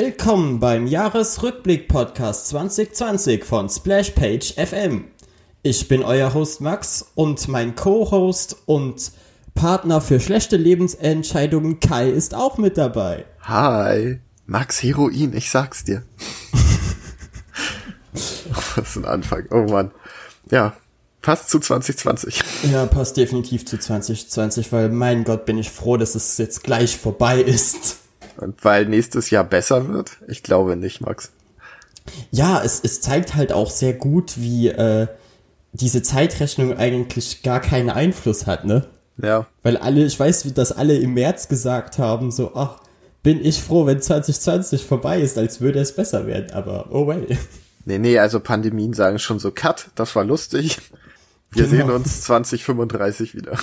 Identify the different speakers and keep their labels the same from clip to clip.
Speaker 1: Willkommen beim Jahresrückblick-Podcast 2020 von Splashpage FM. Ich bin euer Host Max und mein Co-Host und Partner für schlechte Lebensentscheidungen Kai ist auch mit dabei.
Speaker 2: Hi, Max Heroin, ich sag's dir. das ist ein Anfang, oh Mann. Ja, passt zu 2020.
Speaker 1: Ja, passt definitiv zu 2020, weil mein Gott bin ich froh, dass es jetzt gleich vorbei ist.
Speaker 2: Und weil nächstes Jahr besser wird? Ich glaube nicht, Max.
Speaker 1: Ja, es, es zeigt halt auch sehr gut, wie äh, diese Zeitrechnung eigentlich gar keinen Einfluss hat, ne?
Speaker 2: Ja.
Speaker 1: Weil alle, ich weiß, dass alle im März gesagt haben, so, ach, bin ich froh, wenn 2020 vorbei ist, als würde es besser werden, aber oh well.
Speaker 2: Nee, nee, also Pandemien sagen schon so, Cut, das war lustig. Wir genau. sehen uns 2035 wieder.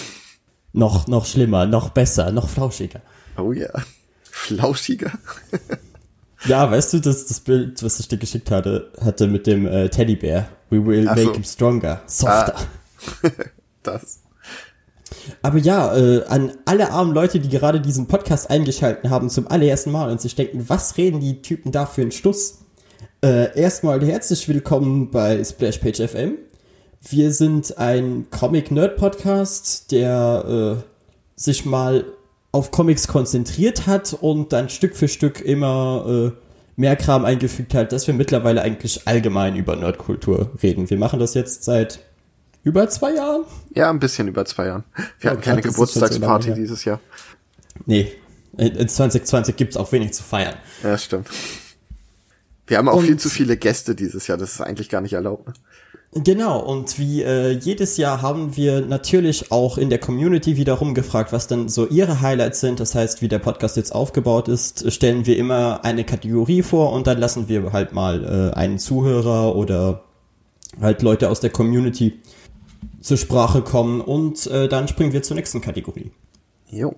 Speaker 1: Noch, noch schlimmer, noch besser, noch flauschiger.
Speaker 2: Oh ja. Flauschiger.
Speaker 1: ja, weißt du, das, das Bild, was ich dir geschickt hatte, hatte mit dem äh, Teddybär. We will Ach make so. him stronger, softer. Ah.
Speaker 2: das.
Speaker 1: Aber ja, äh, an alle armen Leute, die gerade diesen Podcast eingeschaltet haben zum allerersten Mal und sich denken, was reden die Typen da für einen Stuss? Äh, erstmal herzlich willkommen bei Splashpage FM. Wir sind ein Comic-Nerd-Podcast, der äh, sich mal auf Comics konzentriert hat und dann Stück für Stück immer äh, mehr Kram eingefügt hat, dass wir mittlerweile eigentlich allgemein über Nerdkultur reden. Wir machen das jetzt seit über zwei Jahren?
Speaker 2: Ja, ein bisschen über zwei Jahren. Wir hatten keine Geburtstagsparty so dieses Jahr.
Speaker 1: Nee, in 2020 gibt's auch wenig zu feiern.
Speaker 2: Ja, stimmt. Wir haben auch und, viel zu viele Gäste dieses Jahr, das ist eigentlich gar nicht erlaubt.
Speaker 1: Genau, und wie äh, jedes Jahr haben wir natürlich auch in der Community wiederum gefragt, was dann so ihre Highlights sind. Das heißt, wie der Podcast jetzt aufgebaut ist, stellen wir immer eine Kategorie vor und dann lassen wir halt mal äh, einen Zuhörer oder halt Leute aus der Community zur Sprache kommen und äh, dann springen wir zur nächsten Kategorie.
Speaker 2: Jo.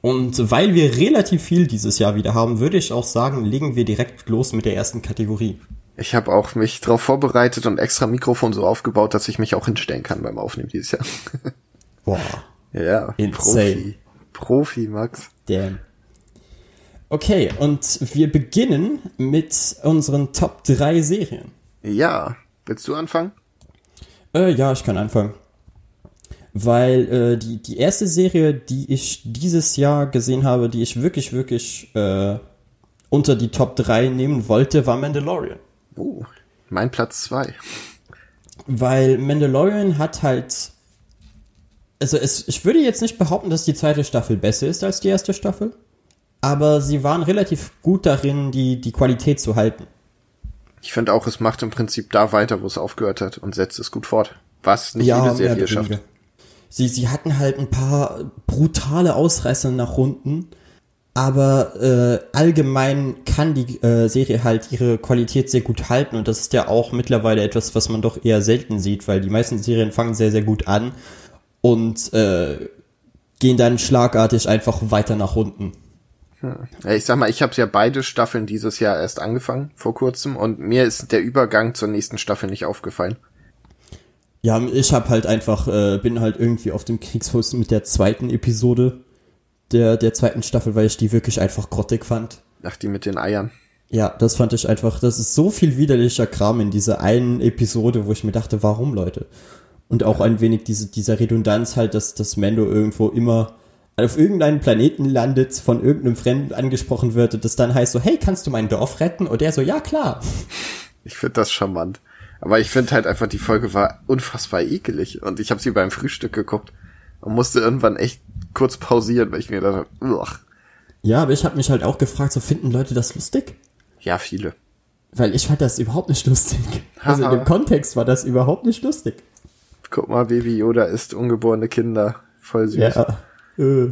Speaker 1: Und weil wir relativ viel dieses Jahr wieder haben, würde ich auch sagen, legen wir direkt los mit der ersten Kategorie.
Speaker 2: Ich habe auch mich darauf vorbereitet und extra Mikrofon so aufgebaut, dass ich mich auch hinstellen kann beim Aufnehmen dieses Jahr.
Speaker 1: Boah.
Speaker 2: Ja,
Speaker 1: Insane.
Speaker 2: Profi. Profi, Max.
Speaker 1: Damn. Okay, und wir beginnen mit unseren Top 3 Serien.
Speaker 2: Ja, willst du anfangen?
Speaker 1: Äh, ja, ich kann anfangen. Weil äh, die, die erste Serie, die ich dieses Jahr gesehen habe, die ich wirklich, wirklich äh, unter die Top 3 nehmen wollte, war Mandalorian.
Speaker 2: Oh, mein Platz 2.
Speaker 1: Weil Mandalorian hat halt. Also es, ich würde jetzt nicht behaupten, dass die zweite Staffel besser ist als die erste Staffel. Aber sie waren relativ gut darin, die, die Qualität zu halten.
Speaker 2: Ich finde auch, es macht im Prinzip da weiter, wo es aufgehört hat und setzt es gut fort. Was nicht ja, jede Serie schafft.
Speaker 1: Sie, sie hatten halt ein paar brutale Ausreißer nach Runden, aber äh, allgemein kann die äh, Serie halt ihre Qualität sehr gut halten und das ist ja auch mittlerweile etwas, was man doch eher selten sieht, weil die meisten Serien fangen sehr, sehr gut an und äh, gehen dann schlagartig einfach weiter nach unten.
Speaker 2: Hm. Ich sag mal, ich habe ja beide Staffeln dieses Jahr erst angefangen, vor kurzem, und mir ist der Übergang zur nächsten Staffel nicht aufgefallen.
Speaker 1: Ja, ich habe halt einfach, äh, bin halt irgendwie auf dem Kriegsfuß mit der zweiten Episode der, der zweiten Staffel, weil ich die wirklich einfach grottig fand.
Speaker 2: Ach, die mit den Eiern.
Speaker 1: Ja, das fand ich einfach, das ist so viel widerlicher Kram in dieser einen Episode, wo ich mir dachte, warum, Leute? Und auch ein wenig diese, dieser Redundanz halt, dass, dass Mando irgendwo immer auf irgendeinem Planeten landet, von irgendeinem Fremden angesprochen wird und das dann heißt so, hey, kannst du mein Dorf retten? Und der so, ja, klar.
Speaker 2: Ich finde das charmant. Aber ich finde halt einfach, die Folge war unfassbar ekelig und ich habe sie beim Frühstück geguckt und musste irgendwann echt kurz pausieren, weil ich mir dachte, uch.
Speaker 1: Ja, aber ich habe mich halt auch gefragt, so finden Leute das lustig?
Speaker 2: Ja, viele.
Speaker 1: Weil ich fand das überhaupt nicht lustig. Also in dem Kontext war das überhaupt nicht lustig.
Speaker 2: Guck mal, Baby Yoda ist ungeborene Kinder. Voll süß.
Speaker 1: Ja. Äh.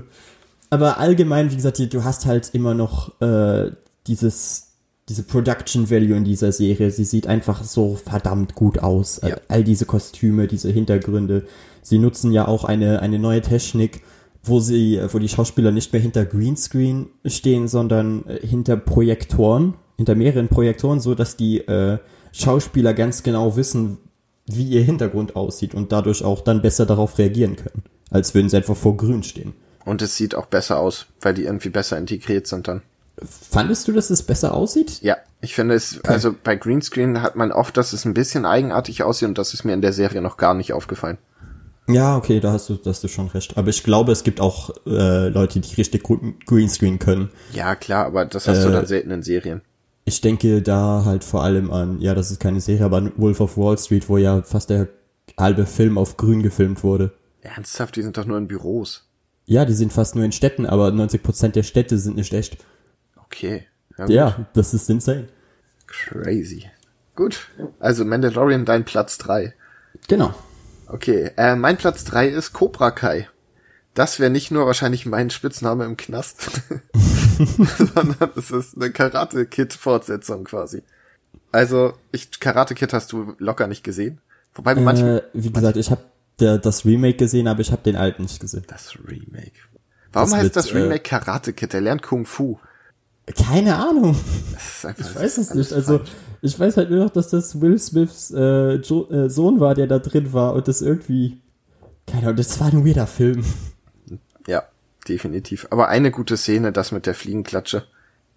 Speaker 1: Aber allgemein, wie gesagt, du hast halt immer noch äh, dieses diese Production Value in dieser Serie. Sie sieht einfach so verdammt gut aus. Ja. All diese Kostüme, diese Hintergründe. Sie nutzen ja auch eine, eine neue Technik, wo sie, wo die Schauspieler nicht mehr hinter Greenscreen stehen, sondern äh, hinter Projektoren, hinter mehreren Projektoren, so dass die äh, Schauspieler ganz genau wissen, wie ihr Hintergrund aussieht und dadurch auch dann besser darauf reagieren können, als würden sie einfach vor Grün stehen.
Speaker 2: Und es sieht auch besser aus, weil die irgendwie besser integriert sind dann.
Speaker 1: Fandest du, dass es besser aussieht?
Speaker 2: Ja, ich finde es, okay. also bei Greenscreen hat man oft, dass es ein bisschen eigenartig aussieht und das ist mir in der Serie noch gar nicht aufgefallen.
Speaker 1: Ja, okay, da hast du, da hast du schon recht. Aber ich glaube, es gibt auch äh, Leute, die richtig Greenscreen können.
Speaker 2: Ja, klar, aber das hast äh, du dann selten in Serien.
Speaker 1: Ich denke da halt vor allem an, ja, das ist keine Serie, aber an Wolf of Wall Street, wo ja fast der halbe Film auf grün gefilmt wurde.
Speaker 2: Ernsthaft, die sind doch nur in Büros.
Speaker 1: Ja, die sind fast nur in Städten, aber 90% der Städte sind nicht echt.
Speaker 2: Okay.
Speaker 1: Ja, ja, das ist insane.
Speaker 2: Crazy. Gut. Also Mandalorian dein Platz drei.
Speaker 1: Genau.
Speaker 2: Okay, äh, mein Platz drei ist Cobra Kai. Das wäre nicht nur wahrscheinlich mein Spitzname im Knast, sondern es ist eine Karate Kid Fortsetzung quasi. Also, ich Karate Kid hast du locker nicht gesehen.
Speaker 1: Wobei äh, manche, wie gesagt, ich habe das Remake gesehen, aber ich habe den alten nicht gesehen.
Speaker 2: Das Remake. Warum das heißt wird, das Remake äh, Karate Kid? Der lernt Kung Fu.
Speaker 1: Keine Ahnung. ich weiß es nicht. Also falsch. Ich weiß halt nur noch, dass das Will Smiths äh, jo äh, Sohn war, der da drin war und das irgendwie. Keine Ahnung, das war ein weirder Film.
Speaker 2: Ja, definitiv. Aber eine gute Szene, das mit der Fliegenklatsche.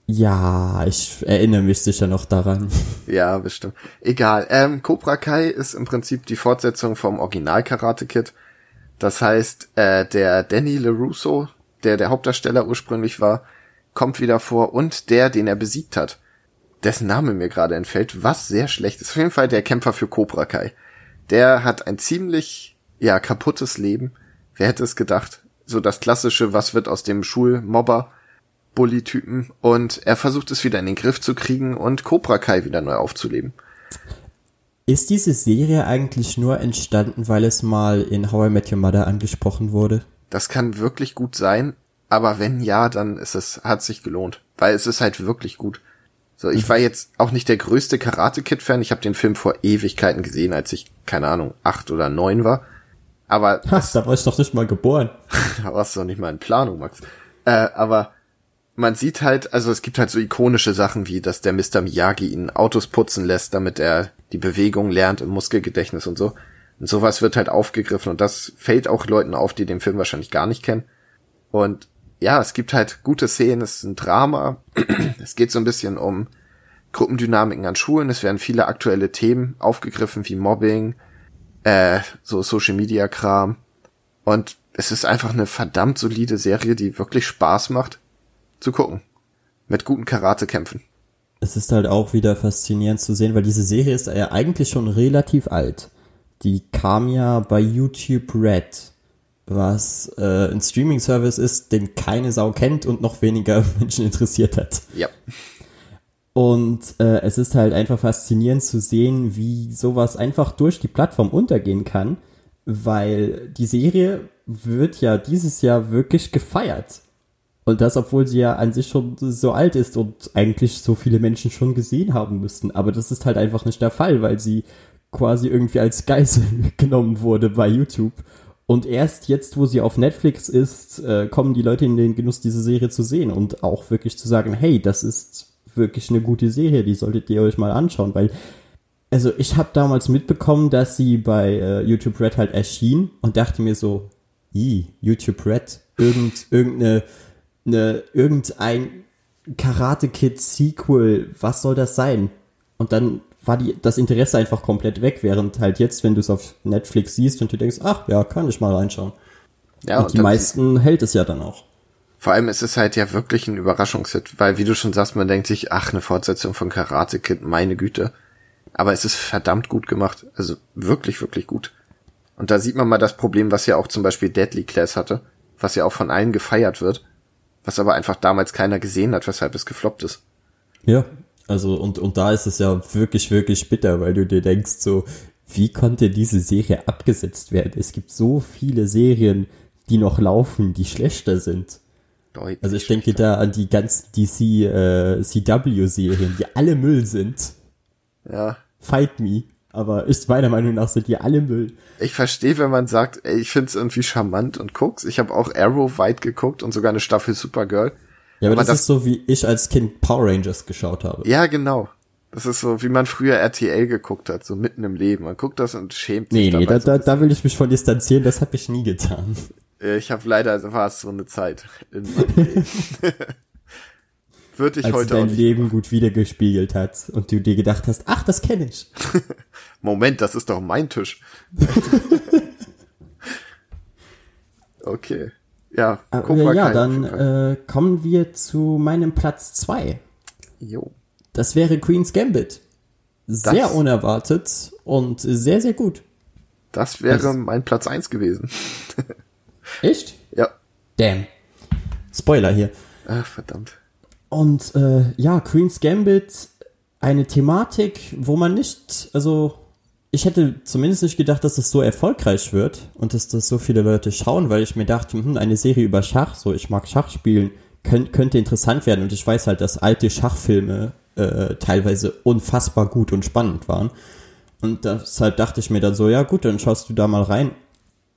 Speaker 1: Ja, ich erinnere mich sicher noch daran.
Speaker 2: Ja, bestimmt. Egal. Ähm, Cobra Kai ist im Prinzip die Fortsetzung vom Original Karate Kid. Das heißt, äh, der Danny LaRusso, der der Hauptdarsteller ursprünglich war, kommt wieder vor und der, den er besiegt hat, dessen Name mir gerade entfällt, was sehr schlecht ist. Auf jeden Fall der Kämpfer für Cobra Kai. Der hat ein ziemlich, ja, kaputtes Leben. Wer hätte es gedacht? So das klassische, was wird aus dem Schulmobber? Bully-Typen und er versucht es wieder in den Griff zu kriegen und Cobra Kai wieder neu aufzuleben.
Speaker 1: Ist diese Serie eigentlich nur entstanden, weil es mal in How I Met Your Mother angesprochen wurde?
Speaker 2: Das kann wirklich gut sein. Aber wenn ja, dann ist es, hat sich gelohnt. Weil es ist halt wirklich gut. So, ich war jetzt auch nicht der größte Karate Kid Fan. Ich habe den Film vor Ewigkeiten gesehen, als ich, keine Ahnung, acht oder neun war. Aber.
Speaker 1: Ha, da war ich doch nicht mal geboren.
Speaker 2: da warst du doch nicht mal in Planung, Max. Äh, aber man sieht halt, also es gibt halt so ikonische Sachen wie, dass der Mr. Miyagi ihn Autos putzen lässt, damit er die Bewegung lernt im Muskelgedächtnis und so. Und sowas wird halt aufgegriffen und das fällt auch Leuten auf, die den Film wahrscheinlich gar nicht kennen. Und ja, es gibt halt gute Szenen, es ist ein Drama. es geht so ein bisschen um Gruppendynamiken an Schulen. Es werden viele aktuelle Themen aufgegriffen, wie Mobbing, äh, so Social Media Kram. Und es ist einfach eine verdammt solide Serie, die wirklich Spaß macht zu gucken. Mit guten Karatekämpfen.
Speaker 1: Es ist halt auch wieder faszinierend zu sehen, weil diese Serie ist ja eigentlich schon relativ alt. Die kam ja bei YouTube Red was äh, ein Streaming-Service ist, den keine Sau kennt und noch weniger Menschen interessiert hat.
Speaker 2: Ja.
Speaker 1: Und äh, es ist halt einfach faszinierend zu sehen, wie sowas einfach durch die Plattform untergehen kann, weil die Serie wird ja dieses Jahr wirklich gefeiert. Und das, obwohl sie ja an sich schon so alt ist und eigentlich so viele Menschen schon gesehen haben müssten. Aber das ist halt einfach nicht der Fall, weil sie quasi irgendwie als Geisel genommen wurde bei YouTube und erst jetzt, wo sie auf Netflix ist, äh, kommen die Leute in den Genuss, diese Serie zu sehen und auch wirklich zu sagen, hey, das ist wirklich eine gute Serie, die solltet ihr euch mal anschauen, weil also ich habe damals mitbekommen, dass sie bei äh, YouTube Red halt erschien und dachte mir so, YouTube Red, irgend, irgendeine, eine, irgendein Karate Kid Sequel, was soll das sein? Und dann war die, das Interesse einfach komplett weg, während halt jetzt, wenn du es auf Netflix siehst und du denkst, ach ja, kann ich mal reinschauen. Ja, und, und die meisten hält es ja dann auch.
Speaker 2: Vor allem ist es halt ja wirklich ein Überraschungshit, weil wie du schon sagst, man denkt sich, ach, eine Fortsetzung von Karate Kid, meine Güte. Aber es ist verdammt gut gemacht. Also wirklich, wirklich gut. Und da sieht man mal das Problem, was ja auch zum Beispiel Deadly Class hatte, was ja auch von allen gefeiert wird, was aber einfach damals keiner gesehen hat, weshalb es gefloppt ist.
Speaker 1: Ja, also, und, und da ist es ja wirklich, wirklich bitter, weil du dir denkst, so, wie konnte diese Serie abgesetzt werden? Es gibt so viele Serien, die noch laufen, die schlechter sind. Deutlich also ich denke da an die ganzen DC äh, CW-Serien, die alle Müll sind.
Speaker 2: Ja.
Speaker 1: Fight Me. Aber ist meiner Meinung nach sind die alle Müll.
Speaker 2: Ich verstehe, wenn man sagt, ey, ich find's irgendwie charmant und guck's. Ich habe auch Arrow weit geguckt und sogar eine Staffel Supergirl.
Speaker 1: Ja, aber, das, das, ist so, wie ich als Kind Power Rangers geschaut habe.
Speaker 2: Ja, genau. Das ist so, wie man früher RTL geguckt hat, so mitten im Leben. Man guckt das und schämt
Speaker 1: sich. Nee, nee, da, da, da will ich mich von distanzieren, das habe ich nie getan.
Speaker 2: Ich habe leider, war es so eine Zeit in Würde ich
Speaker 1: als
Speaker 2: heute auch
Speaker 1: dein Leben gut wiedergespiegelt hat und du dir gedacht hast, ach, das kenne ich.
Speaker 2: Moment, das ist doch mein Tisch. okay. Ja,
Speaker 1: Äh, ja,
Speaker 2: Kai auf
Speaker 1: dann äh, kommen wir zu meinem Platz zwei.
Speaker 2: Jo.
Speaker 1: Das wäre Queen's Gambit. Sehr
Speaker 2: Das-
Speaker 1: unerwartet und sehr, sehr gut.
Speaker 2: Das wäre
Speaker 1: Das-
Speaker 2: mein Platz eins gewesen.
Speaker 1: Echt?
Speaker 2: Ja.
Speaker 1: Damn. Spoiler hier.
Speaker 2: Ach, verdammt.
Speaker 1: Und äh, ja, Queen's Gambit, eine Thematik, wo man nicht, also ich hätte zumindest nicht gedacht, dass es so erfolgreich wird und dass das so viele Leute schauen, weil ich mir dachte, hm, eine Serie über Schach, so ich mag Schach spielen, könnt, könnte interessant werden und ich weiß halt, dass alte Schachfilme äh, teilweise unfassbar gut und spannend waren. Und deshalb dachte ich mir dann so, ja gut, dann schaust du da mal rein.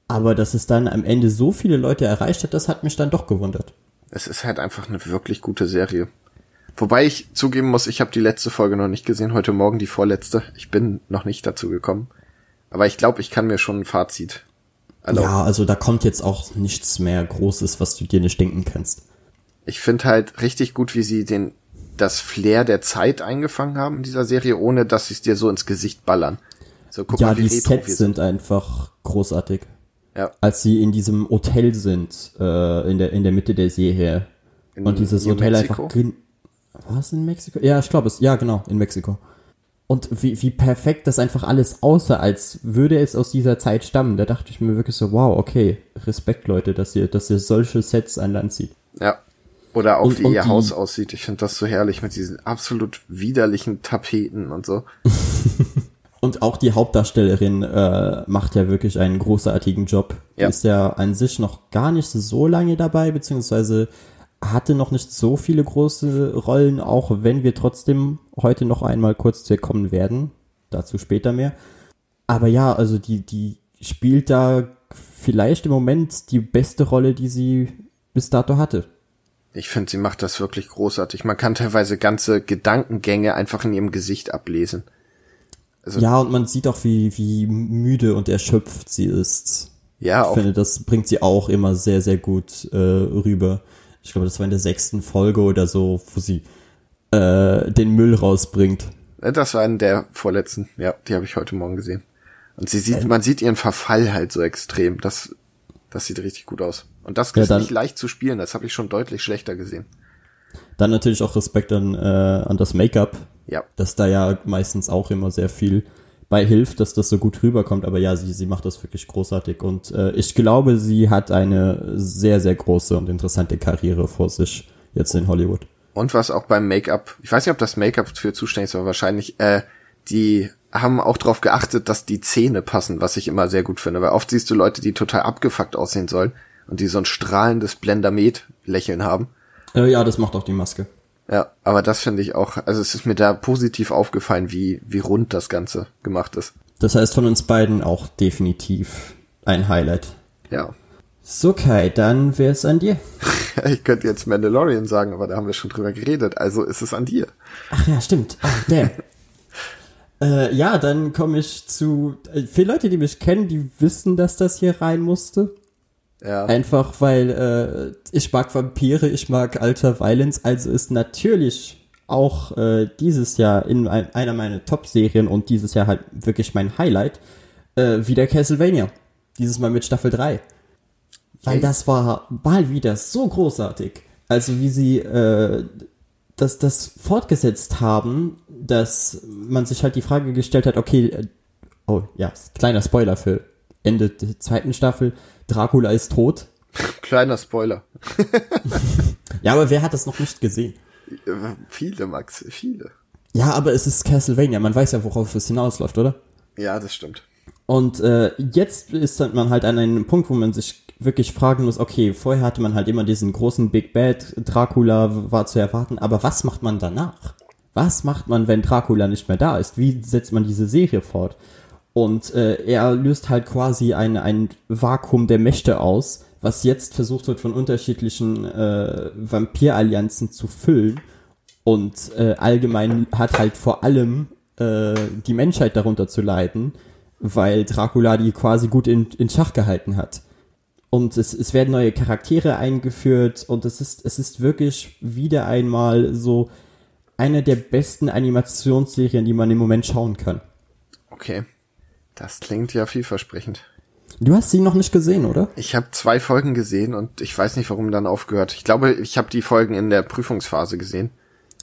Speaker 1: Aber dass es dann am Ende so viele Leute erreicht hat, das hat mich dann doch gewundert.
Speaker 2: Es ist halt einfach eine wirklich gute Serie. Wobei ich zugeben muss, ich habe die letzte Folge noch nicht gesehen, heute Morgen die vorletzte. Ich bin noch nicht dazu gekommen. Aber ich glaube, ich kann mir schon ein Fazit erlauben.
Speaker 1: Ja, also da kommt jetzt auch nichts mehr Großes, was du dir nicht denken kannst.
Speaker 2: Ich finde halt richtig gut, wie sie den das Flair der Zeit eingefangen haben in dieser Serie, ohne dass sie es dir so ins Gesicht ballern. So, guck
Speaker 1: ja,
Speaker 2: mal,
Speaker 1: die Sets sind einfach großartig.
Speaker 2: Ja,
Speaker 1: Als sie in diesem Hotel sind, äh, in, der, in der Mitte der Serie.
Speaker 2: in
Speaker 1: Und dieses
Speaker 2: New
Speaker 1: Hotel
Speaker 2: Mexico.
Speaker 1: einfach. War es in Mexiko? Ja, ich glaube es. Ja, genau, in Mexiko. Und wie, wie perfekt das einfach alles aussah, als würde es aus dieser Zeit stammen. Da dachte ich mir wirklich so, wow, okay, Respekt, Leute, dass ihr, dass ihr solche Sets an Land zieht.
Speaker 2: Ja. Oder auch
Speaker 1: Und-
Speaker 2: wie
Speaker 1: und
Speaker 2: ihr
Speaker 1: die-
Speaker 2: Haus aussieht. Ich finde das so herrlich mit diesen absolut widerlichen Tapeten und so.
Speaker 1: Und auch die Hauptdarstellerin äh, macht ja wirklich einen großartigen Job. Die
Speaker 2: Ja.
Speaker 1: ist ja an sich noch gar nicht so lange dabei, beziehungsweise hatte noch nicht so viele große Rollen, auch wenn wir trotzdem heute noch einmal kurz zu ihr kommen werden. Dazu später mehr. Aber ja, also die, die spielt da vielleicht im Moment die beste Rolle, die sie bis dato hatte.
Speaker 2: Ich finde, sie macht das wirklich großartig. Man kann teilweise ganze Gedankengänge einfach in ihrem Gesicht ablesen. Also-
Speaker 1: Ja, und man sieht auch, wie, wie müde und erschöpft sie ist.
Speaker 2: Ja,
Speaker 1: Ich
Speaker 2: auch
Speaker 1: finde, das bringt sie auch immer sehr, sehr gut äh, rüber. Ich glaube, das war in der sechsten Folge oder so, wo sie äh, den Müll rausbringt.
Speaker 2: Äh, Das war eine der vorletzten. Ja, die habe ich heute Morgen gesehen. Und sie sieht, man sieht ihren Verfall halt so extrem. Das, das sieht richtig gut aus. Und das
Speaker 1: Ja,
Speaker 2: ist nicht leicht zu spielen. Das habe ich schon deutlich schlechter gesehen.
Speaker 1: Dann natürlich auch Respekt an, äh, an das Make-up,
Speaker 2: Ja,
Speaker 1: dass da ja meistens auch immer sehr viel bei hilft, dass das so gut rüberkommt. Aber ja, sie, sie macht das wirklich großartig. Und äh, ich glaube, sie hat eine sehr, sehr große und interessante Karriere vor sich jetzt in Hollywood.
Speaker 2: Und was auch beim Make-up, ich weiß nicht, ob das Make-up für zuständig ist, aber wahrscheinlich, äh, die haben auch darauf geachtet, dass die Zähne passen, was ich immer sehr gut finde. Weil oft siehst du Leute, die total abgefuckt aussehen sollen und die so ein strahlendes Blendermet-Lächeln haben.
Speaker 1: Äh, ja, das macht auch die Maske.
Speaker 2: Ja, aber das finde ich auch, also es ist mir da positiv aufgefallen, wie, wie rund das Ganze gemacht ist.
Speaker 1: Das heißt von uns beiden auch definitiv ein Highlight.
Speaker 2: Ja.
Speaker 1: So, Kai, dann wäre es an dir.
Speaker 2: Ich könnte jetzt Mandalorian sagen, aber da haben wir schon drüber geredet, also ist es an dir.
Speaker 1: Ach ja, stimmt. Ah, damn. äh, ja, dann komme ich zu. Äh, viele Leute, die mich kennen, die wissen, dass das hier rein musste.
Speaker 2: Ja.
Speaker 1: Einfach weil äh, ich mag Vampire, ich mag Alter Violence, also ist natürlich auch äh, dieses Jahr in ein, einer meiner Top-Serien und dieses Jahr halt wirklich mein Highlight, äh, wieder Castlevania. Dieses Mal mit Staffel 3. Weil das war mal wieder so großartig. Also wie sie äh, das, das fortgesetzt haben, dass man sich halt die Frage gestellt hat, okay, äh, oh ja, kleiner Spoiler für Ende der zweiten Staffel, Dracula ist tot.
Speaker 2: Kleiner Spoiler.
Speaker 1: Ja, aber wer hat das noch nicht gesehen?
Speaker 2: Viele, Max, viele.
Speaker 1: Ja, aber es ist Castlevania, man weiß ja, worauf es hinausläuft, oder?
Speaker 2: Ja, das stimmt.
Speaker 1: Und äh, jetzt ist man halt an einem Punkt, wo man sich wirklich fragen muss, okay, vorher hatte man halt immer diesen großen Big Bad, Dracula war zu erwarten, aber was macht man danach? Was macht man, wenn Dracula nicht mehr da ist? Wie setzt man diese Serie fort? Und äh, er löst halt quasi ein, ein Vakuum der Mächte aus, was jetzt versucht wird von unterschiedlichen äh, Vampirallianzen zu füllen. Und äh, allgemein hat halt vor allem äh, die Menschheit darunter zu leiden, weil Dracula die quasi gut in, in Schach gehalten hat. und es, es werden neue Charaktere eingeführt und es ist, es ist wirklich wieder einmal so eine der besten Animationsserien, die man im Moment schauen kann.
Speaker 2: Okay. Das klingt ja vielversprechend.
Speaker 1: Du hast sie noch nicht gesehen, oder?
Speaker 2: Ich habe zwei Folgen gesehen und ich weiß nicht, warum dann aufgehört. Ich glaube, ich habe die Folgen in der Prüfungsphase gesehen.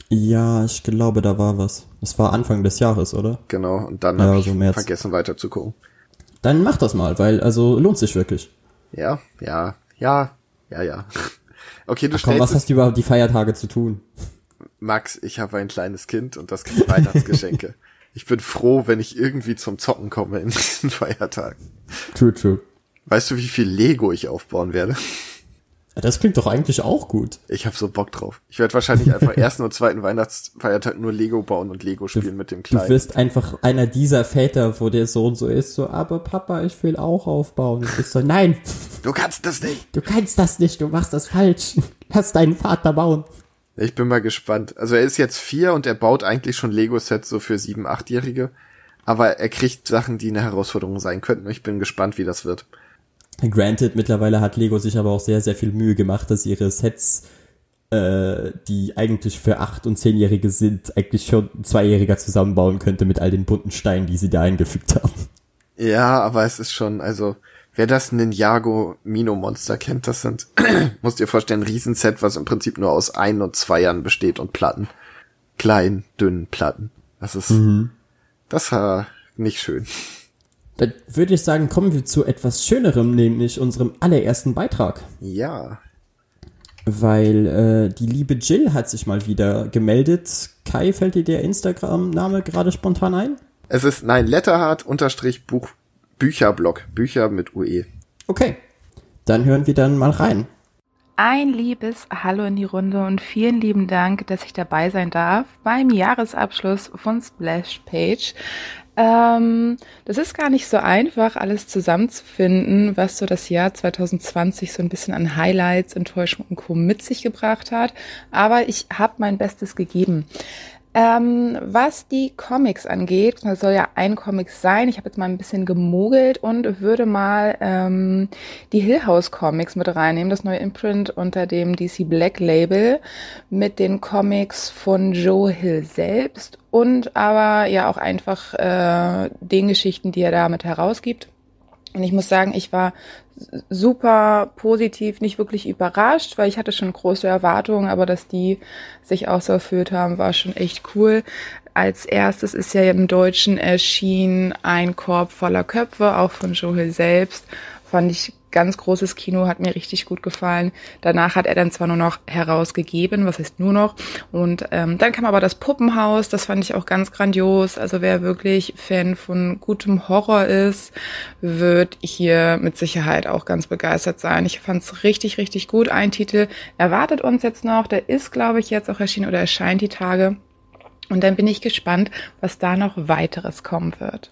Speaker 1: Ja, ich glaube, da war was. Es war Anfang des Jahres, oder?
Speaker 2: Genau, und dann
Speaker 1: Ja,
Speaker 2: habe ich
Speaker 1: so März.
Speaker 2: vergessen weiter zu gucken.
Speaker 1: Dann mach das mal, weil also lohnt sich wirklich.
Speaker 2: Ja, ja, ja, ja, ja. Okay, du
Speaker 1: Komm, was hast du überhaupt die Feiertage zu tun?
Speaker 2: Max, ich habe ein kleines Kind und das kriegt Weihnachtsgeschenke. ich bin froh, wenn ich irgendwie zum Zocken komme in diesen Feiertagen.
Speaker 1: True, true.
Speaker 2: Weißt du, wie viel Lego ich aufbauen werde?
Speaker 1: Das klingt doch eigentlich auch gut.
Speaker 2: Ich habe so Bock drauf. Ich werde wahrscheinlich einfach ersten und zweiten Weihnachtsfeiertag nur Lego bauen und Lego spielen mit dem
Speaker 1: Du
Speaker 2: Kleinen.
Speaker 1: wirst einfach einer dieser Väter, wo der Sohn so ist, so, aber Papa, ich will auch aufbauen. Und du bist so, nein,
Speaker 2: Du kannst das nicht.
Speaker 1: du kannst das nicht, du machst das falsch. Lass deinen Vater bauen.
Speaker 2: Ich bin mal gespannt. Also er ist jetzt vier und er baut eigentlich schon Lego-Sets so für sieben, achtjährige. Aber er kriegt Sachen, die eine Herausforderung sein könnten. Ich bin gespannt, wie das wird.
Speaker 1: Granted, mittlerweile hat Lego sich aber auch sehr, sehr viel Mühe gemacht, dass ihre Sets, äh, die eigentlich für acht- und zehnjährige sind, eigentlich schon ein Zweijähriger zusammenbauen könnte mit all den bunten Steinen, die sie da eingefügt haben.
Speaker 2: Ja, aber es ist schon, also, wer das Ninjago Mino Monster kennt, das sind, musst dir vorstellen, ein Riesenset, was im Prinzip nur aus Ein- und Zweiern besteht und Platten. Kleinen, dünnen Platten. Das ist, das war nicht schön.
Speaker 1: Dann würde ich sagen, kommen wir zu etwas Schönerem, nämlich unserem allerersten Beitrag.
Speaker 2: Ja.
Speaker 1: Weil äh, die liebe Jill hat sich mal wieder gemeldet. Kai, fällt dir der Instagram-Name gerade spontan ein?
Speaker 2: Es ist, nein, Letterhard Bücherblock. Bücher mit UE.
Speaker 1: Okay, dann hören wir dann mal rein.
Speaker 3: Ein liebes Hallo in die Runde und vielen lieben Dank, dass ich dabei sein darf beim Jahresabschluss von Splash Page. Ähm, das ist gar nicht so einfach, alles zusammenzufinden, was so das Jahr 2020 so ein bisschen an Highlights, Enttäuschung und Co. mit sich gebracht hat. Aber ich habe mein Bestes gegeben. Ähm, was die Comics angeht, das soll ja ein Comic sein. Ich habe jetzt mal ein bisschen gemogelt und würde mal ähm, die Hill House Comics mit reinnehmen, das neue Imprint unter dem DC Black Label mit den Comics von Joe Hill selbst und aber ja auch einfach äh, den Geschichten, die er damit herausgibt. Und ich muss sagen, ich war super positiv, nicht wirklich überrascht, weil ich hatte schon große Erwartungen, aber dass die sich auch so erfüllt haben, war schon echt cool. Als erstes ist ja im Deutschen erschienen ein Korb voller Köpfe, auch von Joe Hill selbst. Fand ich ganz großes Kino, hat mir richtig gut gefallen. Danach hat er dann zwar nur noch herausgegeben, was heißt nur noch. Und ähm, dann kam aber das Puppenhaus, das fand ich auch ganz grandios. Also wer wirklich Fan von gutem Horror ist, wird hier mit Sicherheit auch ganz begeistert sein. Ich fand es richtig, richtig gut. Ein Titel erwartet uns jetzt noch, der ist, glaube ich, jetzt auch erschienen oder erscheint die Tage. Und dann bin ich gespannt, was da noch weiteres kommen wird.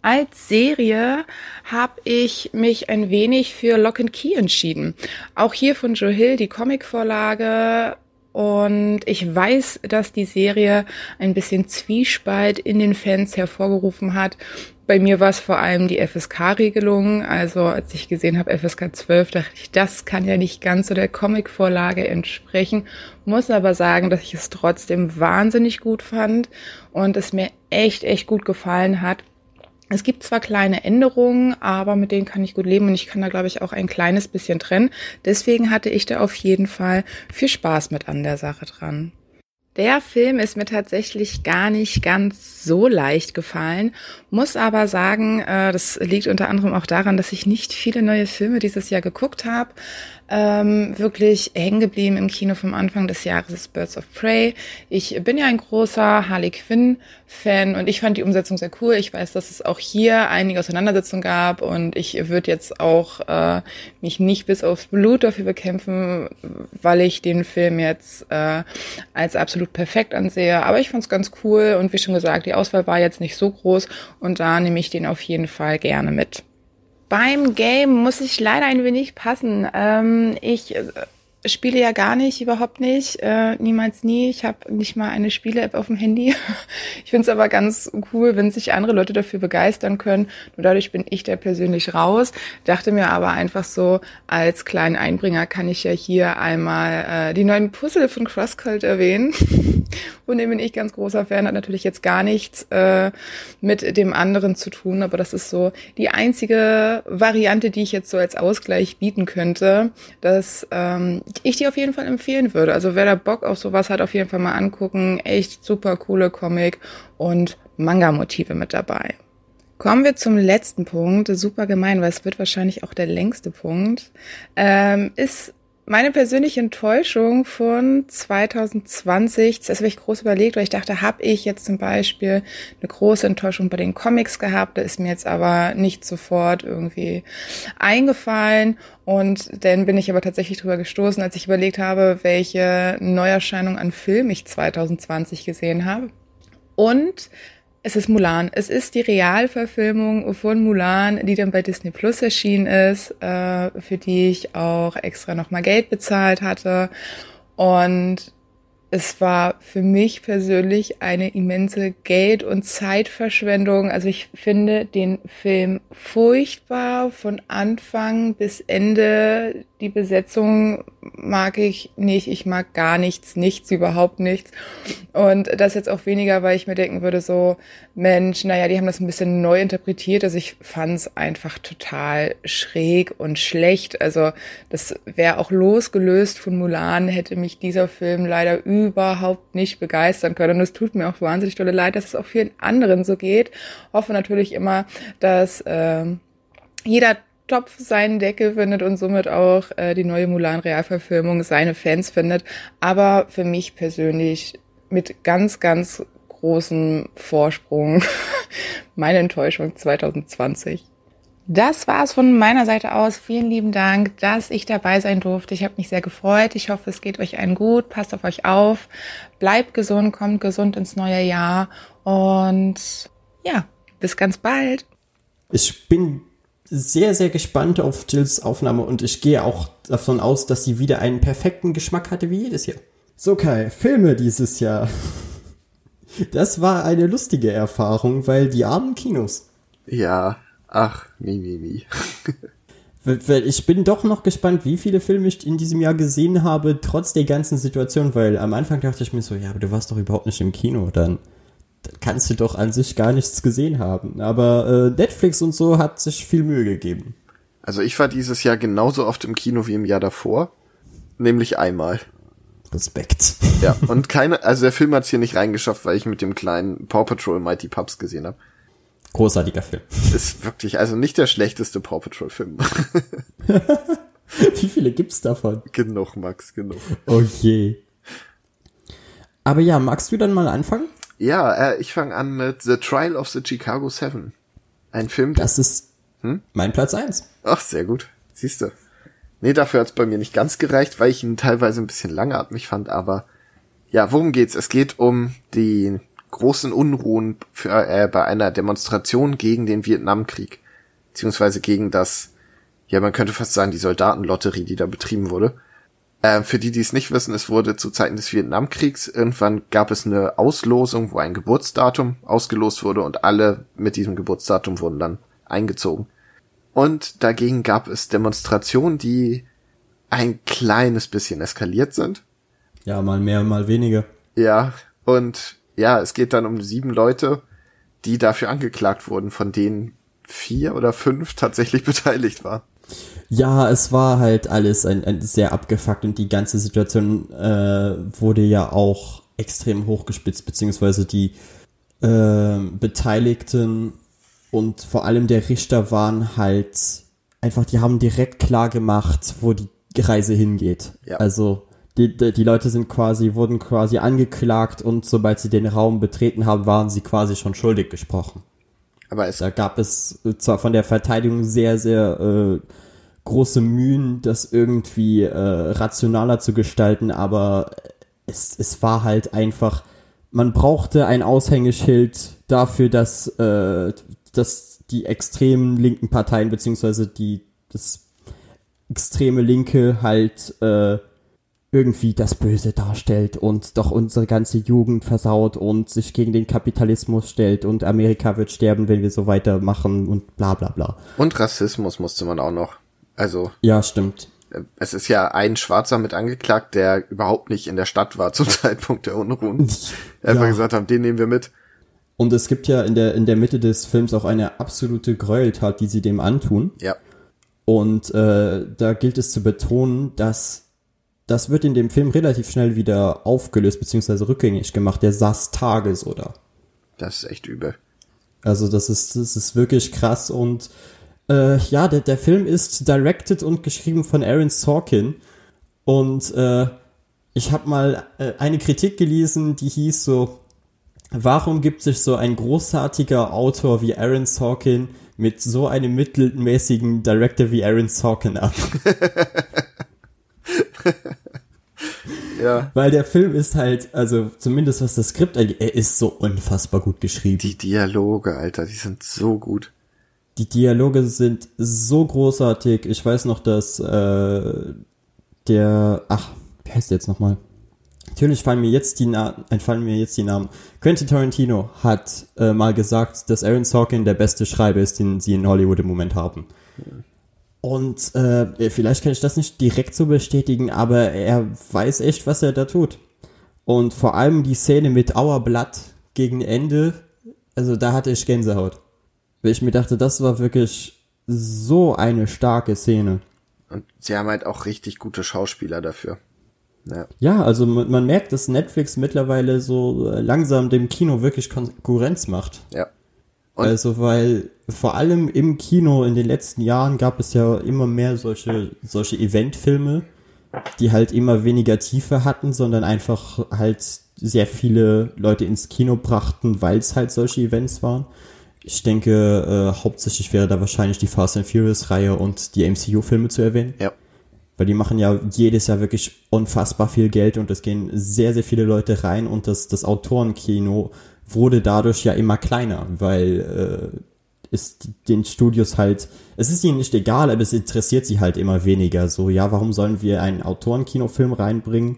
Speaker 3: Als Serie habe ich mich ein wenig für Lock and Key entschieden. Auch hier von Joe Hill die Comicvorlage. Und ich weiß, dass die Serie ein bisschen Zwiespalt in den Fans hervorgerufen hat. Bei mir war es vor allem die FSK-Regelung. Also als ich gesehen habe FSK 12, dachte ich, das kann ja nicht ganz so der Comicvorlage entsprechen. Muss aber sagen, dass ich es trotzdem wahnsinnig gut fand und es mir echt, echt gut gefallen hat. Es gibt zwar kleine Änderungen, aber mit denen kann ich gut leben und ich kann da, glaube ich, auch ein kleines bisschen trennen. Deswegen hatte ich da auf jeden Fall viel Spaß mit an der Sache dran. Der Film ist mir tatsächlich gar nicht ganz so leicht gefallen, muss aber sagen, äh, das liegt unter anderem auch daran, dass ich nicht viele neue Filme dieses Jahr geguckt habe. Ähm, wirklich hängen geblieben im Kino vom Anfang des Jahres ist Birds of Prey. Ich bin ja ein großer Harley Quinn Fan und ich fand die Umsetzung sehr cool. Ich weiß, dass es auch hier einige Auseinandersetzungen gab und ich würde jetzt auch äh, mich nicht bis aufs Blut dafür bekämpfen, weil ich den Film jetzt äh, als absolut perfekt ansehe. Aber ich fand es ganz cool und wie schon gesagt, die Auswahl war jetzt nicht so groß und da nehme ich den auf jeden Fall gerne mit. Beim Game muss ich leider ein wenig passen. Ähm, ich äh, spiele ja gar nicht, überhaupt nicht, äh, niemals nie. Ich habe nicht mal eine Spiele-App auf dem Handy. Ich finde es aber ganz cool, wenn sich andere Leute dafür begeistern können. Nur dadurch bin ich da persönlich raus. Dachte mir aber einfach so, als kleinen Einbringer kann ich ja hier einmal äh, die neuen Puzzle von CrossCult erwähnen. Von dem bin ich ganz großer Fan. Hat natürlich jetzt gar nichts äh, mit dem anderen zu tun, aber das ist so die einzige Variante, die ich jetzt so als Ausgleich bieten könnte, dass ähm, ich die auf jeden Fall empfehlen würde. Also wer da Bock auf sowas hat, auf jeden Fall mal angucken. Echt super coole Comic und Manga-Motive mit dabei. Kommen wir zum letzten Punkt, super gemein, weil es wird wahrscheinlich auch der längste Punkt, ähm, ist meine persönliche Enttäuschung von 2020, das habe ich groß überlegt, weil ich dachte, habe ich jetzt zum Beispiel eine große Enttäuschung bei den Comics gehabt, da ist mir jetzt aber nicht sofort irgendwie eingefallen und dann bin ich aber tatsächlich drüber gestoßen, als ich überlegt habe, welche Neuerscheinung an Film ich 2020 gesehen habe. Und es ist Mulan. Es ist die Realverfilmung von Mulan, die dann bei Disney Plus erschienen ist, äh, für die ich auch extra nochmal Geld bezahlt hatte. Und es war für mich persönlich eine immense Geld- und Zeitverschwendung. Also ich finde den Film furchtbar von Anfang bis Ende. Die Besetzung mag ich nicht. Ich mag gar nichts, nichts, überhaupt nichts. Und das jetzt auch weniger, weil ich mir denken würde, so, Mensch, naja, die haben das ein bisschen neu interpretiert. Also ich fand es einfach total schräg und schlecht. Also das wäre auch losgelöst von Mulan, hätte mich dieser Film leider überhaupt nicht begeistern können. Und es tut mir auch wahnsinnig dolle leid, dass es auch vielen anderen so geht. Hoffe natürlich immer, dass äh, jeder Topf seinen Deckel findet und somit auch äh, die neue Mulan-Realverfilmung seine Fans findet. Aber für mich persönlich mit ganz, ganz großem Vorsprung meine Enttäuschung 2020. Das war es von meiner Seite aus. Vielen lieben Dank, dass ich dabei sein durfte. Ich habe mich sehr gefreut. Ich hoffe, es geht euch allen gut. Passt auf euch auf. Bleibt gesund, kommt gesund ins neue Jahr. Und ja, bis ganz bald.
Speaker 1: Ich bin sehr, sehr gespannt auf Jills Aufnahme und ich gehe auch davon aus, dass sie wieder einen perfekten Geschmack hatte wie jedes Jahr. So Kai, Filme dieses Jahr. Das war eine lustige Erfahrung, weil die armen Kinos.
Speaker 2: Ja, ach, mi, mi, mi.
Speaker 1: Ich bin doch noch gespannt, wie viele Filme ich in diesem Jahr gesehen habe, trotz der ganzen Situation, weil am Anfang dachte ich mir so, ja, aber du warst doch überhaupt nicht im Kino, dann, dann kannst du doch an sich gar nichts gesehen haben. Aber äh, Netflix und so hat sich viel Mühe gegeben.
Speaker 2: Also ich war dieses Jahr genauso oft im Kino wie im Jahr davor, nämlich einmal.
Speaker 1: Respekt.
Speaker 2: Ja, und keine, also der Film hat's hier nicht reingeschafft, weil ich mit dem kleinen Paw Patrol Mighty Pups gesehen habe.
Speaker 1: Großartiger Film.
Speaker 2: Ist wirklich, also nicht der schlechteste Paw Patrol Film.
Speaker 1: Wie viele gibt's davon?
Speaker 2: genug, Max, genug.
Speaker 1: Oh je. Aber ja, magst du dann mal anfangen?
Speaker 2: Ja, äh, ich fange an mit The Trial of the Chicago Seven. Ein Film.
Speaker 1: Das ist hm? mein Platz eins.
Speaker 2: Ach, sehr gut. Siehst du. Nee, dafür hat's bei mir nicht ganz gereicht, weil ich ihn teilweise ein bisschen langatmig fand, aber ja, worum geht's? Es geht um die großen Unruhen für, äh, bei einer Demonstration gegen den Vietnamkrieg. Beziehungsweise gegen das, ja, man könnte fast sagen, die Soldatenlotterie, die da betrieben wurde. Äh, für die, die es nicht wissen, es wurde zu Zeiten des Vietnamkriegs, irgendwann gab es eine Auslosung, wo ein Geburtsdatum ausgelost wurde und alle mit diesem Geburtsdatum wurden dann eingezogen. Und dagegen gab es Demonstrationen, die ein kleines bisschen eskaliert sind.
Speaker 1: Ja, mal mehr, mal weniger.
Speaker 2: Ja, und ja, es geht dann um sieben Leute, die dafür angeklagt wurden, von denen vier oder fünf tatsächlich beteiligt waren.
Speaker 1: Ja, es war halt alles ein, ein sehr abgefuckt und die ganze Situation äh, wurde ja auch extrem hochgespitzt, beziehungsweise die äh, Beteiligten und vor allem der Richter waren halt einfach, die haben direkt klar gemacht, wo die Reise hingeht. Ja. Also die, die Leute sind quasi, wurden quasi angeklagt und sobald sie den Raum betreten haben, waren sie quasi schon schuldig gesprochen. Aber es da gab es zwar von der Verteidigung sehr, sehr äh, große Mühen, das irgendwie äh, rationaler zu gestalten, aber es, es war halt einfach, man brauchte ein Aushängeschild dafür, dass äh, dass die extremen linken Parteien beziehungsweise die das extreme Linke halt äh, irgendwie das Böse darstellt und doch unsere ganze Jugend versaut und sich gegen den Kapitalismus stellt und Amerika wird sterben, wenn wir so weitermachen und bla bla bla.
Speaker 2: Und Rassismus musste man auch noch. Also.
Speaker 1: Ja, stimmt.
Speaker 2: Äh, es ist ja ein Schwarzer mit angeklagt, der überhaupt nicht in der Stadt war zum Zeitpunkt der Unruhen. Einfach ja. gesagt haben, den nehmen wir mit.
Speaker 1: Und es gibt ja in der, in der Mitte des Films auch eine absolute Gräueltat, die sie dem antun.
Speaker 2: Ja.
Speaker 1: Und äh, da gilt es zu betonen, dass das wird in dem Film relativ schnell wieder aufgelöst bzw. rückgängig gemacht. Der saß Tage da.
Speaker 2: Das ist echt übel.
Speaker 1: Also das ist, das ist wirklich krass und äh, ja, der, der Film ist directed und geschrieben von Aaron Sorkin und äh, ich habe mal äh, eine Kritik gelesen, die hieß so, warum gibt sich so ein großartiger Autor wie Aaron Sorkin mit so einem mittelmäßigen Director wie Aaron Sorkin ab? ja. Weil der Film ist halt, also zumindest was das Skript angeht, er ist so unfassbar gut geschrieben.
Speaker 2: Die Dialoge, Alter, die sind so gut.
Speaker 1: Die Dialoge sind so großartig. Ich weiß noch, dass äh, der, ach, wie heißt der jetzt nochmal? Natürlich fallen mir jetzt die Namen, entfallen mir jetzt die Namen. Quentin Tarantino hat äh, mal gesagt, dass Aaron Sorkin der beste Schreiber ist, den sie in Hollywood im Moment haben. Und äh, vielleicht kann ich das nicht direkt so bestätigen, aber er weiß echt, was er da tut. Und vor allem die Szene mit Blood gegen Ende, also da hatte ich Gänsehaut. Weil ich mir dachte, das war wirklich so eine starke Szene.
Speaker 2: Und sie haben halt auch richtig gute Schauspieler dafür.
Speaker 1: Ja. ja, also man, man, merkt, dass Netflix mittlerweile so äh, langsam dem Kino wirklich Konkurrenz macht.
Speaker 2: Ja.
Speaker 1: Und also, weil vor allem im Kino in den letzten Jahren gab es ja immer mehr solche, solche Eventfilme, die halt immer weniger Tiefe hatten, sondern einfach halt sehr viele Leute ins Kino brachten, weil es halt solche Events waren. Ich denke, äh, hauptsächlich wäre da wahrscheinlich die Fast and Furious Reihe und die MCU-Filme zu erwähnen.
Speaker 2: Ja.
Speaker 1: Weil die machen ja jedes Jahr wirklich unfassbar viel Geld und es gehen sehr, sehr viele Leute rein und das, das Autorenkino wurde dadurch ja immer kleiner, weil äh, es den Studios halt, es ist ihnen nicht egal, aber es interessiert sie halt immer weniger. So, ja, warum sollen wir einen Autorenkinofilm reinbringen,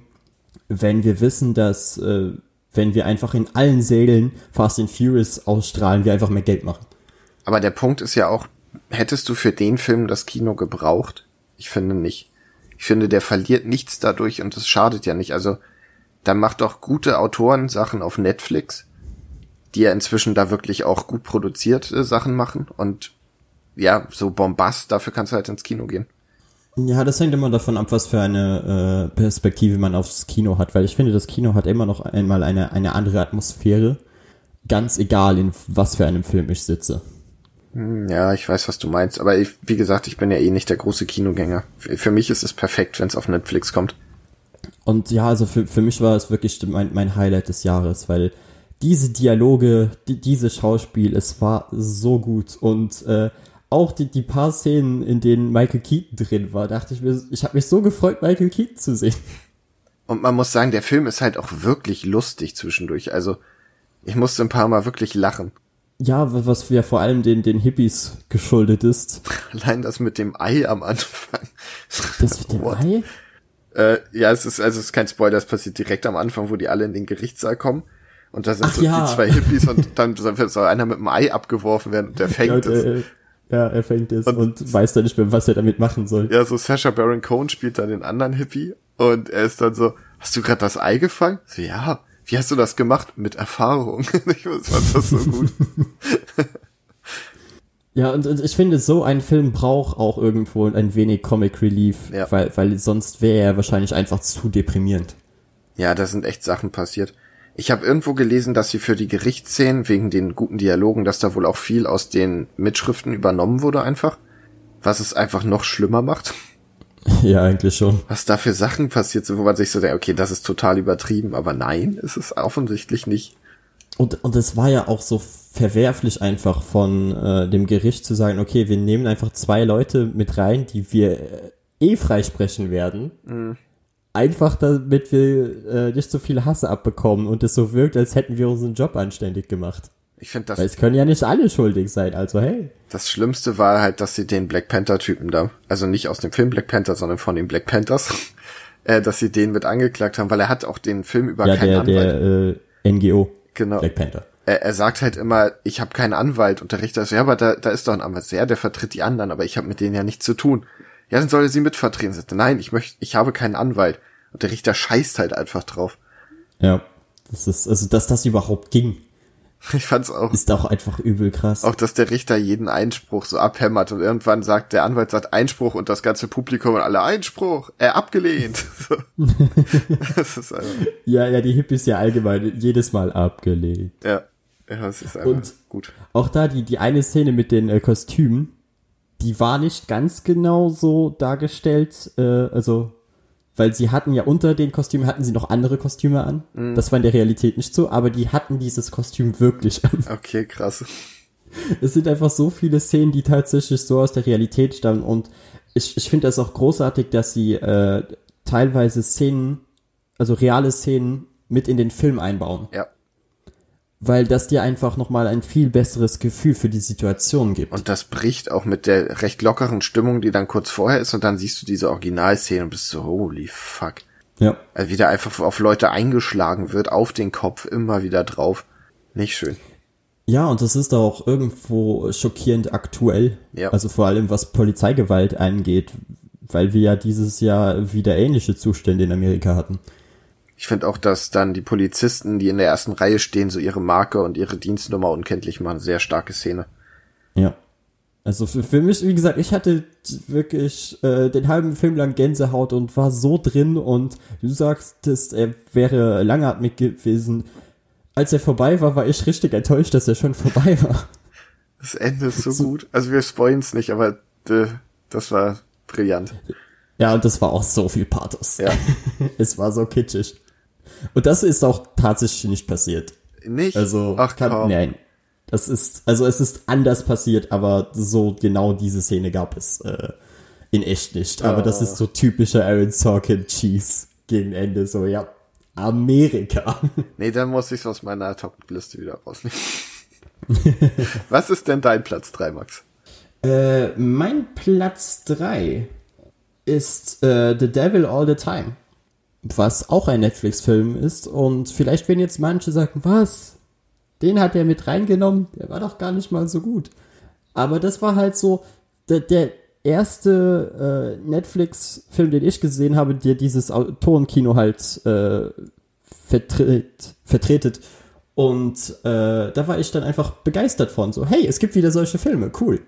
Speaker 1: wenn wir wissen, dass äh, wenn wir einfach in allen Sälen Fast and Furious ausstrahlen, wir einfach mehr Geld machen.
Speaker 2: Aber der Punkt ist ja auch, hättest du für den Film das Kino gebraucht? Ich finde nicht. Ich finde, der verliert nichts dadurch und das schadet ja nicht. Also, dann macht doch gute Autoren Sachen auf Netflix, die ja inzwischen da wirklich auch gut produzierte Sachen machen und ja, so Bombast, dafür kannst du halt ins Kino gehen.
Speaker 1: Ja, das hängt immer davon ab, was für eine äh, Perspektive man aufs Kino hat, weil ich finde, das Kino hat immer noch einmal eine, eine andere Atmosphäre, ganz egal, in was für einem Film ich sitze.
Speaker 2: Hm, ja, ich weiß, was du meinst. Aber ich, wie gesagt, ich bin ja eh nicht der große Kinogänger. Für mich ist es perfekt, wenn es auf Netflix kommt.
Speaker 1: Und ja, also für, für mich war es wirklich mein, mein Highlight des Jahres, weil diese Dialoge, die, diese Schauspiel, es war so gut. Und äh, auch die, die paar Szenen, in denen Michael Keaton drin war, dachte ich mir, ich habe mich so gefreut, Michael Keaton zu sehen.
Speaker 2: Und man muss sagen, der Film ist halt auch wirklich lustig zwischendurch. Also ich musste ein paar Mal wirklich lachen.
Speaker 1: Ja, was ja vor allem den, den Hippies geschuldet ist.
Speaker 2: Allein das mit dem Ei am Anfang.
Speaker 1: Das mit dem Ei?
Speaker 2: Äh, ja, es ist, also es ist kein Spoiler, das passiert direkt am Anfang, wo die alle in den Gerichtssaal kommen. Und da sind Ach, so ja. die zwei Hippies und dann soll einer mit dem Ei abgeworfen werden und der fängt ja, es.
Speaker 1: Ja, er fängt es und, und, weiß dann nicht mehr, was er damit machen soll.
Speaker 2: Ja, so Sasha Baron Cohen spielt dann den anderen Hippie und er ist dann so, hast du gerade das Ei gefangen? So, ja wie hast du das gemacht? Mit Erfahrung. ich fand das so gut.
Speaker 1: Ja, und, und, ich finde, so ein Film braucht auch irgendwo ein wenig Comic Relief, ja. weil, weil sonst wäre er wahrscheinlich einfach zu deprimierend.
Speaker 2: Ja, da sind echt Sachen passiert. Ich habe irgendwo gelesen, dass sie für die Gerichtsszenen wegen den guten Dialogen, dass da wohl auch viel aus den Mitschriften übernommen wurde einfach, was es einfach noch schlimmer macht.
Speaker 1: Ja, eigentlich schon.
Speaker 2: Was da für Sachen passiert sind, wo man sich so denkt, okay, das ist total übertrieben, aber nein, ist es offensichtlich nicht.
Speaker 1: Und, und es war ja auch so verwerflich einfach von äh, dem Gericht zu sagen, okay, wir nehmen einfach zwei Leute mit rein, die wir äh, eh freisprechen werden. Mhm. Einfach damit wir äh, nicht so viel Hasse abbekommen und es so wirkt, als hätten wir unseren Job anständig gemacht.
Speaker 2: Ich finde das.
Speaker 1: Weil es können ja nicht alle schuldig sein, also hey.
Speaker 2: Das Schlimmste war halt, dass sie den Black Panther-Typen da, also nicht aus dem Film Black Panther, sondern von den Black Panthers, äh, dass sie den mit angeklagt haben, weil er hat auch den Film über
Speaker 1: Ja,
Speaker 2: keinen
Speaker 1: der,
Speaker 2: Anwalt.
Speaker 1: der äh, NGO,
Speaker 2: genau.
Speaker 1: Black Panther.
Speaker 2: Er, er sagt halt immer, ich habe keinen Anwalt. Und der Richter sagt, ja, aber da, da ist doch ein Anwalt. Ja, der vertritt die anderen, aber ich habe mit denen ja nichts zu tun. Ja, dann soll er sie mitvertreten. Sagt, er, nein, ich möchte, ich habe keinen Anwalt. Und der Richter scheißt halt einfach drauf.
Speaker 1: Ja. Das ist, also, dass das überhaupt ging,
Speaker 2: Ich fand's auch.
Speaker 1: ist auch einfach übel krass.
Speaker 2: Auch, dass der Richter jeden Einspruch so abhämmert und irgendwann sagt, der Anwalt sagt Einspruch und das ganze Publikum und alle Einspruch, er abgelehnt. So. das ist einfach,
Speaker 1: Ja, ja, die Hippies ja allgemein jedes Mal abgelehnt.
Speaker 2: ja, ja, das ist einfach
Speaker 1: Und-
Speaker 2: gut.
Speaker 1: Auch da die, die eine Szene mit den äh, Kostümen, die war nicht ganz genau so dargestellt, äh, also, weil sie hatten ja unter den Kostümen hatten sie noch andere Kostüme an. Das war in der Realität nicht so, aber die hatten dieses Kostüm wirklich an.
Speaker 2: Okay, krass.
Speaker 1: Es sind einfach so viele Szenen, die tatsächlich so aus der Realität stammen und ich, ich finde das auch großartig, dass sie äh, teilweise Szenen, also reale Szenen mit in den Film einbauen,
Speaker 2: Ja.
Speaker 1: Weil das dir einfach nochmal ein viel besseres Gefühl für die Situation gibt.
Speaker 2: Und das bricht auch mit der recht lockeren Stimmung, die dann kurz vorher ist und dann siehst du diese Originalszene und bist so, holy fuck.
Speaker 1: ja.
Speaker 2: Also wie da einfach auf Leute eingeschlagen wird, auf den Kopf, immer wieder drauf. Nicht schön.
Speaker 1: Ja, und das ist auch irgendwo schockierend aktuell.
Speaker 2: Ja.
Speaker 1: Also vor allem was Polizeigewalt angeht, weil wir ja dieses Jahr wieder ähnliche Zustände in Amerika hatten.
Speaker 2: Ich finde auch, dass dann die Polizisten, die in der ersten Reihe stehen, so ihre Marke und ihre Dienstnummer unkenntlich machen. Sehr starke Szene.
Speaker 1: Ja. Also für, für mich, wie gesagt, ich hatte wirklich äh, den halben Film lang Gänsehaut und war so drin und du sagtest, er wäre langatmig gewesen. Als er vorbei war, war ich richtig enttäuscht, dass er schon vorbei war.
Speaker 2: Das Ende ist so, gut. Also wir spoilen's nicht, aber äh, das war brillant.
Speaker 1: Ja, und das war auch so viel Pathos.
Speaker 2: Ja.
Speaker 1: es war so kitschig. Und das ist auch tatsächlich nicht passiert.
Speaker 2: Nicht?
Speaker 1: Also,
Speaker 2: Ach
Speaker 1: kann,
Speaker 2: komm.
Speaker 1: nein. Das ist, also es ist anders passiert, aber so genau diese Szene gab es äh, in echt nicht. Aber das
Speaker 2: Ah.
Speaker 1: ist so typischer Aaron Sorkin Cheese gegen Ende. So, ja, Amerika.
Speaker 2: Nee, dann muss ich's aus meiner Top-Liste wieder rausnehmen. Was ist denn dein Platz 3, Max?
Speaker 1: äh, mein Platz 3 ist äh, The Devil All the Time. Was auch ein Netflix-Film ist. Und vielleicht werden jetzt manche sagen, was? Den hat er mit reingenommen? Der war doch gar nicht mal so gut. Aber das war halt so der, der erste äh, Netflix-Film, den ich gesehen habe, der dieses Autorenkino halt äh, vertritt, vertretet. Und äh, da war ich dann einfach begeistert von. So, hey, es gibt wieder solche Filme, cool.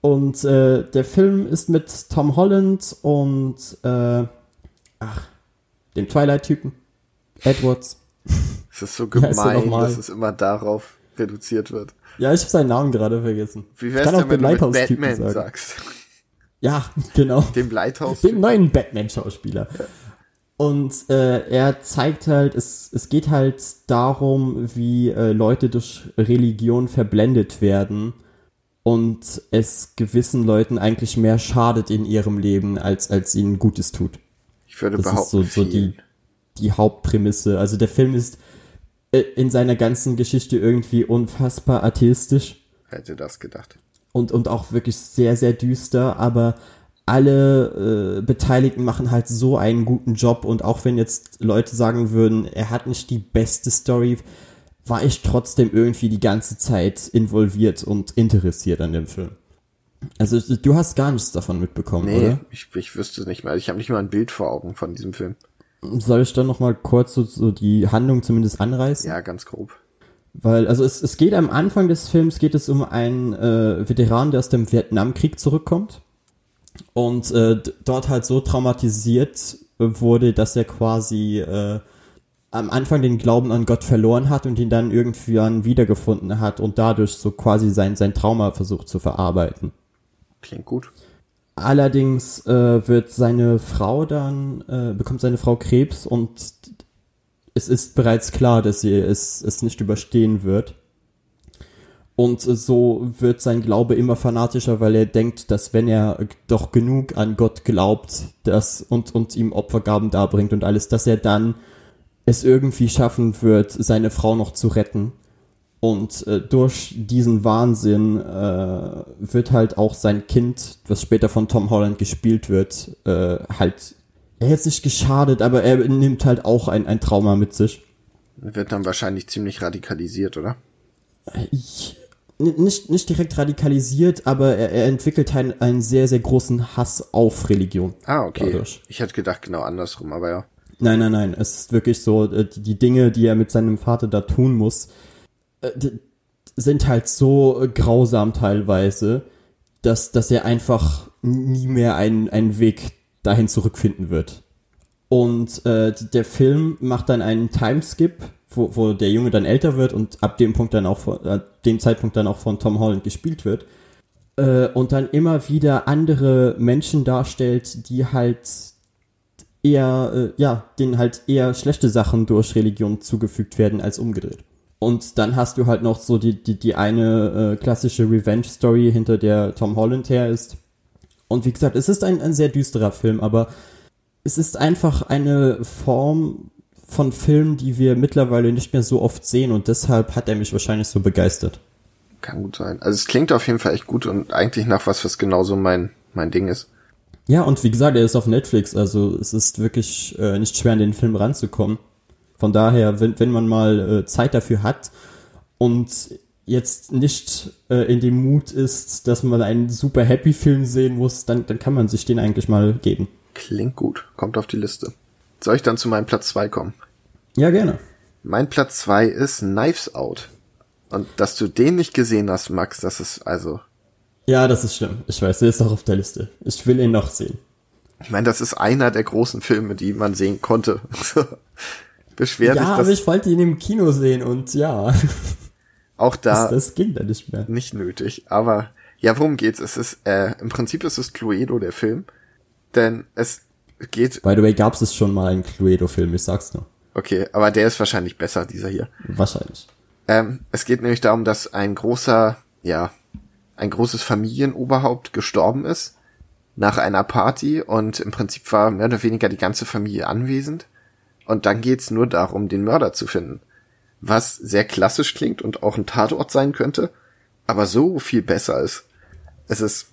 Speaker 1: Und äh, der Film ist mit Tom Holland und äh, ach, dem Twilight-Typen, Edwards.
Speaker 2: Es ist so gemein, dass es immer darauf reduziert wird.
Speaker 1: Ja, ich habe seinen Namen gerade vergessen.
Speaker 2: Wie
Speaker 1: ich
Speaker 2: wär's
Speaker 1: kann auch
Speaker 2: denn, wenn
Speaker 1: den
Speaker 2: du mit
Speaker 1: Lighthouse-Typen
Speaker 2: Batman
Speaker 1: sagen.
Speaker 2: sagst?
Speaker 1: Ja, genau.
Speaker 2: Dem Lighthouse?
Speaker 1: Dem neuen Batman-Schauspieler. Und äh, er zeigt halt, es, es geht halt darum, wie äh, Leute durch Religion verblendet werden und es gewissen Leuten eigentlich mehr schadet in ihrem Leben, als, als ihnen Gutes tut.
Speaker 2: Ich würde
Speaker 1: Das ist
Speaker 2: behaupten,
Speaker 1: so, so die, die Hauptprämisse. Also der Film ist äh, in seiner ganzen Geschichte irgendwie unfassbar atheistisch.
Speaker 2: Hätte das gedacht.
Speaker 1: und, und auch wirklich sehr, sehr düster, aber alle äh, Beteiligten machen halt so einen guten Job und auch wenn jetzt Leute sagen würden, er hat nicht die beste Story, war ich trotzdem irgendwie die ganze Zeit involviert und interessiert an dem Film. Also du hast gar nichts davon mitbekommen,
Speaker 2: Nee,
Speaker 1: oder?
Speaker 2: ich, ich wüsste nicht mehr. Ich habe nicht mal ein Bild vor Augen von diesem Film.
Speaker 1: Soll ich dann noch mal kurz so, so die Handlung zumindest anreißen?
Speaker 2: Ja, ganz grob.
Speaker 1: Weil, also es, es geht am Anfang des Films, geht es um einen äh, Veteran, der aus dem Vietnamkrieg zurückkommt und äh, dort halt so traumatisiert wurde, dass er quasi äh, am Anfang den Glauben an Gott verloren hat und ihn dann irgendwann wiedergefunden hat und dadurch so quasi sein, sein Trauma versucht zu verarbeiten.
Speaker 2: Klingt gut.
Speaker 1: Allerdings äh, wird seine Frau dann, äh, bekommt seine Frau Krebs und es ist bereits klar, dass sie es, es nicht überstehen wird. Und so wird sein Glaube immer fanatischer, weil er denkt, dass wenn er doch genug an Gott glaubt dass, und, und ihm Opfergaben darbringt und alles, dass er dann es irgendwie schaffen wird, seine Frau noch zu retten. Und äh, durch diesen Wahnsinn äh, wird halt auch sein Kind, was später von Tom Holland gespielt wird, äh, halt er hat sich geschadet, aber er nimmt halt auch ein, ein Trauma mit sich.
Speaker 2: Wird dann wahrscheinlich ziemlich radikalisiert, oder?
Speaker 1: Ich, nicht, nicht direkt radikalisiert, aber er, er entwickelt einen, einen sehr, sehr großen Hass auf Religion.
Speaker 2: Ah, okay.
Speaker 1: Dadurch.
Speaker 2: Ich hätte gedacht, genau andersrum, aber ja.
Speaker 1: Nein, nein, nein. Es ist wirklich so, äh, die, die Dinge, die er mit seinem Vater da tun muss, äh, sind halt so grausam teilweise, dass, dass er einfach nie mehr einen, einen Weg dahin zurückfinden wird. Und äh, der Film macht dann einen Timeskip, wo, wo der Junge dann älter wird und ab dem Punkt dann auch von, äh, dem Zeitpunkt dann auch von Tom Holland gespielt wird. Äh, und dann immer wieder andere Menschen darstellt, die halt eher, äh, ja, denen halt eher schlechte Sachen durch Religion zugefügt werden als umgedreht. Und dann hast du halt noch so die, die, die eine äh, klassische Revenge-Story, hinter der Tom Holland her ist. Und wie gesagt, es ist ein, ein sehr düsterer Film, aber es ist einfach eine Form von Film, die wir mittlerweile nicht mehr so oft sehen und deshalb hat er mich wahrscheinlich so begeistert.
Speaker 2: Kann gut sein. Also es klingt auf jeden Fall echt gut und eigentlich nach was, was genauso mein, mein Ding ist.
Speaker 1: Ja, und wie gesagt, er ist auf Netflix, also es ist wirklich äh, nicht schwer, an den Film ranzukommen. Von daher, wenn, wenn man mal äh, Zeit dafür hat und jetzt nicht äh, in dem Mut ist, dass man einen super happy Film sehen muss, dann, dann kann man sich den eigentlich mal geben.
Speaker 2: Klingt gut. Kommt auf die Liste. Soll ich dann zu meinem Platz zwei kommen?
Speaker 1: Ja, gerne.
Speaker 2: Mein Platz zwei ist Knives Out. Und dass du den nicht gesehen hast, Max, das ist also.
Speaker 1: Ja, das ist schlimm. Ich weiß, der ist auch auf der Liste. Ich will ihn noch sehen.
Speaker 2: Ich meine, das ist einer der großen Filme, die man sehen konnte. Beschwerlich.
Speaker 1: Ja, aber ich wollte ihn im Kino sehen und ja.
Speaker 2: Auch da.
Speaker 1: Das, das ging da nicht mehr.
Speaker 2: Nicht nötig. Aber ja, worum geht's? Es ist, äh, im Prinzip ist es Cluedo, der Film. Denn es geht.
Speaker 1: By the way, gab's es schon mal einen Cluedo-Film, ich sag's nur.
Speaker 2: Okay, aber der ist wahrscheinlich besser, dieser hier.
Speaker 1: Wahrscheinlich.
Speaker 2: Ähm, es geht nämlich darum, dass ein großer, ja, ein großes Familienoberhaupt gestorben ist nach einer Party und im Prinzip war mehr oder weniger die ganze Familie anwesend. Und dann geht's nur darum, den Mörder zu finden. Was sehr klassisch klingt und auch ein Tatort sein könnte, aber so viel besser ist. Es ist,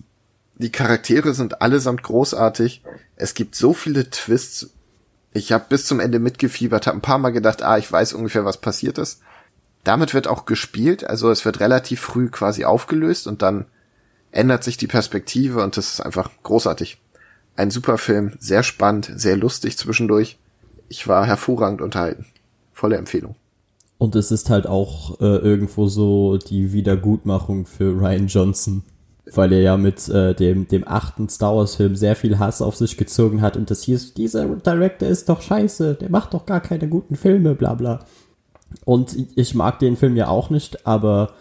Speaker 2: die Charaktere sind allesamt großartig. Es gibt so viele Twists. Ich habe bis zum Ende mitgefiebert, habe ein paar Mal gedacht, ah, ich weiß ungefähr, was passiert ist. Damit wird auch gespielt, also es wird relativ früh quasi aufgelöst und dann ändert sich die Perspektive und das ist einfach großartig. Ein super Film, sehr spannend, sehr lustig zwischendurch. Ich war hervorragend unterhalten. Volle Empfehlung.
Speaker 1: Und es ist halt auch äh, irgendwo so die Wiedergutmachung für Ryan Johnson, weil er ja mit äh, dem, dem achten Star Wars Film sehr viel Hass auf sich gezogen hat und das hieß, dieser Director ist doch scheiße, der macht doch gar keine guten Filme, bla bla. Und ich mag den Film ja auch nicht, aber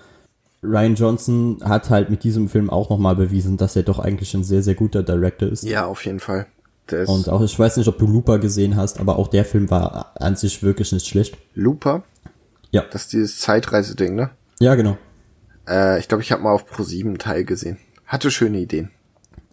Speaker 1: Ryan Johnson hat halt mit diesem Film auch nochmal bewiesen, dass er doch eigentlich ein sehr, sehr guter Director ist.
Speaker 2: Ja, auf jeden Fall. Ist
Speaker 1: Und auch, ich weiß nicht, ob du Looper gesehen hast, aber auch der Film war an sich wirklich nicht schlecht.
Speaker 2: Looper.
Speaker 1: Ja.
Speaker 2: Das ist dieses Zeitreiseding, ne?
Speaker 1: Ja, genau.
Speaker 2: Äh, ich glaube, ich habe mal auf Pro 7 Teil gesehen. Hatte schöne Ideen.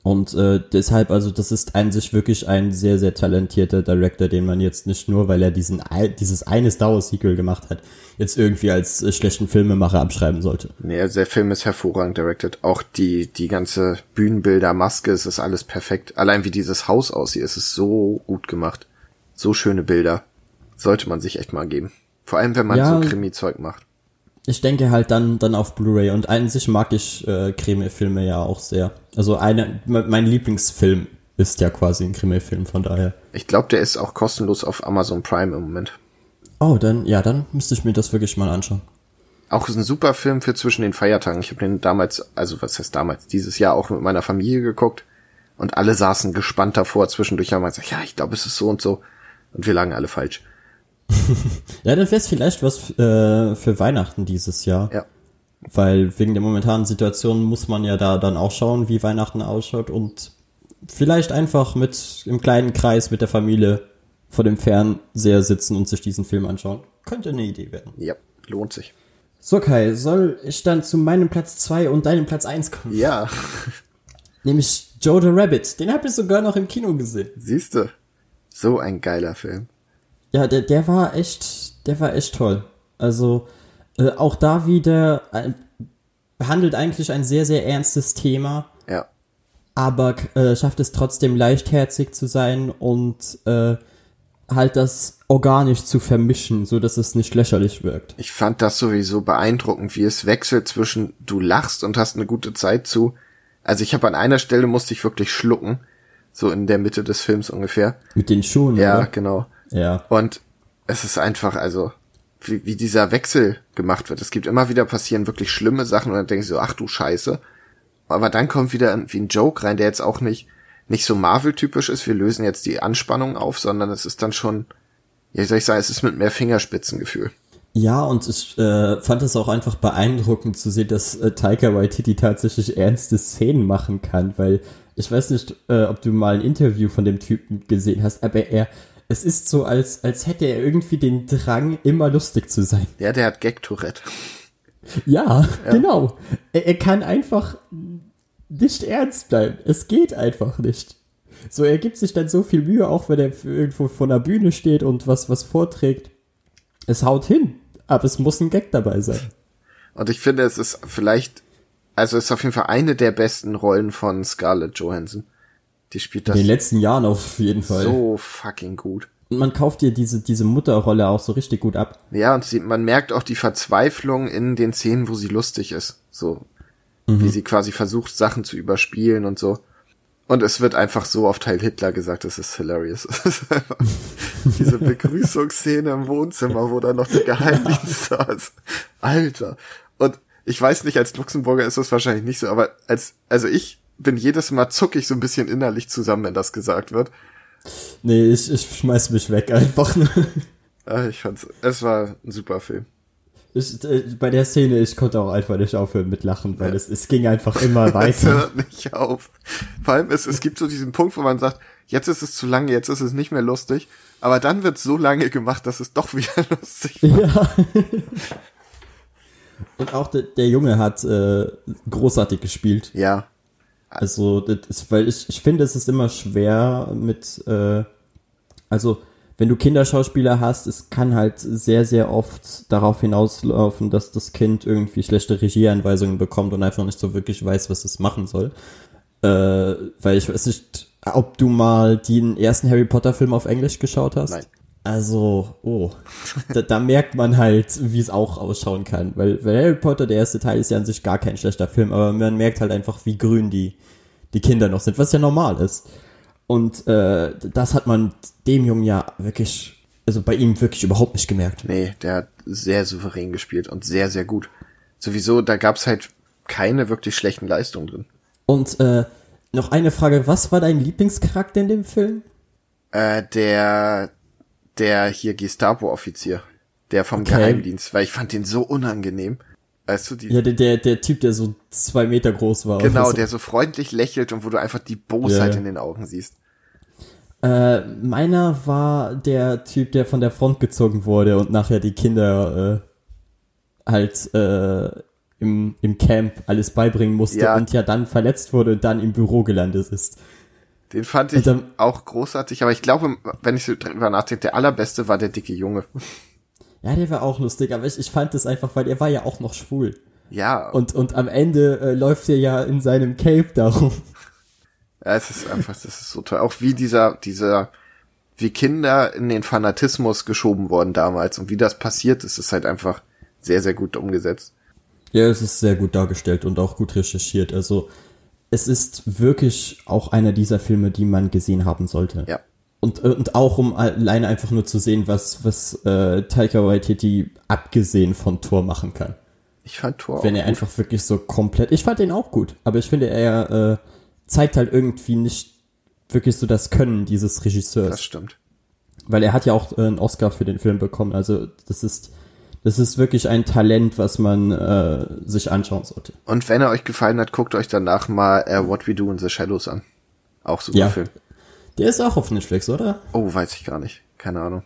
Speaker 1: Und äh, deshalb, also das ist an sich wirklich ein sehr, sehr talentierter Director, den man jetzt nicht nur, weil er diesen dieses eine Star Wars Sequel gemacht hat, jetzt irgendwie als äh, schlechten Filmemacher abschreiben sollte.
Speaker 2: Nee, also der Film ist hervorragend directed. Auch die, die ganze Bühnenbilder, Maske, es ist alles perfekt. Allein wie dieses Haus aussieht, es ist so gut gemacht. So schöne Bilder. Sollte man sich echt mal geben. Vor allem, wenn man
Speaker 1: Ja.
Speaker 2: so Krimi-Zeug macht.
Speaker 1: Ich denke halt dann dann auf Blu-ray und an sich mag ich äh, Krimi-Filme ja auch sehr. Also eine, me- mein Lieblingsfilm ist ja quasi ein Krimi-Film, von daher.
Speaker 2: Ich glaube, der ist auch kostenlos auf Amazon Prime im Moment.
Speaker 1: Oh, dann, ja, dann müsste ich mir das wirklich mal anschauen.
Speaker 2: Auch ist ein super Film für zwischen den Feiertagen. Ich habe den damals, also was heißt damals, dieses Jahr auch mit meiner Familie geguckt und alle saßen gespannt davor. Zwischendurch haben wir gesagt, ja, ich glaube, es ist so und so. Und wir lagen alle falsch.
Speaker 1: Ja, dann wäre es vielleicht was äh, für Weihnachten dieses Jahr.
Speaker 2: Ja.
Speaker 1: Weil wegen der momentanen Situation muss man ja da dann auch schauen, wie Weihnachten ausschaut und vielleicht einfach mit im kleinen Kreis mit der Familie vor dem Fernseher sitzen und sich diesen Film anschauen. Könnte eine Idee werden.
Speaker 2: Ja, lohnt sich.
Speaker 1: So Kai, soll ich dann zu meinem Platz 2 und deinem Platz 1 kommen?
Speaker 2: Ja,
Speaker 1: Nämlich Joe the Rabbit. Den habe ich sogar noch im Kino gesehen.
Speaker 2: siehste, so ein geiler Film.
Speaker 1: Ja, der, der war echt, der war echt toll. Also äh, auch da wieder äh, behandelt eigentlich ein sehr, sehr ernstes Thema.
Speaker 2: Ja,
Speaker 1: aber äh, schafft es trotzdem leichtherzig zu sein und äh, halt das organisch zu vermischen, so dass es nicht lächerlich wirkt.
Speaker 2: Ich fand das sowieso beeindruckend, wie es wechselt zwischen du lachst und hast eine gute Zeit zu. Also ich habe an einer Stelle musste ich wirklich schlucken, so in der Mitte des Films ungefähr.
Speaker 1: Mit den Schuhen,
Speaker 2: Ja,
Speaker 1: oder?
Speaker 2: genau.
Speaker 1: Ja.
Speaker 2: Und es ist einfach, also, wie, wie dieser Wechsel gemacht wird. Es gibt immer wieder passieren wirklich schlimme Sachen und dann denkst du so, ach du Scheiße. Aber dann kommt wieder wie ein Joke rein, der jetzt auch nicht, nicht so Marvel-typisch ist. Wir lösen jetzt die Anspannung auf, sondern es ist dann schon, ja, wie soll ich sagen, es ist mit mehr Fingerspitzengefühl.
Speaker 1: Ja, und ich äh, fand es auch einfach beeindruckend zu sehen, dass äh, Taika Waititi tatsächlich ernste Szenen machen kann, weil ich weiß nicht, äh, ob du mal ein Interview von dem Typen gesehen hast, aber er, es ist so, als, als hätte er irgendwie den Drang, immer lustig zu sein.
Speaker 2: Ja, der hat Gag-Tourette.
Speaker 1: Ja, genau. Er, er kann einfach nicht ernst bleiben. Es geht einfach nicht. So, er gibt sich dann so viel Mühe, auch wenn er irgendwo vor der Bühne steht und was, was vorträgt. Es haut hin, aber es muss ein Gag dabei sein.
Speaker 2: Und ich finde, es ist vielleicht, also es ist auf jeden Fall eine der besten Rollen von Scarlett Johansson. Die spielt
Speaker 1: In
Speaker 2: das
Speaker 1: den letzten Jahren auf jeden Fall.
Speaker 2: so fucking gut.
Speaker 1: Und man kauft dir diese, diese Mutterrolle auch so richtig gut ab.
Speaker 2: Ja, und sie, man merkt auch die Verzweiflung in den Szenen, wo sie lustig ist. So, wie sie quasi versucht, Sachen zu überspielen und so. Und es wird einfach so auf Teil Hitler gesagt, das ist hilarious. Diese Begrüßungsszene im Wohnzimmer, wo da noch der Geheimdienst saß. Alter. Und ich weiß nicht, als Luxemburger ist das wahrscheinlich nicht so, aber als, also ich bin jedes Mal zuckig so ein bisschen innerlich zusammen, wenn das gesagt wird.
Speaker 1: Nee, ich, ich schmeiß mich weg einfach.
Speaker 2: Äh, Ich fand's, es war ein super Film.
Speaker 1: Ich, äh, bei der Szene, ich konnte auch einfach nicht aufhören mit Lachen, weil es, es ging einfach immer
Speaker 2: Es
Speaker 1: weiter.
Speaker 2: hört nicht auf. Vor allem, es, es gibt so diesen Punkt, wo man sagt, jetzt ist es zu lange, jetzt ist es nicht mehr lustig. Aber dann wird so lange gemacht, dass es doch wieder lustig wird.
Speaker 1: Ja. Und auch der, der Junge hat äh, großartig gespielt.
Speaker 2: Ja.
Speaker 1: Also, das ist, weil ich, ich finde, es ist immer schwer mit, äh, also, wenn du Kinderschauspieler hast, es kann halt sehr, sehr oft darauf hinauslaufen, dass das Kind irgendwie schlechte Regieanweisungen bekommt und einfach nicht so wirklich weiß, was es machen soll. Äh, weil ich weiß nicht, ob du mal den ersten Harry Potter Film auf Englisch geschaut hast.
Speaker 2: Nein.
Speaker 1: Also, oh, da, da merkt man halt, wie es auch ausschauen kann. Weil, weil Harry Potter, der erste Teil, ist ja an sich gar kein schlechter Film, aber man merkt halt einfach, wie grün die, die Kinder noch sind, was ja normal ist. Und äh, das hat man dem Jungen ja wirklich, also bei ihm wirklich überhaupt nicht gemerkt.
Speaker 2: Nee, der hat sehr souverän gespielt und sehr, sehr gut. Sowieso, da gab's halt keine wirklich schlechten Leistungen drin.
Speaker 1: Und äh, noch eine Frage, was war dein Lieblingscharakter in dem Film?
Speaker 2: Äh, der, der hier Gestapo-Offizier. Der vom
Speaker 1: Okay.
Speaker 2: Geheimdienst, weil ich fand den so unangenehm. Weißt du, die,
Speaker 1: Ja, der, der, der Typ, der so zwei Meter groß war.
Speaker 2: genau,
Speaker 1: so.
Speaker 2: der so freundlich lächelt und wo du einfach die Bosheit
Speaker 1: Ja,
Speaker 2: in den Augen siehst.
Speaker 1: Äh, meiner war der Typ, der von der Front gezogen wurde und nachher die Kinder äh, halt äh, im, im Camp alles beibringen musste
Speaker 2: Ja.
Speaker 1: und ja dann verletzt wurde und dann im Büro gelandet ist.
Speaker 2: Den fand ich
Speaker 1: dann-
Speaker 2: auch großartig, aber ich glaube, wenn ich so drüber nachdenke, der allerbeste war der dicke Junge.
Speaker 1: Ja, der war auch lustig, aber ich, ich fand das einfach, weil er war ja auch noch schwul.
Speaker 2: Ja,
Speaker 1: Und, und am Ende äh, läuft er ja in seinem Cape darum.
Speaker 2: ja, es ist einfach, das ist so toll. Auch wie dieser, dieser, wie Kinder in den Fanatismus geschoben worden damals und wie das passiert ist, ist halt einfach sehr, sehr gut umgesetzt.
Speaker 1: Ja, es ist sehr gut dargestellt und auch gut recherchiert. Also es ist wirklich auch einer dieser Filme, die man gesehen haben sollte.
Speaker 2: Ja.
Speaker 1: Und, und auch um alleine einfach nur zu sehen, was, was äh, Taika Waititi abgesehen von Thor machen kann.
Speaker 2: Ich fand Thor
Speaker 1: Wenn er
Speaker 2: gut.
Speaker 1: einfach wirklich so komplett. Ich fand den auch gut, aber ich finde, er äh, zeigt halt irgendwie nicht wirklich so das Können dieses Regisseurs.
Speaker 2: Das stimmt.
Speaker 1: Weil er hat ja auch äh, einen Oscar für den Film bekommen. Also das ist, das ist wirklich ein Talent, was man äh, sich anschauen sollte.
Speaker 2: Und wenn er euch gefallen hat, guckt euch danach mal äh, What We Do in the Shadows an. Auch super
Speaker 1: Ja.
Speaker 2: Film.
Speaker 1: Der ist auch auf Netflix, oder?
Speaker 2: Oh, weiß ich gar nicht. Keine Ahnung.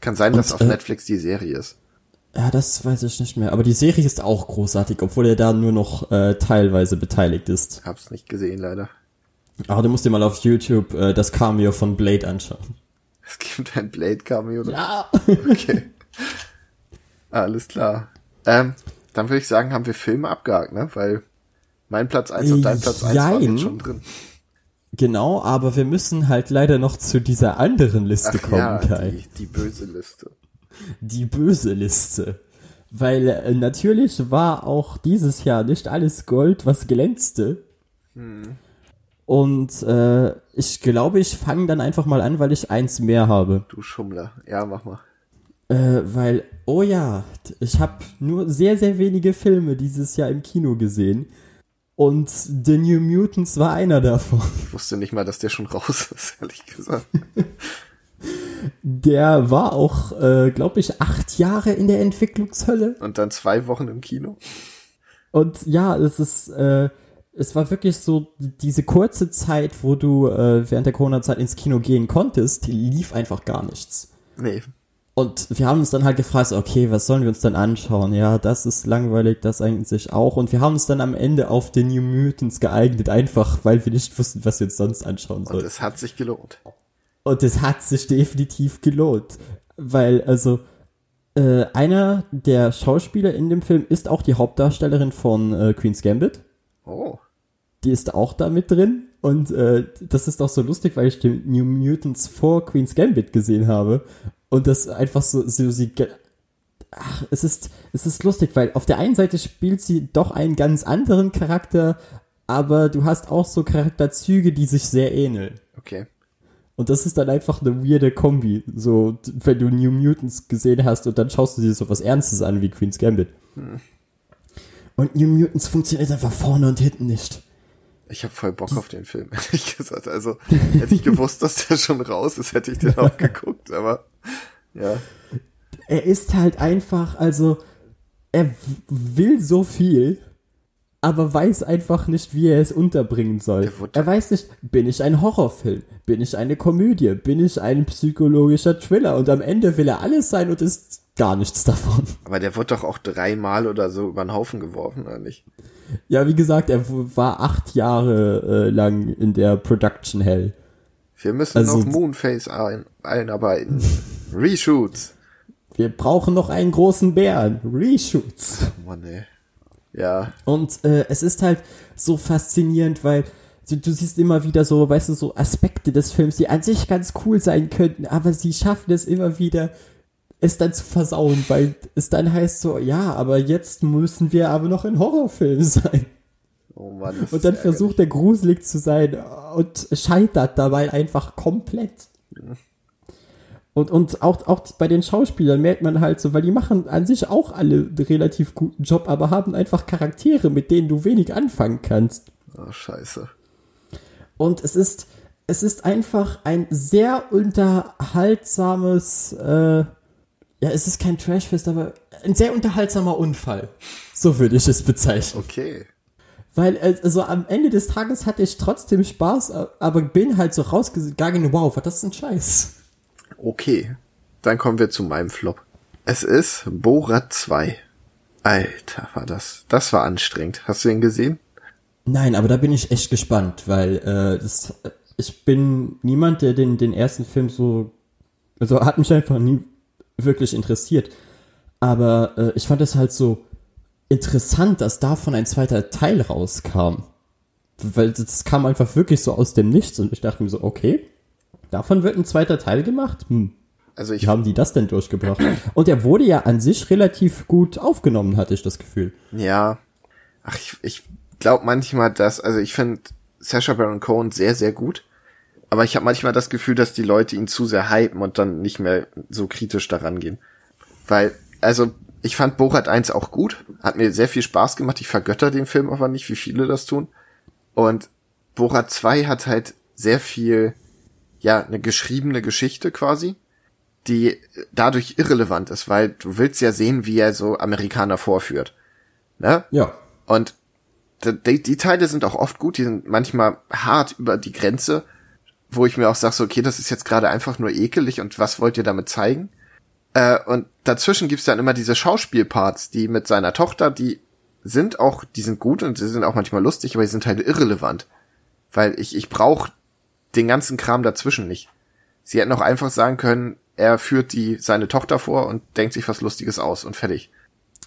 Speaker 2: Kann sein, dass auf
Speaker 1: äh,
Speaker 2: Netflix die Serie ist.
Speaker 1: Ja, das weiß ich nicht mehr. Aber die Serie ist auch großartig, obwohl er da nur noch äh, teilweise beteiligt ist.
Speaker 2: Hab's nicht gesehen, leider.
Speaker 1: Aber du musst dir mal auf YouTube äh, das Cameo von Blade anschauen.
Speaker 2: Es gibt ein Blade-Cameo. oder?
Speaker 1: Ja.
Speaker 2: Okay. Alles klar. Ähm, dann würde ich sagen, haben wir Filme abgehakt, ne? Weil mein Platz 1 und dein Platz 1 waren schon drin.
Speaker 1: Genau, aber wir müssen halt leider noch zu dieser anderen Liste
Speaker 2: Ach
Speaker 1: kommen,
Speaker 2: ja,
Speaker 1: Kai.
Speaker 2: die, die böse Liste.
Speaker 1: Die böse Liste. Weil äh, natürlich war auch dieses Jahr nicht alles Gold, was glänzte. Und äh, ich glaube, ich fange dann einfach mal an, weil ich eins mehr habe.
Speaker 2: Du Schummler. Ja, mach mal.
Speaker 1: Äh, weil, oh ja, ich habe nur sehr, sehr wenige Filme dieses Jahr im Kino gesehen. Und The New Mutants war einer davon.
Speaker 2: Ich wusste nicht mal, dass der schon raus ist, ehrlich gesagt.
Speaker 1: Der war auch, äh, glaube ich, acht Jahre in der Entwicklungshölle.
Speaker 2: Und dann zwei Wochen im Kino.
Speaker 1: Und ja, es ist, äh, es war wirklich so diese kurze Zeit, wo du äh, während der Corona-Zeit ins Kino gehen konntest, lief einfach gar nichts.
Speaker 2: Nee.
Speaker 1: Und wir haben uns dann halt gefragt, okay, was sollen wir uns dann anschauen? Ja, das ist langweilig, das eigentlich auch. Und wir haben uns dann am Ende auf The New Mutants geeignet, einfach weil wir nicht wussten, was wir uns sonst anschauen
Speaker 2: Und
Speaker 1: sollen.
Speaker 2: es hat sich gelohnt.
Speaker 1: Und es hat sich definitiv gelohnt. Weil, also, äh, einer der Schauspieler in dem Film ist auch die Hauptdarstellerin von äh, Queen's Gambit.
Speaker 2: Oh.
Speaker 1: Die ist auch da mit drin. Und äh, das ist auch so lustig, weil ich den New Mutants vor Queen's Gambit gesehen habe. Und das einfach so, so sie. Ach, es ist, es ist lustig, weil auf der einen Seite spielt sie doch einen ganz anderen Charakter, aber du hast auch so Charakterzüge, die sich sehr ähneln.
Speaker 2: Okay.
Speaker 1: Und das ist dann einfach eine weirde Kombi. So, wenn du New Mutants gesehen hast und dann schaust du dir so was Ernstes an wie Queen's Gambit. Und New Mutants funktioniert einfach vorne und hinten nicht.
Speaker 2: Ich habe voll Bock auf den Film, ehrlich gesagt. Also, hätte ich gewusst, dass der schon raus ist, hätte ich den auch geguckt, aber ja.
Speaker 1: Er ist halt einfach, also, er will so viel, aber weiß einfach nicht, wie er es unterbringen soll. Er weiß nicht, bin ich ein Horrorfilm? Bin ich eine Komödie? Bin ich ein psychologischer Thriller? Und am Ende will er alles sein und ist gar nichts davon.
Speaker 2: Aber der wurde doch auch dreimal oder so über den Haufen geworfen, oder nicht?
Speaker 1: Ja, wie gesagt, er war acht Jahre äh, lang in der Production Hell.
Speaker 2: Wir müssen
Speaker 1: Also-
Speaker 2: noch Moonface ein, einarbeiten. Reshoots.
Speaker 1: Wir brauchen noch einen großen Bären. Reshoots.
Speaker 2: Oh Mann, ey. Ja,
Speaker 1: Und äh, es ist halt so faszinierend, weil du, du siehst immer wieder so, weißt du, so Aspekte des Films, die an sich ganz cool sein könnten, aber sie schaffen es immer wieder, es dann zu versauen, weil es dann heißt so, ja, aber jetzt müssen wir aber noch ein Horrorfilm sein.
Speaker 2: Oh Mann.
Speaker 1: Und dann versucht er gruselig zu sein und scheitert dabei einfach komplett. Und, und auch, auch bei den Schauspielern merkt man halt so, weil die machen an sich auch alle einen relativ guten Job, aber haben einfach Charaktere, mit denen du wenig anfangen kannst.
Speaker 2: Oh, scheiße.
Speaker 1: Und es ist, es ist einfach ein sehr unterhaltsames, äh, ja, es ist kein Trashfest, aber ein sehr unterhaltsamer Unfall. So würde ich es bezeichnen.
Speaker 2: Okay.
Speaker 1: Weil, also am Ende des Tages hatte ich trotzdem Spaß, aber bin halt so rausgegangen, wow, was das ist ein Scheiß.
Speaker 2: Okay. Dann kommen wir zu meinem Flop. Es ist Borat 2. Alter, war das. Das war anstrengend. Hast du ihn gesehen?
Speaker 1: Nein, aber da bin ich echt gespannt, weil äh, das, ich bin niemand, der den, den ersten Film so, also hat mich einfach nie wirklich interessiert. Aber äh, ich fand es halt so interessant, dass davon ein zweiter Teil rauskam. Weil das kam einfach wirklich so aus dem Nichts und ich dachte mir so, okay, davon wird ein zweiter Teil gemacht? Hm,
Speaker 2: Also ich
Speaker 1: wie haben die das denn durchgebracht? Und er wurde ja an sich relativ gut aufgenommen, hatte ich das Gefühl.
Speaker 2: Ja. Ach, ich, ich glaube manchmal, dass, also ich finde Sacha Baron Cohen sehr, sehr gut. Aber ich habe manchmal das Gefühl, dass die Leute ihn zu sehr hypen und dann nicht mehr so kritisch daran gehen. Weil, also, ich fand Borat 1 auch gut. Hat mir sehr viel Spaß gemacht. Ich vergötter den Film aber nicht, wie viele das tun. Und Borat 2 hat halt sehr viel, ja, eine geschriebene Geschichte quasi, die dadurch irrelevant ist, weil du willst ja sehen, wie er so Amerikaner vorführt. Ne?
Speaker 1: Ja.
Speaker 2: Und die, die Teile sind auch oft gut, die sind manchmal hart über die Grenze, wo ich mir auch sage, so, okay, das ist jetzt gerade einfach nur ekelig und was wollt ihr damit zeigen? Äh, und dazwischen gibt's dann immer diese Schauspielparts, die mit seiner Tochter, die sind auch, die sind gut und sie sind auch manchmal lustig, aber die sind halt irrelevant. Weil ich, ich brauche den ganzen Kram dazwischen nicht. Sie hätten auch einfach sagen können, er führt die seine Tochter vor und denkt sich was Lustiges aus und fertig.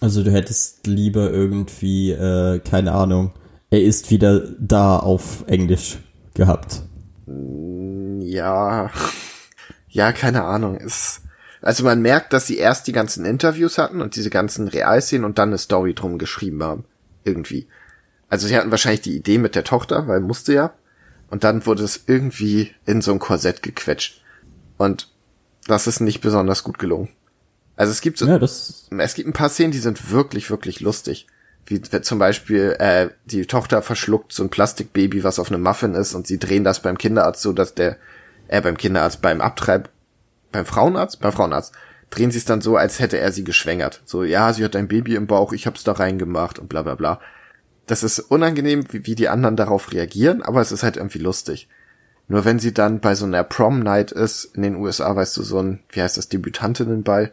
Speaker 1: Also du hättest lieber irgendwie, äh, keine Ahnung, er ist wieder da auf Englisch gehabt.
Speaker 2: Ja, ja, keine Ahnung. Es, also man merkt, dass sie erst die ganzen Interviews hatten und diese ganzen Realszenen und dann eine Story drum geschrieben haben. Irgendwie. Also sie hatten wahrscheinlich die Idee mit der Tochter, weil musste ja. Und dann wurde es irgendwie in so ein Korsett gequetscht. Und das ist nicht besonders gut gelungen. Also es gibt so,
Speaker 1: Ja, das,
Speaker 2: es gibt ein paar Szenen, die sind wirklich, wirklich lustig. Wie zum Beispiel, äh, die Tochter verschluckt so ein Plastikbaby, was auf einem Muffin ist, und sie drehen das beim Kinderarzt so, dass der, äh, beim Kinderarzt, beim Abtreib, beim Frauenarzt, beim Frauenarzt, drehen sie es dann so, als hätte er sie geschwängert. So, ja, sie hat ein Baby im Bauch, ich hab's da reingemacht und bla bla bla. Das ist unangenehm, wie, wie die anderen darauf reagieren, aber es ist halt irgendwie lustig. Nur wenn sie dann bei so einer Prom-Night ist, in den USA, weißt du, so ein, wie heißt das, Debütantinnenball,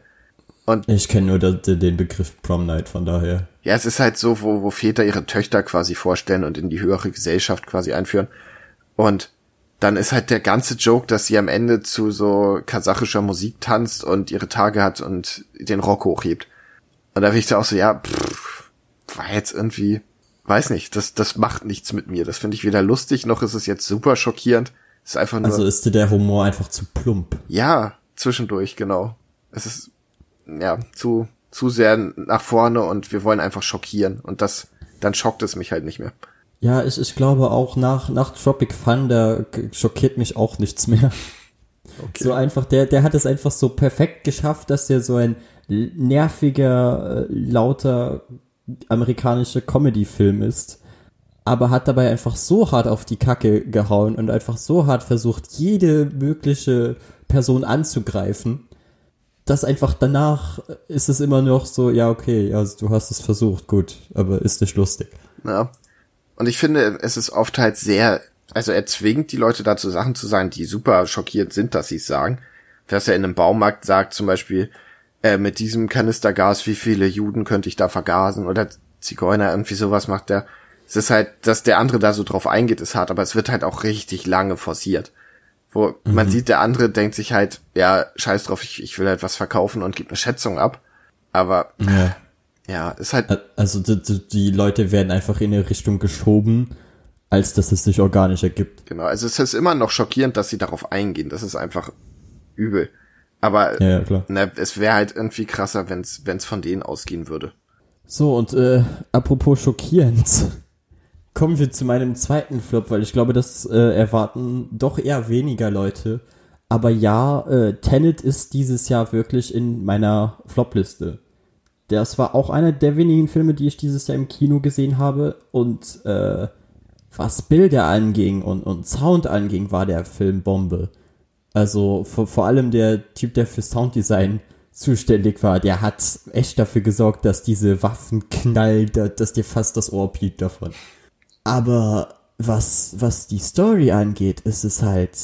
Speaker 2: und
Speaker 1: ich kenne nur den, Begriff Prom Night, von daher.
Speaker 2: Ja, es ist halt so, wo, wo Väter ihre Töchter quasi vorstellen und in die höhere Gesellschaft quasi einführen. Und dann ist halt der ganze Joke, dass sie am Ende zu so kasachischer Musik tanzt und ihre Tage hat und den Rock hochhebt. Und da bin ich da auch so, ja, pff, war jetzt irgendwie, weiß nicht, das, das macht nichts mit mir. Das finde ich weder lustig, noch ist es jetzt super schockierend. Ist einfach nur,
Speaker 1: Also ist dir der Humor einfach zu plump.
Speaker 2: ja, zwischendurch, genau. Es ist, ja, zu, zu sehr nach vorne und wir wollen einfach schockieren. Und das, dann schockt es mich halt nicht mehr.
Speaker 1: Ja, ich, ich glaube auch nach, nach Tropic Thunder schockiert mich auch nichts mehr. So einfach, der, der hat es einfach so perfekt geschafft, dass der so ein nerviger, äh, lauter amerikanischer Comedy-Film ist. Aber hat dabei einfach so hart auf die Kacke gehauen und einfach so hart versucht, jede mögliche Person anzugreifen, dass einfach danach ist es immer noch so, ja, okay, also du hast es versucht, gut, aber ist nicht lustig.
Speaker 2: Ja. Und ich finde, es ist oft halt sehr, also er zwingt die Leute dazu, Sachen zu sagen, die super schockiert sind, dass sie es sagen. Dass er in einem Baumarkt sagt, zum Beispiel, äh, mit diesem Kanistergas, wie viele Juden könnte ich da vergasen? Oder Zigeuner, irgendwie sowas macht er. Es ist halt, dass der andere da so drauf eingeht, ist hart, aber es wird halt auch richtig lange forciert. Wo man sieht, der andere denkt sich halt, ja, scheiß drauf, ich, ich will halt was verkaufen und gibt eine Schätzung ab. Aber
Speaker 1: Ja.
Speaker 2: Ja, ist halt
Speaker 1: Also die, die, Leute werden einfach in eine Richtung geschoben, als dass es sich organisch ergibt.
Speaker 2: Genau, also es ist immer noch schockierend, dass sie darauf eingehen. Das ist einfach übel. Aber
Speaker 1: Ja, ja, klar.
Speaker 2: ne, es wäre halt irgendwie krasser, wenn es von denen ausgehen würde.
Speaker 1: So, und äh, apropos schockierend, kommen wir zu meinem zweiten Flop, weil ich glaube, das äh, erwarten doch eher weniger Leute. Aber ja, äh, Tenet ist dieses Jahr wirklich in meiner Flop-Liste. Das war auch einer der wenigen Filme, die ich dieses Jahr im Kino gesehen habe. Und äh, was Bilder anging und, und Sound anging, war der Film Bombe. Also vor, vor allem der Typ, der für Sounddesign zuständig war, der hat echt dafür gesorgt, dass diese Waffen knallen, da- dass dir fast das Ohr piept davon. Aber was, was die Story angeht, ist es halt,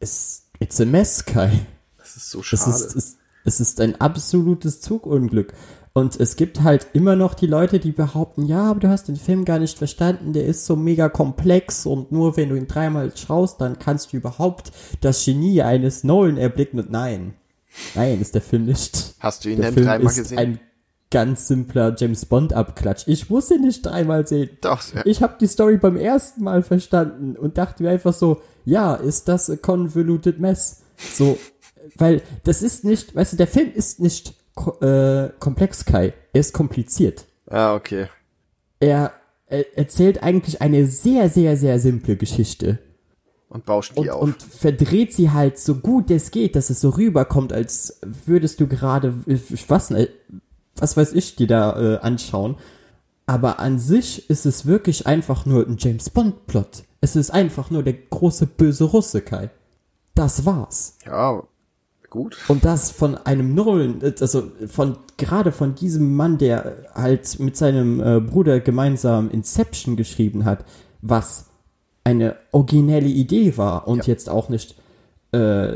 Speaker 1: es, it's a mess, Kai.
Speaker 2: Das ist so
Speaker 1: Es
Speaker 2: schade.
Speaker 1: ist, es, es ist ein absolutes Zugunglück. Und es gibt halt immer noch die Leute, die behaupten, ja, aber du hast den Film gar nicht verstanden, der ist so mega komplex und nur wenn du ihn dreimal schaust, dann kannst du überhaupt das Genie eines Nolan erblicken und nein. Nein, ist der Film nicht.
Speaker 2: Hast du ihn
Speaker 1: Der
Speaker 2: denn
Speaker 1: Film
Speaker 2: dreimal
Speaker 1: ist
Speaker 2: gesehen?
Speaker 1: ein ganz simpler James Bond Abklatsch. Ich muss ihn nicht dreimal sehen.
Speaker 2: Doch, ja.
Speaker 1: Ich habe die Story beim ersten Mal verstanden und dachte mir einfach so, ja, ist das a convoluted mess? So, weil das ist nicht, weißt du, der Film ist nicht ko äh, komplex, Kai. Er ist kompliziert.
Speaker 2: Ah, okay.
Speaker 1: Er, er erzählt eigentlich eine sehr, sehr, sehr simple Geschichte
Speaker 2: Und bauscht die
Speaker 1: und,
Speaker 2: auf.
Speaker 1: und verdreht sie halt so gut es geht, dass es so rüberkommt, als würdest du gerade, was, was weiß ich, dir da äh, anschauen. Aber an sich ist es wirklich einfach nur ein James Bond Plot. Es ist einfach nur der große böse Russe, Kai. Das war's.
Speaker 2: ja, gut.
Speaker 1: Und das von einem äh, also von gerade von diesem Mann, der halt mit seinem äh, Bruder gemeinsam Inception geschrieben hat, was eine originelle Idee war und jetzt auch nicht, äh,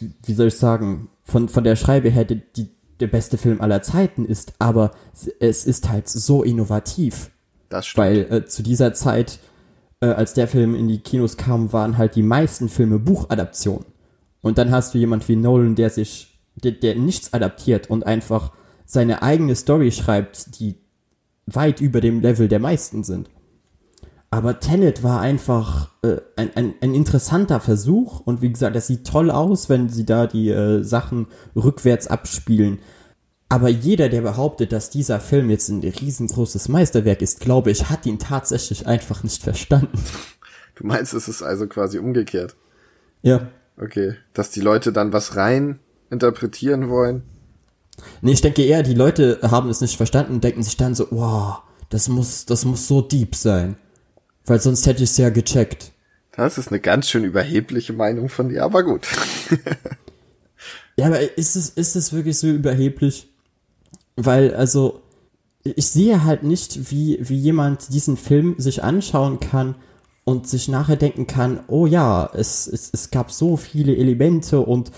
Speaker 1: wie- wie soll ich sagen, von, von der Schreibe her die, die, der beste Film aller Zeiten ist, aber es ist halt so innovativ.
Speaker 2: Das stimmt.
Speaker 1: Weil äh, zu dieser Zeit, äh, als der Film in die Kinos kam, waren halt die meisten Filme Buchadaptionen. Und dann hast du jemand wie Nolan, der sich, der, der nichts adaptiert und einfach seine eigene Story schreibt, die weit über dem Level der meisten sind. Aber Tenet war einfach äh, ein, ein, ein interessanter Versuch und wie gesagt, das sieht toll aus, wenn sie da die äh, Sachen rückwärts abspielen. Aber jeder, der behauptet, dass dieser Film jetzt ein riesengroßes Meisterwerk ist, glaube ich, hat ihn tatsächlich einfach nicht verstanden.
Speaker 2: Du meinst, es ist also quasi umgekehrt?
Speaker 1: Ja.
Speaker 2: Okay. Dass die Leute dann was rein interpretieren wollen?
Speaker 1: Nee, ich denke eher, die Leute haben es nicht verstanden und denken sich dann so, wow, das muss, das muss so deep sein. Weil sonst hätte ich es ja gecheckt.
Speaker 2: Das ist eine ganz schön überhebliche Meinung von dir, aber gut.
Speaker 1: ja, aber ist es, ist es wirklich so überheblich? Weil, also, ich sehe halt nicht, wie, wie jemand diesen Film sich anschauen kann und sich nachher denken kann, oh ja, es, es, es gab so viele Elemente und,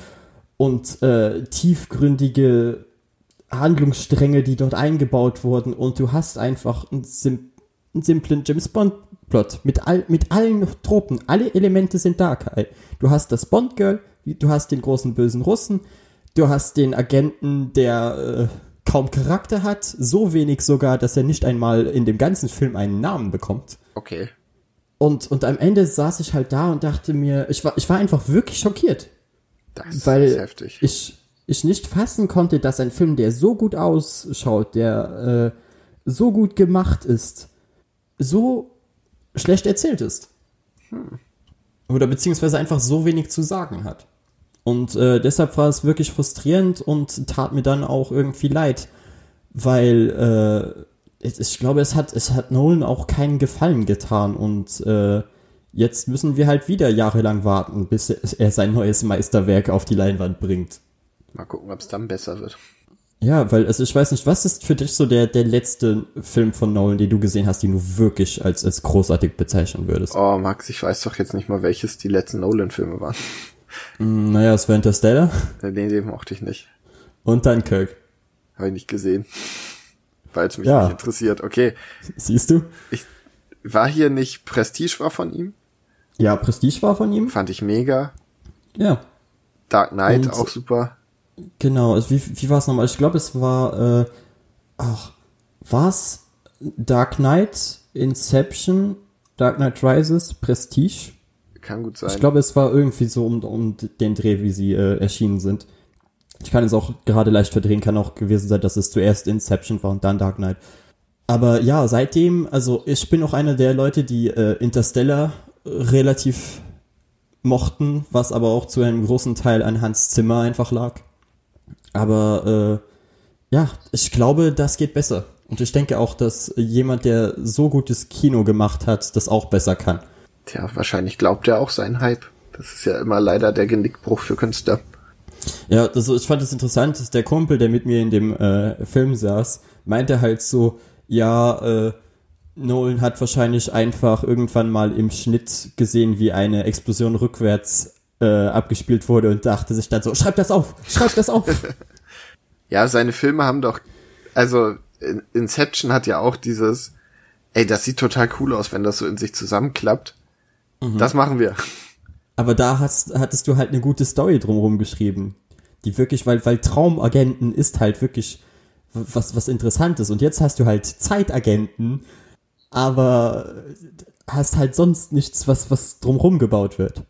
Speaker 1: und äh, tiefgründige Handlungsstränge, die dort eingebaut wurden und du hast einfach einen, sim einen simplen James Bond Plot mit all mit allen Tropen, alle Elemente sind da, Kai. Du hast das Bond Girl, du hast den großen bösen Russen, du hast den Agenten, der äh, kaum Charakter hat, so wenig sogar, dass er nicht einmal in dem ganzen Film einen Namen bekommt.
Speaker 2: Okay.
Speaker 1: Und und am Ende saß ich halt da und dachte mir, ich war ich war einfach wirklich schockiert.
Speaker 2: Das
Speaker 1: weil
Speaker 2: ist heftig.
Speaker 1: ich ich nicht fassen konnte, dass ein Film, der so gut ausschaut, der äh, so gut gemacht ist, so schlecht erzählt ist. Hm. Oder beziehungsweise einfach so wenig zu sagen hat. Und äh, deshalb war es wirklich frustrierend und tat mir dann auch irgendwie leid, weil äh, ich glaube, es hat, es hat Nolan auch keinen Gefallen getan und äh, jetzt müssen wir halt wieder jahrelang warten, bis er sein neues Meisterwerk auf die Leinwand bringt.
Speaker 2: Mal gucken, ob es dann besser wird.
Speaker 1: Ja, weil, also ich weiß nicht, was ist für dich so der, der letzte Film von Nolan, den du gesehen hast, den du wirklich als, als großartig bezeichnen würdest?
Speaker 2: Oh, Max, ich weiß doch jetzt nicht mal, welches die letzten Nolan-Filme waren.
Speaker 1: Mm, naja, es war Interstellar.
Speaker 2: Nee, den mochte ich nicht.
Speaker 1: Und dann Kirk.
Speaker 2: Habe ich nicht gesehen. Weil es mich
Speaker 1: Ja.
Speaker 2: nicht interessiert. Okay.
Speaker 1: Siehst du?
Speaker 2: Ich, war hier nicht Prestige war von ihm?
Speaker 1: Ja, Prestige war von ihm.
Speaker 2: Fand ich mega.
Speaker 1: Ja,
Speaker 2: Dark Knight
Speaker 1: Und-
Speaker 2: auch super.
Speaker 1: genau. Also wie, wie war es nochmal? Ich glaube, es war, äh, ach, war's Dark Knight, Inception, Dark Knight Rises, Prestige?
Speaker 2: Kann gut sein.
Speaker 1: Ich glaube, es war irgendwie so um, um den Dreh, wie sie äh, erschienen sind. Ich kann es auch gerade leicht verdrehen, kann auch gewesen sein, dass es zuerst Inception war und dann Dark Knight. Aber ja, seitdem, also ich bin auch einer der Leute, die äh, Interstellar relativ mochten, was aber auch zu einem großen Teil an Hans Zimmer einfach lag. Aber äh, ja, ich glaube, das geht besser. Und ich denke auch, dass jemand, der so gutes Kino gemacht hat, das auch besser kann.
Speaker 2: Tja, wahrscheinlich glaubt er auch seinen Hype. Das ist ja immer leider der Genickbruch für Künstler.
Speaker 1: Ja, das, ich fand es interessant, dass der Kumpel, der mit mir in dem äh, Film saß, meinte halt so, ja, äh, Nolan hat wahrscheinlich einfach irgendwann mal im Schnitt gesehen, wie eine Explosion rückwärts äh, abgespielt wurde und dachte sich dann so, schreib das auf, schreib das auf.
Speaker 2: Ja, seine Filme haben doch, also In- Inception hat ja auch dieses, ey, das sieht total cool aus, wenn das so in sich zusammenklappt. Das machen wir.
Speaker 1: Aber da hast, hattest du halt eine gute Story drumherum geschrieben. Die wirklich, weil, weil Traumagenten ist halt wirklich was, was Interessantes. Und jetzt hast du halt Zeitagenten, aber hast halt sonst nichts, was, was drumherum gebaut wird.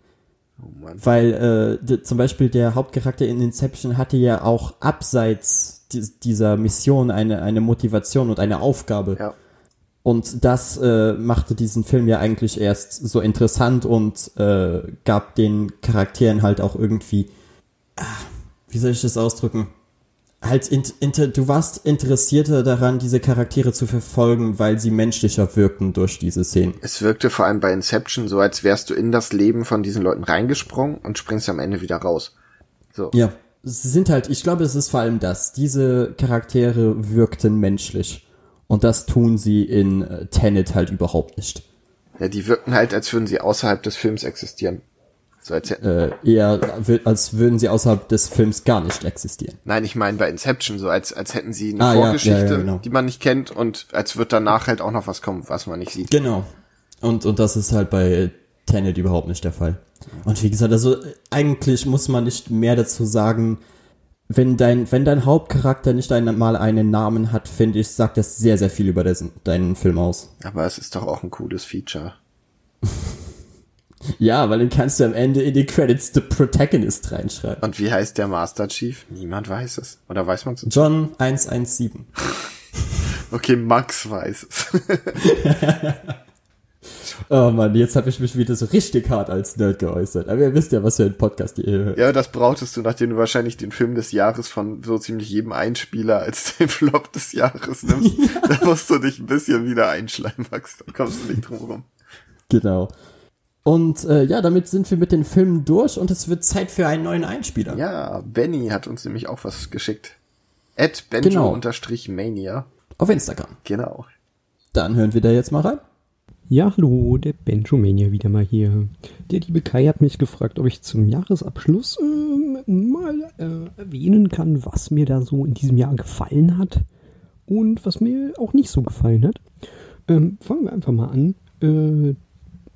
Speaker 2: Oh Mann.
Speaker 1: Weil äh, d- zum Beispiel der Hauptcharakter in Inception hatte ja auch abseits di dieser Mission eine, eine Motivation und eine Aufgabe.
Speaker 2: Ja.
Speaker 1: Und das äh, machte diesen Film ja eigentlich erst so interessant und äh, gab den Charakteren halt auch irgendwie, ah, wie soll ich das ausdrücken? Halt, in, inter, du warst interessierter daran, diese Charaktere zu verfolgen, weil sie menschlicher wirkten durch diese Szenen.
Speaker 2: Es wirkte vor allem bei Inception so, als wärst du in das Leben von diesen Leuten reingesprungen und springst am Ende wieder raus. So.
Speaker 1: Ja, sie sind halt, ich glaube, es ist vor allem das. Diese Charaktere wirkten menschlich. Und das tun sie in äh, Tenet halt überhaupt nicht.
Speaker 2: Ja, die wirkten halt, als würden sie außerhalb des Films existieren. So als hätten,
Speaker 1: Äh, eher, als würden sie außerhalb des Films gar nicht existieren.
Speaker 2: nein, ich meine bei Inception, so als, als hätten sie eine
Speaker 1: Ah,
Speaker 2: Vorgeschichte,
Speaker 1: ja, ja, genau.
Speaker 2: die man nicht kennt und als wird danach halt auch noch was kommen, was man nicht sieht.
Speaker 1: Genau. Und, und das ist halt bei Tenet überhaupt nicht der Fall. Und wie gesagt, also äh, eigentlich muss man nicht mehr dazu sagen. Wenn dein, wenn dein Hauptcharakter nicht einmal einen Namen hat, finde ich, sagt das sehr, sehr viel über dessen, deinen Film aus.
Speaker 2: Aber es ist doch auch ein cooles Feature.
Speaker 1: Ja, weil dann kannst du am Ende in die Credits The Protagonist reinschreiben.
Speaker 2: Und wie heißt der Master Chief? Niemand weiß es. Oder weiß man es?
Speaker 1: John 117.
Speaker 2: Okay, Max weiß es.
Speaker 1: oh Mann, jetzt habe ich mich wieder so richtig hart als Nerd geäußert. Aber ihr wisst ja, was für ein Podcast ihr hört.
Speaker 2: Ja, das brauchtest du, nachdem du wahrscheinlich den Film des Jahres von so ziemlich jedem Einspieler als den Flop des Jahres nimmst. da musst du dich ein bisschen wieder einschleimen, Max. Da kommst du nicht drum rum.
Speaker 1: Genau. Und äh, ja, damit sind wir mit den Filmen durch und es wird Zeit für einen neuen Einspieler.
Speaker 2: Ja, Benny hat uns nämlich auch was geschickt. At Benjo-Mania.
Speaker 1: Genau. Auf Instagram.
Speaker 2: Genau.
Speaker 1: Dann hören wir da jetzt mal rein.
Speaker 4: Ja, hallo, der Benjomania wieder mal hier. Der liebe Kai hat mich gefragt, ob ich zum Jahresabschluss äh, mal äh, erwähnen kann, was mir da so in diesem Jahr gefallen hat und was mir auch nicht so gefallen hat. Ähm, fangen wir einfach mal an äh,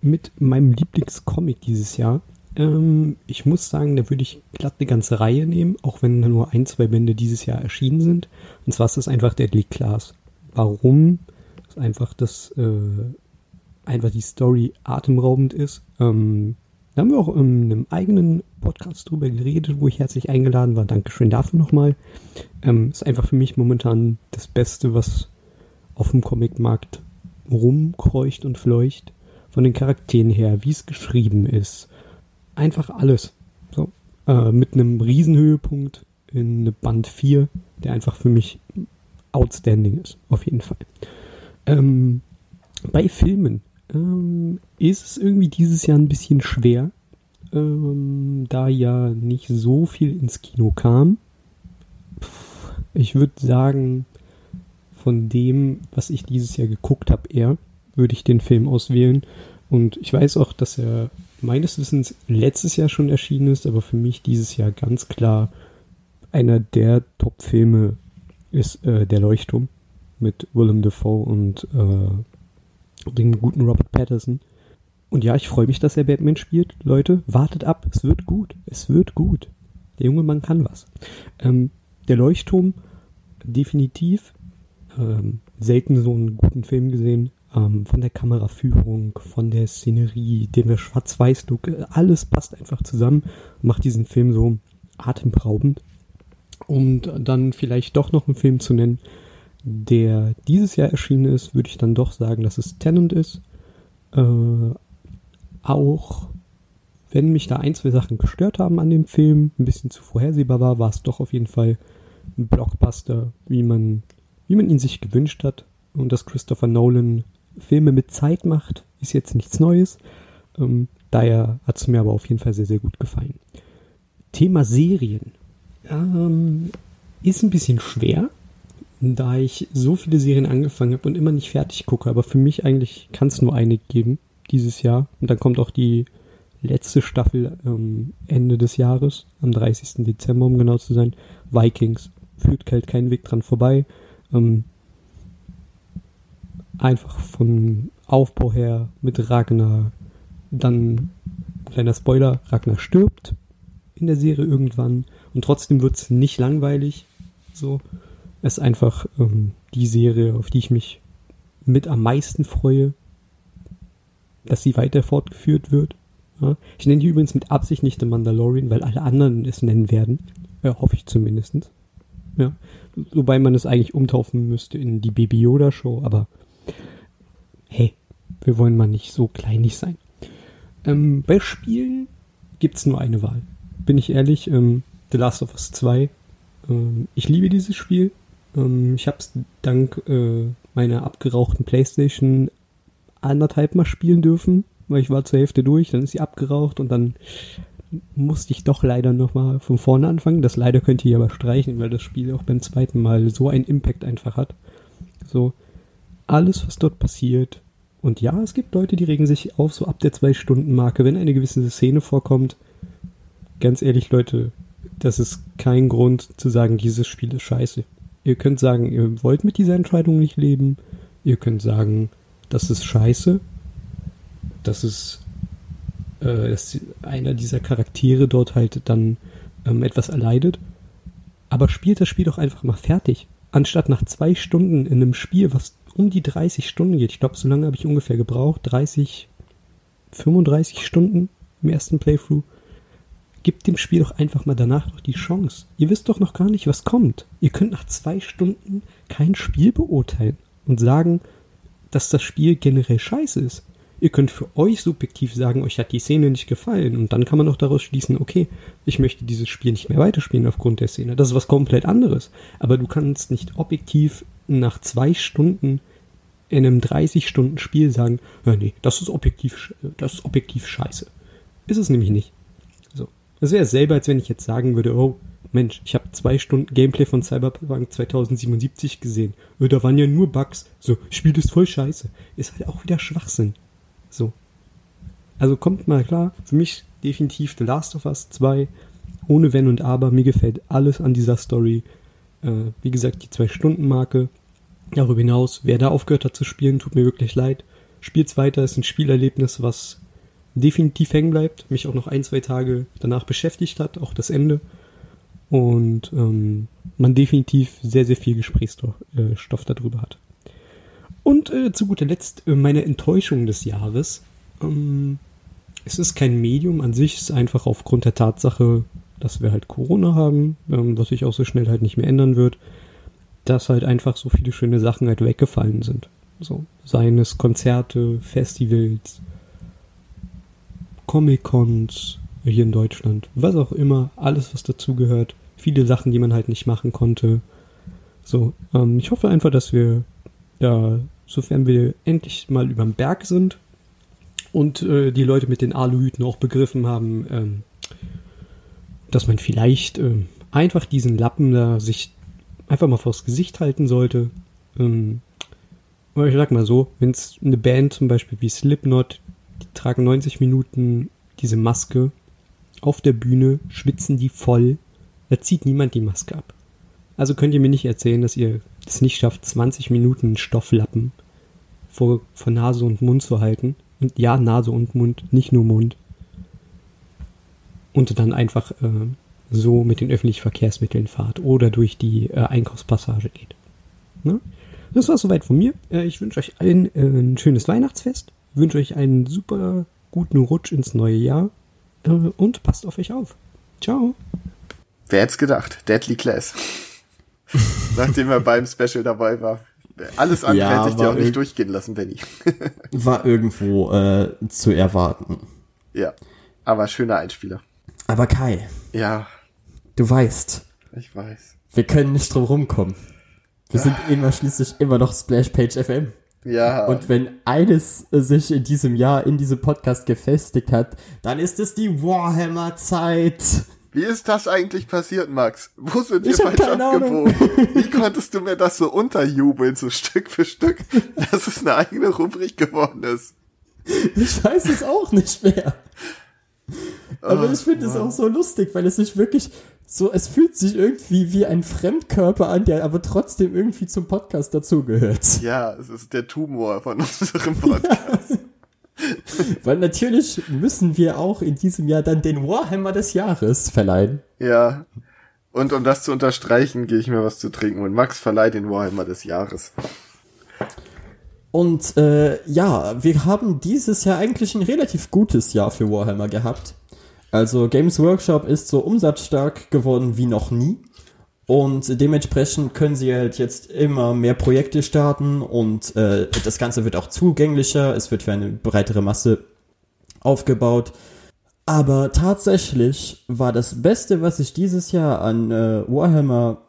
Speaker 4: mit meinem Lieblingscomic dieses Jahr. Ähm, ich muss sagen, da würde ich glatt eine ganze Reihe nehmen, auch wenn nur ein, zwei Bände dieses Jahr erschienen sind. Und zwar ist das einfach Deadly Class. Warum? Das ist einfach das, äh, einfach die Story atemraubend ist. Ähm, da haben wir auch in einem eigenen Podcast drüber geredet, wo ich herzlich eingeladen war. Dankeschön dafür nochmal. Ähm, ist einfach für mich momentan das Beste, was auf dem Comicmarkt rumkreucht und fleucht. Von den Charakteren her, wie es geschrieben ist, einfach alles. So. Äh, mit einem Riesenhöhepunkt in Band 4, der einfach für mich outstanding ist, auf jeden Fall. Ähm, bei Filmen ähm, ist es irgendwie dieses Jahr ein bisschen schwer, ähm, da ja nicht so viel ins Kino kam. Ich würde sagen, von dem, was ich dieses Jahr geguckt habe, eher würde ich den Film auswählen. Und ich weiß auch, dass er meines Wissens letztes Jahr schon erschienen ist, aber für mich dieses Jahr ganz klar einer der Top-Filme ist äh, Der Leuchtturm mit Willem Dafoe und äh, dem guten Robert Patterson. Und ja, ich freue mich, dass er Batman spielt. Leute, wartet ab, es wird gut. Es wird gut. Der junge Mann kann was. Ähm, der Leuchtturm, definitiv. Ähm, selten so einen guten Film gesehen ähm, von der Kameraführung, von der Szenerie, dem Schwarz-Weiß-Look, äh, alles passt einfach zusammen, macht diesen Film so atemberaubend. Und dann vielleicht doch noch einen Film zu nennen, der dieses Jahr erschienen ist, würde ich dann doch sagen, dass es Tenant ist. Äh, auch wenn mich da ein, zwei Sachen gestört haben an dem Film, ein bisschen zu vorhersehbar war, war es doch auf jeden Fall ein Blockbuster, wie man, wie man ihn sich gewünscht hat. Und dass Christopher Nolan Filme mit Zeit macht, ist jetzt nichts Neues. Ähm, daher hat es mir aber auf jeden Fall sehr, sehr gut gefallen. Thema Serien ähm, ist ein bisschen schwer, da ich so viele Serien angefangen habe und immer nicht fertig gucke. Aber für mich eigentlich kann es nur eine geben dieses Jahr. Und dann kommt auch die letzte Staffel ähm, Ende des Jahres, am 30. Dezember, um genau zu sein. Vikings. Führt halt keinen Weg dran vorbei. Ähm, einfach vom Aufbau her mit Ragnar. Dann, kleiner Spoiler, Ragnar stirbt in der Serie irgendwann und trotzdem wird es nicht langweilig. So, ist einfach ähm, die Serie, auf die ich mich mit am meisten freue, dass sie weiter fortgeführt wird. Ja. Ich nenne die übrigens mit Absicht nicht The Mandalorian, weil alle anderen es nennen werden. Ja, hoffe ich zumindest. Ja. Wobei man es eigentlich umtaufen müsste in die Baby Yoda Show, aber hey, wir wollen mal nicht so kleinig sein. Ähm, bei Spielen gibt es nur eine Wahl. Bin ich ehrlich, ähm, The Last of Us 2. Ähm, ich liebe dieses Spiel. Ähm, ich habe es dank äh, meiner abgerauchten Playstation anderthalb Mal spielen dürfen, weil ich war zur Hälfte durch, dann ist sie abgeraucht und dann musste ich doch leider nochmal von vorne anfangen. Das leider könnt ihr aber streichen, weil das Spiel auch beim zweiten Mal so einen Impact einfach hat. So, alles, was dort passiert. Und ja, es gibt Leute, die regen sich auf, so ab der Zwei-Stunden-Marke, wenn eine gewisse Szene vorkommt. Ganz ehrlich, Leute, das ist kein Grund zu sagen, dieses Spiel ist scheiße. Ihr könnt sagen, ihr wollt mit dieser Entscheidung nicht leben. Ihr könnt sagen, das ist scheiße. Das ist, äh, dass einer dieser Charaktere dort halt dann ähm, etwas erleidet. Aber spielt das Spiel doch einfach mal fertig. Anstatt nach zwei Stunden in einem Spiel, was um die 30 Stunden geht. Ich glaube, so lange habe ich ungefähr gebraucht. 30, 35 Stunden im ersten Playthrough. Gebt dem Spiel doch einfach mal danach noch die Chance. Ihr wisst doch noch gar nicht, was kommt. Ihr könnt nach zwei Stunden kein Spiel beurteilen und sagen, dass das Spiel generell scheiße ist. Ihr könnt für euch subjektiv sagen, euch hat die Szene nicht gefallen und dann kann man auch daraus schließen, okay, ich möchte dieses Spiel nicht mehr weiterspielen aufgrund der Szene. Das ist was komplett anderes. Aber du kannst nicht objektiv nach zwei Stunden in einem 30-Stunden-Spiel sagen, ja, nee, das ist objektiv, das ist objektiv scheiße. Ist es nämlich nicht. Das wäre selber, als wenn ich jetzt sagen würde, oh, Mensch, ich habe zwei Stunden Gameplay von Cyberpunk 2077 gesehen. Äh, da waren ja nur Bugs. So, Spiel ist voll scheiße. Ist halt auch wieder Schwachsinn. So. Also kommt mal klar, für mich definitiv The Last of Us 2, ohne Wenn und Aber. Mir gefällt alles an dieser Story. Äh, wie gesagt, die Zwei-Stunden-Marke. Darüber hinaus, wer da aufgehört hat zu spielen, tut mir wirklich leid. Spielt's weiter, ist ein Spielerlebnis, was definitiv hängen bleibt, mich auch noch ein, zwei Tage danach beschäftigt hat, auch das Ende. Und ähm, man definitiv sehr, sehr viel Gesprächsstoff äh, darüber hat. Und äh, zu guter Letzt äh, meine Enttäuschung des Jahres. Ähm, es ist kein Medium an sich, es ist einfach aufgrund der Tatsache, dass wir halt Corona haben, ähm, was sich auch so schnell halt nicht mehr ändern wird, dass halt einfach so viele schöne Sachen halt weggefallen sind. So, seien es Konzerte, Festivals, Comic-Cons hier in Deutschland, was auch immer, alles was dazugehört, viele Sachen, die man halt nicht machen konnte. So, ähm, ich hoffe einfach, dass wir ja, sofern wir endlich mal überm Berg sind und äh, die Leute mit den Aluhüten auch begriffen haben, ähm, dass man vielleicht ähm, einfach diesen Lappen da sich einfach mal vors Gesicht halten sollte. Ähm, ich sag mal so, wenn es eine Band zum Beispiel wie Slipknot, die tragen 90 Minuten diese Maske auf der Bühne, schwitzen die voll. Da zieht niemand die Maske ab. Also könnt ihr mir nicht erzählen, dass ihr es nicht schafft, 20 Minuten Stofflappen vor, vor Nase und Mund zu halten. Und ja, Nase und Mund, nicht nur Mund. Und dann einfach äh, so mit den öffentlichen Verkehrsmitteln fahrt oder durch die äh, Einkaufspassage geht. Ne? Das war soweit von mir. Äh, ich wünsche euch allen äh, ein schönes Weihnachtsfest wünsche euch einen super guten Rutsch ins neue Jahr äh, und passt auf euch auf. Ciao.
Speaker 2: Wer hätte gedacht? Deadly Class. Nachdem er beim Special dabei war. Alles andere ja, hätte ich dir auch nicht durchgehen lassen, Benny.
Speaker 1: war irgendwo äh, zu erwarten.
Speaker 2: Ja, aber schöner Einspieler.
Speaker 1: Aber Kai.
Speaker 2: Ja.
Speaker 1: Du weißt.
Speaker 2: Ich weiß.
Speaker 1: Wir können nicht drum rumkommen. Wir sind immer schließlich immer noch Splashpage FM.
Speaker 2: Ja.
Speaker 1: Und wenn eines sich in diesem Jahr in diesem Podcast gefestigt hat, dann ist es die Warhammer-Zeit.
Speaker 2: Wie ist das eigentlich passiert, Max? Wo sind wir falsch abgebogen? Wie konntest du mir das so unterjubeln, so Stück für Stück, dass es eine eigene Rubrik geworden ist?
Speaker 1: Ich weiß es auch nicht mehr. Aber oh, ich finde es auch so lustig, weil es sich wirklich so, es fühlt sich irgendwie wie ein Fremdkörper an, der aber trotzdem irgendwie zum Podcast dazugehört.
Speaker 2: Ja, es ist der Tumor von unserem Podcast. Ja.
Speaker 1: Weil natürlich müssen wir auch in diesem Jahr dann den Warhammer des Jahres verleihen.
Speaker 2: Ja. Und um das zu unterstreichen, gehe ich mir was zu trinken und Max verleiht den Warhammer des Jahres.
Speaker 1: Und äh, ja, wir haben dieses Jahr eigentlich ein relativ gutes Jahr für Warhammer gehabt. Also Games Workshop ist so umsatzstark geworden wie noch nie. Und dementsprechend können sie halt jetzt immer mehr Projekte starten und äh, das Ganze wird auch zugänglicher, es wird für eine breitere Masse aufgebaut. Aber tatsächlich war das Beste, was ich dieses Jahr an äh, Warhammer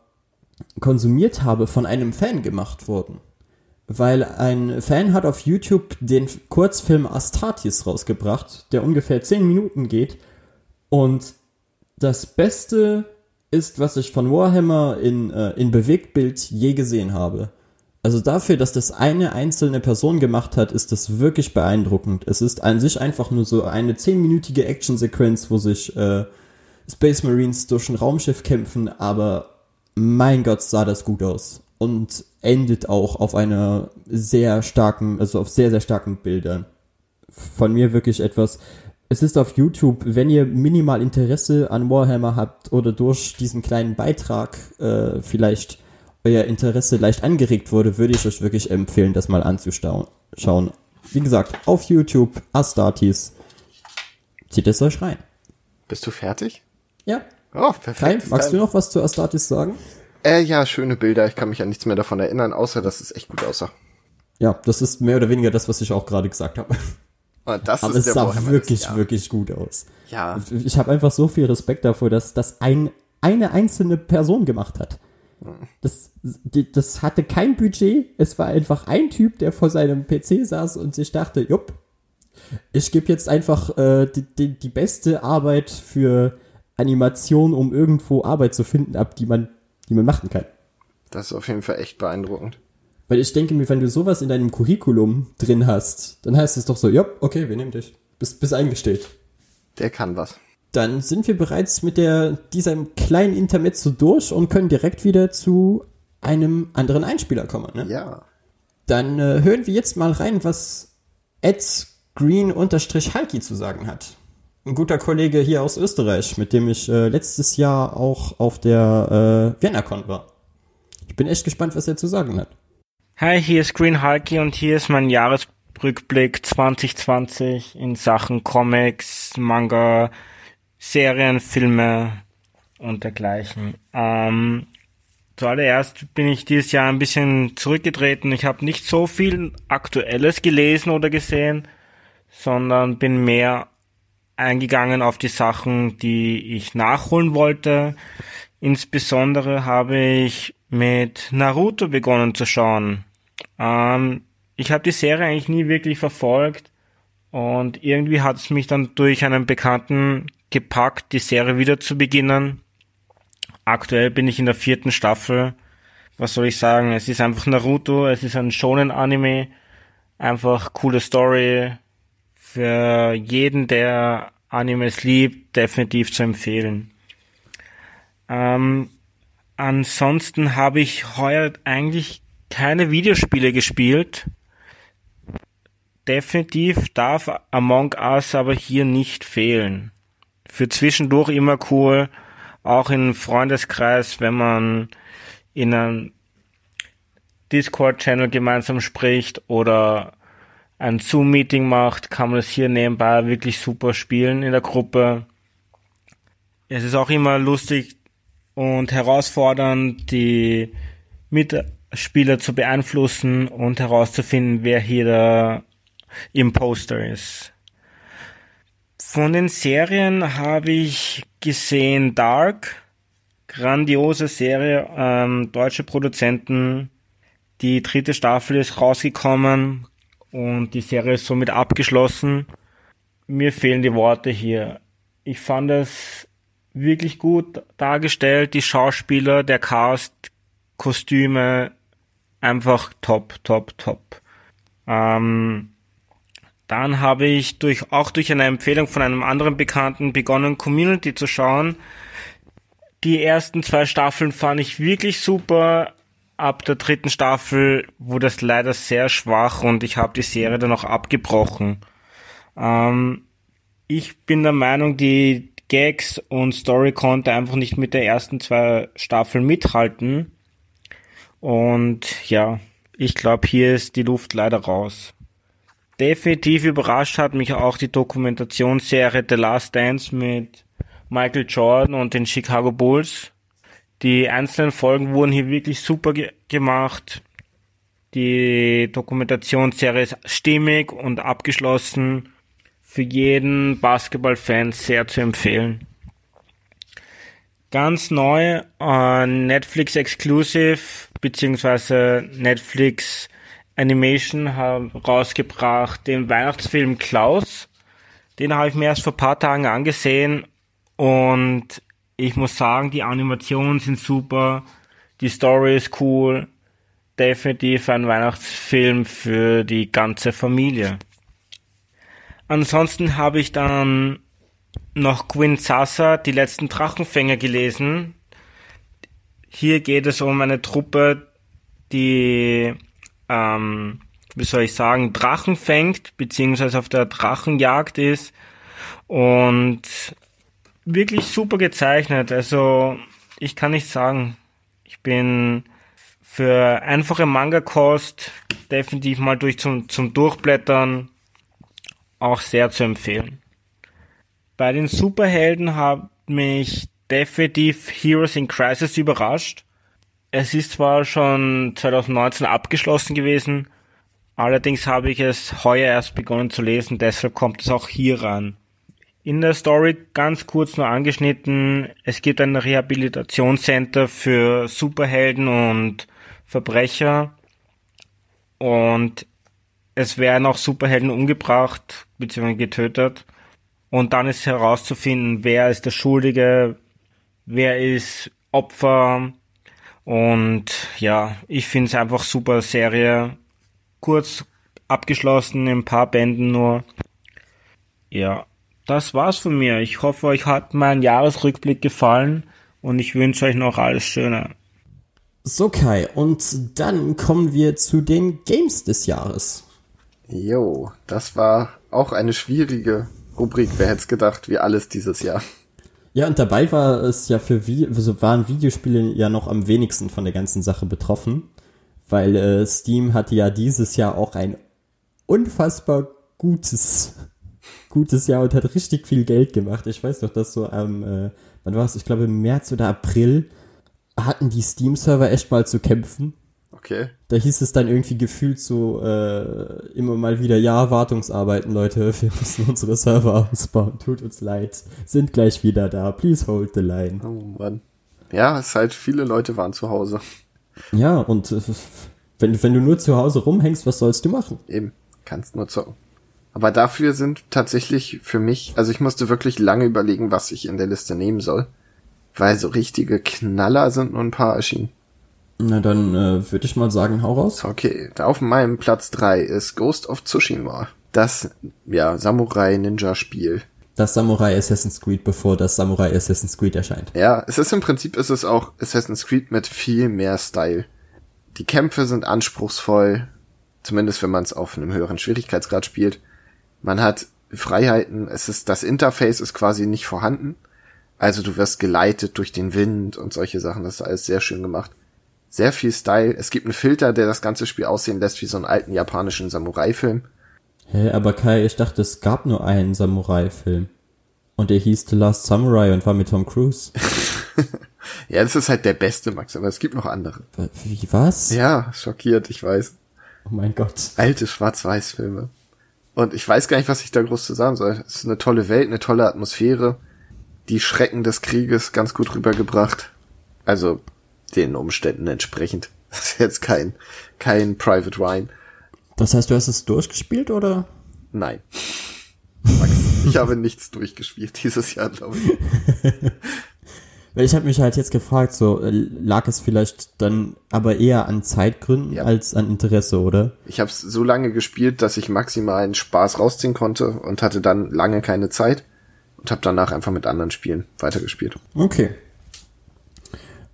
Speaker 1: konsumiert habe, von einem Fan gemacht worden. Weil ein Fan hat auf YouTube den Kurzfilm Astartes rausgebracht, der ungefähr 10 Minuten geht und das Beste ist, was ich von Warhammer in, äh, in Bewegtbild je gesehen habe. Also dafür, dass das eine einzelne Person gemacht hat, ist das wirklich beeindruckend. Es ist an sich einfach nur so eine zehnminütige Actionsequenz, wo sich äh, Space Marines durch ein Raumschiff kämpfen, aber mein Gott, sah das gut aus. Und endet auch auf einer sehr starken, also auf sehr, sehr starken Bildern. Von mir wirklich etwas, Es ist auf YouTube, wenn ihr minimal Interesse an Warhammer habt oder durch diesen kleinen Beitrag äh, vielleicht euer Interesse leicht angeregt wurde, würde ich euch wirklich empfehlen, das mal anzuschauen. Wie gesagt, auf YouTube, Astartes. Zieht es euch rein.
Speaker 2: Bist du fertig?
Speaker 1: Ja.
Speaker 2: Oh, perfekt.
Speaker 1: Kai, magst du noch was zu Astartes sagen?
Speaker 2: Äh, ja, schöne Bilder. Ich kann mich an nichts mehr davon erinnern, außer dass es echt gut aussah.
Speaker 1: Ja, das ist mehr oder weniger das, was ich auch gerade gesagt habe.
Speaker 2: Das
Speaker 1: Aber
Speaker 2: ist
Speaker 1: es sah
Speaker 2: Warhammer
Speaker 1: wirklich,
Speaker 2: des Jahres.
Speaker 1: wirklich gut aus.
Speaker 2: Ja,
Speaker 1: Ich habe einfach so viel Respekt davor, dass das ein, eine einzelne Person gemacht hat. Das, das hatte kein Budget. Es war einfach ein Typ, der vor seinem PC saß und sich dachte, jupp, ich gebe jetzt einfach äh, die, die, die beste Arbeit für Animation, um irgendwo Arbeit zu finden, ab die man, die man machen kann.
Speaker 2: das ist auf jeden Fall echt beeindruckend.
Speaker 1: Weil ich denke mir, wenn du sowas in deinem Curriculum drin hast, dann heißt es doch so, ja, okay, wir nehmen dich. Bist, bist eingestellt.
Speaker 2: Der kann was.
Speaker 1: Dann sind wir bereits mit der, diesem kleinen Intermezzo durch und können direkt wieder zu einem anderen Einspieler kommen. Ne?
Speaker 2: Ja.
Speaker 1: Dann äh, hören wir jetzt mal rein, was Ed Green-Halki zu sagen hat. Ein guter Kollege hier aus Österreich, mit dem ich äh, letztes Jahr auch auf der äh, VienaCon war. Ich bin echt gespannt, was er zu sagen hat.
Speaker 5: Hi, hier ist Green Hulky und hier ist mein Jahresrückblick 2020 in Sachen Comics, Manga, Serien, Filme und dergleichen. Ähm, zuallererst bin ich dieses Jahr ein bisschen zurückgetreten. Ich habe nicht so viel Aktuelles gelesen oder gesehen, sondern bin mehr eingegangen auf die Sachen, die ich nachholen wollte. Insbesondere habe ich mit Naruto begonnen zu schauen. Ähm, ich habe die Serie eigentlich nie wirklich verfolgt und irgendwie hat es mich dann durch einen Bekannten gepackt, die Serie wieder zu beginnen. Aktuell bin ich in der vierten Staffel. Was soll ich sagen? Es ist einfach Naruto, es ist ein Shonen-Anime. Einfach coole Story. Für jeden, der Animes liebt, definitiv zu empfehlen. Ähm, ansonsten habe ich heuer eigentlich keine Videospiele gespielt. Definitiv darf Among Us aber hier nicht fehlen. Für zwischendurch immer cool, auch im Freundeskreis, wenn man in einem Discord-Channel gemeinsam spricht oder ein Zoom-Meeting macht, kann man das hier nebenbei wirklich super spielen in der Gruppe. Es ist auch immer lustig und herausfordernd, die Mitspieler zu beeinflussen und herauszufinden, wer hier der Imposter ist. Von den Serien habe ich gesehen Dark, grandiose Serie, ähm, deutsche Produzenten. Die dritte Staffel ist rausgekommen und die Serie ist somit abgeschlossen. Mir fehlen die Worte hier. Ich fand es wirklich gut dargestellt, die Schauspieler, der Cast, Kostüme, einfach top, top, top. Ähm, dann habe ich durch, auch durch eine Empfehlung von einem anderen Bekannten begonnen, Community zu schauen. Die ersten zwei Staffeln fand ich wirklich super. Ab der dritten Staffel wurde es leider sehr schwach und ich habe die Serie dann auch abgebrochen. Ähm, ich bin der Meinung, die Gags und Story konnte einfach nicht mit der ersten zwei Staffeln mithalten. Und ja, ich glaube, hier ist die Luft leider raus. Definitiv überrascht hat mich auch die Dokumentationsserie The Last Dance mit Michael Jordan und den Chicago Bulls. Die einzelnen Folgen wurden hier wirklich super ge gemacht. Die Dokumentationsserie ist stimmig und abgeschlossen. Für jeden Basketball-Fan sehr zu empfehlen. Ganz neu, äh, Netflix Exclusive, beziehungsweise Netflix Animation haben rausgebracht den Weihnachtsfilm Klaus. Den habe ich mir erst vor paar Tagen angesehen und ich muss sagen, die Animationen sind super, die Story ist cool, definitiv ein Weihnachtsfilm für die ganze Familie. Ansonsten habe ich dann noch Gwyn Sasa, die letzten Drachenfänger gelesen. Hier geht es um eine Truppe, die ähm, wie soll ich sagen, Drachen fängt, beziehungsweise auf der Drachenjagd ist. Und wirklich super gezeichnet. Also ich kann nicht sagen, ich bin für einfache Manga-Kost definitiv mal durch zum, zum Durchblättern auch sehr zu empfehlen. Bei den Superhelden hat mich definitiv Heroes in Crisis überrascht. Es ist zwar schon 2019 abgeschlossen gewesen, allerdings habe ich es heuer erst begonnen zu lesen, deshalb kommt es auch hier ran. In der Story ganz kurz nur angeschnitten, es gibt ein Rehabilitationscenter für Superhelden und Verbrecher und es werden auch Superhelden umgebracht bzw. getötet und dann ist herauszufinden, wer ist der Schuldige, wer ist Opfer und ja, ich finde es einfach super Serie, kurz abgeschlossen in ein paar Bänden nur. Ja, das war's von mir. Ich hoffe, euch hat mein Jahresrückblick gefallen und ich wünsche euch noch alles Schöne.
Speaker 1: So Kai, und dann kommen wir zu den Games des Jahres.
Speaker 2: Jo, das war auch eine schwierige Rubrik, wer hätte es gedacht, wie alles dieses Jahr.
Speaker 1: Ja, und dabei war es ja für Vi also waren Videospiele ja noch am wenigsten von der ganzen Sache betroffen, weil äh, Steam hatte ja dieses Jahr auch ein unfassbar gutes gutes Jahr und hat richtig viel Geld gemacht. Ich weiß doch, dass so am, äh, wann war es? Ich glaube im März oder April hatten die Steam-Server echt mal zu kämpfen.
Speaker 2: Okay.
Speaker 1: Da hieß es dann irgendwie gefühlt so äh, immer mal wieder, ja, Wartungsarbeiten, Leute, wir müssen unsere Server ausbauen, tut uns leid, sind gleich wieder da, please hold the line.
Speaker 2: Oh Mann. Ja, es ist halt, viele Leute waren zu Hause.
Speaker 1: Ja, und äh, wenn, wenn du nur zu Hause rumhängst, was sollst du machen?
Speaker 2: Eben, kannst nur zocken. Aber dafür sind tatsächlich für mich, also ich musste wirklich lange überlegen, was ich in der Liste nehmen soll. Weil so richtige Knaller sind nur ein paar erschienen.
Speaker 1: Na dann äh, würde ich mal sagen, hau raus.
Speaker 2: Okay, da auf meinem Platz drei ist Ghost of Tsushima. Das, ja, Samurai-Ninja-Spiel.
Speaker 1: Das Samurai Assassin's Creed, bevor das Samurai Assassin's Creed erscheint.
Speaker 2: Ja, es ist im Prinzip, ist es auch Assassin's Creed mit viel mehr Style. Die Kämpfe sind anspruchsvoll, zumindest wenn man es auf einem höheren Schwierigkeitsgrad spielt. Man hat Freiheiten, es ist, das Interface ist quasi nicht vorhanden. Also du wirst geleitet durch den Wind und solche Sachen, das ist alles sehr schön gemacht. Sehr viel Style. Es gibt einen Filter, der das ganze Spiel aussehen lässt wie so einen alten japanischen Samurai-Film.
Speaker 1: Hä, aber Kai, ich dachte, es gab nur einen Samurai-Film. Und der hieß The Last Samurai und war mit Tom Cruise.
Speaker 2: ja, das ist halt der beste, Max, aber es gibt noch andere.
Speaker 1: Wie, was?
Speaker 2: Ja, schockiert, ich weiß.
Speaker 1: Oh mein Gott.
Speaker 2: Alte Schwarz-Weiß-Filme. Und ich weiß gar nicht, was ich da groß zu sagen soll. Es ist eine tolle Welt, eine tolle Atmosphäre. Die Schrecken des Krieges ganz gut rübergebracht. Also den Umständen entsprechend. Das ist jetzt kein, kein Private Ryan.
Speaker 1: Das heißt, du hast es durchgespielt oder?
Speaker 2: Nein. Max, ich habe nichts durchgespielt dieses Jahr, glaube ich.
Speaker 1: Weil ich habe mich halt jetzt gefragt, so äh, lag es vielleicht dann aber eher an Zeitgründen
Speaker 2: Ja.
Speaker 1: als an Interesse, oder?
Speaker 2: Ich habe es so lange gespielt, dass ich maximal einen Spaß rausziehen konnte und hatte dann lange keine Zeit und habe danach einfach mit anderen Spielen weitergespielt.
Speaker 1: Okay.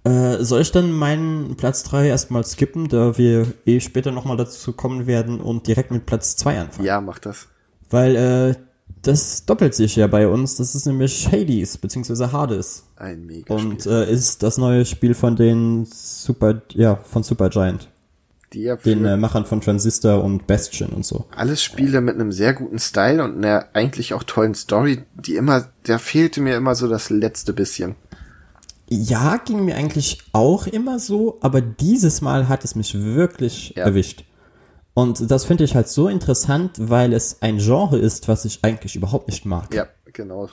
Speaker 1: Äh, soll ich dann meinen Platz 3 erstmal skippen, da wir eh später nochmal dazu kommen werden und direkt mit Platz 2 anfangen?
Speaker 2: Ja, mach das.
Speaker 1: Weil äh, das doppelt sich ja bei uns. Das ist nämlich Hades, beziehungsweise Hades.
Speaker 2: Ein mega
Speaker 1: Und äh, ist das neue Spiel von den Super, ja, von Supergiant.
Speaker 2: Die ja
Speaker 1: Den äh, Machern von Transistor und Bastion und so.
Speaker 2: alles Spiele mit einem sehr guten Style und einer eigentlich auch tollen Story, die immer, da fehlte mir immer so das letzte bisschen.
Speaker 1: Ja, ging mir eigentlich auch immer so, aber dieses Mal hat es mich wirklich
Speaker 2: Ja.
Speaker 1: erwischt. Und das finde ich halt so interessant, weil es ein Genre ist, was ich eigentlich überhaupt nicht mag.
Speaker 2: Ja, genau.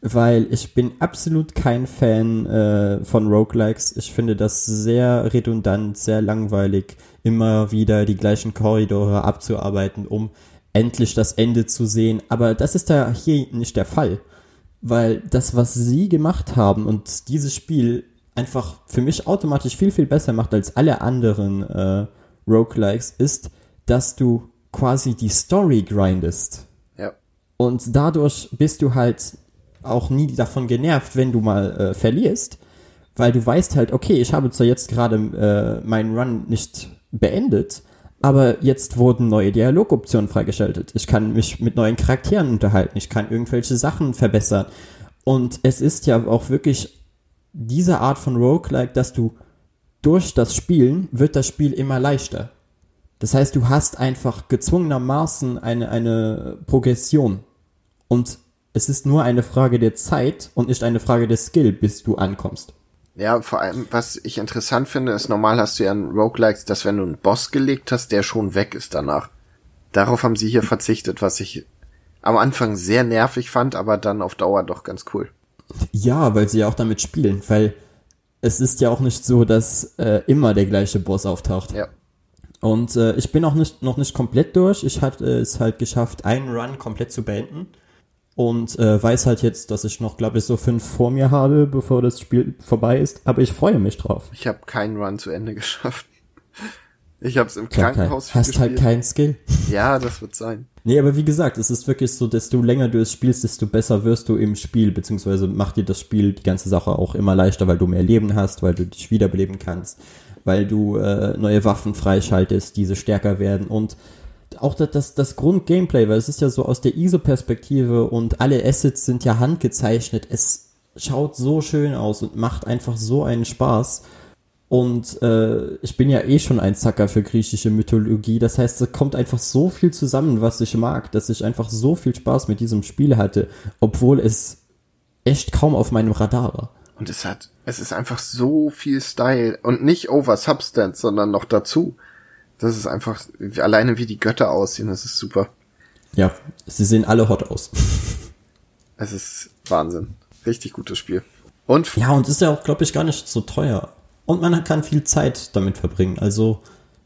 Speaker 1: Weil ich bin absolut kein Fan äh, von Roguelikes. Ich finde das sehr redundant, sehr langweilig, immer wieder die gleichen Korridore abzuarbeiten, um endlich das Ende zu sehen. Aber das ist da hier nicht der Fall. Weil das, was sie gemacht haben und dieses Spiel einfach für mich automatisch viel, viel besser macht als alle anderen äh, Roguelikes, ist, dass du quasi die Story grindest.
Speaker 2: Ja.
Speaker 1: Und dadurch bist du halt auch nie davon genervt, wenn du mal äh, verlierst, weil du weißt halt, okay, ich habe zwar jetzt gerade äh, meinen Run nicht beendet, Aber jetzt wurden neue Dialogoptionen freigeschaltet. Ich kann mich mit neuen Charakteren unterhalten. Ich kann irgendwelche Sachen verbessern. Und es ist ja auch wirklich diese Art von Roguelike, dass du durch das Spielen wird das Spiel immer leichter. Das heißt, du hast einfach gezwungenermaßen eine, eine Progression. Und es ist nur eine Frage der Zeit und nicht eine Frage der Skill, bis du ankommst.
Speaker 2: Ja, vor allem, was ich interessant finde, ist, normal hast du ja in Roguelikes, dass wenn du einen Boss gelegt hast, der schon weg ist danach. Darauf haben sie hier verzichtet, was ich am Anfang sehr nervig fand, aber dann auf Dauer doch ganz cool.
Speaker 1: Ja, weil sie ja auch damit spielen, weil es ist ja auch nicht so, dass äh, immer der gleiche Boss auftaucht.
Speaker 2: Ja.
Speaker 1: Und äh, ich bin auch nicht, noch nicht komplett durch. Ich hatte es halt geschafft, einen Run komplett zu beenden. Und äh, weiß halt jetzt, dass ich noch, glaube ich, so fünf vor mir habe, bevor das Spiel vorbei ist. Aber ich freue mich drauf.
Speaker 2: Ich habe keinen Run zu Ende geschafft. Ich habe es im
Speaker 1: Klar,
Speaker 2: Krankenhaus
Speaker 1: Hast halt keinen Skill.
Speaker 2: Ja, das wird sein.
Speaker 1: Nee, aber wie gesagt, es ist wirklich so, desto länger du es spielst, desto besser wirst du im Spiel, beziehungsweise macht dir das Spiel die ganze Sache auch immer leichter, weil du mehr Leben hast, weil du dich wiederbeleben kannst, weil du äh, neue Waffen freischaltest, diese stärker werden und auch das, das, das Grund-Gameplay, weil es ist ja so aus der ISO-Perspektive und alle Assets sind ja handgezeichnet. Es schaut so schön aus und macht einfach so einen Spaß. Und äh, ich bin ja eh schon ein Zacker für griechische Mythologie. Das heißt, da kommt einfach so viel zusammen, was ich mag, dass ich einfach so viel Spaß mit diesem Spiel hatte, obwohl es echt kaum auf meinem Radar war.
Speaker 2: Und es hat, es ist einfach so viel Style und nicht over Substance, sondern noch dazu. Das ist einfach, alleine wie die Götter aussehen, das ist super.
Speaker 1: Ja, sie sehen alle hot aus.
Speaker 2: Es ist Wahnsinn. Richtig gutes Spiel. Und?
Speaker 1: Ja, und ist ja auch, glaube ich, gar nicht so teuer. Und man kann viel Zeit damit verbringen. Also,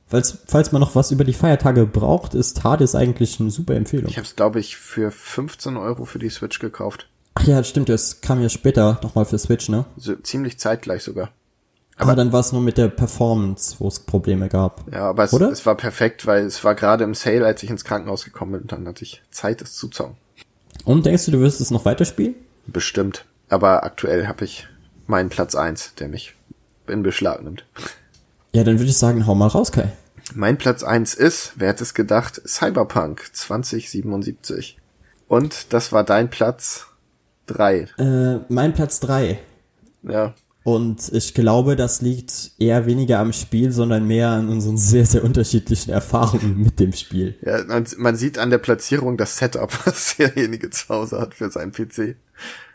Speaker 1: falls, falls man noch was über die Feiertage braucht, ist Hades eigentlich eine super Empfehlung.
Speaker 2: Ich habe es, glaube ich, für 15 Euro für die Switch gekauft.
Speaker 1: Ach ja, stimmt, das kam ja später nochmal für Switch, ne?
Speaker 2: So, ziemlich zeitgleich sogar.
Speaker 1: Aber, dann war es nur mit der Performance, wo es Probleme gab.
Speaker 2: Ja, aber es, es, war perfekt, weil es war gerade im Sale, als ich ins Krankenhaus gekommen bin, und dann hatte ich Zeit, es zu zocken.
Speaker 1: Und denkst du, du wirst es noch weiterspielen?
Speaker 2: Bestimmt. Aber aktuell habe ich meinen Platz eins, der mich in Beschlag nimmt.
Speaker 1: Ja, dann würde ich sagen, hau mal raus, Kai.
Speaker 2: Mein Platz eins ist, wer hätte es gedacht, Cyberpunk 2077. Und das war dein Platz drei.
Speaker 1: Äh, mein Platz drei.
Speaker 2: Ja.
Speaker 1: Und ich glaube, das liegt eher weniger am Spiel, sondern mehr an unseren sehr, sehr unterschiedlichen Erfahrungen mit dem Spiel.
Speaker 2: Ja, man, man sieht an der Platzierung das Setup, was derjenige zu Hause hat für seinen PC.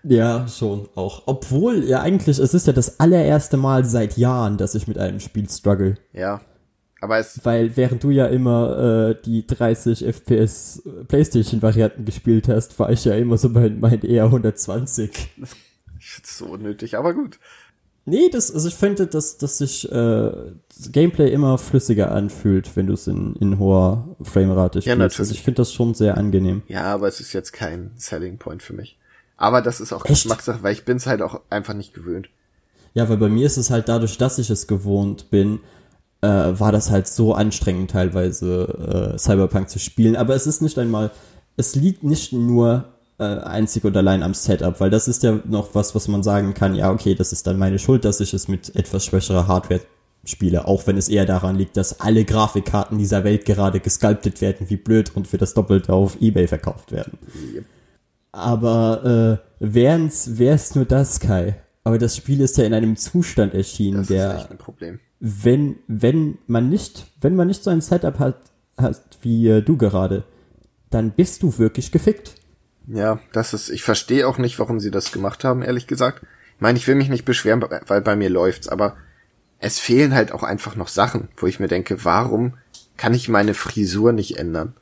Speaker 1: Ja, schon auch. Obwohl, ja eigentlich, es ist ja das allererste Mal seit Jahren, dass ich mit einem Spiel struggle.
Speaker 2: Ja. Aber es.
Speaker 1: Weil während du ja immer äh, die 30 FPS PlayStation-Varianten gespielt hast, war ich ja immer so bei meinen eher 120.
Speaker 2: Ich find's so unnötig, aber gut.
Speaker 1: Nee, das, also ich finde, dass, dass sich äh, das Gameplay immer flüssiger anfühlt, wenn du es in, in hoher Framerate spielst. Ja, natürlich. Also ich finde das schon sehr angenehm.
Speaker 2: Ja, aber es ist jetzt kein Selling Point für mich. Aber das ist auch Geschmackssache, weil ich bin es halt auch einfach nicht gewöhnt.
Speaker 1: Ja, weil bei mir ist es halt dadurch, dass ich es gewohnt bin, äh, war das halt so anstrengend teilweise äh, Cyberpunk zu spielen. Aber es ist nicht einmal, es liegt nicht nur äh, einzig und allein am Setup, weil das ist ja noch was, was man sagen kann, ja, okay, das ist dann meine Schuld, dass ich es mit etwas schwächerer Hardware spiele, auch wenn es eher daran liegt, dass alle Grafikkarten dieser Welt gerade gesculptet werden wie blöd und für das Doppelte auf Ebay verkauft werden. Yep. Aber äh, wären's, wär's nur das, Kai. Aber das Spiel ist ja in einem Zustand erschienen, das der, ist echt ein Problem. wenn, wenn man nicht, wenn man nicht so ein Setup hat, hat wie äh, du gerade, dann bist du wirklich gefickt.
Speaker 2: Ja, das ist, ich verstehe auch nicht, warum sie das gemacht haben, ehrlich gesagt. Ich meine, ich will mich nicht beschweren, weil bei mir läuft's, aber es fehlen halt auch einfach noch Sachen, wo ich mir denke, warum kann ich meine Frisur nicht ändern?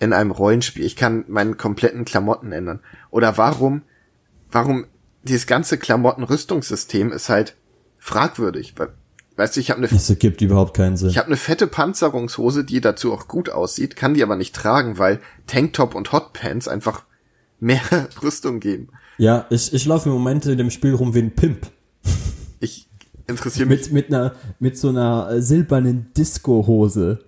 Speaker 2: In einem Rollenspiel. Ich kann meinen kompletten Klamotten ändern. Oder warum, warum dieses ganze Klamotten-Rüstungssystem ist halt fragwürdig. Weil, weißt du, ich habe eine.
Speaker 1: Es ergibt überhaupt keinen Sinn.
Speaker 2: Ich habe eine fette Panzerungshose, die dazu auch gut aussieht, kann die aber nicht tragen, weil Tanktop und Hotpants einfach mehr Rüstung geben.
Speaker 1: Ja, ich, ich laufe im Moment in dem Spiel rum wie ein Pimp.
Speaker 2: Ich interessiere mich.
Speaker 1: Mit, mit, einer, mit so einer silbernen Disco-Hose.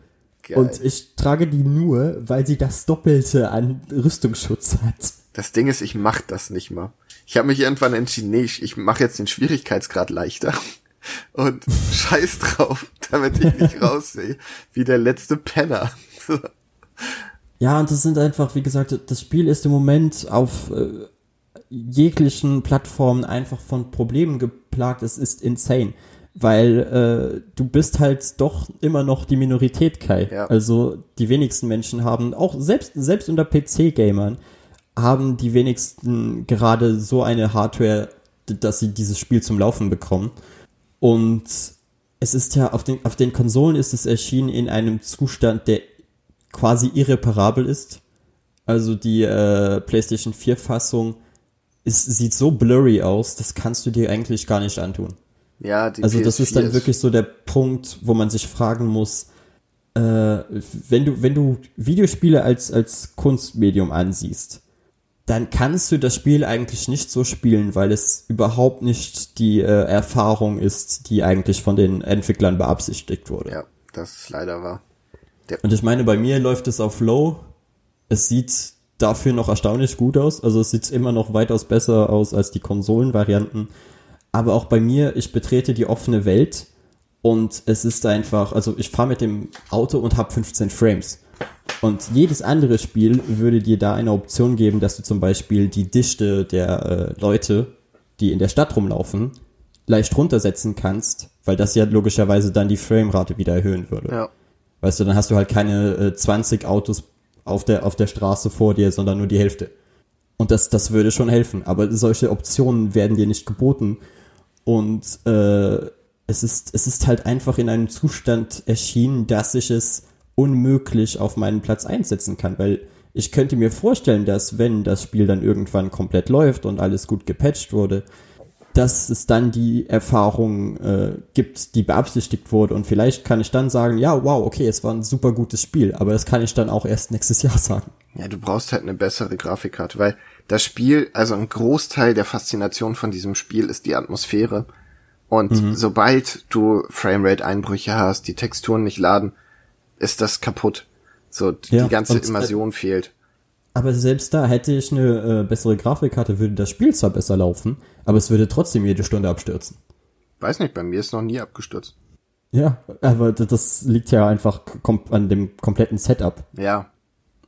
Speaker 1: Und ich trage die nur, weil sie das Doppelte an Rüstungsschutz hat.
Speaker 2: Das Ding ist, ich mach das nicht mal. Ich habe mich irgendwann entschieden, nee, ich, ich mache jetzt den Schwierigkeitsgrad leichter. und scheiß drauf, damit ich nicht raussehe, wie der letzte Penner.
Speaker 1: Ja, und das sind einfach, wie gesagt, das Spiel ist im Moment auf äh, jeglichen Plattformen einfach von Problemen geplagt. Es ist insane. Weil äh, du bist halt doch immer noch die Minorität, Kai.
Speaker 2: Ja.
Speaker 1: Also die wenigsten Menschen haben, auch selbst, selbst unter PC-Gamern, haben die wenigsten gerade so eine Hardware, dass sie dieses Spiel zum Laufen bekommen. Und es ist ja, auf den, auf den Konsolen ist es erschienen in einem Zustand, der quasi irreparabel ist. Also die äh, PlayStation 4 Fassung ist, sieht so blurry aus, das kannst du dir eigentlich gar nicht antun.
Speaker 2: Ja, die
Speaker 1: Also das
Speaker 2: PS4
Speaker 1: ist dann wirklich so der Punkt, wo man sich fragen muss, äh, wenn du, wenn du Videospiele als, als Kunstmedium ansiehst, dann kannst du das Spiel eigentlich nicht so spielen, weil es überhaupt nicht die äh, Erfahrung ist, die eigentlich von den Entwicklern beabsichtigt wurde.
Speaker 2: Ja, das ist leider wahr.
Speaker 1: Und ich meine, bei mir läuft es auf Low. Es sieht dafür noch erstaunlich gut aus. Also es sieht immer noch weitaus besser aus als die Konsolenvarianten. Aber auch bei mir, ich betrete die offene Welt und es ist einfach, also ich fahre mit dem Auto und habe 15 Frames. Und jedes andere Spiel würde dir da eine Option geben, dass du zum Beispiel die Dichte der äh, Leute, die in der Stadt rumlaufen, leicht runtersetzen kannst, weil das ja logischerweise dann die Framerate wieder erhöhen würde.
Speaker 2: Ja.
Speaker 1: Weißt du, dann hast du halt keine äh, 20 Autos auf der, auf der Straße vor dir, sondern nur die Hälfte. Und das, das würde schon helfen. Aber solche Optionen werden dir nicht geboten. Und äh, es, ist, es ist halt einfach in einem Zustand erschienen, dass ich es unmöglich auf meinen Platz einsetzen kann. Weil ich könnte mir vorstellen, dass wenn das Spiel dann irgendwann komplett läuft und alles gut gepatcht wurde, dass es dann die Erfahrung äh, gibt, die beabsichtigt wurde. Und vielleicht kann ich dann sagen, ja, wow, okay, es war ein super gutes Spiel, aber das kann ich dann auch erst nächstes Jahr sagen.
Speaker 2: Ja, du brauchst halt eine bessere Grafikkarte, weil das Spiel, also ein Großteil der Faszination von diesem Spiel ist die Atmosphäre. Und
Speaker 1: Mhm.
Speaker 2: sobald du Framerate-Einbrüche hast, die Texturen nicht laden, ist das kaputt. So, die
Speaker 1: Ja,
Speaker 2: ganze
Speaker 1: und, äh,
Speaker 2: Immersion fehlt.
Speaker 1: Aber selbst da hätte ich eine äh, bessere Grafikkarte, würde das Spiel zwar besser laufen, aber es würde trotzdem jede Stunde abstürzen.
Speaker 2: Weiß nicht, bei mir ist noch nie abgestürzt.
Speaker 1: Ja, aber das liegt ja einfach an dem kompletten Setup.
Speaker 2: Ja,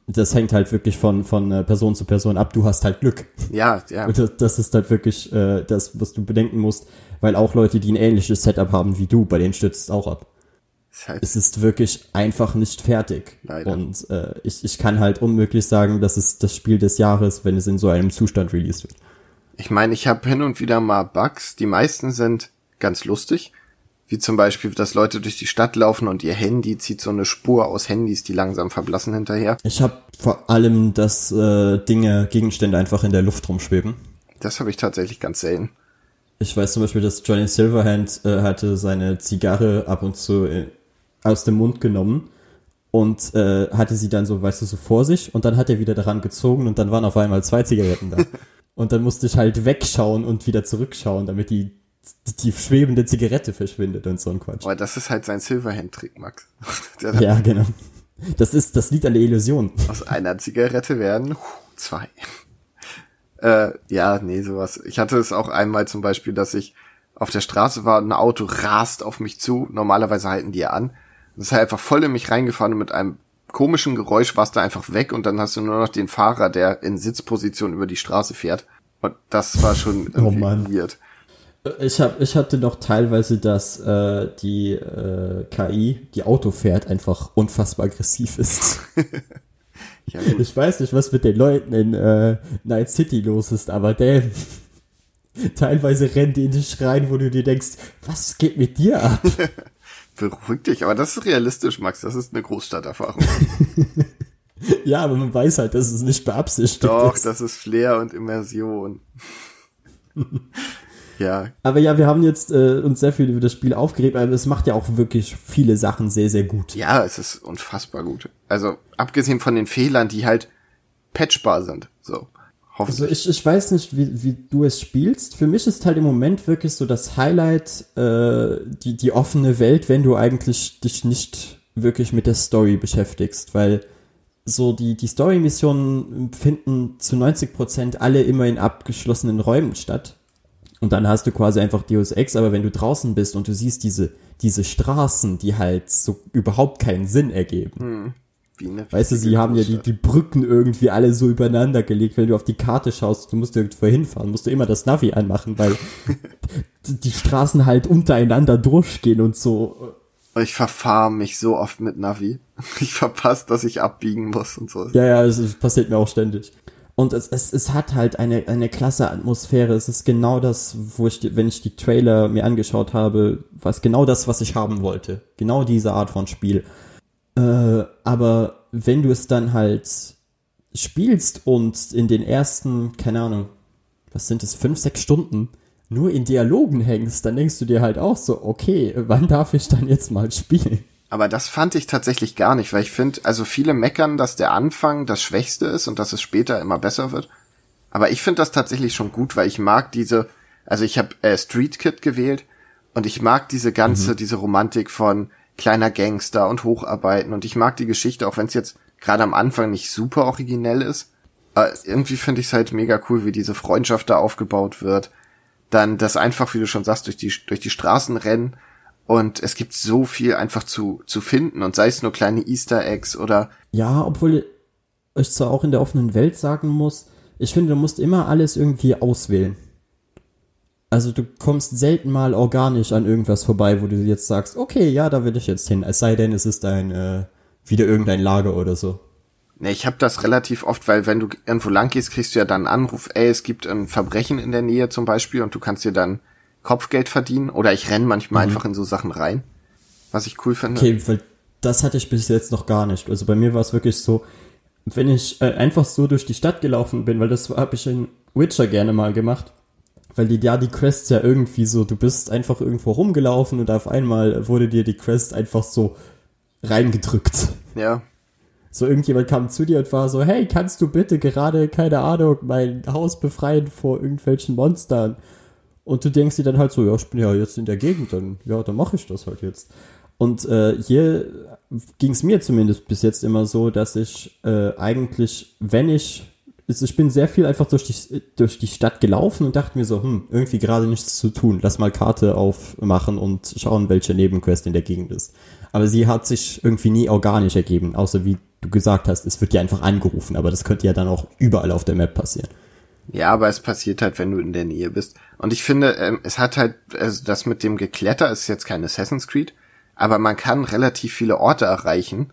Speaker 1: Das hängt halt wirklich von, von äh, Person zu Person ab. Du hast halt Glück.
Speaker 2: ja, ja.
Speaker 1: Und das, das ist halt wirklich äh, das, was du bedenken musst, weil auch Leute, die ein ähnliches Setup haben wie du, bei denen stürzt es auch ab.
Speaker 2: Ist halt,
Speaker 1: Es ist wirklich einfach nicht fertig.
Speaker 2: Leider.
Speaker 1: Und äh, ich, ich kann halt unmöglich sagen, das ist das Spiel des Jahres, wenn es in so einem Zustand released wird.
Speaker 2: ich meine, ich habe hin und wieder mal Bugs. Die meisten sind ganz lustig. Wie zum Beispiel, dass Leute durch die Stadt laufen und ihr Handy zieht so eine Spur aus Handys, die langsam verblassen hinterher.
Speaker 1: Ich habe vor allem, dass äh, Dinge, Gegenstände einfach in der Luft rumschweben.
Speaker 2: Das habe ich tatsächlich ganz selten.
Speaker 1: Ich weiß zum Beispiel, dass Johnny Silverhand äh, hatte seine Zigarre ab und zu äh, aus dem Mund genommen und äh, hatte sie dann so, weißt du, so vor sich und dann hat er wieder daran gezogen und dann waren auf einmal zwei Zigaretten da. und dann musste ich halt wegschauen und wieder zurückschauen, damit die, die, die schwebende Zigarette verschwindet und so ein Quatsch.
Speaker 2: Aber das ist halt sein Silverhand-Trick, Max.
Speaker 1: Ja, genau. Das ist, das liegt an der Illusion.
Speaker 2: Aus einer Zigarette werden zwei. Äh, ja, nee, sowas. Ich hatte es auch einmal zum Beispiel, dass ich auf der Straße war, ein Auto rast auf mich zu. Normalerweise halten die ja an. Das ist halt einfach voll in mich reingefahren und mit einem komischen Geräusch warst du einfach weg und dann hast du nur noch den Fahrer, der in Sitzposition über die Straße fährt. Und das war schon irgendwie
Speaker 1: Mann.
Speaker 2: weird.
Speaker 1: Ich, hab, ich hatte noch teilweise, dass äh, die äh, KI, die Auto fährt, einfach unfassbar aggressiv ist.
Speaker 2: Ja.
Speaker 1: Ich weiß nicht, was mit den Leuten in äh, Night City los ist, aber damn. Teilweise rennen die in dich rein, wo du dir denkst, was geht mit dir ab?
Speaker 2: Beruhig dich, aber das ist realistisch, Max. Das ist eine Großstadterfahrung.
Speaker 1: ja, aber man weiß halt, dass es nicht beabsichtigt
Speaker 2: Doch,
Speaker 1: ist.
Speaker 2: das ist Flair und Immersion. Ja,
Speaker 1: Aber ja, wir haben jetzt äh, uns sehr viel über das Spiel aufgeregt, aber es macht ja auch wirklich viele Sachen sehr, sehr gut.
Speaker 2: Ja, es ist unfassbar gut. Also, abgesehen von den Fehlern, die halt patchbar sind. So.
Speaker 1: Also ich, ich weiß nicht, wie, wie du es spielst. Für mich ist halt im Moment wirklich so das Highlight äh, die, die offene Welt, wenn du eigentlich dich nicht wirklich mit der Story beschäftigst, weil so die, die Story-Missionen finden zu 90% alle immer in abgeschlossenen Räumen statt. Und dann hast du quasi einfach Deus Ex, aber wenn du draußen bist und du siehst diese, diese Straßen, die halt so überhaupt keinen Sinn ergeben.
Speaker 2: Wie eine
Speaker 1: Weißt du, sie haben ja die, die Brücken irgendwie alle so übereinander gelegt. Wenn du auf die Karte schaust, du musst irgendwo hinfahren, musst du immer das Navi anmachen, weil die Straßen halt untereinander durchgehen und so.
Speaker 2: Ich verfahre mich so oft mit Navi. Ich verpasse, dass ich abbiegen muss und so.
Speaker 1: Ja, ja, es passiert mir auch ständig. Und es, es, es hat halt eine, eine klasse Atmosphäre. Es ist genau das, wo ich, wenn ich die Trailer mir angeschaut habe, was genau das, was ich haben wollte. Genau diese Art von Spiel. Äh, aber wenn du es dann halt spielst und in den ersten, keine Ahnung, was sind es, fünf, sechs Stunden nur in Dialogen hängst, dann denkst du dir halt auch so, okay, wann darf ich dann jetzt mal spielen?
Speaker 2: Aber das fand ich tatsächlich gar nicht, weil ich finde, also viele meckern, dass der Anfang das Schwächste ist und dass es später immer besser wird. Aber ich finde das tatsächlich schon gut, weil ich mag diese, also ich habe äh, Street Kid gewählt und ich mag diese ganze, diese Romantik von kleiner Gangster und Hocharbeiten und ich mag die Geschichte, auch wenn es jetzt gerade am Anfang nicht super originell ist. Aber irgendwie finde ich es halt mega cool, wie diese Freundschaft da aufgebaut wird. Dann das einfach, wie du schon sagst, durch die, durch die Straßen rennen und es gibt so viel einfach zu, zu finden und sei es nur kleine Easter Eggs oder
Speaker 1: Ja, obwohl ich zwar auch in der offenen Welt sagen muss, ich finde, du musst immer alles irgendwie auswählen. Also du kommst selten mal organisch an irgendwas vorbei, wo du jetzt sagst, okay, ja, da will ich jetzt hin. Es sei denn, es ist ein äh, wieder irgendein Lager oder so.
Speaker 2: Ne, ich habe das relativ oft, weil wenn du irgendwo lang gehst, kriegst du ja dann einen Anruf, ey, es gibt ein Verbrechen in der Nähe zum Beispiel und du kannst dir dann Kopfgeld verdienen. Oder ich renn manchmal einfach in so Sachen rein, was ich cool finde.
Speaker 1: Okay, weil das hatte ich bis jetzt noch gar nicht. Also bei mir war es wirklich so, wenn ich äh, einfach so durch die Stadt gelaufen bin, weil das habe ich in Witcher gerne mal gemacht, weil die ja die Quests ja irgendwie so, du bist einfach irgendwo rumgelaufen und auf einmal wurde dir die Quest einfach so reingedrückt.
Speaker 2: Ja,
Speaker 1: So irgendjemand kam zu dir und war so, hey, kannst du bitte gerade, keine Ahnung, mein Haus befreien vor irgendwelchen Monstern? Und du denkst dir dann halt so, ja, ich bin ja jetzt in der Gegend, dann, ja, dann mache ich das halt jetzt. Und äh, hier ging es mir zumindest bis jetzt immer so, dass ich äh, eigentlich, wenn ich, also ich bin sehr viel einfach durch die, durch die Stadt gelaufen und dachte mir so, hm, irgendwie gerade nichts zu tun. Lass mal Karte aufmachen und schauen, welche Nebenquest in der Gegend ist. Aber sie hat sich irgendwie nie organisch ergeben, außer wie du gesagt hast, es wird ja einfach angerufen, aber das könnte ja dann auch überall auf der Map passieren.
Speaker 2: Ja, aber es passiert halt, wenn du in der Nähe bist. Und ich finde, ähm, es hat halt, also das mit dem Gekletter ist jetzt kein Assassin's Creed, aber man kann relativ viele Orte erreichen,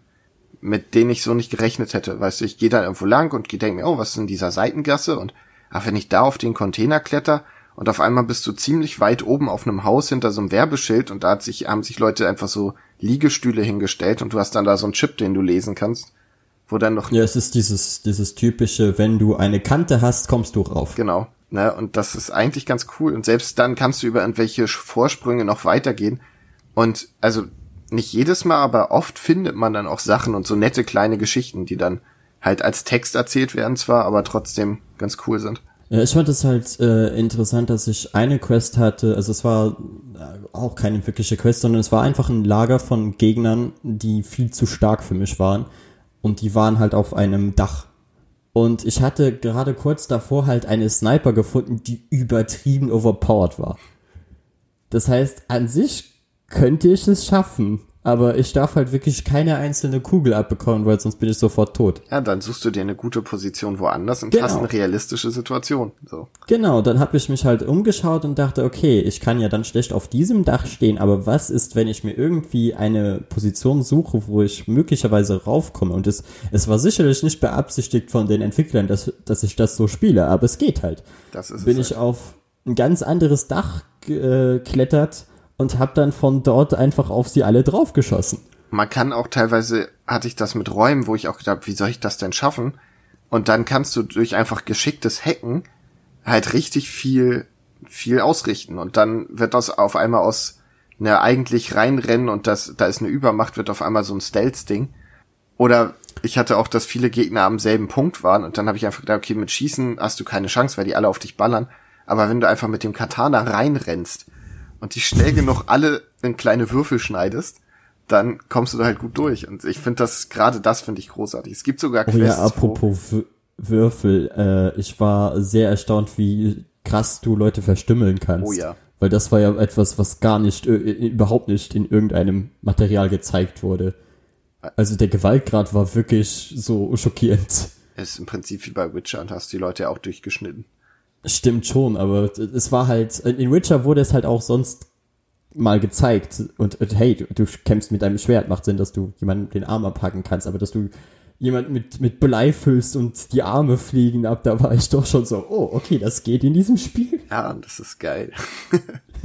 Speaker 2: mit denen ich so nicht gerechnet hätte. Weißt du, ich gehe da irgendwo lang und denke mir, oh, was ist in dieser Seitengasse? Und ach, wenn ich da auf den Container kletter und auf einmal bist du ziemlich weit oben auf einem Haus hinter so einem Werbeschild und da hat sich, haben sich Leute einfach so Liegestühle hingestellt und du hast dann da so einen Chip, den du lesen kannst, wo dann noch
Speaker 1: Ja, es ist dieses, dieses typische, wenn du eine Kante hast, kommst du rauf.
Speaker 2: Genau. Ne? Und das ist eigentlich ganz cool. Und selbst dann kannst du über irgendwelche Vorsprünge noch weitergehen. Und also nicht jedes Mal, aber oft findet man dann auch Sachen und so nette kleine Geschichten, die dann halt als Text erzählt werden zwar, aber trotzdem ganz cool sind.
Speaker 1: Ja, ich fand es halt äh, interessant, dass ich eine Quest hatte, also es war äh, auch keine wirkliche Quest, sondern es war einfach ein Lager von Gegnern, die viel zu stark für mich waren. Und die waren halt auf einem Dach. Und ich hatte gerade kurz davor halt eine Sniper gefunden, die übertrieben overpowered war. Das heißt, an sich könnte ich es schaffen, aber ich darf halt wirklich keine einzelne Kugel abbekommen, weil sonst bin ich sofort tot.
Speaker 2: Ja, dann suchst du dir eine gute Position woanders und
Speaker 1: Genau.
Speaker 2: hast eine realistische Situation. So.
Speaker 1: Genau, dann habe ich mich halt umgeschaut und dachte, okay, ich kann ja dann schlecht auf diesem Dach stehen, aber was ist, wenn ich mir irgendwie eine Position suche, wo ich möglicherweise raufkomme? Und es, es war sicherlich nicht beabsichtigt von den Entwicklern, dass, dass ich das so spiele, aber es geht halt.
Speaker 2: Das ist
Speaker 1: Bin
Speaker 2: es
Speaker 1: ich
Speaker 2: halt.
Speaker 1: auf ein ganz anderes Dach geklettert und habe dann von dort einfach auf sie alle draufgeschossen.
Speaker 2: Man kann auch teilweise, hatte ich das mit Räumen, wo ich auch gedacht, wie soll ich das denn schaffen? Und dann kannst du durch einfach geschicktes Hacken halt richtig viel, viel ausrichten. Und dann wird das auf einmal aus, ne, eigentlich reinrennen und das, da ist eine Übermacht, wird auf einmal so ein Stealth-Ding. Oder ich hatte auch, dass viele Gegner am selben Punkt waren und dann habe ich einfach gedacht, okay, mit Schießen hast du keine Chance, weil die alle auf dich ballern. Aber wenn du einfach mit dem Katana reinrennst und die schnell genug alle in kleine Würfel schneidest, dann kommst du da halt gut durch. Und ich finde das, gerade das finde ich großartig. Es gibt sogar
Speaker 1: Oh
Speaker 2: Quests,
Speaker 1: ja, apropos Würfel, äh, ich war sehr erstaunt, wie krass du Leute verstümmeln kannst.
Speaker 2: Oh ja.
Speaker 1: Weil das war ja etwas, was gar nicht, äh, überhaupt nicht in irgendeinem Material gezeigt wurde. Also der Gewaltgrad war wirklich so schockierend.
Speaker 2: Es ist im Prinzip wie bei Witcher und hast die Leute ja auch durchgeschnitten.
Speaker 1: Stimmt schon, aber es war halt, in Witcher wurde es halt auch sonst mal gezeigt und, und hey, du, du kämpfst mit deinem Schwert, macht Sinn, dass du jemanden den Arm abhacken kannst, aber dass du jemand mit, mit Blei füllst und die Arme fliegen ab, da war ich doch schon so, oh, okay, das geht in diesem Spiel.
Speaker 2: Ja, das ist geil.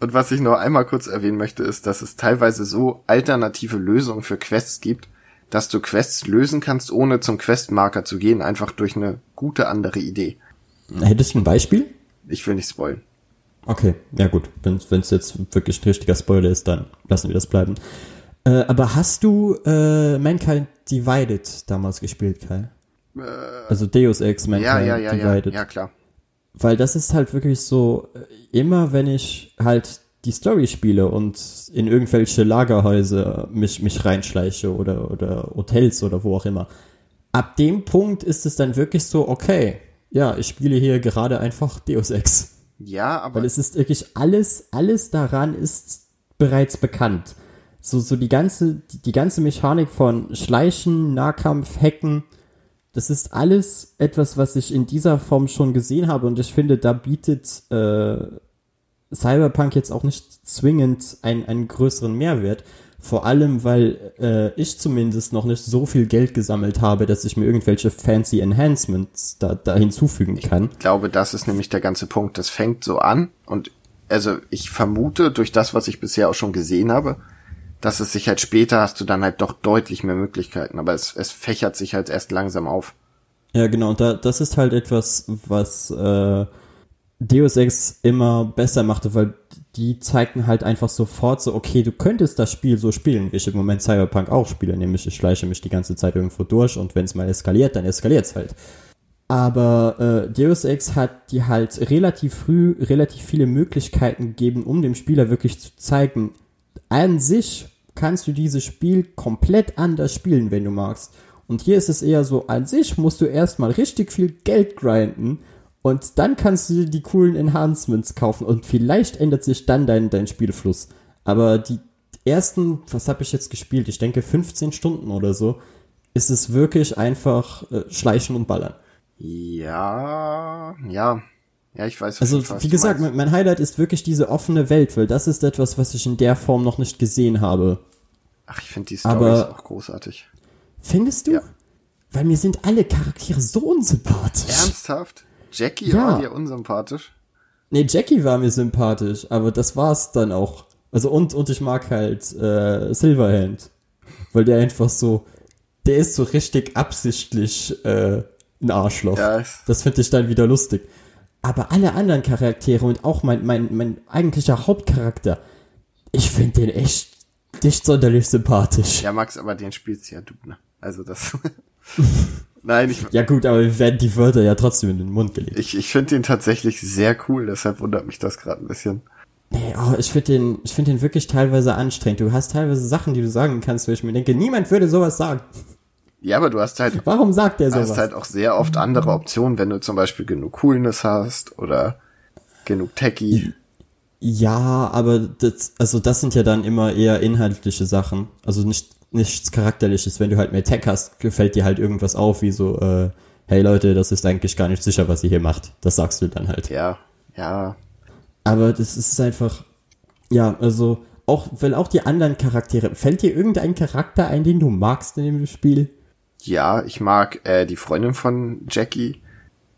Speaker 2: und was ich noch einmal kurz erwähnen möchte, ist, dass es teilweise so alternative Lösungen für Quests gibt, dass du Quests lösen kannst, ohne zum Questmarker zu gehen, einfach durch eine gute andere Idee.
Speaker 1: Hättest du ein Beispiel?
Speaker 2: Ich will nicht spoilen.
Speaker 1: Okay, ja gut. Wenn es jetzt wirklich ein richtiger Spoiler ist, dann lassen wir das bleiben. Äh, aber hast du äh, Mankind Divided damals gespielt, Kai? Äh, also Deus Ex Mankind
Speaker 2: ja, ja, ja,
Speaker 1: Divided.
Speaker 2: Ja, ja, klar.
Speaker 1: Weil das ist halt wirklich so, äh, immer wenn ich halt die Story spiele und in irgendwelche Lagerhäuser mich, mich reinschleiche oder, oder Hotels oder wo auch immer, ab dem Punkt ist es dann wirklich so, okay, ja, ich spiele hier gerade einfach Deus Ex.
Speaker 2: Ja, aber.
Speaker 1: Weil es ist wirklich alles, alles daran ist bereits bekannt so, so die ganze, die, die ganze Mechanik von Schleichen, Nahkampf, Hacken, das ist alles etwas, was ich in dieser Form schon gesehen habe und ich finde, da bietet äh, Cyberpunk jetzt auch nicht zwingend einen, einen größeren Mehrwert. Vor allem, weil äh, ich zumindest noch nicht so viel Geld gesammelt habe, dass ich mir irgendwelche fancy Enhancements da, da hinzufügen kann.
Speaker 2: Ich glaube, das ist nämlich der ganze Punkt. Das fängt so an und also ich vermute durch das, was ich bisher auch schon gesehen habe, dass es sich halt später hast du dann halt doch deutlich mehr Möglichkeiten, aber es, es fächert sich halt erst langsam auf.
Speaker 1: Ja, genau, da, das ist halt etwas, was äh, Deus Ex immer besser machte, weil die zeigten halt einfach sofort so, okay, du könntest das Spiel so spielen, wie ich im Moment Cyberpunk auch spiele, nämlich ich schleiche mich die ganze Zeit irgendwo durch und wenn es mal eskaliert, dann eskaliert es halt. Aber äh, Deus Ex hat die halt relativ früh relativ viele Möglichkeiten gegeben, um dem Spieler wirklich zu zeigen, an sich kannst du dieses Spiel komplett anders spielen, wenn du magst. Und hier ist es eher so, an sich musst du erstmal richtig viel Geld grinden und dann kannst du dir die coolen Enhancements kaufen und vielleicht ändert sich dann dein, dein Spielfluss. Aber die ersten, was habe ich jetzt gespielt? Ich denke 15 Stunden oder so, ist es wirklich einfach äh, schleichen und ballern.
Speaker 2: Ja, ja, ja, ich weiß.
Speaker 1: Also, wie gesagt, mein, mein Highlight ist wirklich diese offene Welt, weil das ist etwas, was ich in der Form noch nicht gesehen habe.
Speaker 2: Ach, ich finde die Story auch großartig.
Speaker 1: Findest du? Ja. Weil mir sind alle Charaktere so unsympathisch.
Speaker 2: Ernsthaft? Jackie ja. war dir unsympathisch?
Speaker 1: Nee, Jackie war mir sympathisch, aber das war's dann auch. Also und, und ich mag halt äh, Silverhand. Weil der einfach so, der ist so richtig absichtlich äh, ein Arschloch. Ja, das finde ich dann wieder lustig. Aber alle anderen Charaktere und auch mein, mein, mein eigentlicher Hauptcharakter, ich finde den echt nicht sonderlich sympathisch.
Speaker 2: Ja, Max, aber den spielst ja du, ne? Also das. Nein, ich.
Speaker 1: Ja gut, aber wir werden die Wörter ja trotzdem in den Mund gelegt.
Speaker 2: Ich, ich finde den tatsächlich sehr cool, deshalb wundert mich das gerade ein bisschen.
Speaker 1: Nee, oh, ich finde den, ich finde den wirklich teilweise anstrengend. Du hast teilweise Sachen, die du sagen kannst, wo ich mir denke, niemand würde sowas sagen.
Speaker 2: Ja, aber du hast halt.
Speaker 1: Warum sagt der sowas?
Speaker 2: Du hast halt auch sehr oft andere Optionen, wenn du zum Beispiel genug Coolness hast oder genug Techie.
Speaker 1: Ja, aber das, also das sind ja dann immer eher inhaltliche Sachen. Also nicht, nichts Charakterliches. Wenn du halt mehr Tech hast, gefällt dir halt irgendwas auf, wie so, äh, hey Leute, das ist eigentlich gar nicht sicher, was ihr hier macht. Das sagst du dann halt.
Speaker 2: Ja, ja.
Speaker 1: Aber das ist einfach, ja, also auch, weil auch die anderen Charaktere, fällt dir irgendein Charakter ein, den du magst in dem Spiel?
Speaker 2: Ja, ich mag äh, die Freundin von Jackie.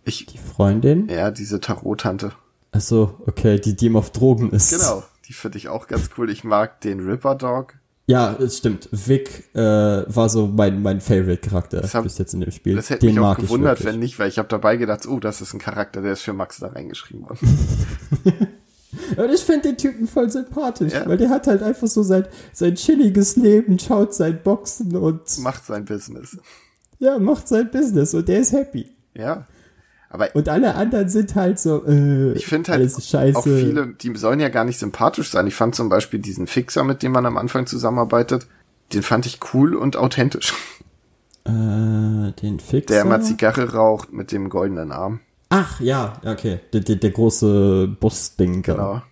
Speaker 2: Ich,
Speaker 1: die Freundin?
Speaker 2: Ja, diese Tarot-Tante.
Speaker 1: Ach so, okay, die, die ihm auf Drogen ist.
Speaker 2: Genau, die finde ich auch ganz cool. Ich mag den Ripper Dog.
Speaker 1: Ja, es stimmt. Vic äh, war so mein, mein Favorite-Charakter bis jetzt in dem Spiel.
Speaker 2: Das hätte den mich auch gewundert, wenn nicht, weil ich habe dabei gedacht, oh, das ist ein Charakter, der ist für Max da reingeschrieben worden.
Speaker 1: Und ich finde den Typen voll sympathisch, ja. weil der hat halt einfach so sein, sein chilliges Leben, schaut sein Boxen und.
Speaker 2: Macht sein Business.
Speaker 1: Ja, macht sein Business und der ist happy.
Speaker 2: Ja. Aber
Speaker 1: und alle anderen sind halt so, äh,
Speaker 2: ich finde halt scheiße. auch viele, die sollen ja gar nicht sympathisch sein. Ich fand zum Beispiel diesen Fixer, mit dem man am Anfang zusammenarbeitet, den fand ich cool und authentisch.
Speaker 1: Äh, den Fixer?
Speaker 2: Der immer Zigarre raucht mit dem goldenen Arm.
Speaker 1: Ach, ja, okay. Der, der, der große Boss-Ding.
Speaker 2: Genau.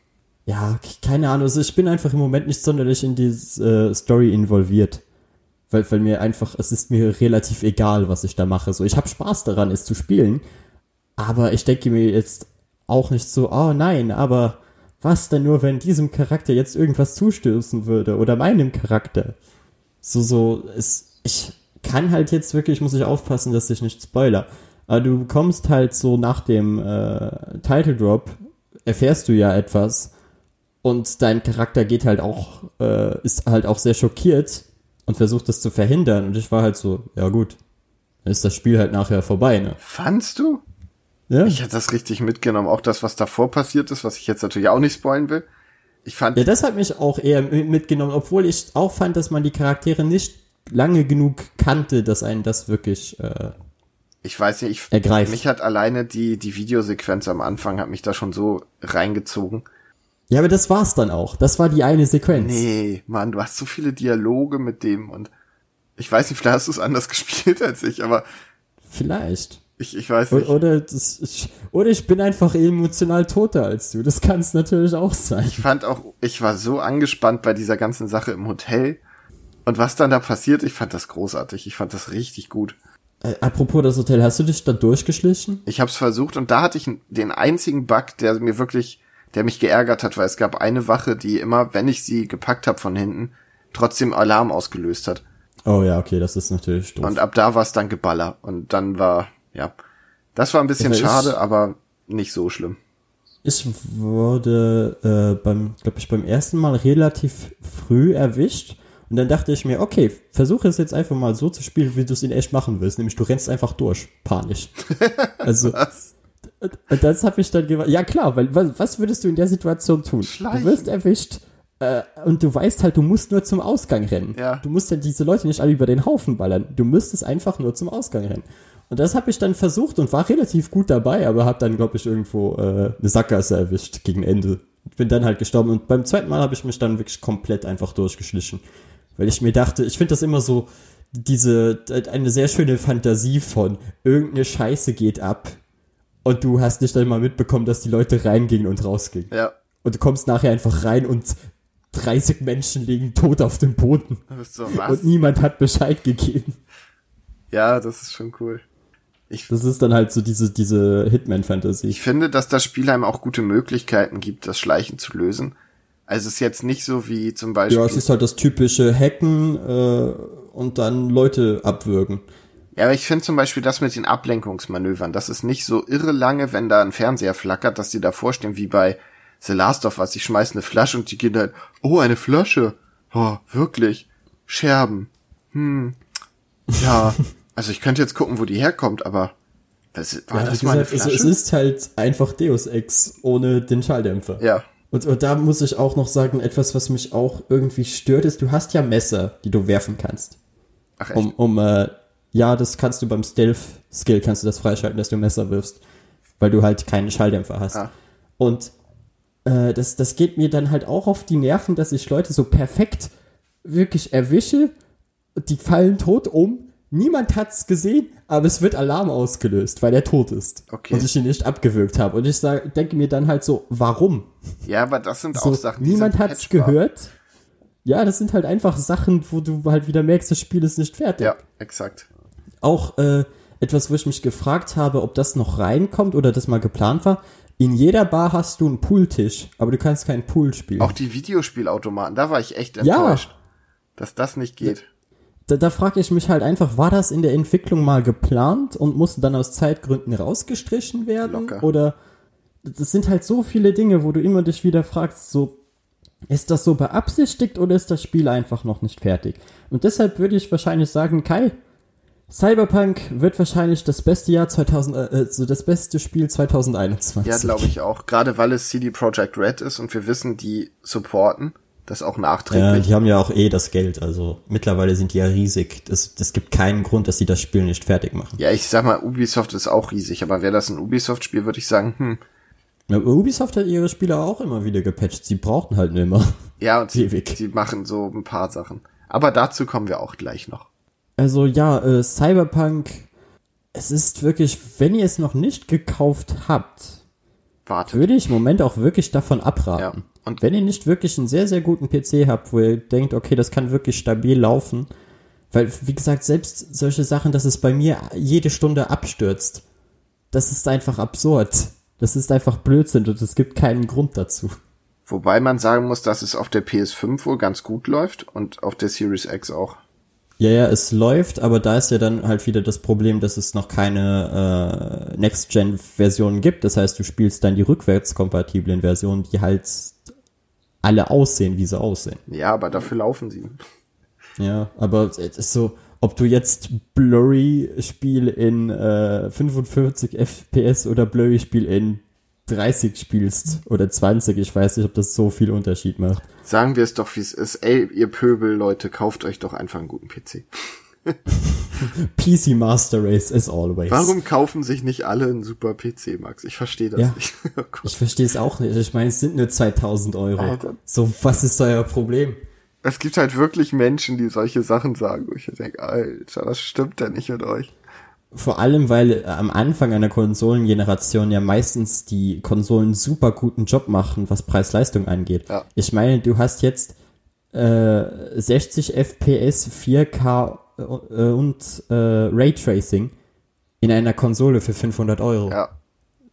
Speaker 1: Ja, keine Ahnung. Also ich bin einfach im Moment nicht sonderlich in die äh, Story involviert. Weil, weil mir einfach, es ist mir relativ egal, was ich da mache. So, ich habe Spaß daran, es zu spielen. Aber ich denke mir jetzt auch nicht so, oh nein, aber was denn nur, wenn diesem Charakter jetzt irgendwas zustößen würde oder meinem Charakter? So, so, es, ich kann halt jetzt wirklich, muss ich aufpassen, dass ich nicht spoiler. Aber du bekommst halt so nach dem äh, Title Drop, erfährst du ja etwas und dein Charakter geht halt auch, äh, ist halt auch sehr schockiert und versucht das zu verhindern. Und ich war halt so, ja gut, dann ist das Spiel halt nachher vorbei, ne?
Speaker 2: Fandst du?
Speaker 1: Ja.
Speaker 2: Ich hätte das richtig mitgenommen. Auch das, was davor passiert ist, was ich jetzt natürlich auch nicht spoilen will. Ich fand,
Speaker 1: Ja, das hat mich auch eher mi- mitgenommen, obwohl ich auch fand, dass man die Charaktere nicht lange genug kannte, dass einen das wirklich äh,
Speaker 2: ich weiß nicht, ich,
Speaker 1: ergreift.
Speaker 2: mich hat alleine die, die Videosequenz am Anfang hat mich da schon so reingezogen.
Speaker 1: Ja, aber das war's dann auch. Das war die eine Sequenz.
Speaker 2: Nee, Mann, du hast so viele Dialoge mit dem und ich weiß nicht, vielleicht hast du es anders gespielt als ich, aber
Speaker 1: Vielleicht.
Speaker 2: Ich, ich weiß nicht.
Speaker 1: Oder, das, ich, oder ich bin einfach emotional toter als du. Das kann es natürlich auch sein.
Speaker 2: Ich fand auch, ich war so angespannt bei dieser ganzen Sache im Hotel. Und was dann da passiert, ich fand das großartig. Ich fand das richtig gut.
Speaker 1: Äh, apropos das Hotel, hast du dich da durchgeschlichen?
Speaker 2: Ich habe es versucht und da hatte ich den einzigen Bug, der mir wirklich, der mich geärgert hat, weil es gab eine Wache, die immer, wenn ich sie gepackt habe von hinten, trotzdem Alarm ausgelöst hat.
Speaker 1: Oh ja, okay, das ist natürlich doof.
Speaker 2: Und ab da war es dann Geballer. Und dann war, ja, das war ein bisschen
Speaker 1: Also
Speaker 2: schade, aber nicht so schlimm.
Speaker 1: Ich wurde äh, beim, glaube ich, beim ersten Mal relativ früh erwischt. Und dann dachte ich mir, okay, versuche es jetzt einfach mal so zu spielen, wie du es in echt machen willst. Nämlich du rennst einfach durch, panisch. Also,
Speaker 2: Was?
Speaker 1: das habe ich dann gemacht. Ja klar, weil was, was würdest du in der Situation tun?
Speaker 2: Schleichen.
Speaker 1: Du wirst erwischt äh, und du weißt halt, du musst nur zum Ausgang rennen.
Speaker 2: Ja.
Speaker 1: Du musst ja diese Leute nicht alle über den Haufen ballern. Du müsstest einfach nur zum Ausgang rennen. Und das habe ich dann versucht und war relativ gut dabei, aber habe dann, glaube ich, irgendwo äh, eine Sackgasse erwischt gegen Ende. Bin dann halt gestorben und beim zweiten Mal habe ich mich dann wirklich komplett einfach durchgeschlichen. Weil ich mir dachte, ich finde das immer so, diese, eine sehr schöne Fantasie von irgendeine Scheiße geht ab und du hast nicht einmal mitbekommen, dass die Leute reingingen und rausgingen.
Speaker 2: Ja,
Speaker 1: Und du kommst nachher einfach rein und 30 Menschen liegen tot auf dem Boden.
Speaker 2: so?
Speaker 1: Und niemand hat Bescheid gegeben.
Speaker 2: Ja, das ist schon cool. Ich,
Speaker 1: Das ist dann halt so diese, diese Hitman-Fantasie.
Speaker 2: ich finde, dass das Spiel einem auch gute Möglichkeiten gibt, das Schleichen zu lösen. Also es ist jetzt nicht so wie zum Beispiel.
Speaker 1: Ja, es ist halt das typische Hacken äh, und dann Leute abwürgen.
Speaker 2: Ja, aber ich finde zum Beispiel das mit den Ablenkungsmanövern, das ist nicht so irre lange, wenn da ein Fernseher flackert, dass die davor stehen wie bei The Last of Us. Ich schmeiß eine Flasche und die gehen halt, oh, eine Flasche. Oh, wirklich. Scherben. Hm. Ja. also ich könnte jetzt gucken, wo die herkommt, aber was, war
Speaker 1: Ja,
Speaker 2: das mal
Speaker 1: gesagt, es,
Speaker 2: Flasche?
Speaker 1: es ist halt einfach Deus Ex ohne den Schalldämpfer.
Speaker 2: ja.
Speaker 1: Und, und da muss ich auch noch sagen, etwas, was mich auch irgendwie stört, ist, du hast ja Messer, die du werfen kannst.
Speaker 2: Ach echt?
Speaker 1: Um, um äh, ja, das kannst du beim Stealth-Skill, kannst du das freischalten, dass du Messer wirfst. Weil du halt keinen Schalldämpfer hast.
Speaker 2: Ah.
Speaker 1: Und äh, das, das geht mir dann halt auch auf die Nerven, dass ich Leute so perfekt wirklich erwische. Die fallen tot um. Niemand hat's gesehen, aber es wird Alarm ausgelöst, weil er tot ist.
Speaker 2: Okay.
Speaker 1: Und ich ihn nicht abgewürgt habe. Und ich sag, denke mir dann halt so, warum?
Speaker 2: Ja, aber das sind
Speaker 1: So,
Speaker 2: auch Sachen, die
Speaker 1: niemand hat's
Speaker 2: patchbar.
Speaker 1: gehört. Ja, das sind halt einfach Sachen, wo du halt wieder merkst, das Spiel ist nicht fertig.
Speaker 2: Ja, exakt.
Speaker 1: Auch äh, etwas, wo ich mich gefragt habe, ob das noch reinkommt oder das mal geplant war. In jeder Bar hast du einen Pooltisch, aber du kannst keinen Pool spielen.
Speaker 2: Auch die Videospielautomaten, da war ich echt
Speaker 1: Ja.
Speaker 2: enttäuscht, dass das nicht geht.
Speaker 1: Da, da frage ich mich halt einfach, war das in der Entwicklung mal geplant und musste dann aus Zeitgründen rausgestrichen werden?
Speaker 2: Locker.
Speaker 1: Oder das sind halt so viele Dinge, wo du immer dich wieder fragst, so, ist das so beabsichtigt oder ist das Spiel einfach noch nicht fertig? Und deshalb würde ich wahrscheinlich sagen, Kai, Cyberpunk wird wahrscheinlich das beste Jahr 2000, äh, so das beste Spiel 2021.
Speaker 2: Ja, glaube ich auch. Gerade weil es CD Projekt Red ist und wir wissen, die supporten das auch
Speaker 1: Ja,
Speaker 2: nachträglich.
Speaker 1: die haben ja auch eh das Geld, also mittlerweile sind die ja riesig. Es, es gibt keinen Grund, dass sie das Spiel nicht fertig machen.
Speaker 2: Ja, ich sag mal, Ubisoft ist auch riesig, aber wäre das ein Ubisoft-Spiel, würde ich sagen, hm.
Speaker 1: Ja, Ubisoft hat ihre Spieler auch immer wieder gepatcht. Sie brauchten halt nur immer.
Speaker 2: Ja, und sie, sie machen so ein paar Sachen. Aber dazu kommen wir auch gleich noch.
Speaker 1: Also ja, äh, Cyberpunk es ist wirklich, wenn ihr es noch nicht gekauft habt,
Speaker 2: Wartet.
Speaker 1: würde ich im Moment auch wirklich davon abraten.
Speaker 2: Ja. Und
Speaker 1: Wenn ihr nicht wirklich einen sehr, sehr guten PC habt, wo ihr denkt, okay, das kann wirklich stabil laufen, weil, wie gesagt, selbst solche Sachen, dass es bei mir jede Stunde abstürzt, das ist einfach absurd. Das ist einfach Blödsinn und es gibt keinen Grund dazu.
Speaker 2: wobei man sagen muss, dass es auf der PS5 wohl ganz gut läuft und auf der Series X auch.
Speaker 1: Ja, ja, es läuft, aber da ist ja dann halt wieder das Problem, dass es noch keine äh, Next-Gen-Versionen gibt. Das heißt, du spielst dann die rückwärtskompatiblen Versionen, die halt alle aussehen, wie sie aussehen.
Speaker 2: Ja, aber dafür laufen sie.
Speaker 1: Ja, aber es ist so, ob du jetzt Blurry-Spiel in äh, 45 FPS oder Blurry-Spiel in 30 spielst oder 20, ich weiß nicht, ob das so viel Unterschied macht.
Speaker 2: Sagen wir es doch, wie es ist. Ey, ihr Pöbel, Leute, kauft euch doch einfach einen guten PC.
Speaker 1: PC Master Race as always.
Speaker 2: Warum kaufen sich nicht alle einen super PC, Max? Ich verstehe das
Speaker 1: Ja.
Speaker 2: nicht. Oh.
Speaker 1: Ich verstehe es auch nicht. Ich meine, es sind nur 2000 Euro.
Speaker 2: Alter.
Speaker 1: So, was ist euer Problem?
Speaker 2: es gibt halt wirklich Menschen, die solche Sachen sagen, wo ich denke, Alter, was stimmt denn nicht mit euch?
Speaker 1: Vor allem, weil äh, am Anfang einer Konsolengeneration ja meistens die Konsolen super guten Job machen, was Preis-Leistung angeht.
Speaker 2: Ja.
Speaker 1: Ich meine, du hast jetzt äh, 60 FPS, 4K äh, und äh, Raytracing in einer Konsole für 500 Euro.
Speaker 2: Ja.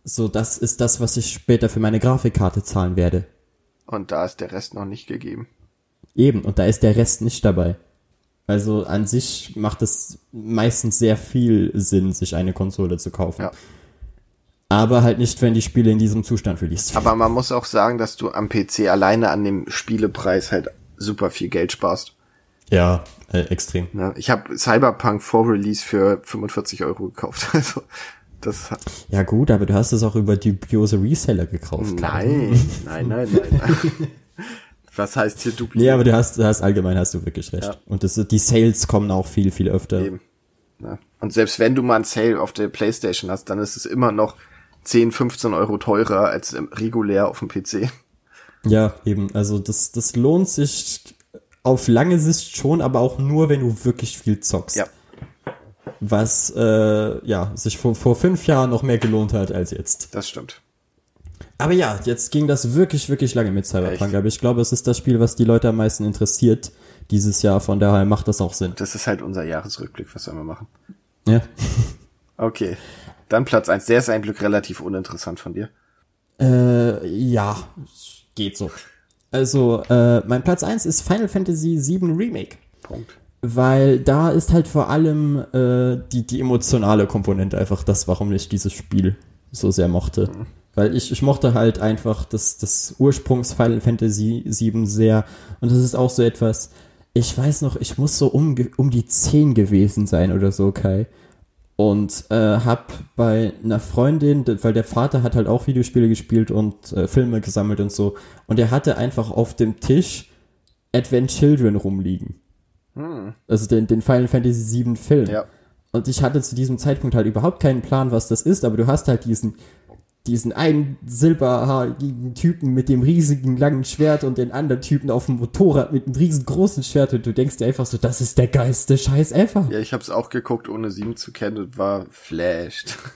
Speaker 1: So, das ist das, was ich später für meine Grafikkarte zahlen werde.
Speaker 2: Und da ist der Rest noch nicht gegeben.
Speaker 1: Eben, und da ist der Rest nicht dabei. Also an sich macht es meistens sehr viel Sinn, sich eine Konsole zu kaufen.
Speaker 2: Ja.
Speaker 1: Aber halt nicht, wenn die Spiele in diesem Zustand released werden.
Speaker 2: Aber man muss auch sagen, dass du am PC alleine an dem Spielepreis halt super viel Geld sparst.
Speaker 1: Ja, äh, extrem.
Speaker 2: Ne? Ich habe Cyberpunk vor Release für 45 Euro gekauft. Also das hat,
Speaker 1: Ja gut, aber du hast es auch über dubiose Reseller gekauft.
Speaker 2: nein, nein, nein, nein. nein. Was heißt hier dubios?
Speaker 1: Nee, aber du hast, du hast allgemein hast du wirklich recht.
Speaker 2: Ja.
Speaker 1: Und das, die Sales kommen auch viel, viel öfter.
Speaker 2: Eben. Ne? Und selbst wenn du mal einen Sale auf der Playstation hast, dann ist es immer noch 10, 15 Euro teurer als regulär auf dem PC.
Speaker 1: Ja, eben. Also das, das lohnt sich auf lange Sicht schon, aber auch nur, wenn du wirklich viel zockst.
Speaker 2: Ja.
Speaker 1: Was äh, ja sich vor, vor fünf Jahren noch mehr gelohnt hat als jetzt.
Speaker 2: Das stimmt.
Speaker 1: Aber ja, jetzt ging das wirklich, wirklich lange mit Cyberpunk.
Speaker 2: Echt?
Speaker 1: Aber ich glaube, es ist das Spiel, was die Leute am meisten interessiert dieses Jahr. Von daher macht das auch Sinn.
Speaker 2: Das ist halt unser Jahresrückblick, was sollen wir machen?
Speaker 1: Ja.
Speaker 2: Okay. Dann Platz eins. Der ist ein Glück relativ uninteressant von dir.
Speaker 1: Äh, ja, geht so. Also, äh, mein Platz eins ist Final Fantasy VII Remake.
Speaker 2: Punkt.
Speaker 1: Weil da ist halt vor allem äh, die, die emotionale Komponente einfach das, warum ich dieses Spiel so sehr mochte. Weil ich, ich mochte halt einfach das, das Ursprungs Final Fantasy VII sehr. Und das ist auch so etwas, ich weiß noch, ich muss so um, um die 10 gewesen sein oder so, Kai. Und äh, hab bei einer Freundin, weil der Vater hat halt auch Videospiele gespielt und äh, Filme gesammelt und so. Und er hatte einfach auf dem Tisch Advent Children rumliegen. Also den, den Final Fantasy VII Film.
Speaker 2: Ja.
Speaker 1: Und ich hatte zu diesem Zeitpunkt halt überhaupt keinen Plan, was das ist, aber du hast halt diesen, diesen einen silberhaarigen Typen mit dem riesigen langen Schwert und den anderen Typen auf dem Motorrad mit einem riesengroßen Schwert und du denkst dir einfach so, das ist der geilste Scheiß ever.
Speaker 2: Ja, ich hab's auch geguckt, ohne sieben zu kennen und war flashed.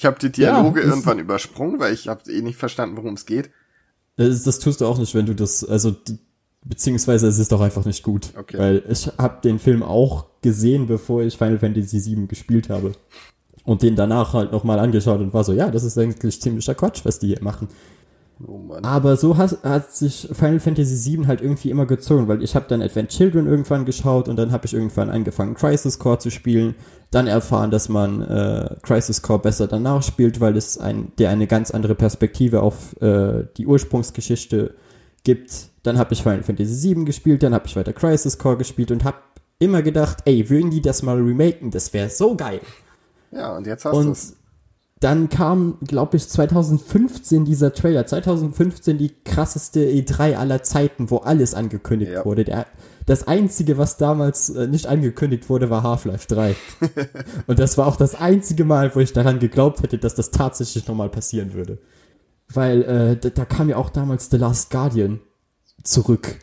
Speaker 2: Ich habe die Dialoge
Speaker 1: Ja,
Speaker 2: irgendwann übersprungen, weil ich habe eh nicht verstanden, worum es geht.
Speaker 1: Das, das tust du auch nicht, wenn du das, also beziehungsweise es ist doch einfach nicht gut.
Speaker 2: Okay.
Speaker 1: Weil ich habe den Film auch gesehen, bevor ich Final Fantasy VII gespielt habe. Und den danach halt nochmal angeschaut und war so, ja, das ist eigentlich ziemlicher Quatsch, was die hier machen.
Speaker 2: Oh.
Speaker 1: Aber so hat, hat sich Final Fantasy VII halt irgendwie immer gezogen, weil ich habe dann Advent Children irgendwann geschaut und dann habe ich irgendwann angefangen Crisis Core zu spielen, dann erfahren, dass man äh, Crisis Core besser danach spielt, weil es ein, der eine ganz andere Perspektive auf äh, die Ursprungsgeschichte gibt. Dann habe ich Final Fantasy VII gespielt, dann habe ich weiter Crisis Core gespielt und habe immer gedacht, ey, würden die das mal remaken, das wäre so geil.
Speaker 2: Ja, und jetzt hast
Speaker 1: Und
Speaker 2: du's.
Speaker 1: dann kam, glaube ich, 2015 dieser Trailer. 2015 die krasseste E3 aller Zeiten, wo alles angekündigt
Speaker 2: Ja.
Speaker 1: wurde. Der, das einzige, was damals äh, nicht angekündigt wurde, war Half-Life 3. Und das war auch das einzige Mal, wo ich daran geglaubt hätte, dass das tatsächlich nochmal passieren würde. Weil äh, da, da kam ja auch damals The Last Guardian zurück.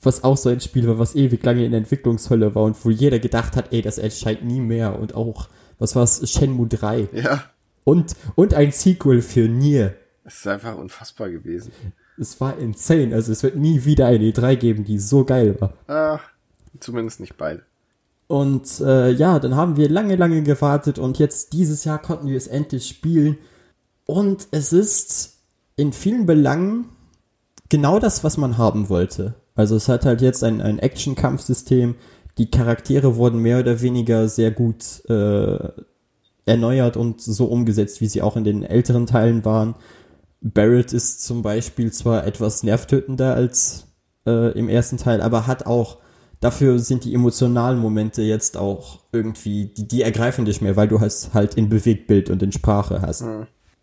Speaker 1: Was auch so ein Spiel war, was ewig lange in der Entwicklungshölle war und wo jeder gedacht hat, ey, das erscheint nie mehr. Und auch was war's, Shenmue 3.
Speaker 2: Ja,
Speaker 1: Und, und ein Sequel für Nier.
Speaker 2: es ist einfach unfassbar gewesen.
Speaker 1: Es war insane. Also es wird nie wieder eine E3 geben, die so geil war.
Speaker 2: Ah, zumindest nicht beide.
Speaker 1: Und äh, ja, dann haben wir lange, lange gewartet und jetzt dieses Jahr konnten wir es endlich spielen. Und es ist in vielen Belangen genau das, was man haben wollte. Also es hat halt jetzt ein, ein Action-Kampfsystem. Die Charaktere wurden mehr oder weniger sehr gut äh, erneuert und so umgesetzt, wie sie auch in den älteren Teilen waren. Barrett ist zum Beispiel zwar etwas nervtötender als äh, im ersten Teil, aber hat auch, dafür sind die emotionalen Momente jetzt auch irgendwie, die, die ergreifen dich mehr, weil du es halt in Bewegtbild und in Sprache hast.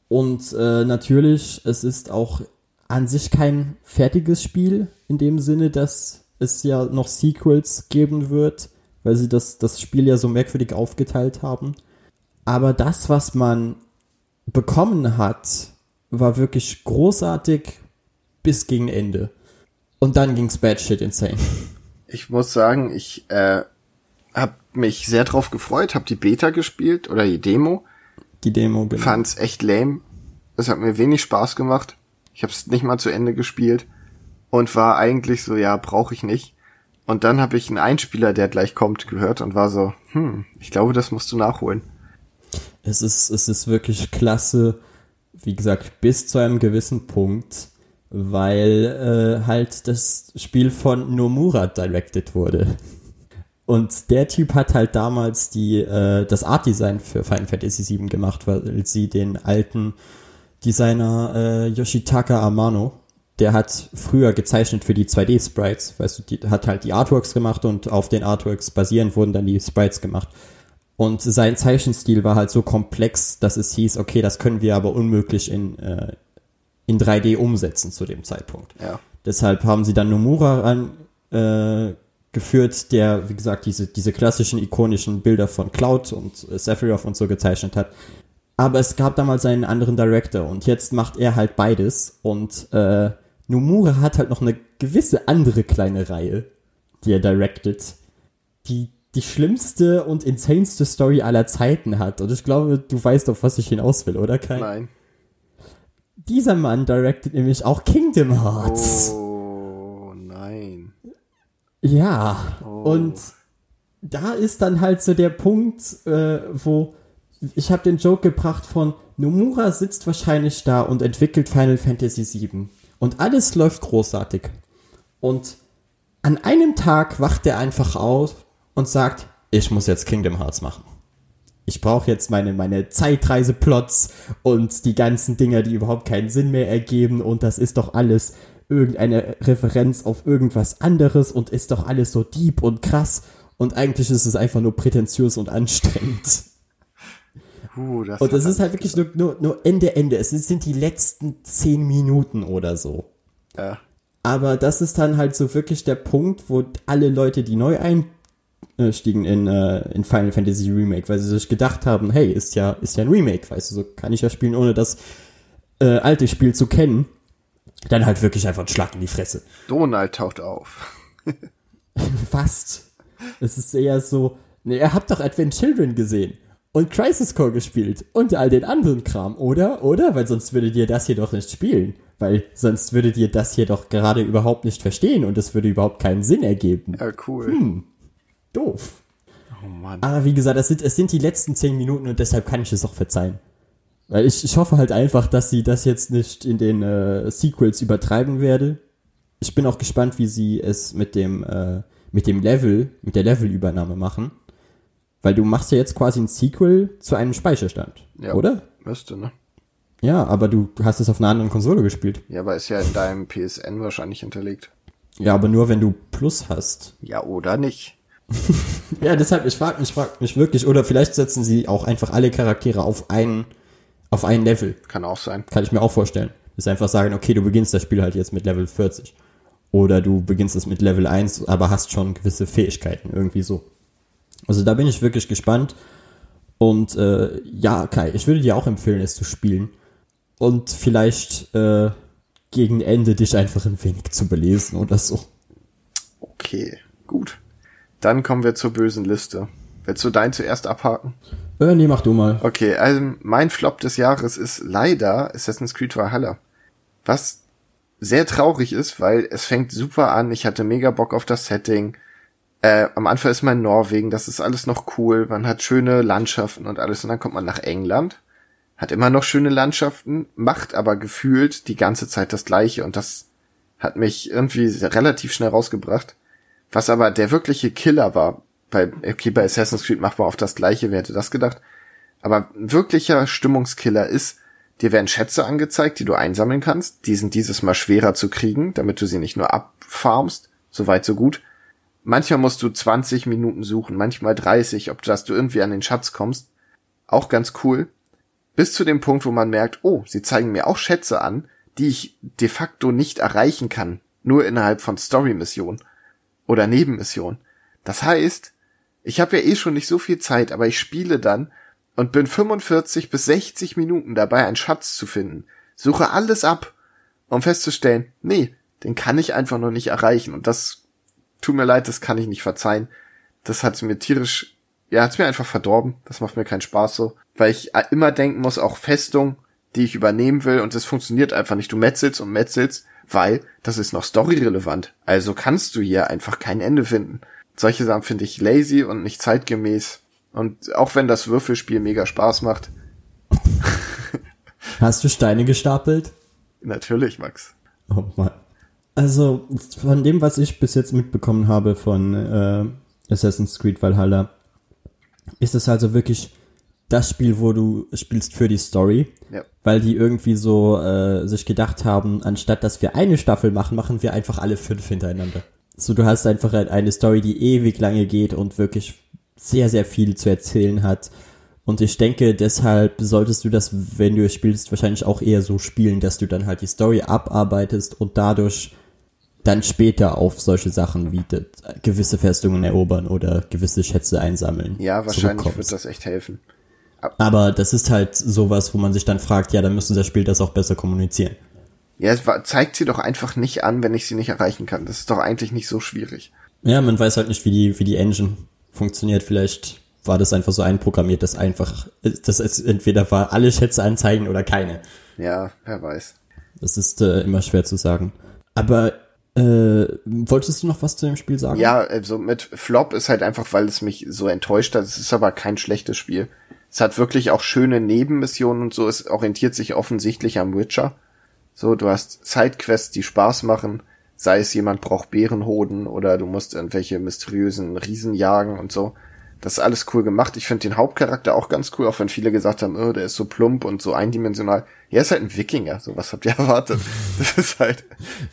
Speaker 1: Und äh, natürlich, es ist auch an sich kein fertiges Spiel, in dem Sinne, dass es ja noch Sequels geben wird, weil sie das, das Spiel ja so merkwürdig aufgeteilt haben. Aber das, was man bekommen hat, war wirklich großartig bis gegen Ende. Und dann ging's bad shit insane.
Speaker 2: Ich muss sagen, ich äh, habe mich sehr drauf gefreut, habe die Beta gespielt oder die Demo,
Speaker 1: Die Demo, genau.
Speaker 2: fand's echt lame. Es hat mir wenig Spaß gemacht. Ich habe es nicht mal zu Ende gespielt und war eigentlich so, ja, brauche ich nicht. Und dann habe ich einen Einspieler, der gleich kommt, gehört und war so, hm, ich glaube, das musst du nachholen.
Speaker 1: Es ist, es ist wirklich klasse, wie gesagt, bis zu einem gewissen Punkt, weil äh, halt das Spiel von Nomura directed wurde. Und der Typ hat halt damals die, äh, das Art-Design für Final Fantasy VII gemacht, weil sie den alten Designer äh, Yoshitaka Amano, der hat früher gezeichnet für die 2D-Sprites, weißt du, die hat halt die Artworks gemacht und auf den Artworks basierend wurden dann die Sprites gemacht. Und sein Zeichenstil war halt so komplex, dass es hieß, okay, das können wir aber unmöglich in, äh, in 3D umsetzen zu dem Zeitpunkt.
Speaker 2: Ja.
Speaker 1: Deshalb haben sie dann Nomura ran, äh, der, wie gesagt, diese, diese klassischen ikonischen Bilder von Cloud und äh, Sephiroth und so gezeichnet hat. Aber es gab damals einen anderen Director und jetzt macht er halt beides und äh, Nomura hat halt noch eine gewisse andere kleine Reihe, die er directed, die die schlimmste und insaneste Story aller Zeiten hat. Und ich glaube, du weißt, auf was ich hinaus will, oder Kai?
Speaker 2: Nein.
Speaker 1: Dieser Mann directed nämlich auch Kingdom Hearts.
Speaker 2: Oh, nein.
Speaker 1: Ja,
Speaker 2: Oh.
Speaker 1: und da ist dann halt so der Punkt, äh, wo ich habe den Joke gebracht von Nomura sitzt wahrscheinlich da und entwickelt Final Fantasy VII und alles läuft großartig. Und an einem Tag wacht er einfach auf und sagt, ich muss jetzt Kingdom Hearts machen. Ich brauche jetzt meine, meine Zeitreiseplots und die ganzen Dinger, die überhaupt keinen Sinn mehr ergeben und das ist doch alles irgendeine Referenz auf irgendwas anderes und ist doch alles so deep und krass und eigentlich ist es einfach nur prätentiös und anstrengend.
Speaker 2: Uh, das
Speaker 1: Und das ist halt wirklich nur, nur, nur Ende, Ende. Es sind die letzten zehn Minuten oder so.
Speaker 2: Ja.
Speaker 1: Aber das ist dann halt so wirklich der Punkt, wo alle Leute, die neu einstiegen in, äh, in Final Fantasy Remake, weil sie sich gedacht haben, hey, ist ja, ist ja ein Remake, weißt du, so kann ich ja spielen, ohne das äh, alte Spiel zu kennen. Dann halt wirklich einfach ein Schlag in die Fresse.
Speaker 2: Donald taucht auf.
Speaker 1: Fast. Es ist eher so, ne, ihr habt doch Advent Children gesehen und Crisis Core gespielt und all den anderen Kram, oder? Oder? Weil sonst würdet ihr das hier doch nicht spielen. Weil sonst würdet ihr das hier doch gerade überhaupt nicht verstehen und es würde überhaupt keinen Sinn ergeben.
Speaker 2: Ja, cool.
Speaker 1: Doof.
Speaker 2: Oh Mann.
Speaker 1: Aber wie gesagt, es sind, es sind die letzten zehn Minuten und deshalb kann ich es auch verzeihen. Weil ich, ich hoffe halt einfach, dass sie das jetzt nicht in den äh, Sequels übertreiben werde. Ich bin auch gespannt, wie sie es mit dem, äh, mit dem Level, mit der Levelübernahme machen. Weil du machst ja jetzt quasi ein Sequel zu einem Speicherstand,
Speaker 2: Ja.
Speaker 1: oder?
Speaker 2: Müsste, ne?
Speaker 1: Ja, aber du hast es auf einer anderen Konsole gespielt.
Speaker 2: Ja, aber ist ja in deinem PSN wahrscheinlich hinterlegt.
Speaker 1: Ja, aber nur wenn du Plus hast.
Speaker 2: Ja, oder nicht?
Speaker 1: Ja, deshalb, ich frage mich, frag mich wirklich, oder vielleicht setzen sie auch einfach alle Charaktere auf ein, auf ein Level.
Speaker 2: Kann auch sein.
Speaker 1: Kann ich mir auch vorstellen. Ist einfach sagen, okay, du beginnst das Spiel halt jetzt mit Level 40. Oder du beginnst es mit Level 1, aber hast schon gewisse Fähigkeiten, irgendwie so. Also da bin ich wirklich gespannt. Und äh, ja, Kai, ich würde dir auch empfehlen, es zu spielen. Und vielleicht äh, gegen Ende dich einfach ein wenig zu belesen oder so.
Speaker 2: Okay, gut. Dann kommen wir zur bösen Liste. Willst du dein zuerst abhaken?
Speaker 1: Äh, nee, mach du mal.
Speaker 2: Okay, also mein Flop des Jahres ist leider Assassin's Creed Valhalla. Was sehr traurig ist, weil es fängt super an. Ich hatte mega Bock auf das Setting. Äh, am Anfang ist man in Norwegen, das ist alles noch cool. Man hat schöne Landschaften und alles. Und dann kommt man nach England, hat immer noch schöne Landschaften, macht aber gefühlt die ganze Zeit das Gleiche. Und das hat mich irgendwie relativ schnell rausgebracht. Was aber der wirkliche Killer war, bei, okay, bei Assassin's Creed macht man oft das Gleiche, wer hätte das gedacht? Aber wirklicher Stimmungskiller ist, dir werden Schätze angezeigt, die du einsammeln kannst. Die sind dieses Mal schwerer zu kriegen, damit du sie nicht nur abfarmst. So weit, so gut. Manchmal musst du 20 Minuten suchen, manchmal 30, ob dass du irgendwie an den Schatz kommst. Auch ganz cool. Bis zu dem Punkt, wo man merkt, oh, sie zeigen mir auch Schätze an, die ich de facto nicht erreichen kann. Nur innerhalb von Story-Missionen. Oder Nebenmissionen. Das heißt, ich habe ja eh schon nicht so viel Zeit, aber ich spiele dann und bin 45 bis 60 Minuten dabei, einen Schatz zu finden. Suche alles ab, um festzustellen, nee, den kann ich einfach noch nicht erreichen. Und das tut mir leid, das kann ich nicht verzeihen. Das hat mir tierisch, ja, hat's mir einfach verdorben. Das macht mir keinen Spaß so. Weil ich immer denken muss, auch Festung, die ich übernehmen will, und das funktioniert einfach nicht. Du metzelst und metzelst, weil das ist noch storyrelevant. Also kannst du hier einfach kein Ende finden. Solche Sachen finde ich lazy und nicht zeitgemäß. Und auch wenn das Würfelspiel mega Spaß macht.
Speaker 1: Hast du Steine gestapelt?
Speaker 2: Natürlich, Max.
Speaker 1: Oh Mann. Also, von dem, was ich bis jetzt mitbekommen habe von äh, Assassin's Creed Valhalla, ist es also wirklich das Spiel, wo du spielst für die Story,
Speaker 2: Ja.
Speaker 1: weil die irgendwie so äh, sich gedacht haben, anstatt dass wir eine Staffel machen, machen wir einfach alle fünf hintereinander. So, du hast einfach halt eine Story, die ewig lange geht und wirklich sehr, sehr viel zu erzählen hat. Und ich denke, deshalb solltest du das, wenn du es spielst, wahrscheinlich auch eher so spielen, dass du dann halt die Story abarbeitest und dadurch dann später auf solche Sachen wie das, gewisse Festungen erobern oder gewisse Schätze einsammeln.
Speaker 2: Ja, wahrscheinlich wird das echt helfen.
Speaker 1: Aber das ist halt sowas, wo man sich dann fragt, ja, dann müsste das Spiel das auch besser kommunizieren.
Speaker 2: Ja, es zeigt sie doch einfach nicht an, wenn ich sie nicht erreichen kann. Das ist doch eigentlich nicht so schwierig.
Speaker 1: Ja, man weiß halt nicht, wie die, wie die Engine funktioniert. Vielleicht war das einfach so einprogrammiert, dass einfach, dass es entweder war alle Schätze anzeigen oder keine.
Speaker 2: Ja, wer weiß.
Speaker 1: Das ist äh, immer schwer zu sagen. Aber äh, wolltest du noch was zu dem Spiel sagen?
Speaker 2: Ja, also mit Flop ist halt einfach, weil es mich so enttäuscht hat. Es ist aber kein schlechtes Spiel. Es hat wirklich auch schöne Nebenmissionen und so. Es orientiert sich offensichtlich am Witcher. So, du hast Sidequests, die Spaß machen. Sei es jemand braucht Bärenhoden oder du musst irgendwelche mysteriösen Riesen jagen und so. Das ist alles cool gemacht. Ich finde den Hauptcharakter auch ganz cool, auch wenn viele gesagt haben, oh, der ist so plump und so eindimensional. Ja, ist halt ein Wikinger. So, was habt ihr erwartet? Das ist halt,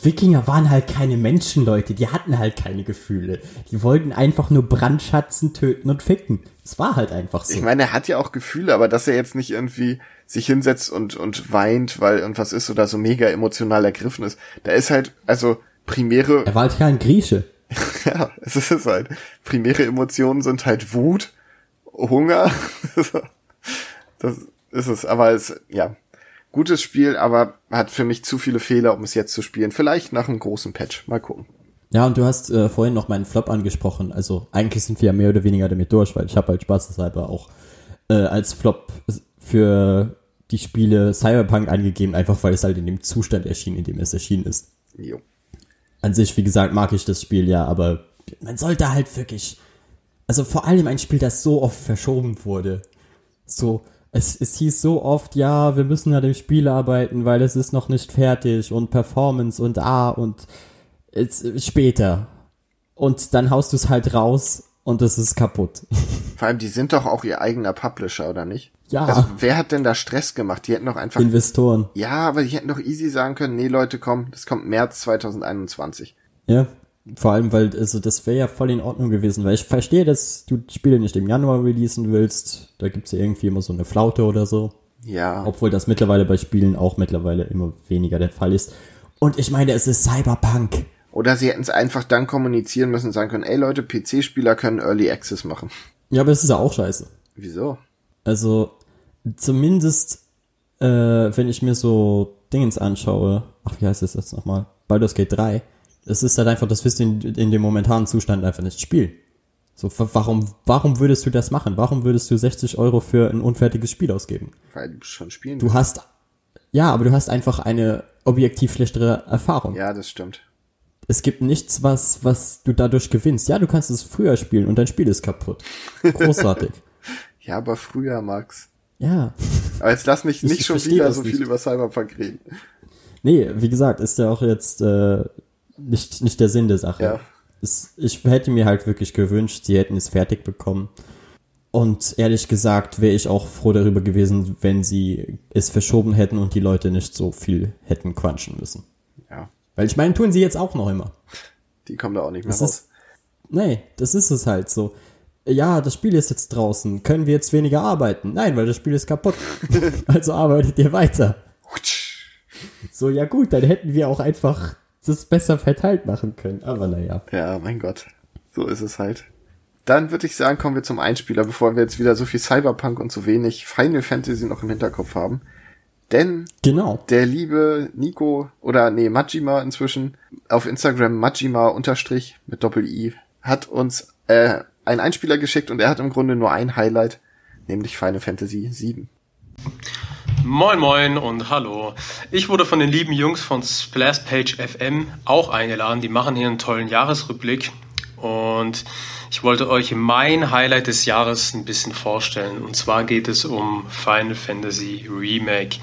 Speaker 1: Wikinger waren halt keine Menschen, Leute. Die hatten halt keine Gefühle. Die wollten einfach nur brandschatzen, töten und ficken. Es war halt einfach so.
Speaker 2: Ich meine, er hat ja auch Gefühle, aber dass er jetzt nicht irgendwie sich hinsetzt und, und weint, weil irgendwas ist oder so mega emotional ergriffen ist. Da ist halt, also primäre,
Speaker 1: er war halt kein Grieche.
Speaker 2: ja, es ist halt, primäre Emotionen sind halt Wut, Hunger. das ist es, aber es, ja, gutes Spiel, aber hat für mich zu viele Fehler, um es jetzt zu spielen. Vielleicht nach einem großen Patch. Mal gucken.
Speaker 1: Ja, und du hast äh, vorhin noch meinen Flop angesprochen. Also eigentlich sind wir ja mehr oder weniger damit durch, weil ich habe halt spaßeshalber auch äh, als Flop für die Spiele Cyberpunk angegeben, einfach weil es halt in dem Zustand erschien, in dem es erschienen ist.
Speaker 2: Jo.
Speaker 1: An sich, wie gesagt, mag ich das Spiel ja, aber man sollte halt wirklich, also vor allem ein Spiel, das so oft verschoben wurde. So, es, es hieß so oft, ja, wir müssen an dem Spiel arbeiten, weil es ist noch nicht fertig und Performance und ah und es, später. Und dann haust du es halt raus und es ist kaputt.
Speaker 2: Vor allem, die sind doch auch ihr eigener Publisher, oder nicht?
Speaker 1: Ja,
Speaker 2: Also, wer hat denn da Stress gemacht? Die hätten doch einfach
Speaker 1: Investoren.
Speaker 2: Ja, aber die hätten doch easy sagen können, nee Leute, komm, das kommt März 2021.
Speaker 1: Ja, vor allem, weil, also das wäre ja voll in Ordnung gewesen, weil ich verstehe, dass du Spiele nicht im Januar releasen willst. Da gibt's ja irgendwie immer so eine Flaute oder so.
Speaker 2: Ja,
Speaker 1: Obwohl das mittlerweile bei Spielen auch mittlerweile immer weniger der Fall ist. Und ich meine, es ist Cyberpunk.
Speaker 2: oder sie hätten es einfach dann kommunizieren müssen und sagen können, ey Leute, PC-Spieler können Early Access machen.
Speaker 1: Ja, aber es ist ja auch scheiße.
Speaker 2: Wieso?
Speaker 1: Also, zumindest, äh, wenn ich mir so Dingens anschaue, ach, wie heißt das jetzt nochmal? Baldur's Gate 3. Es ist halt einfach, das wirst du in, in dem momentanen Zustand einfach nicht spielen. So, warum, warum würdest du das machen? Warum würdest du 60 Euro für ein unfertiges Spiel ausgeben?
Speaker 2: Weil du schon spielen
Speaker 1: Du hast, ja, aber du hast einfach eine objektiv schlechtere Erfahrung.
Speaker 2: Ja, das stimmt.
Speaker 1: Es gibt nichts, was, was du dadurch gewinnst. Ja, du kannst es früher spielen und dein Spiel ist kaputt. Großartig.
Speaker 2: ja, aber früher, Max.
Speaker 1: Ja.
Speaker 2: Aber jetzt lass mich nicht schon wieder so nicht. viel über Cyberpunk reden.
Speaker 1: Nee, wie gesagt, ist ja auch jetzt äh, nicht, nicht der Sinn der Sache.
Speaker 2: Ja.
Speaker 1: Es, ich hätte mir halt wirklich gewünscht, sie hätten es fertig bekommen. Und ehrlich gesagt wäre ich auch froh darüber gewesen, wenn sie es verschoben hätten und die Leute nicht so viel hätten crunchen müssen.
Speaker 2: Ja.
Speaker 1: Weil ich meine, tun sie jetzt auch noch immer.
Speaker 2: Die kommen da auch nicht mehr
Speaker 1: das
Speaker 2: raus.
Speaker 1: Ist, nee, das ist es halt so. Ja, das Spiel ist jetzt draußen. Können wir jetzt weniger arbeiten? Nein, weil das Spiel ist kaputt. also arbeitet ihr weiter. So, ja gut, dann hätten wir auch einfach das besser verteilt machen können. Aber naja.
Speaker 2: Ja, mein Gott. So ist es halt. Dann würde ich sagen, kommen wir zum Einspieler, bevor wir jetzt wieder so viel Cyberpunk und so wenig Final Fantasy noch im Hinterkopf haben. Denn
Speaker 1: genau.
Speaker 2: der liebe Nico oder nee, Majima inzwischen auf Instagram Majima unterstrich mit Doppel-I hat uns äh, einen Einspieler geschickt und er hat im Grunde nur ein Highlight, nämlich Final Fantasy VII.
Speaker 6: Moin moin und hallo. Ich wurde von den lieben Jungs von Splashpage FM auch eingeladen. Die machen hier einen tollen Jahresrückblick und ich wollte euch mein Highlight des Jahres ein bisschen vorstellen. Und zwar geht es um Final Fantasy Remake.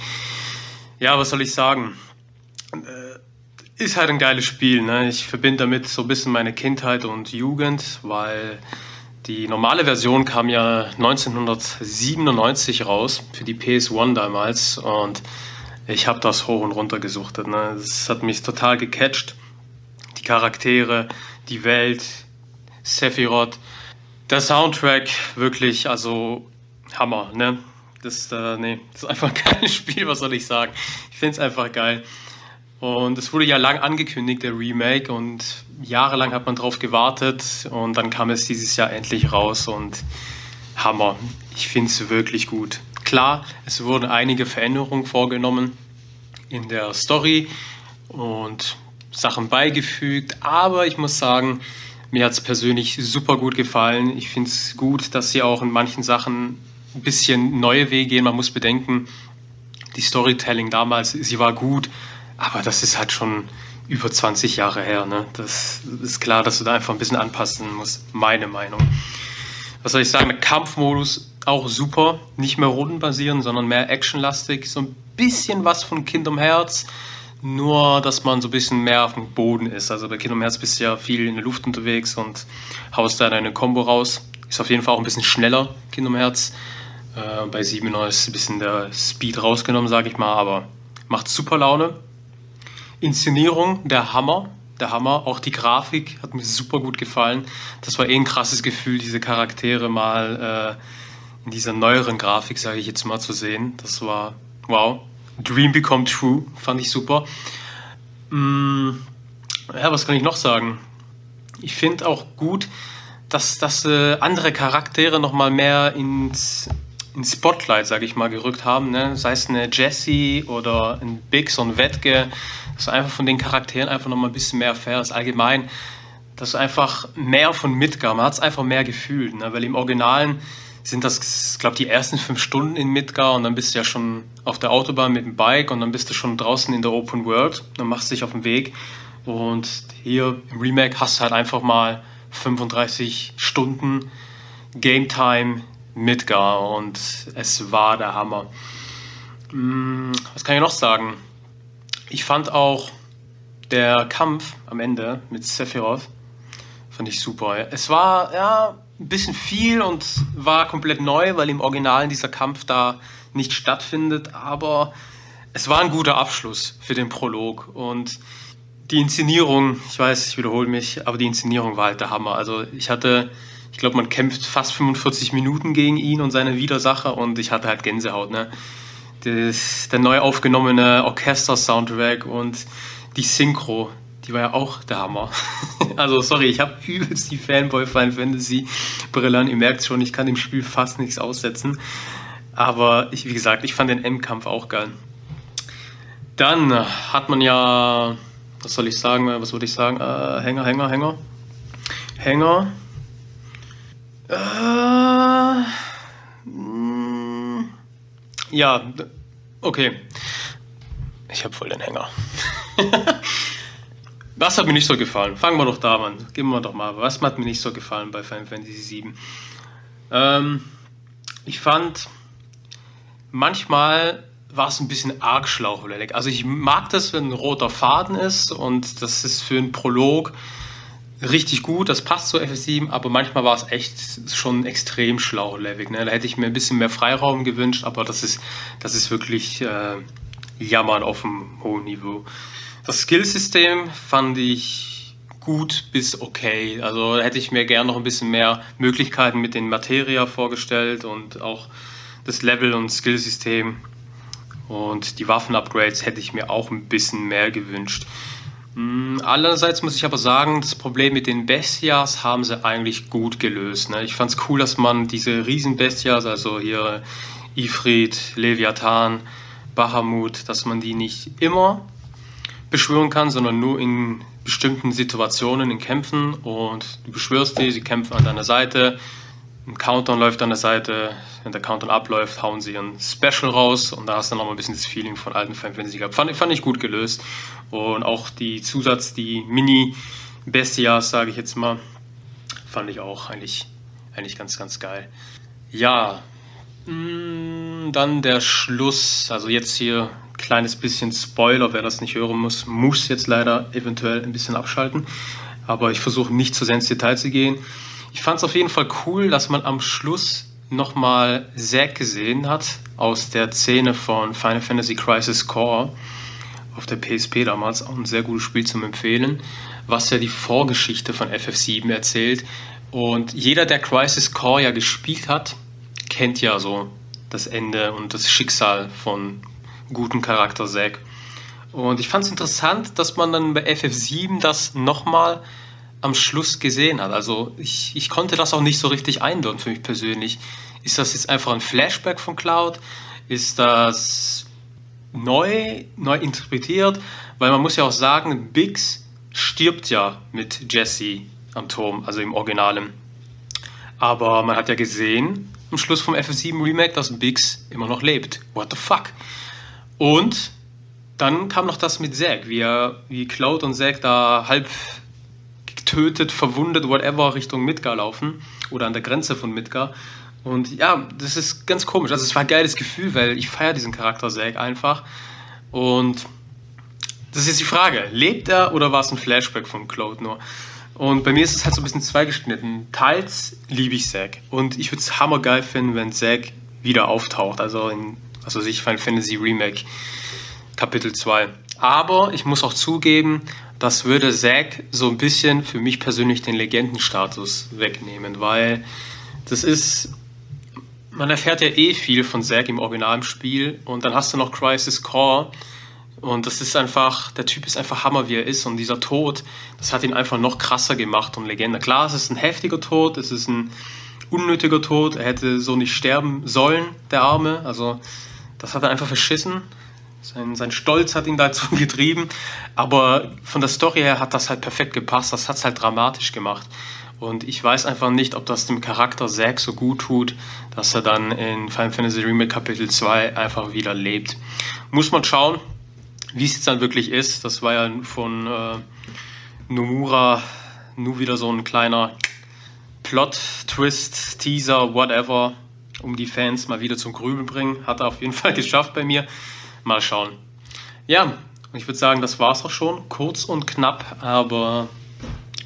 Speaker 6: Ja, was soll ich sagen? Äh, ist halt ein geiles Spiel. Ne? Ich verbinde damit so ein bisschen meine Kindheit und Jugend, weil die normale Version kam ja 1997 raus, für die PS1 damals. Und ich habe das hoch und runter gesuchtet. Ne? Das hat mich total gecatcht. Die Charaktere, die Welt, Sephiroth. Der Soundtrack, wirklich, also Hammer. Ne? Das, äh, nee, das ist einfach ein geiles Spiel, was soll ich sagen. Ich finde es einfach geil. Und es wurde ja lang angekündigt, der Remake, und jahrelang hat man drauf gewartet und dann kam es dieses Jahr endlich raus und Hammer. Ich finde es wirklich gut. Klar, es wurden einige Veränderungen vorgenommen in der Story und Sachen beigefügt, aber ich muss sagen, mir hat es persönlich super gut gefallen. Ich finde es gut, dass sie auch in manchen Sachen ein bisschen neue Wege gehen. Man muss bedenken, die Storytelling damals, sie war gut, aber das ist halt schon über 20 Jahre her. Ne? Das ist klar, dass du da einfach ein bisschen anpassen musst. Meine Meinung. Was soll ich sagen? Kampfmodus auch super. Nicht mehr rundenbasierend, sondern mehr actionlastig. So ein bisschen was von Kingdom Hearts. Nur, dass man so ein bisschen mehr auf dem Boden ist. Also bei Kingdom Hearts bist du ja viel in der Luft unterwegs und haust da deine Combo raus. Ist auf jeden Fall auch ein bisschen schneller, Kingdom Hearts. Äh, bei 7 ist ein bisschen der Speed rausgenommen, sage ich mal, aber macht super Laune. Inszenierung, der Hammer. Der Hammer. Auch die Grafik hat mir super gut gefallen. Das war eh ein krasses Gefühl, diese Charaktere mal äh, in dieser neueren Grafik, sage ich jetzt mal, zu sehen. Das war wow. Dream Become True, fand ich super. Mm, ja, was kann ich noch sagen? Ich finde auch gut, dass, dass äh, andere Charaktere nochmal mehr ins, ins Spotlight, sage ich mal, gerückt haben. Ne? Sei es eine Jessie oder ein Biggs und Wetke dass du einfach von den Charakteren einfach nochmal ein bisschen mehr erfährst. Allgemein, dass du einfach mehr von Midgar, man hat es einfach mehr gefühlt, ne? weil im Originalen sind das, glaube die ersten fünf Stunden in Midgar und dann bist du ja schon auf der Autobahn mit dem Bike und dann bist du schon draußen in der Open World, dann machst dich auf den Weg und hier im Remake hast du halt einfach mal 35 Stunden Game Time Midgar und es war der Hammer. Hm, was kann ich noch sagen? Ich fand auch der Kampf am Ende mit Sephiroth fand ich super. Es war ja ein bisschen viel und war komplett neu, weil im Original dieser Kampf da nicht stattfindet, aber es war ein guter Abschluss für den Prolog und die Inszenierung, ich weiß, ich wiederhole mich, aber die Inszenierung war halt der Hammer. Also ich hatte, ich glaube, man kämpft fast 45 Minuten gegen ihn und seine Widersacher und ich hatte halt Gänsehaut. Ne? Das, der neu aufgenommene Orchester-Soundtrack und die Synchro, die war ja auch der Hammer. also sorry, ich habe übelst die Fanboy Final Fantasy Brille an. Ihr merkt schon, ich kann dem Spiel fast nichts aussetzen. Aber ich, wie gesagt, ich fand den M-Kampf auch geil. Dann hat man ja, was soll ich sagen, was würde ich sagen, äh, Hänger, Hänger, Hänger. Hänger. Äh, ja, okay. Ich habe voll den Hänger. Was hat mir nicht so gefallen? Fangen wir doch da an. Geben wir doch mal. Was hat mir nicht so gefallen bei Final Fantasy VII? Ähm, ich fand, manchmal war es ein bisschen arg schlauchwellig. Also ich mag das, wenn ein roter Faden ist und das ist für einen Prolog richtig gut, das passt zu FS7, aber manchmal war es echt schon extrem schlauchwellig. Ne? Da hätte ich mir ein bisschen mehr Freiraum gewünscht, aber das ist, das ist wirklich äh, Jammern auf einem hohen Niveau. Das Skillsystem fand ich gut bis okay. Also da hätte ich mir gerne noch ein bisschen mehr Möglichkeiten mit den Materia vorgestellt und auch das Level- und Skillsystem und die Waffen-Upgrades hätte ich mir auch ein bisschen mehr gewünscht. Hm, Andererseits muss ich aber sagen, das Problem mit den Bestias haben sie eigentlich gut gelöst. Ne? Ich fand es cool, dass man diese Riesen-Bestias, also hier Ifrit, Leviathan, Bahamut, dass man die nicht immer beschwören kann, sondern nur in bestimmten Situationen, in Kämpfen. Und du beschwörst die, sie kämpfen an deiner Seite. Ein Countdown läuft an der Seite. Wenn der Countdown abläuft, hauen sie ein Special raus. Und da hast du dann noch mal ein bisschen das Feeling von alten Final Fantasy gehabt. Fand, fand ich gut gelöst. Und auch die Zusatz, die Mini-Bestias, sage ich jetzt mal, fand ich auch eigentlich, eigentlich ganz, ganz geil. Ja, Mm, Dann der Schluss. Also jetzt hier kleines bisschen Spoiler. Wer das nicht hören muss, muss jetzt leider eventuell ein bisschen abschalten. Aber ich versuche nicht zu sehr ins Detail zu gehen. Ich fand es auf jeden Fall cool, dass man am Schluss nochmal Zack gesehen hat aus der Szene von Final Fantasy Crisis Core auf der PSP damals. Auch ein sehr gutes Spiel zum Empfehlen, was ja die Vorgeschichte von FF7 erzählt. Und jeder, der Crisis Core ja gespielt hat, kennt ja so das Ende und das Schicksal von guten Charakter Zack. Und ich fand es interessant, dass man dann bei FF7 das nochmal am Schluss gesehen hat. Also ich, ich konnte das auch nicht so richtig eindeuten für mich persönlich. Ist das jetzt einfach ein Flashback von Cloud? Ist das neu, neu interpretiert? Weil man muss ja auch sagen, Biggs stirbt ja mit Jesse am Turm, also im Originalen. Aber man hat ja gesehen, am Schluss vom FF7 Remake, dass Biggs immer noch lebt. What the fuck? Und dann kam noch das mit Zack, wie, wie Cloud und Zack da halb getötet, verwundet, whatever, Richtung Midgar laufen oder an der Grenze von Midgar. Und ja, das ist ganz komisch. Also es war ein geiles Gefühl, weil ich feiere diesen Charakter Zack einfach. Und das ist jetzt die Frage, lebt er oder war es ein Flashback von Cloud nur? Und bei mir ist es halt so ein bisschen zweigeschnitten. Teils liebe ich Zack und ich würde es hammergeil finden, wenn Zack wieder auftaucht, also in, also sich Final Fantasy Remake Kapitel 2. Aber ich muss auch zugeben, das würde Zack so ein bisschen für mich persönlich den Legendenstatus wegnehmen, weil das ist, man erfährt ja eh viel von Zack im originalen Spiel und dann hast du noch Crisis Core und das ist einfach, der Typ ist einfach Hammer, wie er ist. Und dieser Tod, das hat ihn einfach noch krasser gemacht und Legende. Klar, es ist ein heftiger Tod, es ist ein unnötiger Tod. Er hätte so nicht sterben sollen, der Arme. Also, das hat er einfach verschissen. Sein, sein Stolz hat ihn dazu getrieben. Aber von der Story her hat das halt perfekt gepasst. Das hat es halt dramatisch gemacht. Und ich weiß einfach nicht, ob das dem Charakter Zack so gut tut, dass er dann in Final Fantasy Remake Kapitel 2 einfach wieder lebt. Muss man schauen. Wie es jetzt dann wirklich ist, das war ja von äh, Nomura nur wieder so ein kleiner Plot-Twist, Teaser, whatever, um die Fans mal wieder zum Grübeln bringen. Hat er auf jeden Fall geschafft bei mir. Mal schauen. Ja, ich würde sagen, das war es auch schon. Kurz und knapp, aber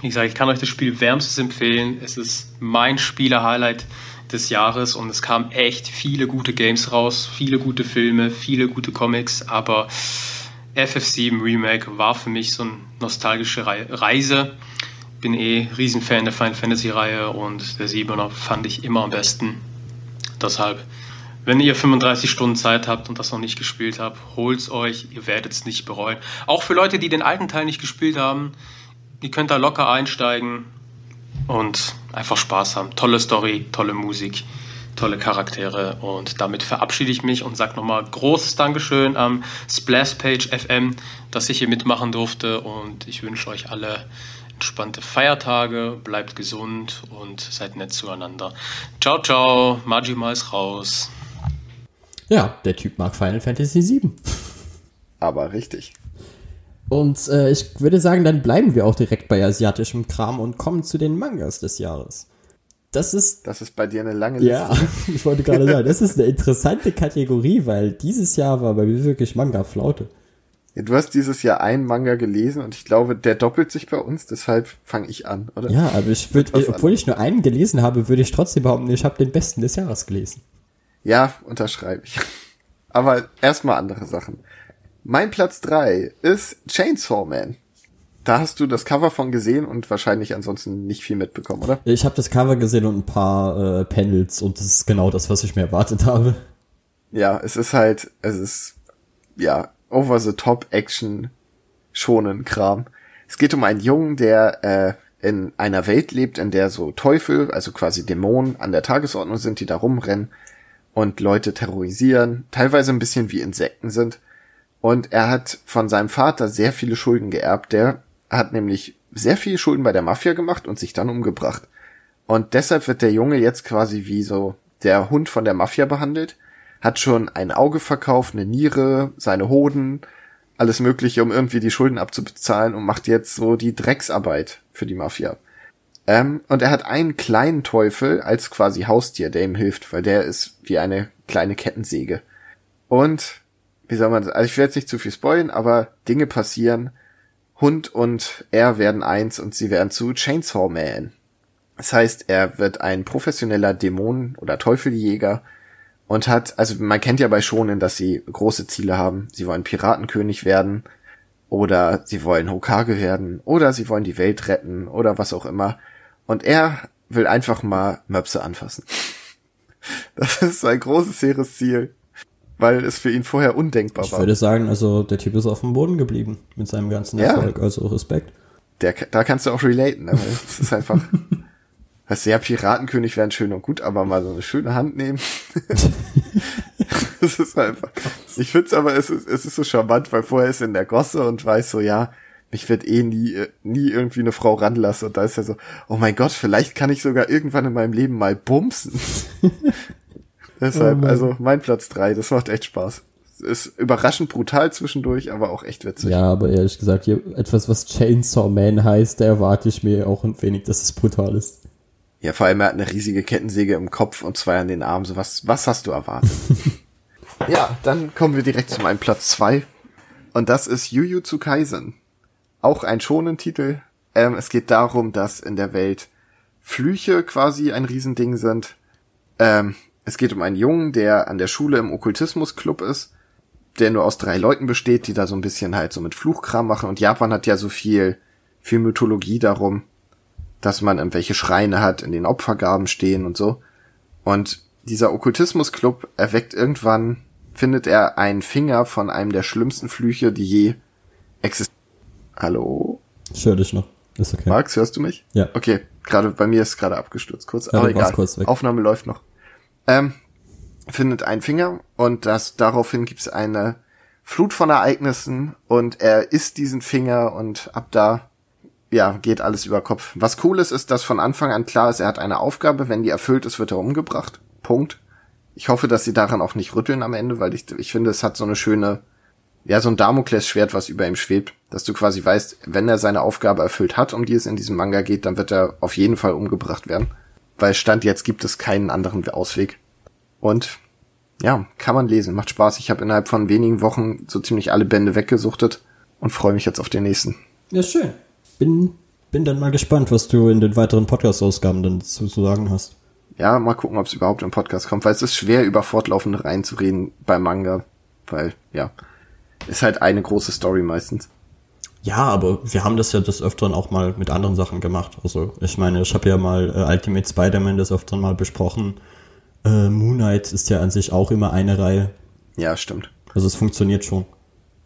Speaker 6: wie gesagt, ich kann euch das Spiel wärmstens empfehlen. Es ist mein Spieler-Highlight des Jahres und es kamen echt viele gute Games raus, viele gute Filme, viele gute Comics, aber FF7 Remake war für mich so eine nostalgische Reise. Bin eh Riesenfan der Final Fantasy Reihe und der 7er fand ich immer am besten. Deshalb, wenn ihr 35 Stunden Zeit habt und das noch nicht gespielt habt, holt's euch, ihr werdet es nicht bereuen. Auch für Leute, die den alten Teil nicht gespielt haben, ihr könnt da locker einsteigen und einfach Spaß haben. Tolle Story, tolle Musik tolle Charaktere. Und damit verabschiede ich mich und sage nochmal großes Dankeschön am Splashpage FM, dass ich hier mitmachen durfte. Und ich wünsche euch alle entspannte Feiertage, bleibt gesund und seid nett zueinander. Ciao, ciao, Majima ist raus.
Speaker 1: Ja, der Typ mag Final Fantasy VII.
Speaker 2: Aber richtig.
Speaker 1: Und äh, ich würde sagen, dann bleiben wir auch direkt bei asiatischem Kram und kommen zu den Mangas des Jahres. Das ist.
Speaker 2: Das ist bei dir eine lange Liste.
Speaker 1: Ja, ich wollte gerade sagen, das ist eine interessante Kategorie, weil dieses Jahr war bei mir wirklich Manga-Flaute.
Speaker 2: Ja, du hast dieses Jahr einen Manga gelesen und ich glaube, der doppelt sich bei uns, deshalb fange ich an, oder?
Speaker 1: Ja, aber ich würde, obwohl ich nur einen gelesen habe, würde ich trotzdem behaupten, ich habe den besten des Jahres gelesen.
Speaker 2: Ja, unterschreibe ich. Aber erstmal andere Sachen. Mein Platz drei ist Chainsaw Man. Da hast du das Cover von gesehen und wahrscheinlich ansonsten nicht viel mitbekommen, oder?
Speaker 1: Ich habe das Cover gesehen und ein paar äh, Panels und das ist genau das, was ich mir erwartet habe.
Speaker 2: Ja, es ist halt, es ist, ja, over the top Action schonen Kram. Es geht um einen Jungen, der äh, in einer Welt lebt, in der so Teufel, also quasi Dämonen an der Tagesordnung sind, die da rumrennen und Leute terrorisieren, teilweise ein bisschen wie Insekten sind. Und er hat von seinem Vater sehr viele Schulden geerbt. Der hat nämlich sehr viel Schulden bei der Mafia gemacht und sich dann umgebracht. Und deshalb wird der Junge jetzt quasi wie so der Hund von der Mafia behandelt, hat schon ein Auge verkauft, eine Niere, seine Hoden, alles Mögliche, um irgendwie die Schulden abzubezahlen und macht jetzt so die Drecksarbeit für die Mafia. Ähm, und er hat einen kleinen Teufel als quasi Haustier, der ihm hilft, weil der ist wie eine kleine Kettensäge. Und, wie soll man, also ich werde jetzt nicht zu viel spoilen, aber Dinge passieren, Hund und er werden eins und sie werden zu Chainsaw Man. Das heißt, er wird ein professioneller Dämonen- oder Teufeljäger und hat, also man kennt ja bei Shonen, dass sie große Ziele haben. Sie wollen Piratenkönig werden oder sie wollen Hokage werden oder sie wollen die Welt retten oder was auch immer. Und er will einfach mal Möpse anfassen. Das ist sein großes, hehres Ziel, weil es für ihn vorher undenkbar
Speaker 1: Ich
Speaker 2: war.
Speaker 1: würde sagen, also der Typ ist auf dem Boden geblieben mit seinem ganzen
Speaker 2: Ja.
Speaker 1: Erfolg, also Respekt.
Speaker 2: Der, da kannst du auch relaten, aber es ist einfach, weißt du, ja, Piratenkönig wären schön und gut, aber mal so eine schöne Hand nehmen. Es ist einfach, ich find's aber, es ist, es ist so charmant, weil vorher ist er in der Gosse und weiß so, ja, mich wird eh nie, äh, nie irgendwie eine Frau ranlassen und da ist er so, oh mein Gott, vielleicht kann ich sogar irgendwann in meinem Leben mal bumsen. Deshalb,
Speaker 1: Oh
Speaker 2: also mein Platz drei, das macht echt Spaß. Ist überraschend brutal zwischendurch, aber auch echt witzig.
Speaker 1: Ja, aber ehrlich gesagt, hier etwas, was Chainsaw Man heißt, da erwarte ich mir auch ein wenig, dass es brutal ist.
Speaker 2: Ja, vor allem er hat eine riesige Kettensäge im Kopf und zwei an den Armen. So was, was hast du erwartet? ja, dann kommen wir direkt zu meinem Platz zwei Und das ist Jujutsu Kaisen. Auch ein schonen Titel. Ähm, es geht darum, dass in der Welt Flüche quasi ein Riesending sind. Ähm, es geht um einen Jungen, der an der Schule im Okkultismusclub ist, der nur aus drei Leuten besteht, die da so ein bisschen halt so mit Fluchkram machen. Und Japan hat ja so viel, viel Mythologie darum, dass man irgendwelche Schreine hat, in den Opfergaben stehen und so. Und dieser Okkultismusclub erweckt irgendwann, findet er einen Finger von einem der schlimmsten Flüche, die je existieren. Hallo?
Speaker 1: Ich höre dich noch. Ist okay.
Speaker 2: Max, hörst du mich?
Speaker 1: Ja.
Speaker 2: Okay, gerade bei mir ist gerade abgestürzt kurz,
Speaker 1: Ja,
Speaker 2: aber egal.
Speaker 1: kurz weg.
Speaker 2: Aufnahme läuft noch. Ähm, findet einen Finger und das daraufhin gibt's eine Flut von Ereignissen und er isst diesen Finger und ab da ja, geht alles über Kopf. Was cool ist, ist, dass von Anfang an klar ist, er hat eine Aufgabe, wenn die erfüllt ist, wird er umgebracht. Punkt. Ich hoffe, dass sie daran auch nicht rütteln am Ende, weil ich, ich finde, es hat so eine schöne, ja, so ein Damoklesschwert, was über ihm schwebt, dass du quasi weißt, wenn er seine Aufgabe erfüllt hat, um die es in diesem Manga geht, dann wird er auf jeden Fall umgebracht werden. Weil Stand jetzt gibt es keinen anderen Ausweg. Und ja, kann man lesen, macht Spaß. Ich habe innerhalb von wenigen Wochen so ziemlich alle Bände weggesuchtet und freue mich jetzt auf den nächsten.
Speaker 1: Ja, schön. Bin, bin dann mal gespannt, was du in den weiteren Podcast-Ausgaben dann zu, zu sagen hast.
Speaker 2: Ja, mal gucken, ob es überhaupt im Podcast kommt, weil es ist schwer, über fortlaufende Reihen zu reden beim Manga, weil, ja, ist halt eine große Story meistens.
Speaker 1: Ja, aber wir haben das ja des Öfteren auch mal mit anderen Sachen gemacht. Also ich meine, ich habe ja mal äh, Ultimate Spider-Man des Öfteren mal besprochen. Äh, Moon Knight ist ja an sich auch immer eine Reihe.
Speaker 2: Ja, stimmt.
Speaker 1: Also es funktioniert schon.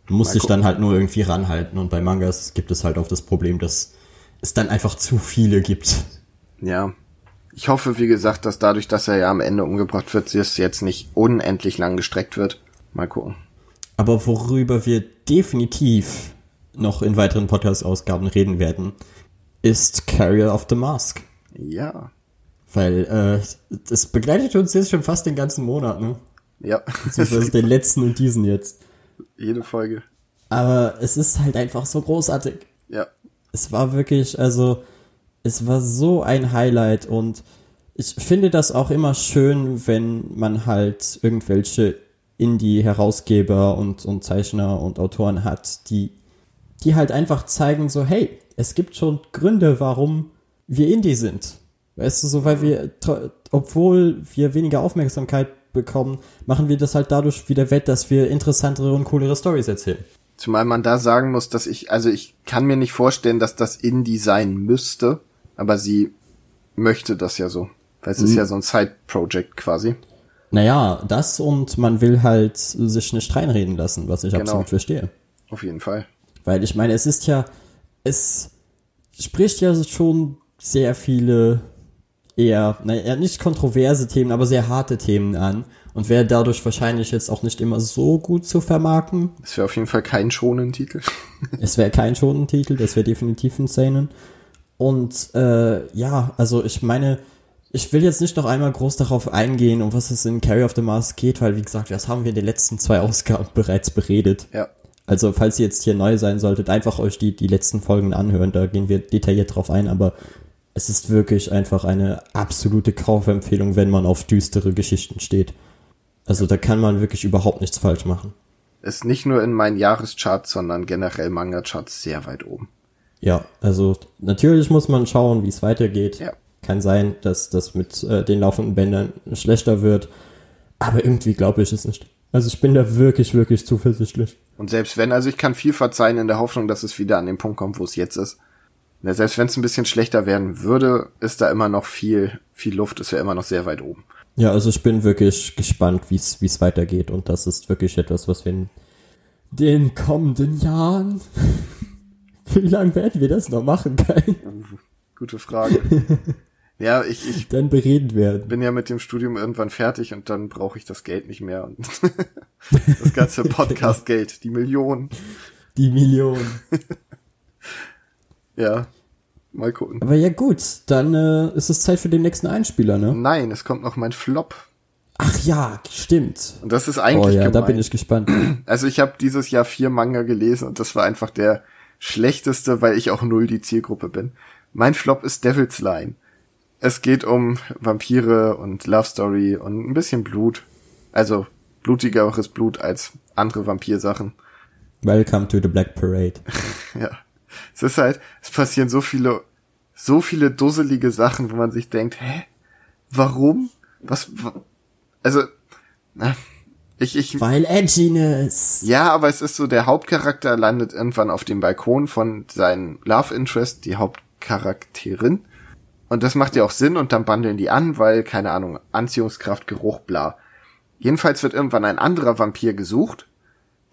Speaker 1: Du musst
Speaker 2: Mal
Speaker 1: dich
Speaker 2: gucken.
Speaker 1: dann halt nur irgendwie ranhalten und bei Mangas gibt es halt auch das Problem, dass es dann einfach zu viele gibt.
Speaker 2: Ja. Ich hoffe, wie gesagt, dass dadurch, dass er ja am Ende umgebracht wird, es jetzt nicht unendlich lang gestreckt wird. Mal gucken.
Speaker 1: Aber worüber wir definitiv noch in weiteren Podcast-Ausgaben reden werden, ist Carrier of the Mask.
Speaker 2: Ja.
Speaker 1: Weil äh, das begleitet uns jetzt schon fast den ganzen Monat, ne?
Speaker 2: Ja.
Speaker 1: Beziehungsweise den letzten und diesen jetzt.
Speaker 2: Jede Folge.
Speaker 1: Aber es ist halt einfach so großartig.
Speaker 2: Ja.
Speaker 1: Es war wirklich, also, es war so ein Highlight und ich finde das auch immer schön, wenn man halt irgendwelche Indie-Herausgeber und, und Zeichner und Autoren hat, die, die halt einfach zeigen so, hey, es gibt schon Gründe, warum wir Indie sind. Weißt du, so, weil wir, obwohl wir weniger Aufmerksamkeit bekommen, machen wir das halt dadurch wieder wett, dass wir interessantere und coolere Stories erzählen.
Speaker 2: Zumal man da sagen muss, dass ich, also ich kann mir nicht vorstellen, dass das Indie sein müsste, aber sie möchte das ja so. Weil es ist ja so ein Side-Project quasi.
Speaker 1: Naja, das und man will halt sich nicht reinreden lassen, was ich
Speaker 2: Genau.
Speaker 1: absolut verstehe.
Speaker 2: Auf jeden Fall.
Speaker 1: Weil ich meine, es ist ja, es spricht ja schon sehr viele eher, naja, nicht kontroverse Themen, aber sehr harte Themen an und wäre dadurch wahrscheinlich jetzt auch nicht immer so gut zu vermarkten.
Speaker 2: Das wäre auf jeden Fall kein schonen Titel.
Speaker 1: Es wäre kein Schonentitel, das wäre definitiv ein Seinen. Und äh, ja, also ich meine, ich will jetzt nicht noch einmal groß darauf eingehen, um was es in Carry of the Mars geht, weil wie gesagt, das haben wir in den letzten zwei Ausgaben bereits beredet.
Speaker 2: Ja.
Speaker 1: Also falls ihr jetzt hier neu sein solltet, einfach euch die, die letzten Folgen anhören, da gehen wir detailliert drauf ein, aber es ist wirklich einfach eine absolute Kaufempfehlung, wenn man auf düstere Geschichten steht. Also da kann man wirklich überhaupt nichts falsch machen.
Speaker 2: Ist nicht nur in meinen Jahrescharts, sondern generell Manga-Charts sehr weit oben.
Speaker 1: Ja, also natürlich muss man schauen, wie es weitergeht.
Speaker 2: Ja.
Speaker 1: Kann sein, dass das mit äh, den laufenden Bändern schlechter wird, aber irgendwie glaube ich es nicht. Also ich bin da wirklich, wirklich zuversichtlich.
Speaker 2: Und selbst wenn, also ich kann viel verzeihen in der Hoffnung, dass es wieder an den Punkt kommt, wo es jetzt ist. Na, selbst wenn es ein bisschen schlechter werden würde, ist da immer noch viel, viel Luft, ist ja immer noch sehr weit oben.
Speaker 1: Ja, also ich bin wirklich gespannt, wie es wie es weitergeht und das ist wirklich etwas, was wir in den kommenden Jahren wie lange werden wir das noch machen, Kai?
Speaker 2: Gute Frage. ja, ich, ich
Speaker 1: Dann bereden werden.
Speaker 2: bin ja mit dem Studium irgendwann fertig und dann brauche ich das Geld nicht mehr. Und das ganze Podcast-Geld, die Millionen.
Speaker 1: Die Million.
Speaker 2: Ja, mal gucken.
Speaker 1: Aber ja gut, dann äh, ist es Zeit für den nächsten Einspieler, ne?
Speaker 2: Nein, es kommt noch mein Flop.
Speaker 1: Ach ja, stimmt.
Speaker 2: Und das ist
Speaker 1: Oh
Speaker 2: eigentlich
Speaker 1: ja, da
Speaker 2: gemein.
Speaker 1: bin ich gespannt.
Speaker 2: Also ich habe dieses Jahr vier Manga gelesen und das war einfach der schlechteste, weil ich auch null die Zielgruppe bin. Mein Flop ist Devil's Line. Es geht um Vampire und Love Story und ein bisschen Blut. Also blutigeres Blut als andere Vampirsachen.
Speaker 1: Welcome to the Black Parade.
Speaker 2: Ja. Es ist halt, es passieren so viele, so viele dusselige Sachen, wo man sich denkt, hä? Warum? Was, wa- also, na, ich, ich,
Speaker 1: Weil Edginess.
Speaker 2: Ja, aber es ist so, der Hauptcharakter landet irgendwann auf dem Balkon von seinem Love Interest, die Hauptcharakterin. Und das macht ja auch Sinn und dann bandeln die an, weil, keine Ahnung, Anziehungskraft, Geruch, bla. Jedenfalls wird irgendwann ein anderer Vampir gesucht,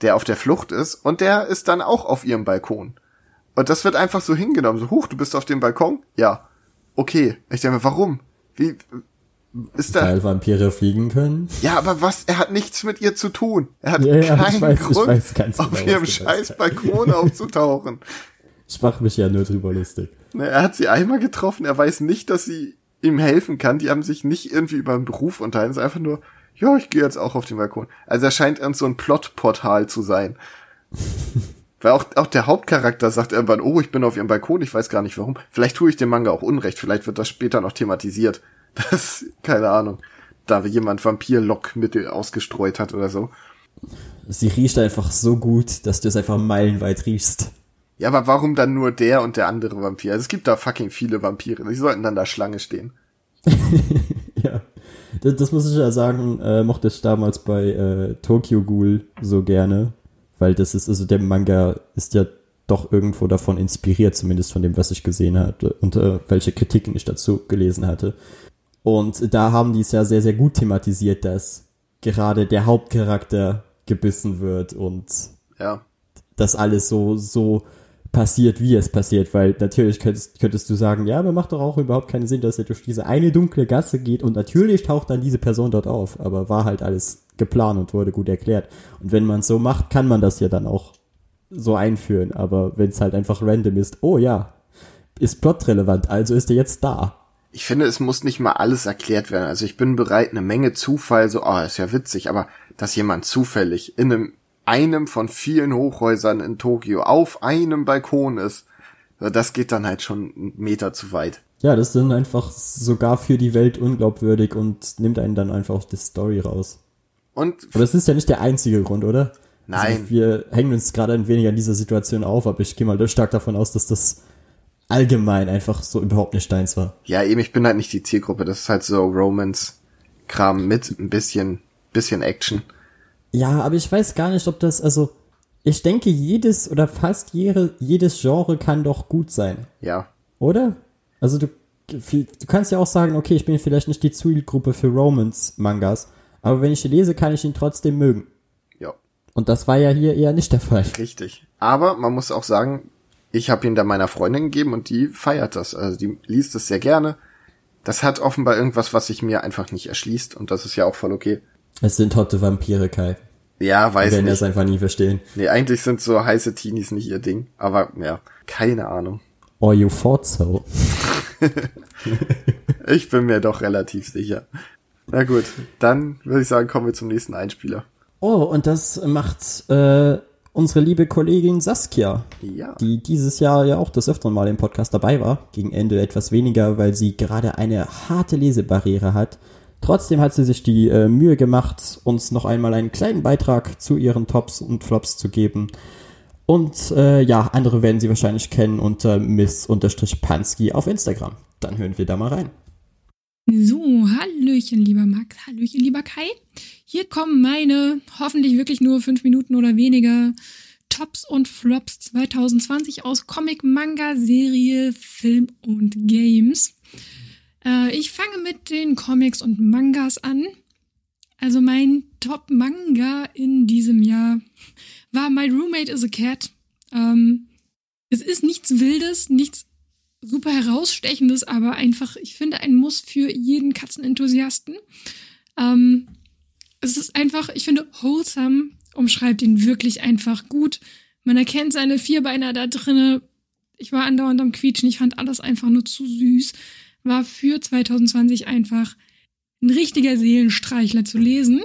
Speaker 2: der auf der Flucht ist und der ist dann auch auf ihrem Balkon. Und das wird einfach so hingenommen, so, huch, du bist auf dem Balkon? Ja. Okay. Ich denke mir, warum? Wie, ist da,
Speaker 1: Weil Vampire fliegen können.
Speaker 2: ja, aber was? Er hat nichts mit ihr zu tun. Er hat
Speaker 1: Ja, ja,
Speaker 2: keinen
Speaker 1: weiß-
Speaker 2: Grund,
Speaker 1: ganz
Speaker 2: auf
Speaker 1: genau,
Speaker 2: ihrem scheiß. Balkon aufzutauchen.
Speaker 1: Ich mach mich ja nur drüber lustig.
Speaker 2: Ne, Er hat sie einmal getroffen, er weiß nicht, dass sie ihm helfen kann. Die haben sich nicht irgendwie über einen Beruf unterhalten. Es ist einfach nur, ja, ich gehe jetzt auch auf den Balkon. Also er scheint irgend so ein Plotportal zu sein. Weil auch, auch der Hauptcharakter sagt irgendwann, oh, ich bin auf ihrem Balkon, ich weiß gar nicht warum. Vielleicht tue ich dem Manga auch Unrecht, vielleicht wird das später noch thematisiert. Das, keine Ahnung. Da jemand Vampir-Lockmittel ausgestreut hat oder so.
Speaker 1: Sie riecht einfach so gut, dass du es einfach meilenweit riechst.
Speaker 2: Ja, aber warum dann nur der und der andere Vampir? Also es gibt da fucking viele Vampire. Die sollten dann da Schlange stehen.
Speaker 1: Ja. Das, das muss ich ja sagen, äh, mochte ich damals bei äh, Tokyo Ghoul so gerne. Weil das ist, also der Manga ist ja doch irgendwo davon inspiriert, zumindest von dem, was ich gesehen hatte und äh, welche Kritiken ich dazu gelesen hatte. Und da haben die es ja sehr, sehr gut thematisiert, dass gerade der Hauptcharakter gebissen wird und
Speaker 2: Ja.
Speaker 1: das alles so, so passiert, wie es passiert, weil natürlich könntest, könntest du sagen, ja, aber macht doch auch überhaupt keinen Sinn, dass er durch diese eine dunkle Gasse geht und natürlich taucht dann diese Person dort auf, aber war halt alles geplant und wurde gut erklärt. Und wenn man es so macht, kann man das ja dann auch so einführen, aber wenn es halt einfach random ist, oh ja, ist plotrelevant, also ist er jetzt da.
Speaker 2: Ich finde, es muss nicht mal alles erklärt werden. Also ich bin bereit, eine Menge Zufall, so, oh, ist ja witzig, aber dass jemand zufällig in einem, einem von vielen Hochhäusern in Tokio auf einem Balkon ist, das geht dann halt schon einen Meter zu weit.
Speaker 1: Ja, das ist dann einfach sogar für die Welt unglaubwürdig und nimmt einen dann einfach auf die Story raus.
Speaker 2: Und
Speaker 1: Aber das ist ja nicht der einzige Grund, oder?
Speaker 2: Nein.
Speaker 1: Also wir hängen uns gerade ein wenig an dieser Situation auf, aber ich gehe mal stark davon aus, dass das allgemein einfach so überhaupt nicht deins war.
Speaker 2: ja, eben, ich bin halt nicht die Zielgruppe. Das ist halt so Romance-Kram mit ein bisschen, bisschen Action.
Speaker 1: Ja, aber ich weiß gar nicht, ob das, also, ich denke, jedes oder fast jede, jedes Genre kann doch gut sein,
Speaker 2: Ja.
Speaker 1: oder? Also du, du kannst ja auch sagen, okay, ich bin vielleicht nicht die Zielgruppe für Romance-Mangas, aber wenn ich ihn lese, kann ich ihn trotzdem mögen.
Speaker 2: Ja.
Speaker 1: Und das war ja hier eher nicht der Fall.
Speaker 2: Richtig. Aber man muss auch sagen, ich habe ihn da meiner Freundin gegeben und die feiert das. Also die liest es sehr gerne. Das hat offenbar irgendwas, was sich mir einfach nicht erschließt und das ist ja auch voll okay.
Speaker 1: Es sind hotte Vampire, Kai.
Speaker 2: Ja, weiß
Speaker 1: werden
Speaker 2: nicht.
Speaker 1: das einfach nie verstehen.
Speaker 2: Nee, eigentlich sind so heiße Teenies nicht ihr Ding. Aber ja, keine Ahnung.
Speaker 1: Or you thought so.
Speaker 2: Ich bin mir doch relativ sicher. Na gut, dann würde ich sagen, kommen wir zum nächsten Einspieler.
Speaker 1: Oh, und das macht äh, unsere liebe Kollegin Saskia,
Speaker 2: Ja.
Speaker 1: die dieses Jahr ja auch des Öfteren mal im Podcast dabei war. Gegen Ende etwas weniger, weil sie gerade eine harte Lesebarriere hat. Trotzdem hat sie sich die äh, Mühe gemacht, uns noch einmal einen kleinen Beitrag zu ihren Tops und Flops zu geben. Und äh, ja, andere werden sie wahrscheinlich kennen unter Miss-Pansky auf Instagram. Dann hören wir da mal rein.
Speaker 7: So, Hallöchen, lieber Max, Hallöchen, lieber Kai. Hier kommen meine, hoffentlich wirklich nur fünf Minuten oder weniger, Tops und Flops 2020 aus Comic, Manga, Serie, Film und Games. Äh, ich fange mit den Comics und Mangas an. Also mein Top-Manga in diesem Jahr war My Roommate is a Cat. Ähm, es ist nichts Wildes, nichts super herausstechendes, aber einfach, ich finde, ein Muss für jeden Katzenenthusiasten. Ähm, es ist einfach, ich finde, wholesome umschreibt ihn wirklich einfach gut. Man erkennt seine Vierbeiner da drinne. Ich war andauernd am Quietschen. Ich fand alles einfach nur zu süß. War für 2020 einfach ein richtiger Seelenstreichler zu lesen.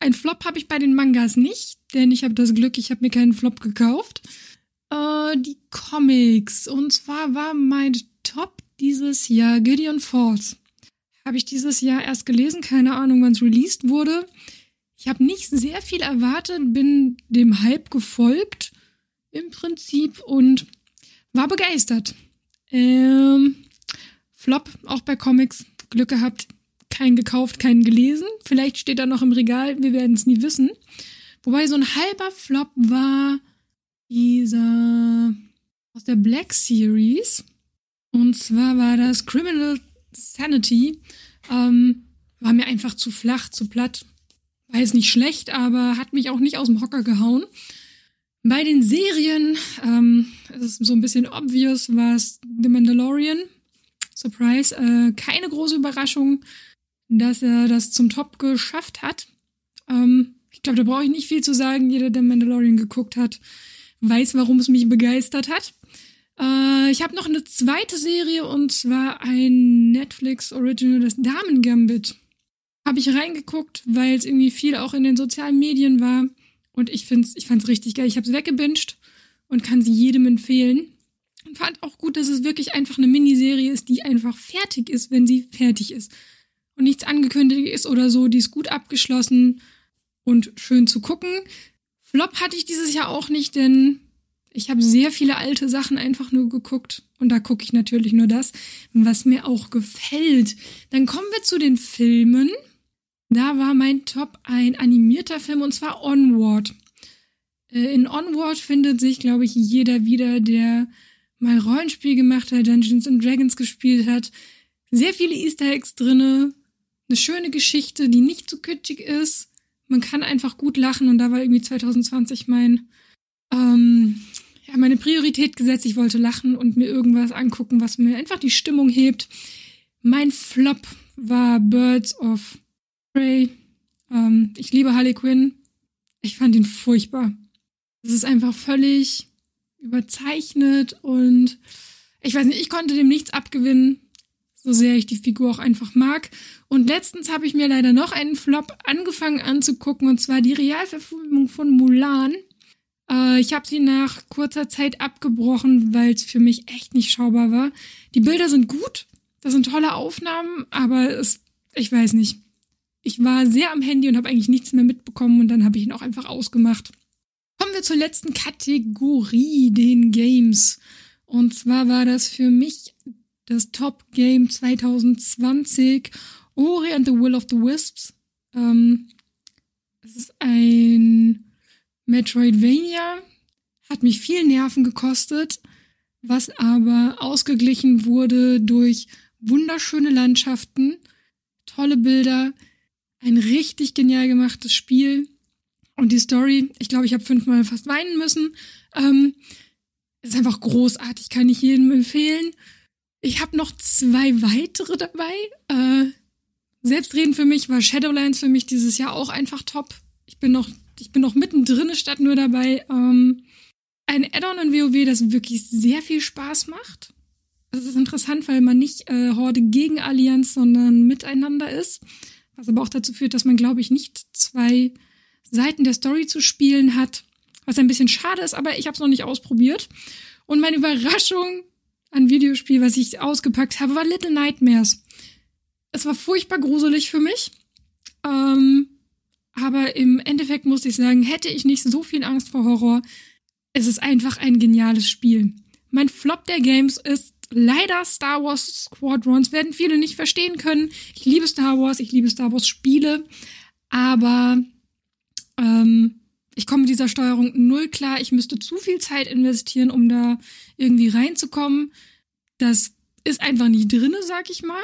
Speaker 7: Ein Flop habe ich bei den Mangas nicht, denn ich habe das Glück, ich habe mir keinen Flop gekauft. Äh, die Comics. Und zwar war mein Top dieses Jahr Gideon Falls. Habe ich dieses Jahr erst gelesen, keine Ahnung, wann es released wurde. Ich habe nicht sehr viel erwartet, bin dem Hype gefolgt im Prinzip und war begeistert. Ähm, Flop, auch bei Comics, Glück gehabt, keinen gekauft, keinen gelesen. Vielleicht steht er noch im Regal, wir werden es nie wissen. Wobei so ein halber Flop war dieser aus der Black Series. Und zwar war das Criminal Sanity. Ähm, war mir einfach zu flach, zu platt. War jetzt nicht schlecht, aber hat mich auch nicht aus dem Hocker gehauen. Bei den Serien, ähm, es ist so ein bisschen obvious, war es The Mandalorian. Surprise, äh, keine große Überraschung, dass er das zum Top geschafft hat. Ähm, ich glaube, da brauche ich nicht viel zu sagen. Jeder, der Mandalorian geguckt hat, weiß, warum es mich begeistert hat. Äh, ich habe noch eine zweite Serie und zwar ein Netflix Original, das Damen Gambit. Habe ich reingeguckt, weil es irgendwie viel auch in den sozialen Medien war. Und ich find's, ich fand's richtig geil. Ich habe es weggebinged und kann sie jedem empfehlen. Fand auch gut, dass es wirklich einfach eine Miniserie ist, die einfach fertig ist, wenn sie fertig ist. Und nichts angekündigt ist oder so. Die ist gut abgeschlossen und schön zu gucken. Flop hatte ich dieses Jahr auch nicht, denn ich habe sehr viele alte Sachen einfach nur geguckt. Und da gucke ich natürlich nur das, was mir auch gefällt. Dann kommen wir zu den Filmen. Da war mein Top ein animierter Film und zwar Onward. Äh, In Onward findet sich, glaube ich, jeder wieder, der mal Rollenspiel gemacht hat, Dungeons and Dragons gespielt hat. Sehr viele Easter Eggs drinne. Eine schöne Geschichte, die nicht zu kitschig ist. Man kann einfach gut lachen und da war irgendwie 2020 mein, ähm, ja, meine Priorität gesetzt. Ich wollte lachen und mir irgendwas angucken, was mir einfach die Stimmung hebt. Mein Flop war Birds of Prey. Ähm, ich liebe Harley Quinn. Ich fand ihn furchtbar. Es ist einfach völlig überzeichnet und ich weiß nicht, ich konnte dem nichts abgewinnen, so sehr ich die Figur auch einfach mag. Und letztens habe ich mir leider noch einen Flop angefangen anzugucken, und zwar die Realverfilmung von Mulan. Äh, ich habe sie nach kurzer Zeit abgebrochen, weil es für mich echt nicht schaubar war. Die Bilder sind gut, das sind tolle Aufnahmen, aber es, ich weiß nicht. Ich war sehr am Handy und habe eigentlich nichts mehr mitbekommen und dann habe ich ihn auch einfach ausgemacht. Kommen wir zur letzten Kategorie, den Games. Und zwar war das für mich das Top Game 2020, Ori and the Will of the Wisps. Ähm, es ist ein Metroidvania, hat mich viel Nerven gekostet, was aber ausgeglichen wurde durch wunderschöne Landschaften, tolle Bilder, ein richtig genial gemachtes Spiel und die Story. Ich glaube, ich habe fünfmal fast weinen müssen. Ähm, ist einfach großartig, kann ich jedem empfehlen. Ich habe noch zwei weitere dabei. Äh, Selbstreden für mich war Shadowlands für mich dieses Jahr auch einfach top. Ich bin noch, ich bin noch mittendrin statt nur dabei. Ähm, ein Add-on in WoW, das wirklich sehr viel Spaß macht. Das ist interessant, weil man nicht äh, Horde gegen Allianz, sondern miteinander ist. Was aber auch dazu führt, dass man, glaube ich, nicht zwei Seiten der Story zu spielen hat. Was ein bisschen schade ist, aber ich habe es noch nicht ausprobiert. Und meine Überraschung an Videospiel, was ich ausgepackt habe, war Little Nightmares. Es war furchtbar gruselig für mich. Ähm, aber im Endeffekt muss ich sagen, hätte ich nicht so viel Angst vor Horror, es ist einfach ein geniales Spiel. Mein Flop der Games ist leider Star Wars Squadrons. Werden viele nicht verstehen können. Ich liebe Star Wars, ich liebe Star Wars Spiele, aber ähm, ich komme mit dieser Steuerung null klar. Ich müsste zu viel Zeit investieren, um da irgendwie reinzukommen. Das ist einfach nicht drinne, sag ich mal.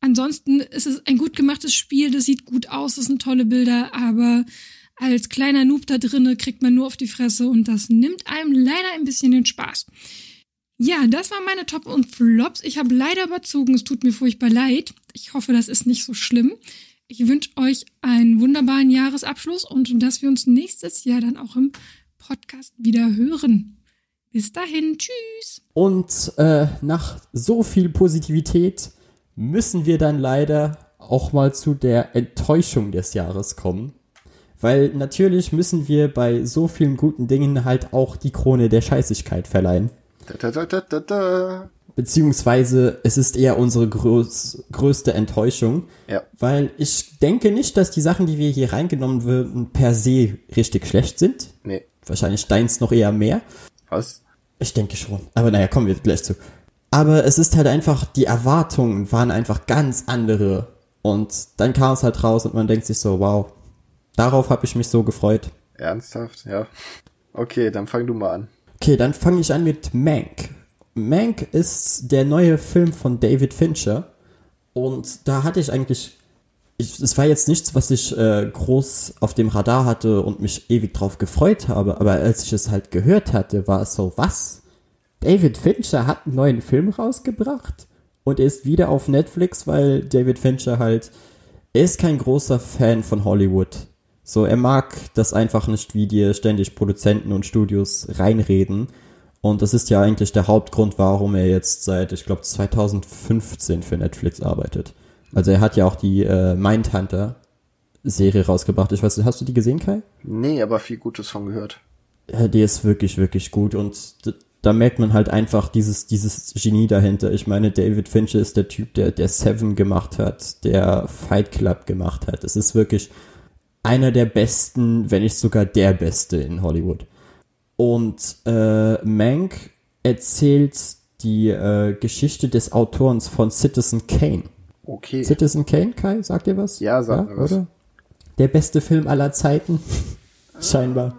Speaker 7: Ansonsten ist es ein gut gemachtes Spiel, das sieht gut aus, das sind tolle Bilder, aber als kleiner Noob da drinne kriegt man nur auf die Fresse und das nimmt einem leider ein bisschen den Spaß. Ja, das waren meine Top und Flops. Ich habe leider überzogen, es tut mir furchtbar leid. Ich hoffe, das ist nicht so schlimm. Ich wünsche euch einen wunderbaren Jahresabschluss und dass wir uns nächstes Jahr dann auch im Podcast wieder hören. Bis dahin, tschüss.
Speaker 1: Und äh, nach so viel Positivität müssen wir dann leider auch mal zu der Enttäuschung des Jahres kommen. Weil natürlich müssen wir bei so vielen guten Dingen halt auch die Krone der Scheißigkeit verleihen.
Speaker 2: Da, da, da, da, da.
Speaker 1: Beziehungsweise es ist eher unsere größ größte Enttäuschung.
Speaker 2: Ja.
Speaker 1: Weil ich denke nicht, dass die Sachen, die wir hier reingenommen würden, per se richtig schlecht sind.
Speaker 2: Nee.
Speaker 1: Wahrscheinlich deins noch eher mehr.
Speaker 2: Was?
Speaker 1: Ich denke schon. Aber naja, kommen wir gleich zu. Aber es ist halt einfach, die Erwartungen waren einfach ganz andere. Und dann kam es halt raus und man denkt sich so, wow, darauf habe ich mich so gefreut.
Speaker 2: Ernsthaft? Ja. Okay, dann fang du mal an.
Speaker 1: Okay, dann fange ich an mit Mank. Mank ist der neue Film von David Fincher. Und da hatte ich eigentlich. Ich, es war jetzt nichts, was ich äh, groß auf dem Radar hatte und mich ewig drauf gefreut habe. Aber als ich es halt gehört hatte, war es so, was? David Fincher hat einen neuen Film rausgebracht? Und er ist wieder auf Netflix, weil David Fincher halt. Er ist kein großer Fan von Hollywood. So, er mag das einfach nicht, wie dir ständig Produzenten und Studios reinreden. Und das ist ja eigentlich der Hauptgrund, warum er jetzt seit, ich glaube, 2015 für Netflix arbeitet. Also er hat ja auch die äh, Mindhunter-Serie rausgebracht. Ich weiß nicht, hast du die gesehen, Kai?
Speaker 2: Nee, aber viel Gutes von gehört.
Speaker 1: Ja, die ist wirklich, wirklich gut. Und da merkt man halt einfach dieses, dieses Genie dahinter. Ich meine, David Fincher ist der Typ, der, der Seven gemacht hat, der Fight Club gemacht hat. Es ist wirklich einer der besten, wenn nicht sogar der beste in Hollywood. Und äh, Mank erzählt die äh, Geschichte des Autorens von Citizen Kane.
Speaker 2: Okay.
Speaker 1: Citizen Kane, Kai, sagt ihr was?
Speaker 2: Ja, sagt mir was.
Speaker 1: Oder? Der beste Film aller Zeiten. Scheinbar.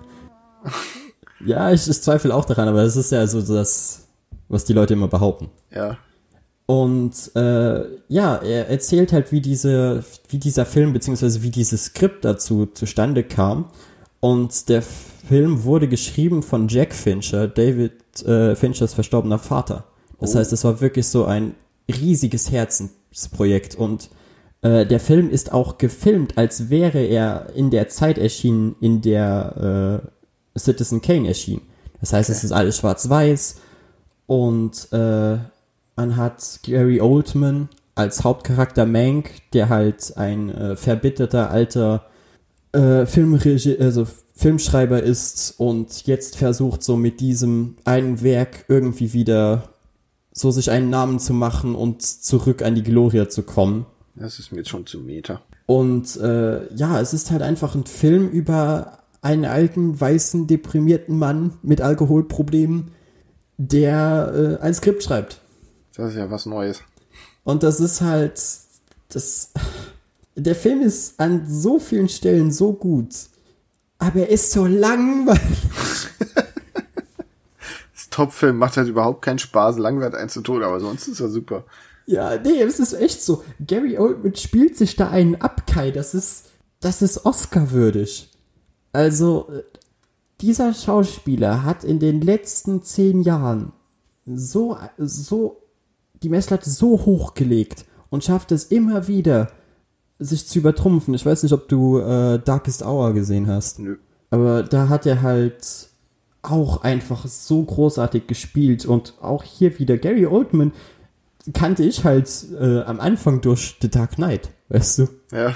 Speaker 1: Ja, ich, ich zweifle auch daran, aber das ist ja so das, was die Leute immer behaupten.
Speaker 2: Ja.
Speaker 1: Und äh, ja, er erzählt halt, wie diese, wie dieser Film beziehungsweise wie dieses Skript dazu zustande kam. Und der Film wurde geschrieben von Jack Fincher, David äh, Finchers verstorbener Vater. Das
Speaker 2: Oh.
Speaker 1: heißt, es war wirklich so ein riesiges Herzensprojekt. Und äh, der Film ist auch gefilmt, als wäre er in der Zeit erschienen, in der äh, Citizen Kane erschien. Das heißt, es ist alles schwarz-weiß Und äh, man hat Gary Oldman als Hauptcharakter Mank, der halt ein äh, verbitterter alter äh, Filmregie, also Filmschreiber ist und jetzt versucht so mit diesem einen Werk irgendwie wieder so sich einen Namen zu machen und zurück an die Gloria zu kommen.
Speaker 2: Das ist mir jetzt schon zu Meter.
Speaker 1: Und äh, ja, es ist halt einfach ein Film über einen alten, weißen, deprimierten Mann mit Alkoholproblemen, der äh, ein Skript schreibt.
Speaker 2: Das ist ja was Neues.
Speaker 1: Und das ist halt, das, der Film ist an so vielen Stellen so gut, aber er ist so langweilig.
Speaker 2: Das Top-Film macht halt überhaupt keinen Spaß, langweilt einen zu Tode, aber sonst ist er super.
Speaker 1: Ja, nee, es ist echt so. Gary Oldman spielt sich da einen ab, Kai. Das ist, das ist Oscar-würdig. Also, dieser Schauspieler hat in den letzten zehn Jahren so, so, die Messlatte so hochgelegt und schafft es immer wieder, sich zu übertrumpfen. Ich weiß nicht, ob du äh, Darkest Hour gesehen hast.
Speaker 2: Nö.
Speaker 1: Aber da hat er halt auch einfach so großartig gespielt und auch hier wieder Gary Oldman kannte ich halt äh, am Anfang durch The Dark Knight, weißt du?
Speaker 2: Ja.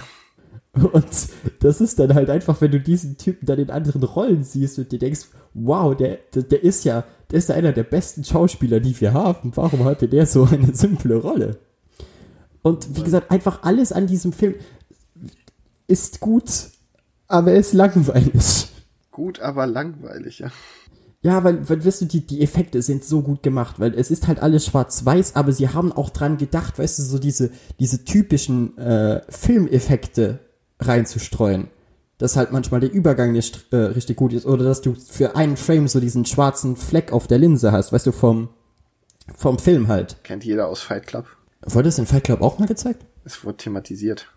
Speaker 1: Und das ist dann halt einfach, wenn du diesen Typen dann in anderen Rollen siehst und dir denkst, wow, der, der, der ist ja, der ist ja einer der besten Schauspieler, die wir haben. Warum hatte der so eine simple Rolle? Und wie gesagt, einfach alles an diesem Film ist gut, aber er ist langweilig.
Speaker 2: Gut, aber langweilig, ja.
Speaker 1: Ja, weil, weil weißt du, die, die Effekte sind so gut gemacht, weil es ist halt alles schwarz-weiß, aber sie haben auch dran gedacht, weißt du, so diese, diese typischen äh, Filmeffekte reinzustreuen. Dass halt manchmal der Übergang nicht äh, richtig gut ist oder dass du für einen Frame so diesen schwarzen Fleck auf der Linse hast, weißt du, vom, vom Film halt.
Speaker 2: Kennt jeder aus Fight Club.
Speaker 1: Wurde das in Fight Club auch mal gezeigt?
Speaker 2: Es wurde thematisiert.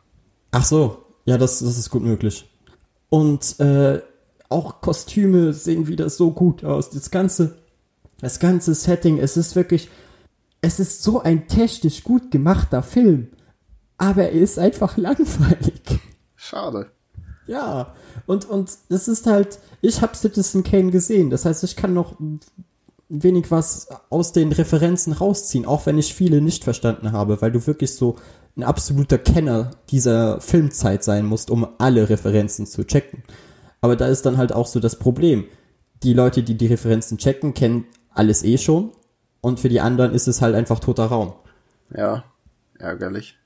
Speaker 1: Ach so, ja, das, das ist gut möglich. Und äh, auch Kostüme sehen wieder so gut aus. Das ganze, das ganze Setting, es ist wirklich, es ist so ein technisch gut gemachter Film, aber er ist einfach langweilig.
Speaker 2: Schade.
Speaker 1: Ja, und, und es ist halt, ich habe Citizen Kane gesehen, das heißt, ich kann noch wenig was aus den Referenzen rausziehen, auch wenn ich viele nicht verstanden habe, weil du wirklich so ein absoluter Kenner dieser Filmzeit sein musst, um alle Referenzen zu checken. Aber da ist dann halt auch so das Problem. Die Leute, die die Referenzen checken, kennen alles eh schon. Und für die anderen ist es halt einfach toter Raum.
Speaker 2: Ja, ärgerlich.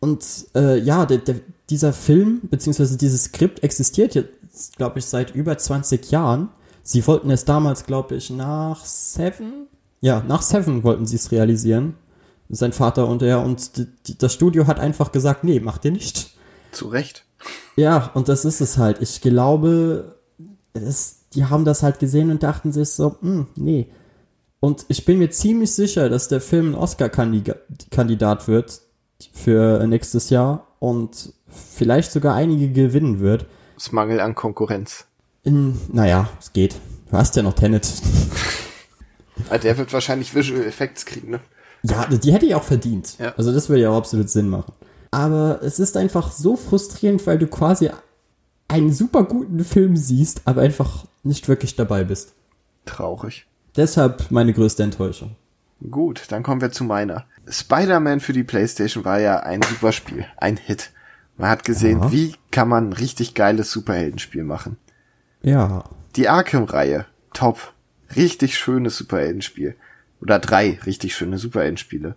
Speaker 1: Und äh, ja, der, der, dieser Film, beziehungsweise dieses Skript existiert jetzt, glaube ich, seit über 20 Jahren. Sie wollten es damals, glaube ich, nach Seven? Ja, nach Seven wollten sie es realisieren. Sein Vater und er. Und die, die, das Studio hat einfach gesagt, nee, macht ihr nicht.
Speaker 2: Zu Recht.
Speaker 1: Ja, und das ist es halt. Ich glaube, es, die haben das halt gesehen und dachten sich so, hm, nee. Und ich bin mir ziemlich sicher, dass der Film ein Oscar-Kandidat wird für nächstes Jahr und vielleicht sogar einige gewinnen wird.
Speaker 2: Das Mangel an Konkurrenz.
Speaker 1: In, naja, es geht. Du hast ja noch Tenet.
Speaker 2: Ah, Der wird wahrscheinlich Visual Effects kriegen, ne?
Speaker 1: Ja, die hätte ich auch verdient.
Speaker 2: Ja.
Speaker 1: Also das würde ja auch absolut Sinn machen. Aber es ist einfach so frustrierend, weil du quasi einen super guten Film siehst, aber einfach nicht wirklich dabei bist.
Speaker 2: Traurig.
Speaker 1: Deshalb meine größte Enttäuschung.
Speaker 2: Gut, dann kommen wir zu meiner. Spider-Man für die Playstation war ja ein super Spiel, ein Hit. Man hat gesehen,
Speaker 1: Ja.
Speaker 2: wie kann man ein richtig geiles Superheldenspiel machen.
Speaker 1: Ja.
Speaker 2: Die Arkham-Reihe, top. Richtig schönes Superheldenspiel. Oder drei richtig schöne Superheldenspiele.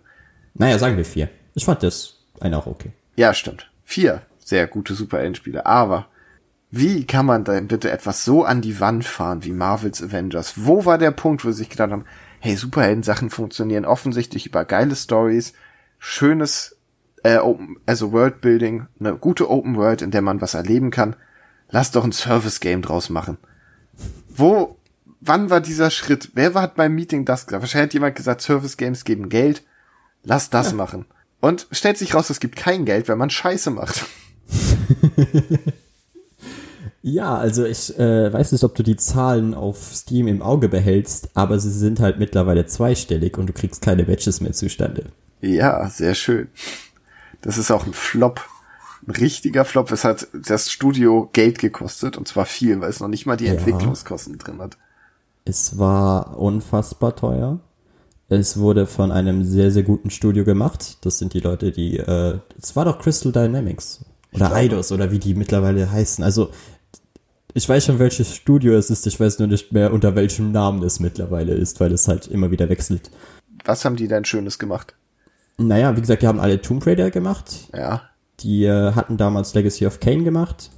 Speaker 1: Naja, sagen wir vier. Ich fand das eine auch okay.
Speaker 2: Ja, stimmt. Vier sehr gute Superheldenspiele. Aber wie kann man denn bitte etwas so an die Wand fahren wie Marvels Avengers? Wo war der Punkt, wo sie sich gedacht haben, hey, Superhelden-Sachen funktionieren offensichtlich über geile Stories, schönes, äh, Open, also Worldbuilding, eine gute Open World, in der man was erleben kann. Lass doch ein Service-Game draus machen. Wo, wann war dieser Schritt? Wer hat beim Meeting das gesagt? Wahrscheinlich hat jemand gesagt, Service-Games geben Geld. Lass das machen. Und stellt sich raus, es gibt kein Geld, wenn man Scheiße macht.
Speaker 1: Ja, also ich äh, weiß nicht, ob du die Zahlen auf Steam im Auge behältst, aber sie sind halt mittlerweile zweistellig und du kriegst keine Matches mehr zustande.
Speaker 2: Ja, sehr schön. Das ist auch ein Flop. Ein richtiger Flop. Es hat das Studio Geld gekostet und zwar viel, weil es noch nicht mal die
Speaker 1: Ja.
Speaker 2: Entwicklungskosten drin hat.
Speaker 1: Es war unfassbar teuer. Es wurde von einem sehr, sehr guten Studio gemacht. Das sind die Leute, die, äh, es war doch Crystal Dynamics. Oder Eidos, oder wie die mittlerweile heißen. Also, ich weiß schon, welches Studio es ist. Ich weiß nur nicht mehr, unter welchem Namen es mittlerweile ist, weil es halt immer wieder wechselt.
Speaker 2: Was haben die denn Schönes gemacht?
Speaker 1: Naja, wie gesagt, die haben alle Tomb Raider gemacht.
Speaker 2: Ja.
Speaker 1: Die äh, hatten damals Legacy of Kane gemacht.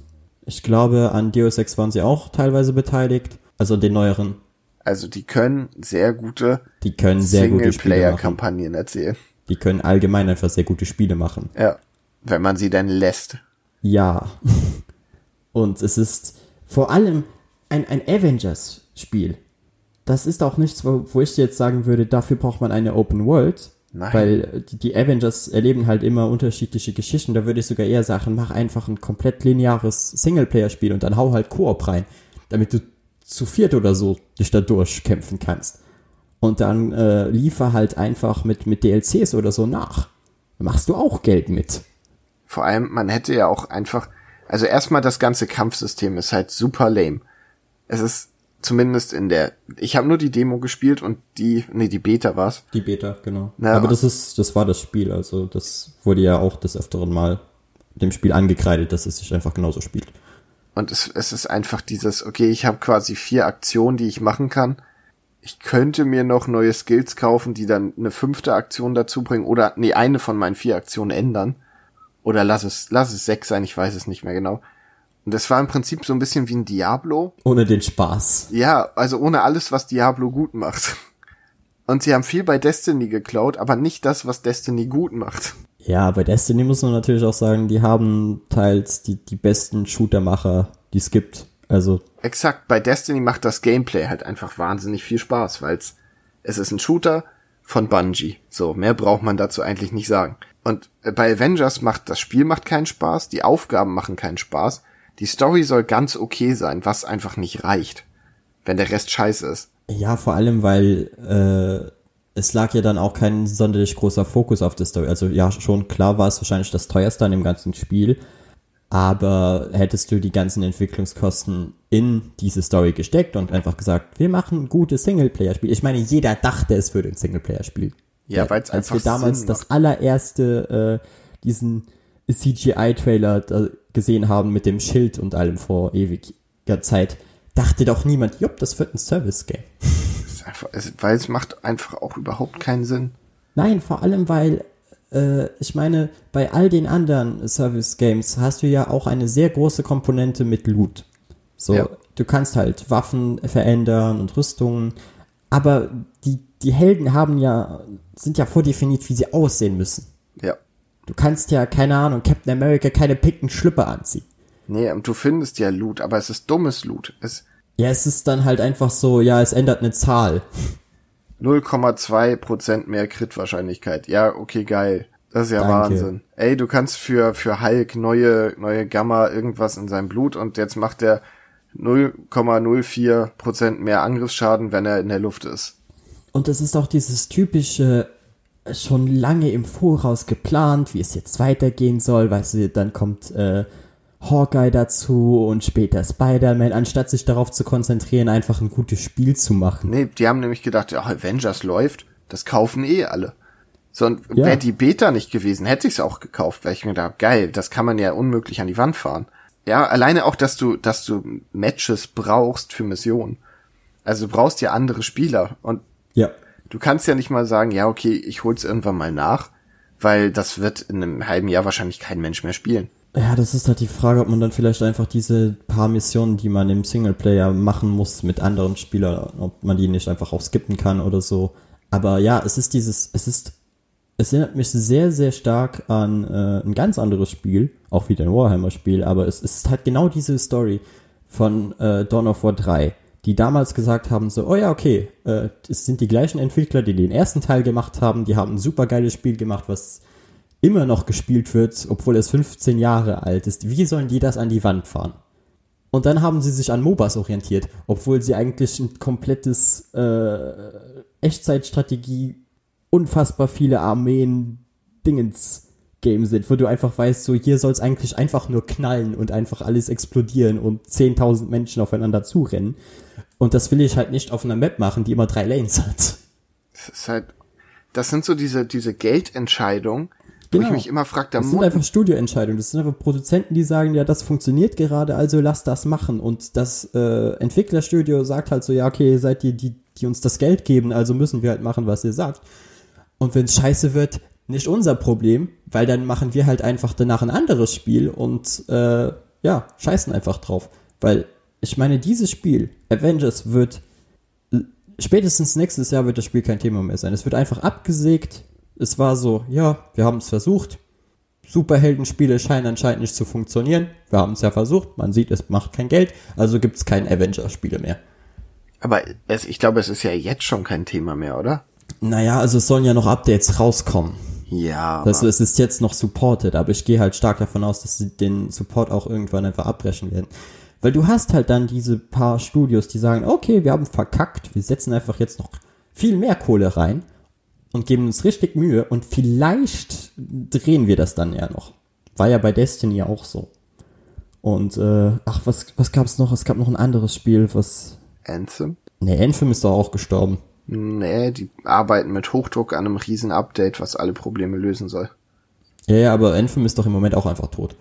Speaker 1: Ich glaube, an Deus Ex waren sie auch teilweise beteiligt. Also den neueren.
Speaker 2: Also die können sehr gute
Speaker 1: Die können sehr.
Speaker 2: Singleplayer-Kampagnen erzählen.
Speaker 1: Die können allgemein einfach sehr gute Spiele machen.
Speaker 2: Ja. Wenn man sie denn lässt.
Speaker 1: Ja. Und es ist vor allem ein, ein Avengers-Spiel. Das ist auch nichts, wo, wo ich jetzt sagen würde, dafür braucht man eine Open World.
Speaker 2: Nein.
Speaker 1: Weil die, Avengers erleben halt immer unterschiedliche Geschichten. Da würde ich sogar eher sagen, mach einfach ein komplett lineares Singleplayer-Spiel und dann hau halt Koop rein, damit du zu viert oder so dich da durchkämpfen kannst. Und dann äh, liefer halt einfach mit, mit DLCs oder so nach. Da machst du auch Geld mit.
Speaker 2: Vor allem, man hätte ja auch einfach, also erstmal das ganze Kampfsystem ist halt super lame. Es ist zumindest in der, ich habe nur die Demo gespielt und die, nee, die Beta war's.
Speaker 1: Die Beta, genau.
Speaker 2: Ja.
Speaker 1: Aber das ist, das war das Spiel, also das wurde ja auch des öfteren Mal dem Spiel angekreidet, dass es sich einfach genauso spielt.
Speaker 2: Und es, es ist einfach dieses, okay, ich habe quasi vier Aktionen, die ich machen kann. Ich könnte mir noch neue Skills kaufen, die dann eine fünfte Aktion dazu bringen oder nee, eine von meinen vier Aktionen ändern. Oder lass es, lass es sechs sein, ich weiß es nicht mehr genau. Und das war im Prinzip so ein bisschen wie ein Diablo.
Speaker 1: Ohne den Spaß.
Speaker 2: Ja, also ohne alles, was Diablo gut macht. Und sie haben viel bei Destiny geklaut, aber nicht das, was Destiny gut macht.
Speaker 1: Ja, bei Destiny muss man natürlich auch sagen, die haben teils die, die besten Shootermacher, die es gibt. Also,
Speaker 2: Exakt, bei Destiny macht das Gameplay halt einfach wahnsinnig viel Spaß, weil es ist ein Shooter von Bungie. So, mehr braucht man dazu eigentlich nicht sagen. Und äh, bei Avengers macht das Spiel macht keinen Spaß, die Aufgaben machen keinen Spaß, die Story soll ganz okay sein, was einfach nicht reicht, wenn der Rest scheiße ist.
Speaker 1: ja, vor allem, weil äh, es lag ja dann auch kein sonderlich großer Fokus auf der Story. Also ja, schon klar war es wahrscheinlich das teuerste an dem ganzen Spiel. Aber hättest du die ganzen Entwicklungskosten in diese Story gesteckt und einfach gesagt, wir machen ein gutes Singleplayer-Spiel. Ich meine, jeder dachte, es würde ein Singleplayer-Spiel.
Speaker 2: Ja, weil's
Speaker 1: Als
Speaker 2: einfach
Speaker 1: wir damals das allererste, äh, diesen CGI-Trailer gesehen haben mit dem Schild und allem vor ewiger Zeit, dachte doch niemand, jupp, das wird ein Service-Game.
Speaker 2: Weil es macht einfach auch überhaupt keinen Sinn.
Speaker 1: Nein, vor allem, weil äh, ich meine, bei all den anderen Service-Games hast du ja auch eine sehr große Komponente mit Loot. So,
Speaker 2: Ja.
Speaker 1: du kannst halt Waffen verändern und Rüstungen, aber die, die Helden haben ja, sind ja vordefiniert, wie sie aussehen müssen.
Speaker 2: Ja.
Speaker 1: Du kannst ja, keine Ahnung, Captain America keine pinkten Schlüpper anziehen.
Speaker 2: Nee, und du findest ja Loot, aber es ist dummes Loot. Es
Speaker 1: Ja, es ist dann halt einfach so, ja, es ändert eine Zahl.
Speaker 2: 0,2% mehr Crit-Wahrscheinlichkeit. Ja, okay, geil. Das ist ja
Speaker 1: Danke.
Speaker 2: Wahnsinn. Ey, du kannst für, für Hulk neue, neue Gamma irgendwas in seinem Blut und jetzt macht er 0,04% mehr Angriffsschaden, wenn er in der Luft ist.
Speaker 1: Und es ist auch dieses typische, schon lange im Voraus geplant, wie es jetzt weitergehen soll, weißt du, dann kommt äh, Hawkeye dazu und später Spider-Man, anstatt sich darauf zu konzentrieren, einfach ein gutes Spiel zu machen.
Speaker 2: Nee, die haben nämlich gedacht, ja, Avengers läuft, das kaufen eh alle. So, und
Speaker 1: Ja.
Speaker 2: wäre die Beta nicht gewesen, hätte ich's auch gekauft, weil ich mir gedacht, geil, das kann man ja unmöglich an die Wand fahren. Ja, alleine auch, dass du, dass du Matches brauchst für Missionen. Also du brauchst ja andere Spieler und
Speaker 1: Ja.
Speaker 2: Du kannst ja nicht mal sagen, ja, okay, ich hol's irgendwann mal nach, weil das wird in einem halben Jahr wahrscheinlich kein Mensch mehr spielen.
Speaker 1: Ja, das ist halt die Frage, ob man dann vielleicht einfach diese paar Missionen, die man im Singleplayer machen muss mit anderen Spielern, ob man die nicht einfach auch skippen kann oder so. Aber ja, es ist dieses, es ist, es erinnert mich sehr, sehr stark an äh, ein ganz anderes Spiel, auch wieder ein Warhammer-Spiel, aber es, es ist halt genau diese Story von äh, Dawn of War 3, die damals gesagt haben, so, oh ja, okay, äh, es sind die gleichen Entwickler, die den ersten Teil gemacht haben, die haben ein super geiles Spiel gemacht, was immer noch gespielt wird, obwohl es 15 Jahre alt ist. Wie sollen die das an die Wand fahren? Und dann haben sie sich an MOBAs orientiert, obwohl sie eigentlich ein komplettes äh, Echtzeitstrategie, unfassbar viele Armeen, Dingens Game sind, wo du einfach weißt, so hier soll es eigentlich einfach nur knallen und einfach alles explodieren und 10.000 Menschen aufeinander zurennen. Und das will ich halt nicht auf einer Map machen, die immer drei Lanes hat.
Speaker 2: Es ist halt das sind so diese, diese Geldentscheidungen, wo ich
Speaker 1: Genau.
Speaker 2: mich immer frage, da
Speaker 1: Das sind einfach Studioentscheidungen. Das sind einfach Produzenten, die sagen, ja, das funktioniert gerade, also lass das machen. Und das äh, Entwicklerstudio sagt halt so, ja, okay, ihr seid die, die, die uns das Geld geben, also müssen wir halt machen, was ihr sagt. Und wenn es scheiße wird, nicht unser Problem, weil dann machen wir halt einfach danach ein anderes Spiel und äh, ja, scheißen einfach drauf. Weil ich meine, dieses Spiel, Avengers, wird spätestens nächstes Jahr wird das Spiel kein Thema mehr sein. Es wird einfach abgesägt. Es war so, ja, wir haben es versucht. Superheldenspiele scheinen anscheinend nicht zu funktionieren. Wir haben es ja versucht. Man sieht, es macht kein Geld. Also gibt es keine Avengers-Spiele mehr.
Speaker 2: aber es, ich glaube, es ist ja jetzt schon kein Thema mehr, oder?
Speaker 1: Naja, also es sollen ja noch Updates rauskommen.
Speaker 2: Ja.
Speaker 1: Also es ist jetzt noch supported, aber ich gehe halt stark davon aus, dass sie den Support auch irgendwann einfach abbrechen werden. Weil du hast halt dann diese paar Studios, die sagen, okay, wir haben verkackt, wir setzen einfach jetzt noch viel mehr Kohle rein und geben uns richtig Mühe und vielleicht drehen wir das dann ja noch. War ja bei Destiny auch so. Und äh, ach, was, was gab's noch? Es gab noch ein anderes Spiel, was.
Speaker 2: Anthem?
Speaker 1: Ne, Anthem ist doch auch gestorben.
Speaker 2: Nee, die arbeiten mit Hochdruck an einem riesen Update, was alle Probleme lösen soll.
Speaker 1: Ja, ja, aber Anthem ist doch im Moment auch einfach tot.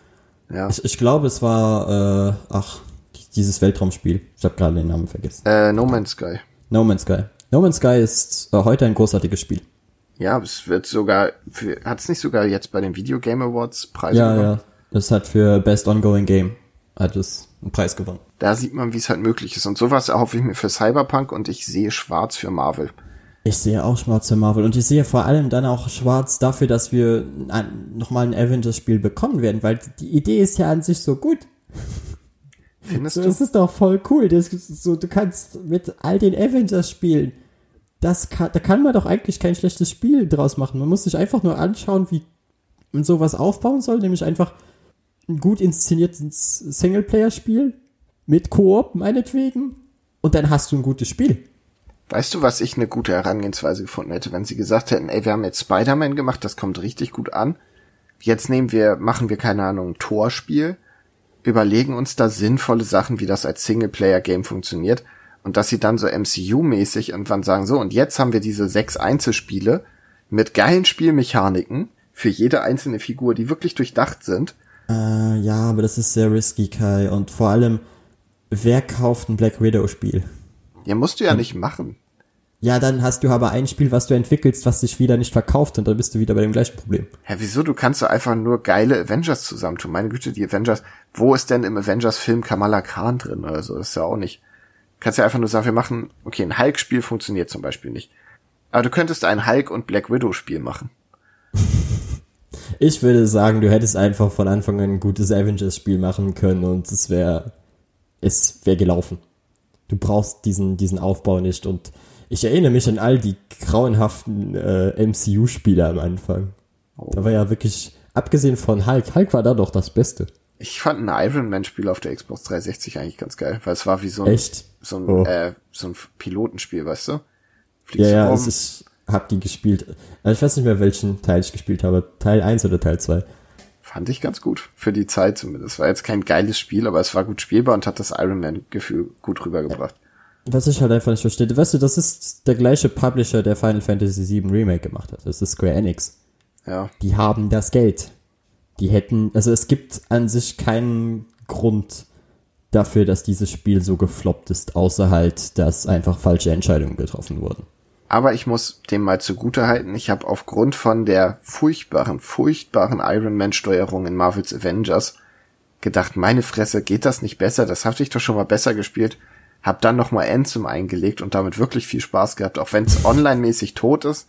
Speaker 2: Ja.
Speaker 1: Ich, ich glaube, es war, äh, ach, dieses Weltraumspiel. Ich habe gerade den Namen vergessen.
Speaker 2: Äh, No Man's Sky.
Speaker 1: No Man's Sky. No Man's Sky ist äh, heute ein großartiges Spiel.
Speaker 2: Ja, es wird sogar, für, hat's nicht sogar jetzt bei den Video Game Awards Preise
Speaker 1: Ja,
Speaker 2: gewonnen?
Speaker 1: ja. Das hat für Best Ongoing Game hat es einen Preis gewonnen.
Speaker 2: Da sieht man, wie es halt möglich ist. Und sowas erhoffe ich mir für Cyberpunk und ich sehe schwarz für Marvel.
Speaker 1: Ich sehe auch schwarz für Marvel und ich sehe vor allem dann auch schwarz dafür, dass wir nochmal ein Avengers-Spiel bekommen werden, weil die Idee ist ja an sich so gut.
Speaker 2: Findest
Speaker 1: So,
Speaker 2: du?
Speaker 1: das ist doch voll cool. Das so, du kannst mit all den Avengers spielen. Das kann, da kann man doch eigentlich kein schlechtes Spiel draus machen. Man muss sich einfach nur anschauen, wie man sowas aufbauen soll, nämlich einfach ein gut inszeniertes Singleplayer-Spiel mit Koop meinetwegen und dann hast du ein gutes Spiel.
Speaker 2: Weißt du, was ich eine gute Herangehensweise gefunden hätte, wenn sie gesagt hätten, ey, wir haben jetzt Spider-Man gemacht, das kommt richtig gut an. Jetzt nehmen wir, machen wir keine Ahnung, ein Torspiel, überlegen uns da sinnvolle Sachen, wie das als Singleplayer-Game funktioniert und dass sie dann so MCU-mäßig irgendwann sagen, so, und jetzt haben wir diese sechs Einzelspiele mit geilen Spielmechaniken für jede einzelne Figur, die wirklich durchdacht sind.
Speaker 1: Äh, ja, aber das ist sehr risky, Kai. Und vor allem, wer kauft ein Black Widow-Spiel?
Speaker 2: Ja, musst du ja nicht machen.
Speaker 1: Ja, dann hast du aber ein Spiel, was du entwickelst, was sich wieder nicht verkauft und dann bist du wieder bei dem gleichen Problem.
Speaker 2: Hä, wieso? Du kannst doch einfach nur geile Avengers zusammentun. Meine Güte, die Avengers, wo ist denn im Avengers-Film Kamala Khan drin oder so? Das ist ja auch nicht. Kannst ja einfach nur sagen, wir machen, okay, ein Hulk-Spiel funktioniert zum Beispiel nicht. Aber du könntest ein Hulk- und Black Widow-Spiel machen.
Speaker 1: Ich würde sagen, du hättest einfach von Anfang an ein gutes Avengers-Spiel machen können und es wäre, es wäre gelaufen. Du brauchst diesen, diesen Aufbau nicht und ich erinnere mich an all die grauenhaften äh, MCU-Spiele am Anfang. Da war ja wirklich, abgesehen von Hulk, Hulk war da doch das Beste.
Speaker 2: Ich fand ein Iron Man-Spiel auf der Xbox 360 eigentlich ganz geil, weil es war wie so ein,
Speaker 1: Echt?
Speaker 2: so ein,
Speaker 1: Oh.
Speaker 2: äh, so ein Pilotenspiel, weißt du?
Speaker 1: Ja,
Speaker 2: Fliegst
Speaker 1: ja,
Speaker 2: rum.
Speaker 1: es ist, hab die gespielt. Also ich weiß nicht mehr, welchen Teil ich gespielt habe. Teil 1 oder Teil 2.
Speaker 2: Fand ich ganz gut. Für die Zeit zumindest. War jetzt kein geiles Spiel, aber es war gut spielbar und hat das Iron Man-Gefühl gut rübergebracht.
Speaker 1: Was ich halt einfach nicht verstehe, weißt du, das ist der gleiche Publisher, der Final Fantasy VII Remake gemacht hat. Das ist Square Enix.
Speaker 2: Ja.
Speaker 1: Die haben das Geld. Die hätten, also es gibt an sich keinen Grund dafür, dass dieses Spiel so gefloppt ist, außer halt, dass einfach falsche Entscheidungen getroffen wurden.
Speaker 2: Aber ich muss dem mal zugute halten, ich habe aufgrund von der furchtbaren, furchtbaren Iron Man-Steuerung in Marvels Avengers gedacht, meine Fresse, geht das nicht besser? Das hatte ich doch schon mal besser gespielt. Hab dann nochmal Anthem eingelegt und damit wirklich viel Spaß gehabt, auch wenn es online-mäßig tot ist.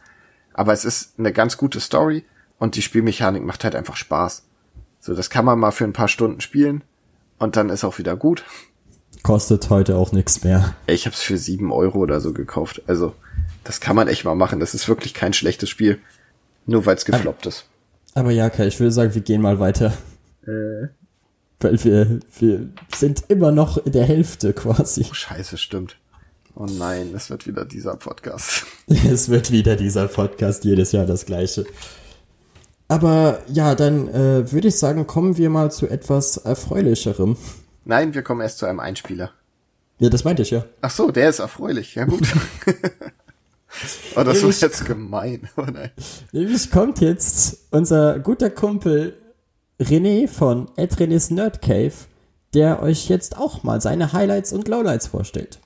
Speaker 2: Aber es ist eine ganz gute Story und die Spielmechanik macht halt einfach Spaß. So, das kann man mal für ein paar Stunden spielen und dann ist auch wieder gut.
Speaker 1: Kostet heute auch nichts mehr.
Speaker 2: Ich habe es für sieben Euro oder so gekauft. Also, das kann man echt mal machen. Das ist wirklich kein schlechtes Spiel. Nur weil es gefloppt ist.
Speaker 1: Aber ja, Kai, ich würde sagen, wir gehen mal weiter. Weil wir, wir sind immer noch in der Hälfte quasi.
Speaker 2: Oh, scheiße, stimmt. Oh nein, es wird wieder dieser Podcast.
Speaker 1: Es wird wieder dieser Podcast jedes Jahr das gleiche. Aber ja, dann äh, würde ich sagen, kommen wir mal zu etwas Erfreulicherem.
Speaker 2: Nein, wir kommen erst zu einem Einspieler.
Speaker 1: Ja, das meinte ich ja.
Speaker 2: Ach so, der ist erfreulich. Ja gut. Oh, das ist jetzt gemein. Oh nein.
Speaker 1: Nämlich kommt jetzt unser guter Kumpel René von Ed René's Nerd Cave, der euch jetzt auch mal seine Highlights und Lowlights vorstellt.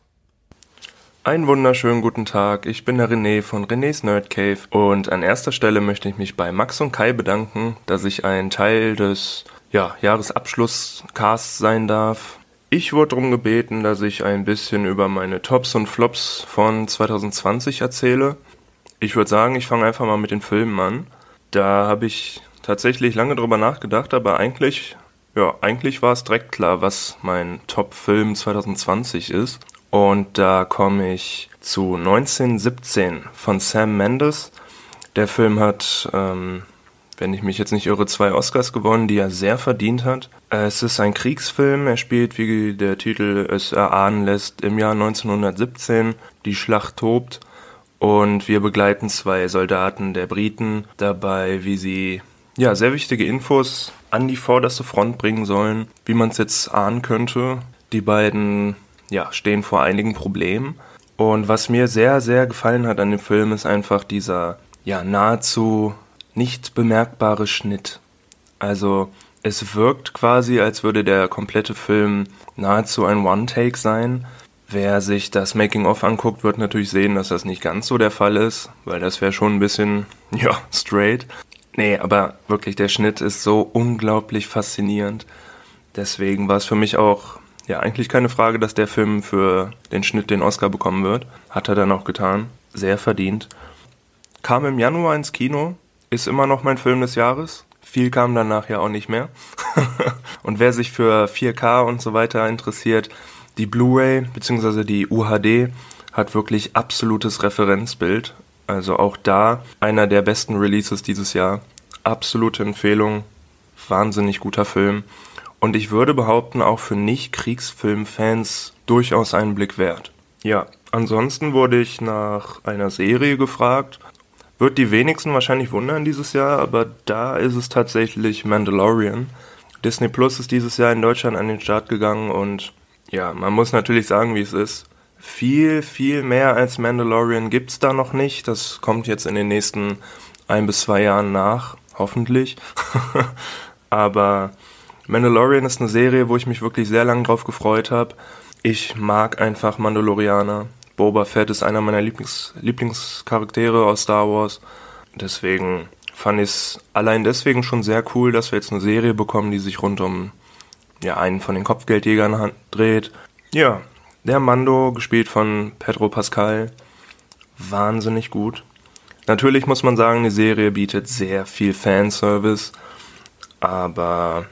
Speaker 8: Einen wunderschönen guten Tag, ich bin der René von René's Nerd Cave und an erster Stelle möchte ich mich bei Max und Kai bedanken, dass ich ein Teil des ja, Jahresabschlusscasts sein darf. Ich wurde darum gebeten, dass ich ein bisschen über meine Tops und Flops von 2020 erzähle. Ich würde sagen, ich fange einfach mal mit den Filmen an. Da habe ich tatsächlich lange drüber nachgedacht, aber eigentlich, ja, eigentlich war es direkt klar, was mein Top-Film 2020 ist. Und da komme ich zu 1917 von Sam Mendes. Der Film hat, ähm, wenn ich mich jetzt nicht irre, zwei Oscars gewonnen, die er sehr verdient hat. Es ist ein Kriegsfilm. Er spielt, wie der Titel es erahnen lässt, im Jahr 1917. Die Schlacht tobt. Und wir begleiten zwei Soldaten der Briten dabei, wie sie ja sehr wichtige Infos an die vorderste Front bringen sollen, wie man es jetzt ahnen könnte. Die beiden ja, stehen vor einigen Problemen. Und was mir sehr, sehr gefallen hat an dem Film, ist einfach dieser ja nahezu nicht bemerkbare Schnitt. Also es wirkt quasi, als würde der komplette Film nahezu ein One-Take sein. Wer sich das Making-of anguckt, wird natürlich sehen, dass das nicht ganz so der Fall ist, weil das wäre schon ein bisschen, ja, straight. Nee, aber wirklich, der Schnitt ist so unglaublich faszinierend. Deswegen war es für mich auch, ja, eigentlich keine Frage, dass der Film für den Schnitt den Oscar bekommen wird. Hat er dann auch getan. Sehr verdient. Kam im Januar ins Kino, ist immer noch mein Film des Jahres. Viel kam danach ja auch nicht mehr. und wer sich für 4K und so weiter interessiert, die Blu-ray bzw. die UHD hat wirklich absolutes Referenzbild. Also auch da einer der besten Releases dieses Jahr. Absolute Empfehlung. Wahnsinnig guter Film. Und ich würde behaupten, auch für Nicht-Kriegsfilm-Fans durchaus einen Blick wert. Ja, ansonsten wurde ich nach einer Serie gefragt. Wird die wenigsten wahrscheinlich wundern dieses Jahr, aber da ist es tatsächlich Mandalorian. Disney Plus ist dieses Jahr in Deutschland an den Start gegangen und ja, man muss natürlich sagen, wie es ist. Viel, viel mehr als Mandalorian gibt's da noch nicht. Das kommt jetzt in den nächsten ein bis zwei Jahren nach, hoffentlich. Aber Mandalorian ist eine Serie, wo ich mich wirklich sehr lange drauf gefreut habe. Ich mag einfach Mandalorianer. Boba Fett ist einer meiner Lieblings Lieblingscharaktere aus Star Wars. Deswegen fand ich es allein deswegen schon sehr cool, dass wir jetzt eine Serie bekommen, die sich rund um ja, einen von den Kopfgeldjägern dreht. Ja, der Mando, gespielt von Pedro Pascal, wahnsinnig gut. Natürlich muss man sagen, die Serie bietet sehr viel Fanservice, aber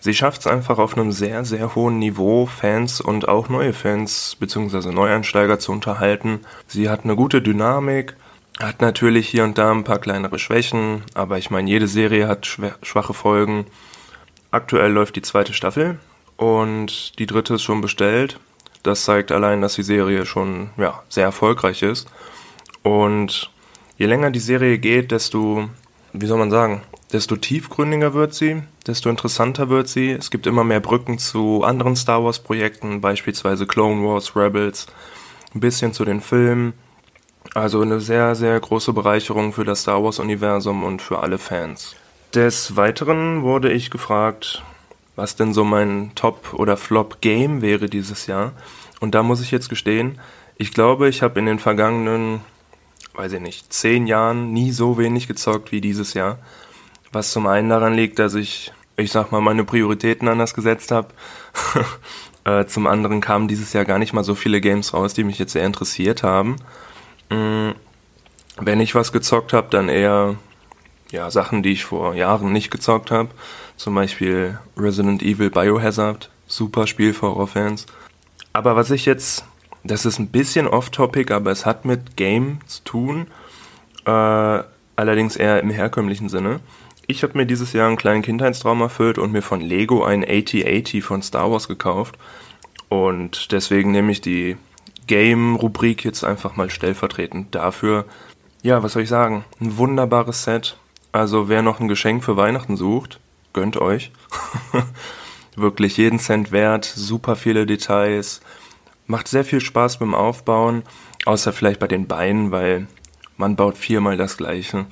Speaker 8: sie schafft es einfach auf einem sehr, sehr hohen Niveau, Fans und auch neue Fans bzw. Neueinsteiger zu unterhalten. Sie hat eine gute Dynamik, hat natürlich hier und da ein paar kleinere Schwächen, aber ich meine, jede Serie hat schwache Folgen. Aktuell läuft die zweite Staffel und die dritte ist schon bestellt. Das zeigt allein, dass die Serie schon ja, sehr erfolgreich ist. Und je länger die Serie geht, desto, wie soll man sagen, desto tiefgründiger wird sie, desto interessanter wird sie. Es gibt immer mehr Brücken zu anderen Star Wars Projekten, beispielsweise Clone Wars, Rebels, ein bisschen zu den Filmen. Also eine sehr, sehr große Bereicherung für das Star Wars Universum und für alle Fans. Des Weiteren wurde ich gefragt, was denn so mein Top- oder Flop-Game wäre dieses Jahr. Und da muss ich jetzt gestehen, ich glaube, ich habe in den vergangenen, weiß ich nicht, zehn Jahren nie so wenig gezockt wie dieses Jahr. Was zum einen daran liegt, dass ich, ich sag mal, meine Prioritäten anders gesetzt habe. äh, zum anderen kamen dieses Jahr gar nicht mal so viele Games raus, die mich jetzt sehr interessiert haben. Mm, Wenn ich was gezockt habe, dann eher ja, Sachen, die ich vor Jahren nicht gezockt habe. Zum Beispiel Resident Evil Biohazard. Super Spiel für Horrorfans. Aber was ich jetzt, das ist ein bisschen off-topic, aber es hat mit Game zu tun. Äh, allerdings eher im herkömmlichen Sinne. Ich habe mir dieses Jahr einen kleinen Kindheitstraum erfüllt und mir von Lego ein AT-80 von Star Wars gekauft. Und deswegen nehme ich die Game-Rubrik jetzt einfach mal stellvertretend dafür. Ja, was soll ich sagen? Ein wunderbares Set. Also wer noch ein Geschenk für Weihnachten sucht, gönnt euch. Wirklich jeden Cent wert, super viele Details, macht sehr viel Spaß beim Aufbauen Außer vielleicht bei den Beinen, weil man baut viermal das gleiche.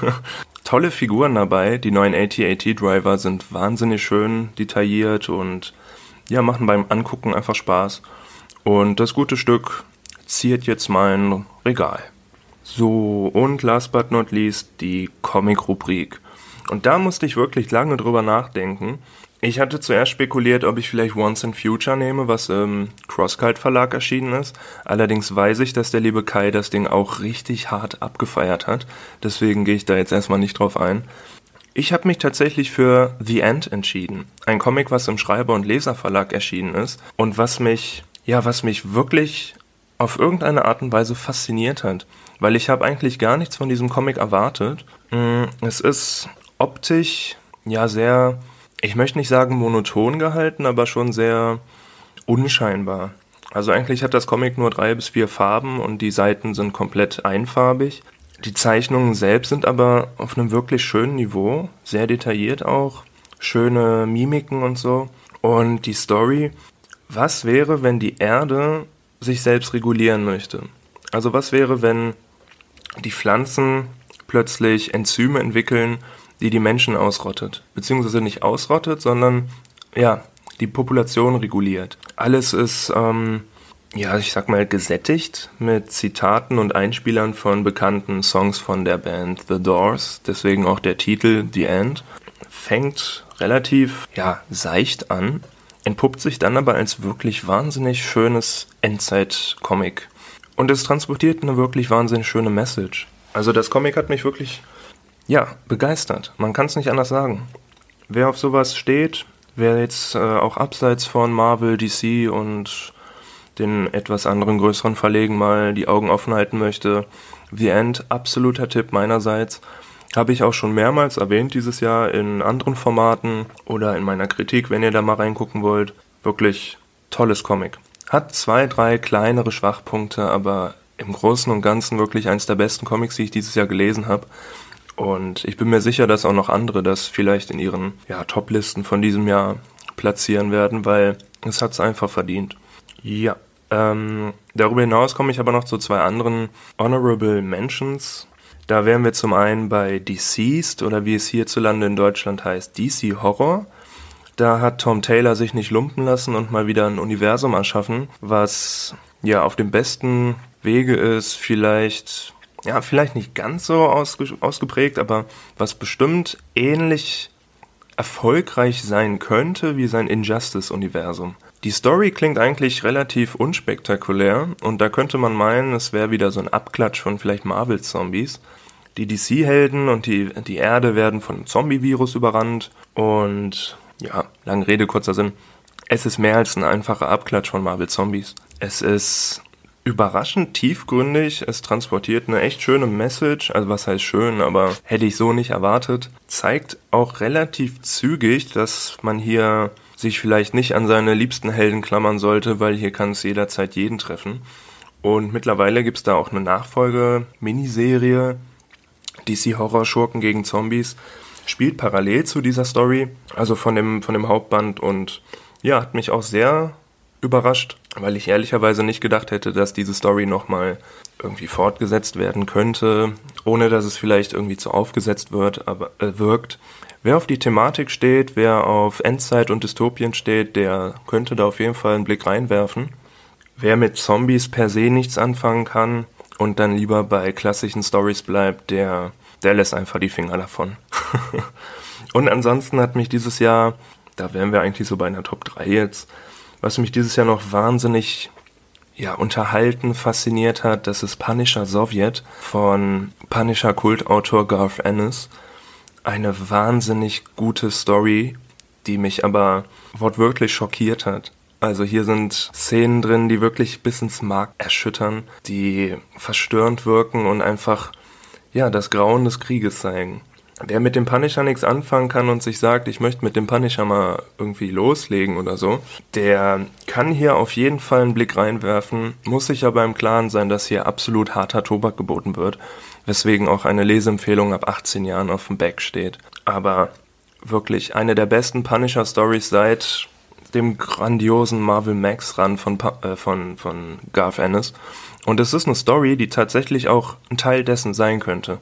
Speaker 8: Tolle Figuren dabei. Die neuen AT-AT Driver sind wahnsinnig schön detailliert und ja, machen beim Angucken einfach Spaß. Und das gute Stück ziert jetzt mein Regal. So, und last but not least die Comic-Rubrik. Und da musste ich wirklich lange drüber nachdenken. Ich hatte zuerst spekuliert, ob ich vielleicht Once in Future nehme, was im Crosskite Verlag erschienen ist. Allerdings weiß ich, dass der liebe Kai das Ding auch richtig hart abgefeiert hat. Deswegen gehe ich da jetzt erstmal nicht drauf ein. Ich habe mich tatsächlich für The End entschieden. Ein Comic, was im Schreiber- und Leserverlag erschienen ist und was mich, ja, was mich wirklich auf irgendeine Art und Weise fasziniert hat. Weil ich habe eigentlich gar nichts von diesem Comic erwartet. Mm, es ist optisch, ja, sehr ich möchte nicht sagen monoton gehalten, aber schon sehr unscheinbar. Also eigentlich hat das Comic nur drei bis vier Farben und die Seiten sind komplett einfarbig. Die Zeichnungen selbst sind aber auf einem wirklich schönen Niveau, sehr detailliert auch, schöne Mimiken und so. Und die Story, was wäre, wenn die Erde sich selbst regulieren möchte? Also was wäre, wenn die Pflanzen plötzlich Enzyme entwickeln, die die Menschen ausrottet. Beziehungsweise nicht ausrottet, sondern ja, die Population reguliert. Alles ist, ähm, ja, ich sag mal, gesättigt mit Zitaten und Einspielern von bekannten Songs von der Band The Doors. Deswegen auch der Titel The End. Fängt relativ, ja, seicht an, entpuppt sich dann aber als wirklich wahnsinnig schönes Endzeit-Comic. Und es transportiert eine wirklich wahnsinnig schöne Message. Also das Comic hat mich wirklich ja, begeistert. Man kann es nicht anders sagen. Wer auf sowas steht, wer jetzt äh, auch abseits von Marvel, DC und den etwas anderen größeren Verlegen mal die Augen offen halten möchte, The End, absoluter Tipp meinerseits. Habe ich auch schon mehrmals erwähnt dieses Jahr in anderen Formaten oder in meiner Kritik, wenn ihr da mal reingucken wollt. Wirklich tolles Comic. Hat zwei, drei kleinere Schwachpunkte, aber im Großen und Ganzen wirklich eins der besten Comics, die ich dieses Jahr gelesen habe. Und ich bin mir sicher, dass auch noch andere das vielleicht in ihren ja, Top-Listen von diesem Jahr platzieren werden, weil es hat es einfach verdient. Ja. Ähm, darüber hinaus komme ich aber noch zu zwei anderen Honorable Mentions. Da wären wir zum einen bei Deceased oder wie es hierzulande in Deutschland heißt, DC Horror. Da hat Tom Taylor sich nicht lumpen lassen und mal wieder ein Universum erschaffen, was ja auf dem besten Wege ist, vielleicht ja, vielleicht nicht ganz so ausge ausgeprägt, aber was bestimmt ähnlich erfolgreich sein könnte wie sein Injustice-Universum. Die Story klingt eigentlich relativ unspektakulär und da könnte man meinen, es wäre wieder so ein Abklatsch von vielleicht Marvel-Zombies. Die DC-Helden und die, die Erde werden von einem Zombie-Virus überrannt und ja, lange Rede, kurzer Sinn. Es ist mehr als ein einfacher Abklatsch von Marvel-Zombies. Es ist überraschend tiefgründig. Es transportiert eine echt schöne Message. Also was heißt schön, aber hätte ich so nicht erwartet. Zeigt auch relativ zügig, dass man hier sich vielleicht nicht an seine liebsten Helden klammern sollte, weil hier kann es jederzeit jeden treffen. Und mittlerweile gibt es da auch eine Nachfolge-Miniserie, DC Horror Schurken gegen Zombies, spielt parallel zu dieser Story, also von dem, von dem Hauptband und ja, hat mich auch sehr überrascht, weil ich ehrlicherweise nicht gedacht hätte, dass diese Story nochmal irgendwie fortgesetzt werden könnte, ohne dass es vielleicht irgendwie zu aufgesetzt wird, aber äh, wirkt. Wer auf die Thematik steht, wer auf Endzeit und Dystopien steht, der könnte da auf jeden Fall einen Blick reinwerfen. Wer mit Zombies per se nichts anfangen kann und dann lieber bei klassischen Stories bleibt, der, der lässt einfach die Finger davon. und ansonsten hat mich dieses Jahr, da wären wir eigentlich so bei einer Top 3 jetzt, was mich dieses Jahr noch wahnsinnig ja, unterhalten, fasziniert hat, das ist Punisher Sowjet von Punisher Kultautor Garth Ennis. Eine wahnsinnig gute Story, die mich aber wortwörtlich schockiert hat. Also hier sind Szenen drin, die wirklich bis ins Mark erschüttern, die verstörend wirken und einfach, ja, das Grauen des Krieges zeigen. Wer mit dem Punisher nichts anfangen kann und sich sagt, ich möchte mit dem Punisher mal irgendwie loslegen oder so, der kann hier auf jeden Fall einen Blick reinwerfen, muss sich aber im Klaren sein, dass hier absolut harter Tobak geboten wird, weswegen auch eine Leseempfehlung ab 18 Jahren auf dem Back steht. Aber wirklich eine der besten Punisher-Stories seit dem grandiosen Marvel Max Run von, äh, von, von Garth Ennis. Und es ist eine Story, die tatsächlich auch ein Teil dessen sein könnte.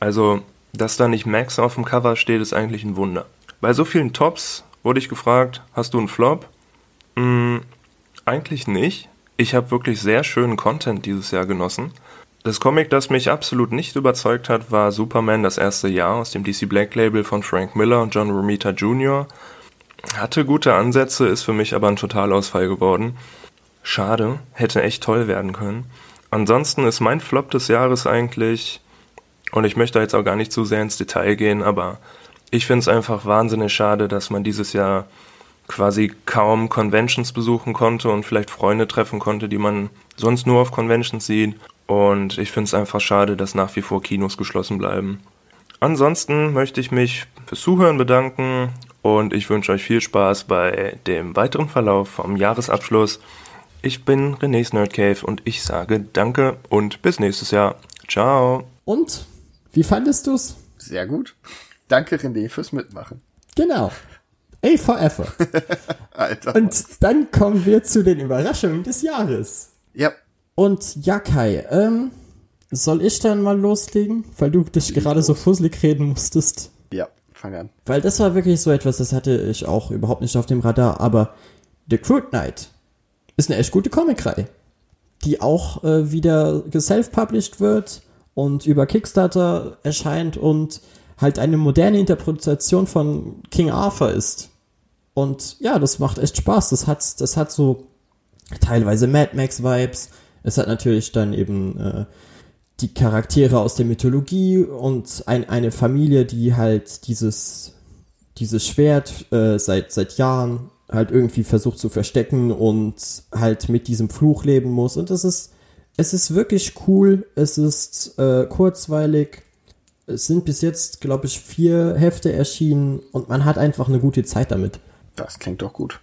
Speaker 8: Also, dass da nicht Max auf dem Cover steht, ist eigentlich ein Wunder. Bei so vielen Tops wurde ich gefragt, hast du einen Flop? Hm, eigentlich nicht. Ich habe wirklich sehr schönen Content dieses Jahr genossen. Das Comic, das mich absolut nicht überzeugt hat, war Superman das erste Jahr aus dem DC Black Label von Frank Miller und John Romita Jr. Hatte gute Ansätze, ist für mich aber ein Totalausfall geworden. Schade, hätte echt toll werden können. Ansonsten ist mein Flop des Jahres eigentlich, und ich möchte jetzt auch gar nicht zu sehr ins Detail gehen, aber ich finde es einfach wahnsinnig schade, dass man dieses Jahr quasi kaum Conventions besuchen konnte und vielleicht Freunde treffen konnte, die man sonst nur auf Conventions sieht. Und ich finde es einfach schade, dass nach wie vor Kinos geschlossen bleiben. Ansonsten möchte ich mich fürs Zuhören bedanken und ich wünsche euch viel Spaß bei dem weiteren Verlauf vom Jahresabschluss. Ich bin René's Nerd Cave und ich sage Danke und bis nächstes Jahr. Ciao.
Speaker 1: Und? Wie fandest du's?
Speaker 2: Sehr gut. Danke, René, fürs Mitmachen.
Speaker 1: Genau. A for effort.
Speaker 2: Alter.
Speaker 1: Und dann kommen wir zu den Überraschungen des Jahres.
Speaker 2: ja,
Speaker 1: Und ja, Kai, ähm, soll ich dann mal loslegen? Weil du dich gerade so fusselig reden musstest.
Speaker 2: ja, fang an.
Speaker 1: Weil das war wirklich so etwas, das hatte ich auch überhaupt nicht auf dem Radar, aber The Crude Knight ist eine echt gute Comicreihe, die auch äh, wieder geself-published wird und über Kickstarter erscheint und halt eine moderne Interpretation von King Arthur ist. Und ja, das macht echt Spaß. Das hat, das hat so teilweise Mad Max Vibes. Es hat natürlich dann eben äh, die Charaktere aus der Mythologie und ein, eine Familie, die halt dieses, dieses Schwert äh, seit, seit Jahren halt irgendwie versucht zu verstecken und halt mit diesem Fluch leben muss. Und es ist, es ist wirklich cool, es ist äh, kurzweilig. Es sind bis jetzt, glaube ich, vier Hefte erschienen und man hat einfach eine gute Zeit damit.
Speaker 2: Das klingt doch gut.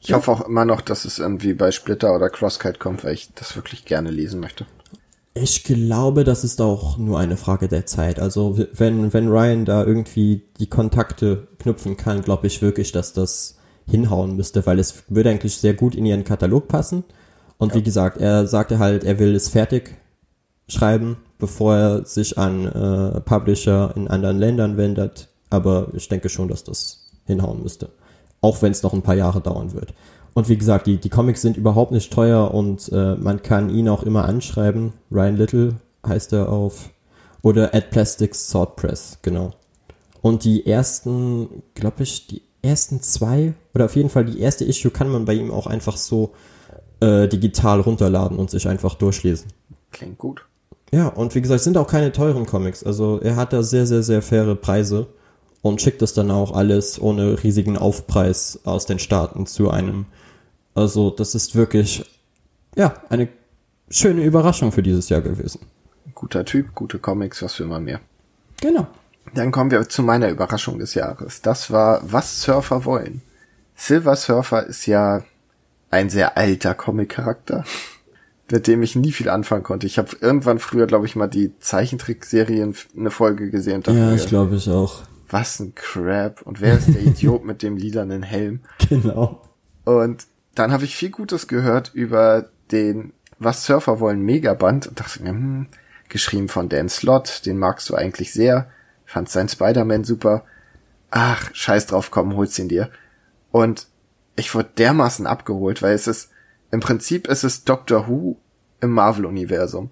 Speaker 2: Ich hoffe auch immer noch, dass es irgendwie bei Splitter oder Crosskite kommt, weil ich das wirklich gerne lesen möchte.
Speaker 1: Ich glaube, das ist auch nur eine Frage der Zeit. Also wenn, wenn Ryan da irgendwie die Kontakte knüpfen kann, glaube ich wirklich, dass das hinhauen müsste, weil es würde eigentlich sehr gut in ihren Katalog passen. Und wie gesagt, er sagte halt, er will es fertig schreiben, bevor er sich an äh, Publisher in anderen Ländern wendet. Aber ich denke schon, dass das hinhauen müsste. Auch wenn es noch ein paar Jahre dauern wird. Und wie gesagt, die, die Comics sind überhaupt nicht teuer und äh, man kann ihn auch immer anschreiben. Ryan Little heißt er auf. Oder at Plastics Sword Press, genau. Und die ersten, glaube ich, die ersten zwei, oder auf jeden Fall die erste Issue kann man bei ihm auch einfach so äh, digital runterladen und sich einfach durchlesen.
Speaker 2: Klingt gut.
Speaker 1: Ja, und wie gesagt, es sind auch keine teuren Comics. Also er hat da sehr, sehr, sehr faire Preise und schickt es dann auch alles ohne riesigen Aufpreis aus den Staaten zu einem. Also das ist wirklich, ja, eine schöne Überraschung für dieses Jahr gewesen.
Speaker 2: Guter Typ, gute Comics, was will man mehr.
Speaker 1: Genau.
Speaker 2: Dann kommen wir zu meiner Überraschung des Jahres. Das war Was Surfer wollen. Silver Surfer ist ja ein sehr alter Comic-Charakter, mit dem ich nie viel anfangen konnte. Ich habe irgendwann früher, glaube ich, mal die Zeichentrickserien eine Folge gesehen
Speaker 1: Ja, ich glaube ich auch.
Speaker 2: was ein Crap. Und wer ist der Idiot mit dem lilanen Helm?
Speaker 1: Genau.
Speaker 2: Und dann habe ich viel Gutes gehört über den Was Surfer wollen Megaband und dachte mir, hm, geschrieben von Dan Slott, den magst du eigentlich sehr, fand sein Spider-Man super. Ach, scheiß drauf, komm, hol's ihn dir. Und ich wurde dermaßen abgeholt, weil es ist, im Prinzip ist es Doctor Who im Marvel-Universum.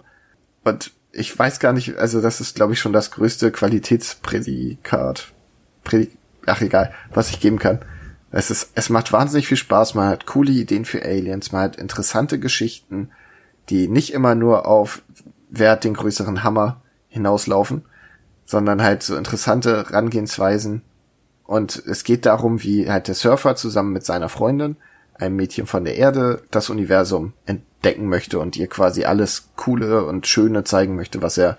Speaker 2: Und ich weiß gar nicht, also das ist, glaube ich, schon das größte Qualitätsprädikat. Prädik Ach egal, was ich geben kann. Es ist, es macht wahnsinnig viel Spaß, man hat coole Ideen für Aliens, man hat interessante Geschichten, die nicht immer nur auf wer hat den größeren Hammer hinauslaufen, sondern halt so interessante Herangehensweisen. Und es geht darum, wie halt der Surfer zusammen mit seiner Freundin, einem Mädchen von der Erde, das Universum entdecken möchte und ihr quasi alles Coole und Schöne zeigen möchte, was er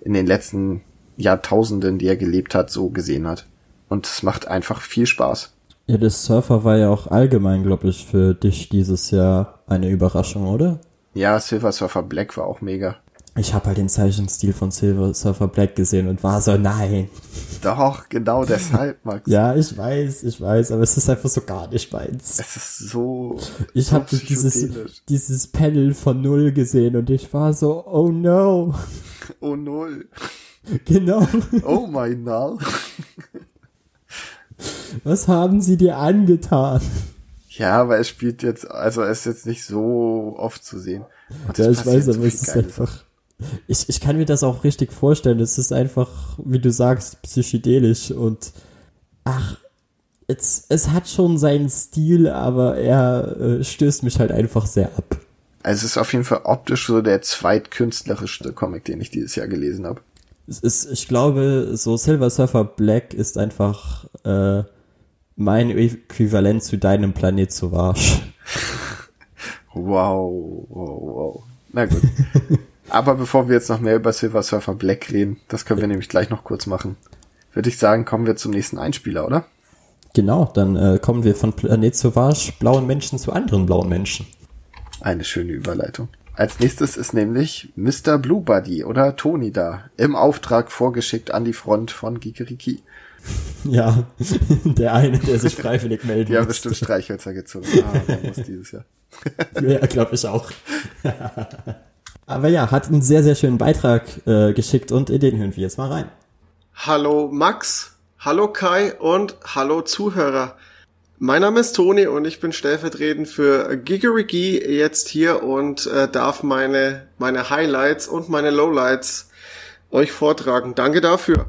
Speaker 2: in den letzten Jahrtausenden, die er gelebt hat, so gesehen hat. Und es macht einfach viel Spaß.
Speaker 1: Ja, das Surfer war ja auch allgemein, glaube ich, für dich dieses Jahr eine Überraschung, oder?
Speaker 2: Ja, Silver Surfer Black war auch mega.
Speaker 1: Ich habe halt den Zeichenstil von Silver Surfer Black gesehen und war so, nein.
Speaker 2: Doch, genau deshalb, Max.
Speaker 1: Ja, ich weiß, ich weiß, aber es ist einfach so gar nicht meins.
Speaker 2: Es ist so.
Speaker 1: Ich
Speaker 2: so
Speaker 1: habe dieses, dieses Panel von Null gesehen und ich war so, oh no.
Speaker 2: Oh null.
Speaker 1: Genau.
Speaker 2: Oh mein Null.
Speaker 1: Was haben sie dir angetan?
Speaker 2: Ja, aber es spielt jetzt, also es ist jetzt nicht so oft zu sehen. Und
Speaker 1: Ja, ich weiß, aber es ist einfach. Ich, ich kann mir das auch richtig vorstellen. Es ist einfach, wie du sagst, psychedelisch und ach, es, es hat schon seinen Stil, aber er äh, stößt mich halt einfach sehr ab.
Speaker 2: Also es ist auf jeden Fall optisch so der zweitkünstlerischste Comic, den ich dieses Jahr gelesen habe.
Speaker 1: Es ist, ich glaube, so Silver Surfer Black ist einfach äh, mein Äquivalent zu deinem Planet Sauvage.
Speaker 2: Wow, wow, wow. Na gut. Aber bevor wir jetzt noch mehr über Silver Surfer Black reden, das können wir nämlich gleich noch kurz machen, würde ich sagen, kommen wir zum nächsten Einspieler, oder?
Speaker 1: Genau, dann äh, kommen wir von Planet Sauvage blauen Menschen zu anderen blauen Menschen.
Speaker 2: Eine schöne Überleitung. Als nächstes ist nämlich Mr. Blue Buddy oder Tony da, im Auftrag vorgeschickt an die Front von Gigeriki.
Speaker 1: Ja, der eine, der sich freiwillig
Speaker 2: haben
Speaker 1: musste.
Speaker 2: bestimmt Streichhölzer gezogen. Ah, der muss dieses Jahr.
Speaker 1: Ja, glaube ich auch. Aber ja, hat einen sehr, sehr schönen Beitrag äh, geschickt und in den hören wir jetzt mal rein.
Speaker 9: Hallo Max, hallo Kai und hallo Zuhörer. Mein Name ist Toni und ich bin stellvertretend für Gigerigi jetzt hier und äh, darf meine, meine Highlights und meine Lowlights euch vortragen. Danke dafür.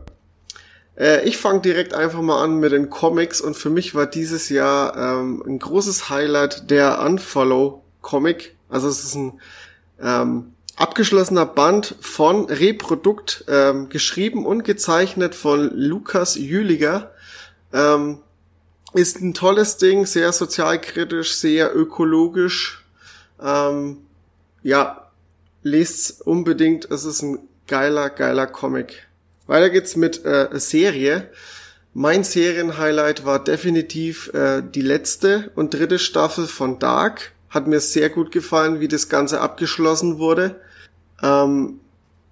Speaker 9: Äh, ich fange direkt einfach mal an mit den Comics und für mich war dieses Jahr ähm, ein großes Highlight der Unfollow Comic. Also es ist ein ähm, abgeschlossener Band von Reprodukt, ähm, geschrieben und gezeichnet von Lukas Jüliger. Ähm, ist ein tolles Ding, sehr sozialkritisch, sehr ökologisch. Ähm, ja, lest's unbedingt. Es ist ein geiler, geiler Comic. Weiter geht's mit äh, Serie. Mein Serienhighlight war definitiv äh, die letzte und dritte Staffel von Dark. Hat mir sehr gut gefallen, wie das Ganze abgeschlossen wurde. Ähm,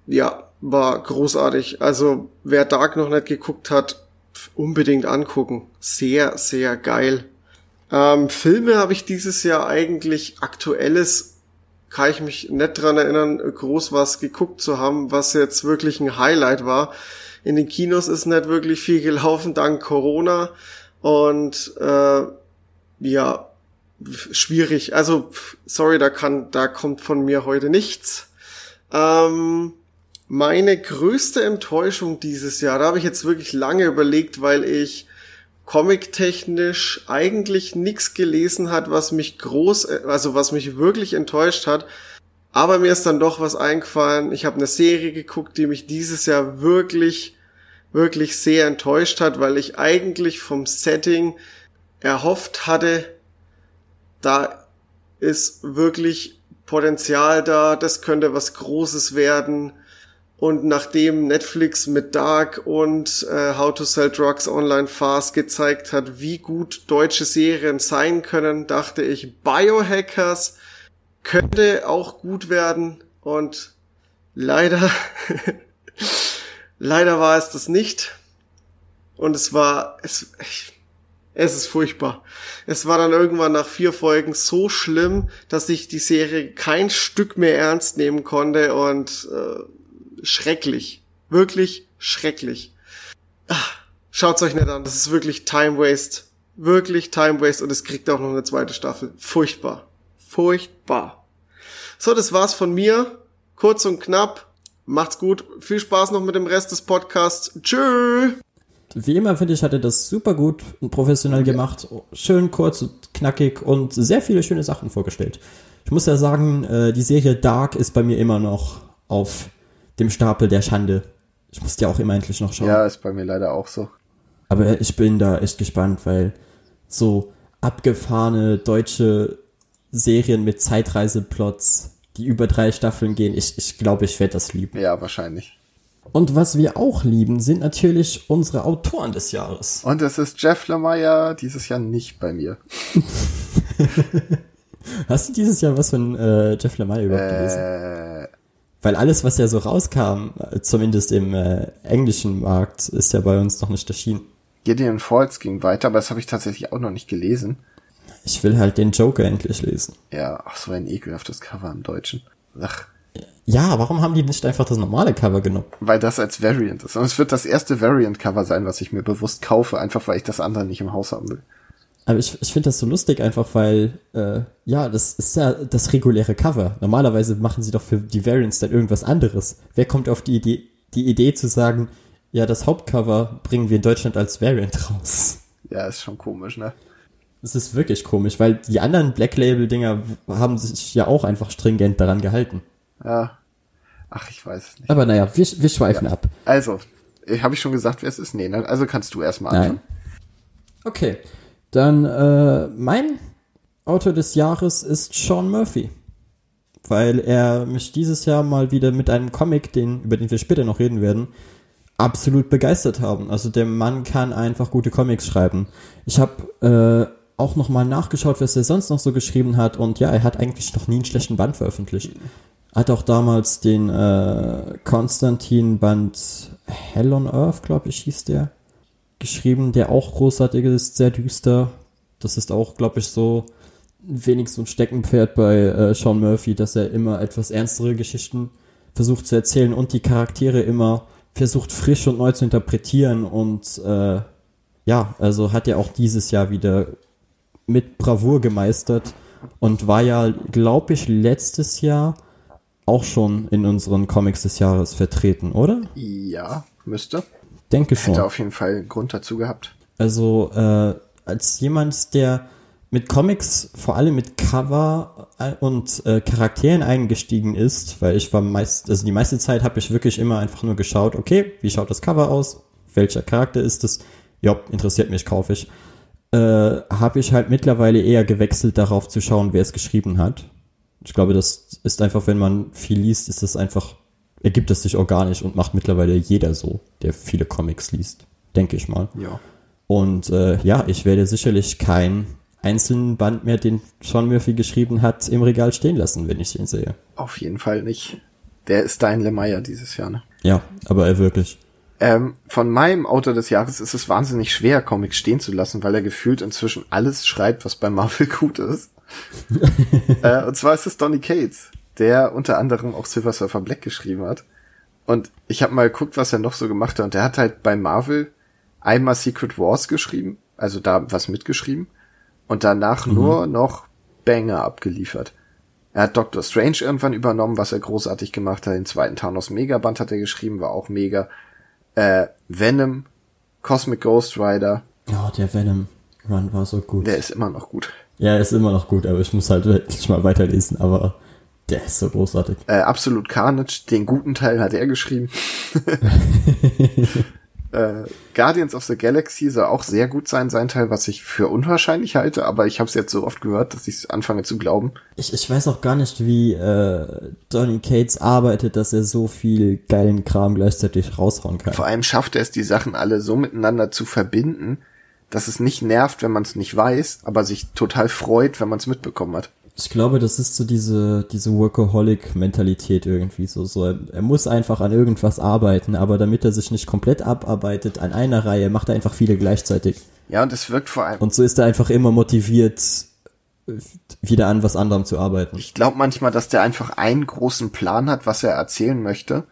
Speaker 9: ja, war großartig. Also wer Dark noch nicht geguckt hat, unbedingt angucken. Sehr, sehr geil. Ähm, Filme habe ich dieses Jahr eigentlich aktuelles, kann ich mich nicht dran erinnern, groß was geguckt zu haben, was jetzt wirklich ein Highlight war. In den Kinos ist nicht wirklich viel gelaufen dank Corona und äh, ja schwierig. Also sorry, da kann, da kommt von mir heute nichts. Ähm, meine größte Enttäuschung dieses Jahr, da habe ich jetzt wirklich lange überlegt, weil ich comic-technisch eigentlich nichts gelesen hat, was mich groß, also was mich wirklich enttäuscht hat. Aber mir ist dann doch was eingefallen. Ich habe eine Serie geguckt, die mich dieses Jahr wirklich, wirklich sehr enttäuscht hat, weil ich eigentlich vom Setting erhofft hatte, da ist wirklich Potenzial da, das könnte was Großes werden. Und nachdem Netflix mit Dark und äh, How to Sell Drugs Online Fast gezeigt hat, wie gut deutsche Serien sein können, dachte ich, Biohackers könnte auch gut werden. Und leider, leider war es das nicht. Und es war, es, es ist furchtbar. Es war dann irgendwann nach vier Folgen so schlimm, dass ich die Serie kein Stück mehr ernst nehmen konnte und äh, schrecklich. Wirklich schrecklich. Ah, schaut's euch nicht an. Das ist wirklich Time Waste. Wirklich Time Waste und es kriegt auch noch eine zweite Staffel. Furchtbar. Furchtbar. So, das war's von mir. Kurz und knapp. Macht's gut. Viel Spaß noch mit dem Rest des Podcasts. Tschö.
Speaker 1: Wie immer finde ich, hat er das super gut und professionell gemacht. Schön kurz und knackig und sehr viele schöne Sachen vorgestellt. Ich muss ja sagen, äh, die Serie Dark ist bei mir immer noch auf dem Stapel der Schande. Ich muss ja auch immer endlich noch schauen.
Speaker 2: Ja, ist bei mir leider auch so.
Speaker 1: Aber ich bin da echt gespannt, weil so abgefahrene deutsche Serien mit Zeitreiseplots, die über drei Staffeln gehen, ich, ich glaube, ich werde das lieben.
Speaker 2: Ja, wahrscheinlich.
Speaker 1: Und was wir auch lieben, sind natürlich unsere Autoren des Jahres.
Speaker 2: Und es ist Jeff Lemire dieses Jahr nicht bei mir.
Speaker 1: Hast du dieses Jahr was von äh, Jeff Lemire überhaupt gelesen?
Speaker 2: Äh,
Speaker 1: Weil alles, was ja so rauskam, äh, zumindest im äh, englischen Markt, ist ja bei uns noch nicht erschienen.
Speaker 2: Gideon Falls ging weiter, aber das habe ich tatsächlich auch noch nicht gelesen.
Speaker 1: Ich will halt den Joker endlich lesen.
Speaker 2: Ja, ach, so ein ekelhaftes Cover im Deutschen. Ach,
Speaker 1: Ja, warum haben die nicht einfach das normale Cover genommen?
Speaker 2: weil das als Variant ist. Und es wird das erste Variant-Cover sein, was ich mir bewusst kaufe, einfach weil ich das andere nicht im Haus haben will.
Speaker 1: Aber ich, ich finde das so lustig einfach, weil, äh, ja, das ist ja das reguläre Cover. Normalerweise machen sie doch für die Variants dann irgendwas anderes. Wer kommt auf die Idee, die Idee zu sagen, ja, das Hauptcover bringen wir in Deutschland als Variant raus?
Speaker 2: Ja, ist schon komisch, ne?
Speaker 1: Das ist wirklich komisch, weil die anderen Black Label Dinger w- haben sich ja auch einfach stringent daran gehalten.
Speaker 2: Ja. Ach, ich weiß es nicht.
Speaker 1: Aber naja, wir, wir schweifen
Speaker 2: Ja.
Speaker 1: ab.
Speaker 2: Also, habe ich schon gesagt, wer es ist? Nee, ne? also kannst du erstmal anfangen.
Speaker 1: Nein. Okay, dann äh, mein Autor des Jahres ist Sean Murphy, weil er mich dieses Jahr mal wieder mit einem Comic, den über den wir später noch reden werden, absolut begeistert haben. Also der Mann kann einfach gute Comics schreiben. Ich habe äh, auch noch mal nachgeschaut, was er sonst noch so geschrieben hat und ja, er hat eigentlich noch nie einen schlechten Band veröffentlicht. Hat auch damals den äh, Konstantin-Band Hell on Earth, glaube ich, hieß der geschrieben, der auch großartig ist, sehr düster. Das ist auch, glaube ich, so wenig so ein Steckenpferd bei äh, Sean Murphy, dass er immer etwas ernstere Geschichten versucht zu erzählen und die Charaktere immer versucht frisch und neu zu interpretieren und äh, ja, also hat er auch dieses Jahr wieder mit Bravour gemeistert und war ja, glaube ich, letztes Jahr auch schon in unseren Comics des Jahres vertreten, oder?
Speaker 2: Ja, müsste.
Speaker 1: Denke schon.
Speaker 2: Hätte auf jeden Fall einen Grund dazu gehabt.
Speaker 1: Also äh, als jemand, der mit Comics, vor allem mit Cover äh, und äh, Charakteren eingestiegen ist, weil ich war meist, also die meiste Zeit habe ich wirklich immer einfach nur geschaut, okay, wie schaut das Cover aus? Welcher Charakter ist es? Ja, interessiert mich, kaufe ich. Äh, habe ich halt mittlerweile eher gewechselt darauf zu schauen, wer es geschrieben hat. Ich glaube, das ist einfach, wenn man viel liest, ist das einfach, ergibt es sich organisch und macht mittlerweile jeder so, der viele Comics liest. Denke ich mal.
Speaker 2: Ja.
Speaker 1: Und äh, ja, ich werde sicherlich keinen einzelnen Band mehr, den Sean Murphy geschrieben hat, im Regal stehen lassen, wenn ich ihn sehe.
Speaker 2: Auf jeden Fall nicht. Der ist dein Lemaier dieses Jahr, ne?
Speaker 1: Ja, aber er wirklich.
Speaker 2: Ähm, von meinem Autor des Jahres ist es wahnsinnig schwer, Comics stehen zu lassen, weil er gefühlt inzwischen alles schreibt, was bei Marvel gut ist. äh, und zwar ist es Donny Cates, der unter anderem auch Silver Surfer Black geschrieben hat. Und ich habe mal geguckt, was er noch so gemacht hat. Und der hat halt bei Marvel einmal Secret Wars geschrieben, also da was mitgeschrieben. Und danach nur noch Banger abgeliefert. Er hat Doctor Strange irgendwann übernommen, was er großartig gemacht hat. Den zweiten Thanos Megaband hat er geschrieben, war auch mega. Äh, Venom, Cosmic Ghost Rider,
Speaker 1: Ja, der Venom Run war so gut.
Speaker 2: der ist immer noch gut.
Speaker 1: Ja, er ist immer noch gut, aber ich muss halt wirklich mal weiterlesen, aber der ist so großartig.
Speaker 2: Äh, Absolute Carnage, den guten Teil hat er geschrieben. äh, Guardians of the Galaxy soll auch sehr gut sein, sein Teil, was ich für unwahrscheinlich halte, aber ich habe es jetzt so oft gehört, dass ich es anfange zu glauben.
Speaker 1: Ich, ich weiß auch gar nicht, wie äh, Donny Cates arbeitet, dass er so viel geilen Kram gleichzeitig raushauen kann.
Speaker 2: Vor allem schafft er es, die Sachen alle so miteinander zu verbinden, dass es nicht nervt, wenn man es nicht weiß, aber sich total freut, wenn man es mitbekommen hat.
Speaker 1: Ich glaube, das ist so diese, diese Workaholic-Mentalität irgendwie so. so er, muss einfach an irgendwas arbeiten, aber damit er sich nicht komplett abarbeitet an einer Reihe, macht er einfach viele gleichzeitig.
Speaker 2: Ja, und es wirkt vor allem.
Speaker 1: Und so ist er einfach immer motiviert, wieder an was anderem zu arbeiten.
Speaker 2: Ich glaube manchmal, dass der einfach einen großen Plan hat, was er erzählen möchte.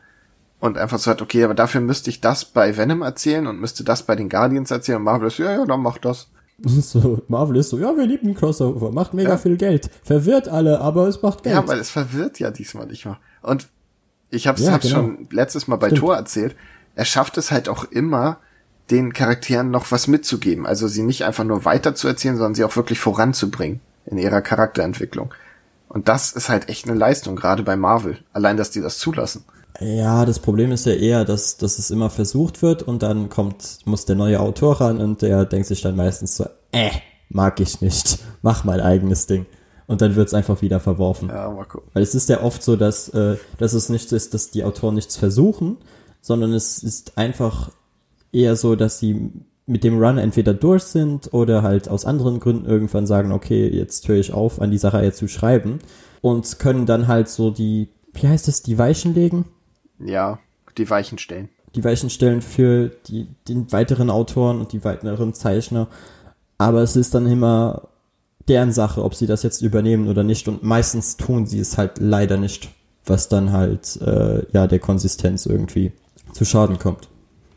Speaker 2: Und einfach so hat, okay, aber dafür müsste ich das bei Venom erzählen und müsste das bei den Guardians erzählen. Und Marvel ist, ja, ja, dann mach das.
Speaker 1: So, Marvel ist so, ja, wir lieben Crossover, macht mega
Speaker 2: Ja.
Speaker 1: viel Geld, verwirrt alle, aber es macht Geld.
Speaker 2: Ja, weil es verwirrt ja diesmal nicht mal. Und ich hab's,
Speaker 1: Ja,
Speaker 2: hab's
Speaker 1: genau.
Speaker 2: schon letztes Mal bei
Speaker 1: Stimmt.
Speaker 2: Thor erzählt. Er schafft es halt auch immer, den Charakteren noch was mitzugeben. Also sie nicht einfach nur weiter zu erzählen, sondern sie auch wirklich voranzubringen in ihrer Charakterentwicklung. Und das ist halt echt eine Leistung, gerade bei Marvel. Allein, dass die das zulassen.
Speaker 1: Ja, das Problem ist ja eher, dass, dass es immer versucht wird und dann kommt, muss der neue Autor ran und der denkt sich dann meistens so, äh, mag ich nicht, mach mein eigenes Ding. Und dann wird's einfach wieder verworfen.
Speaker 2: Ja, mal gucken.
Speaker 1: Weil es ist ja oft so, dass, äh, dass es nicht so ist, dass die Autoren nichts versuchen, sondern es ist einfach eher so, dass sie mit dem Run entweder durch sind oder halt aus anderen Gründen irgendwann sagen, okay, jetzt höre ich auf, an dieser Reihe zu schreiben und können dann halt so die wie heißt es, die Weichen legen?
Speaker 2: Ja, die Weichen stellen.
Speaker 1: Die Weichen stellen für die, den weiteren Autoren und die weiteren Zeichner. Aber es ist dann immer deren Sache, ob sie das jetzt übernehmen oder nicht. Und meistens tun sie es halt leider nicht, was dann halt äh, ja der Konsistenz irgendwie zu Schaden kommt.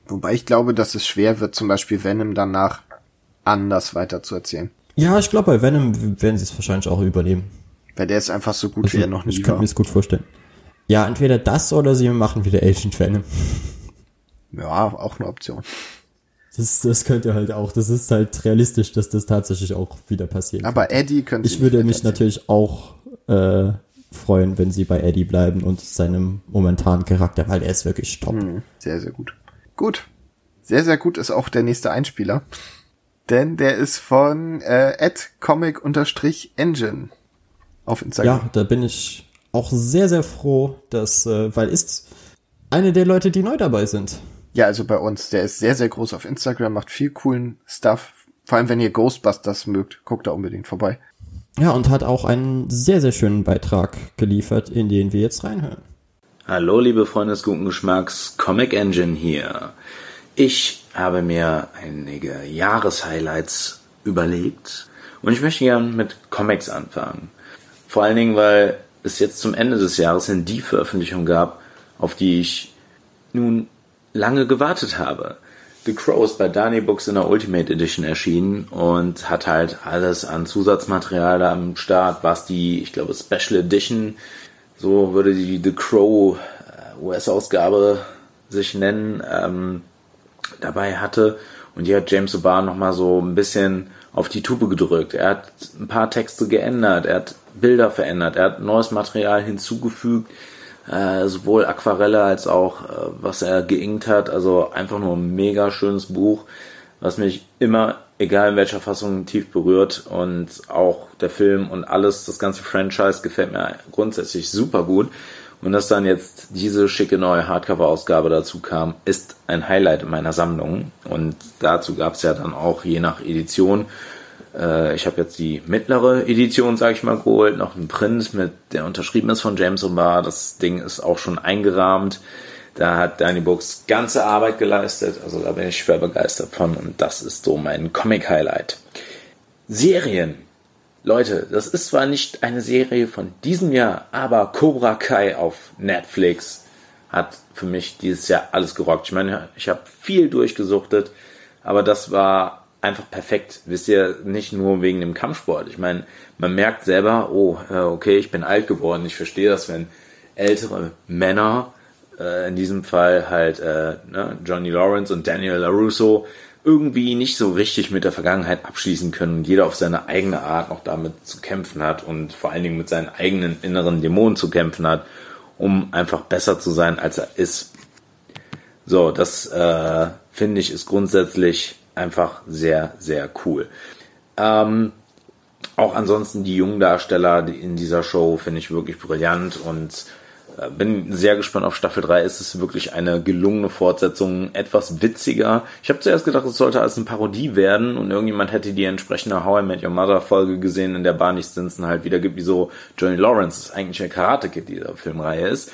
Speaker 2: Wobei ich glaube, dass es schwer wird, zum Beispiel Venom danach anders weiterzuerzählen.
Speaker 1: Ja, ich glaube, bei Venom werden sie es wahrscheinlich auch übernehmen.
Speaker 2: Weil der ist einfach so gut,
Speaker 1: Also,
Speaker 2: wie er noch nie
Speaker 1: ich kann mir das gut vorstellen. Ja, entweder das oder sie machen wieder Agent Venom.
Speaker 2: Ja, auch eine Option.
Speaker 1: Das, das könnte halt auch, das ist halt realistisch, dass das tatsächlich auch wieder passiert.
Speaker 2: Aber Eddie könnte
Speaker 1: ich würde mich natürlich auch äh, freuen, wenn sie bei Eddie bleiben und seinem momentanen Charakter, weil er ist wirklich top.
Speaker 2: Hm, sehr, sehr gut. Gut. Sehr, sehr gut ist auch der nächste Einspieler. Denn der ist von äh, comic-engine auf Instagram.
Speaker 1: Ja, da bin ich auch sehr, sehr froh, dass, äh, weil ist eine der Leute, die neu dabei sind.
Speaker 2: Ja, also bei uns. Der ist sehr, sehr groß auf Instagram, macht viel coolen Stuff. Vor allem, wenn ihr Ghostbusters mögt, guckt da unbedingt vorbei.
Speaker 1: Ja, und hat auch einen sehr, sehr schönen Beitrag geliefert, in den wir jetzt reinhören.
Speaker 10: Hallo, liebe Freunde des guten Geschmacks, Comic Engine hier. Ich habe mir einige Jahreshighlights überlegt und ich möchte gern mit Comics anfangen. Vor allen Dingen, weil es jetzt zum Ende des Jahres hin die Veröffentlichung gab, auf die ich nun lange gewartet habe. The Crow ist bei Dani Books in der Ultimate Edition erschienen und hat halt alles an Zusatzmaterial da am Start, was die, ich glaube, Special Edition, so würde die The Crow äh, US-Ausgabe sich nennen, ähm, dabei hatte. Und die hat James O'Barr nochmal so ein bisschen auf die Tube gedrückt. Er hat ein paar Texte geändert, er hat Bilder verändert, er hat neues Material hinzugefügt, äh, sowohl Aquarelle als auch äh, was er geinkt hat. Also einfach nur ein mega schönes Buch, was mich immer, egal in welcher Fassung, tief berührt. Und auch der Film und alles, das ganze Franchise gefällt mir grundsätzlich super gut. Und dass dann jetzt diese schicke neue Hardcover-Ausgabe dazu kam, ist ein Highlight in meiner Sammlung. Und dazu gab es ja dann auch je nach Edition äh, ich habe jetzt die mittlere Edition, sage ich mal, geholt, noch einen Print mit der unterschrieben ist von James O'Barr. Das Ding ist auch schon eingerahmt. Da hat Danny Books ganze Arbeit geleistet, also da bin ich schwer begeistert von und das ist so mein Comic-Highlight. Serien. Leute, das ist zwar nicht eine Serie von diesem Jahr, aber Cobra Kai auf Netflix hat für mich dieses Jahr alles gerockt. Ich meine, ich habe viel durchgesuchtet, aber das war einfach perfekt. Wisst ihr, nicht nur wegen dem Kampfsport. Ich meine, man merkt selber, oh, äh, okay, ich bin alt geworden. Ich verstehe das, wenn ältere Männer, äh, in diesem Fall halt äh, ne, Johnny Lawrence und Daniel LaRusso, irgendwie nicht so richtig mit der Vergangenheit abschließen können und jeder auf seine eigene Art noch damit zu kämpfen hat und vor allen Dingen mit seinen eigenen inneren Dämonen zu kämpfen hat, um einfach besser zu sein, als er ist. So, das äh, finde ich ist grundsätzlich einfach sehr, sehr cool. Ähm, auch ansonsten die jungen Darsteller in dieser Show finde ich wirklich brillant und äh, bin sehr gespannt auf Staffel 3. Es ist wirklich eine gelungene Fortsetzung, etwas witziger. Ich habe zuerst gedacht, es sollte als eine Parodie werden und irgendjemand hätte die entsprechende How I Met Your Mother Folge gesehen, in der Barney Stinson halt wieder gibt, wie so Johnny Lawrence ist eigentlich ein Karate Kid dieser Filmreihe ist.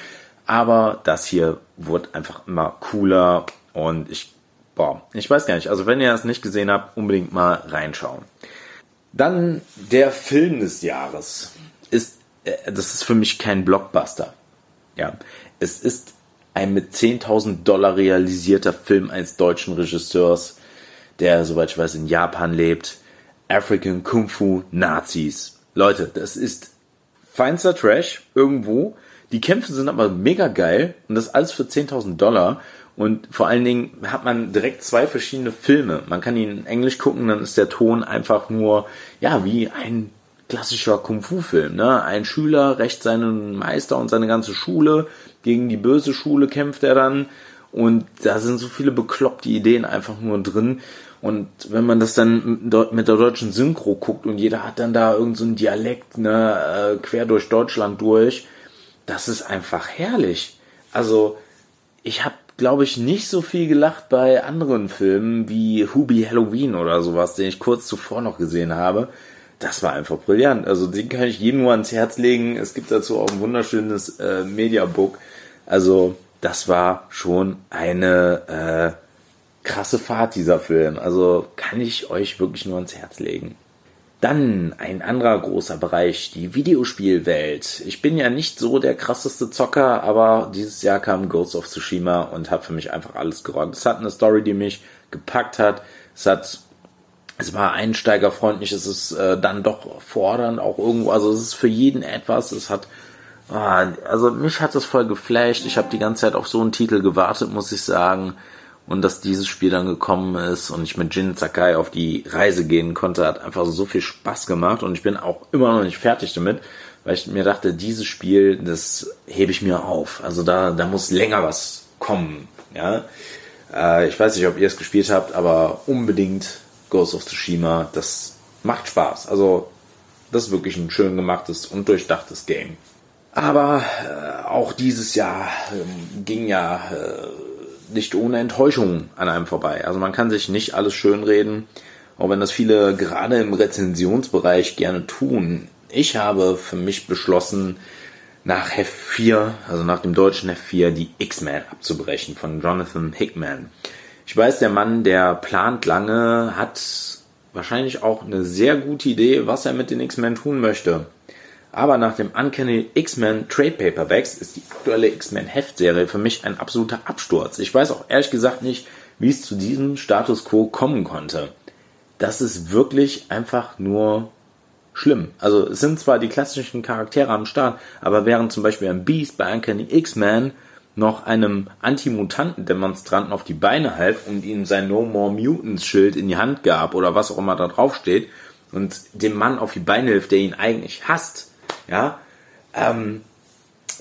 Speaker 10: Aber das hier wurde einfach immer cooler und ich Boah, ich weiß gar nicht. Also wenn ihr das nicht gesehen habt, unbedingt mal reinschauen. Dann der Film des Jahres ist, äh, das ist für mich kein Blockbuster. Ja, es ist ein mit 10.000 Dollar realisierter Film eines deutschen Regisseurs, der, soweit ich weiß, in Japan lebt. African Kung Fu Nazis. Leute, das ist feinster Trash irgendwo. Die Kämpfe sind aber mega geil und das alles für 10.000 Dollar. Und vor allen Dingen hat man direkt zwei verschiedene Filme. Man kann ihn in Englisch gucken, dann ist der Ton einfach nur, ja, wie ein klassischer Kung-Fu-Film. Ne? Ein Schüler rächt seinen Meister und seine ganze Schule. Gegen die böse Schule kämpft er dann. Und da sind so viele bekloppte Ideen einfach nur drin. Und wenn man das dann mit der deutschen Synchro guckt und jeder hat dann da irgendeinen so Dialekt, ne, quer durch Deutschland durch, das ist einfach herrlich. Also, ich habe glaube ich, nicht so viel gelacht bei anderen Filmen wie Hubie Halloween oder sowas, den ich kurz zuvor noch gesehen habe. das war einfach brillant. Also den kann ich jedem nur ans Herz legen. Es gibt dazu auch ein wunderschönes äh, Mediabook. Also das war schon eine äh, krasse Fahrt, dieser Film. Also kann ich euch wirklich nur ans Herz legen. Dann ein anderer großer Bereich, die Videospielwelt. Ich bin ja nicht so der krasseste Zocker, aber dieses Jahr kam Ghost of Tsushima und hat für mich einfach alles gerockt. Es hat eine Story, die mich gepackt hat. Es hat es war einsteigerfreundlich, es ist äh, dann doch fordernd auch irgendwo, also es ist für jeden etwas, es hat ah, also mich hat es voll geflasht. Ich habe die ganze Zeit auf so einen Titel gewartet, muss ich sagen. Und dass dieses Spiel dann gekommen ist und ich mit Jin Sakai auf die Reise gehen konnte, hat einfach so viel Spaß gemacht und ich bin auch immer noch nicht fertig damit, weil ich mir dachte, dieses Spiel, das hebe ich mir auf. Also da, da muss länger was kommen. Ja, äh, ich weiß nicht, ob ihr es gespielt habt, aber unbedingt Ghost of Tsushima, das macht Spaß. Also, das ist wirklich ein schön gemachtes und durchdachtes Game. Aber äh, auch dieses Jahr äh, ging ja äh, nicht ohne Enttäuschung an einem vorbei. Also man kann sich nicht alles schönreden, auch wenn das viele gerade im Rezensionsbereich gerne tun. Ich habe für mich beschlossen, nach Heft 4, also nach dem deutschen Heft 4, die X-Men abzubrechen von Jonathan Hickman. Ich weiß, der Mann, der plant lange, hat wahrscheinlich auch eine sehr gute Idee, was er mit den X-Men tun möchte. Aber nach dem Uncanny X-Men Trade Paperbacks ist die aktuelle X-Men Heftserie für mich ein absoluter Absturz. Ich weiß auch ehrlich gesagt nicht, wie es zu diesem Status Quo kommen konnte. Das ist wirklich einfach nur schlimm. Also es sind zwar die klassischen Charaktere am Start, aber während zum Beispiel ein Beast bei Uncanny X-Men noch einem Anti-Mutanten-Demonstranten auf die Beine half und ihm sein No More Mutants-Schild in die Hand gab oder was auch immer da drauf steht und dem Mann auf die Beine hilft, der ihn eigentlich hasst, ja, ähm,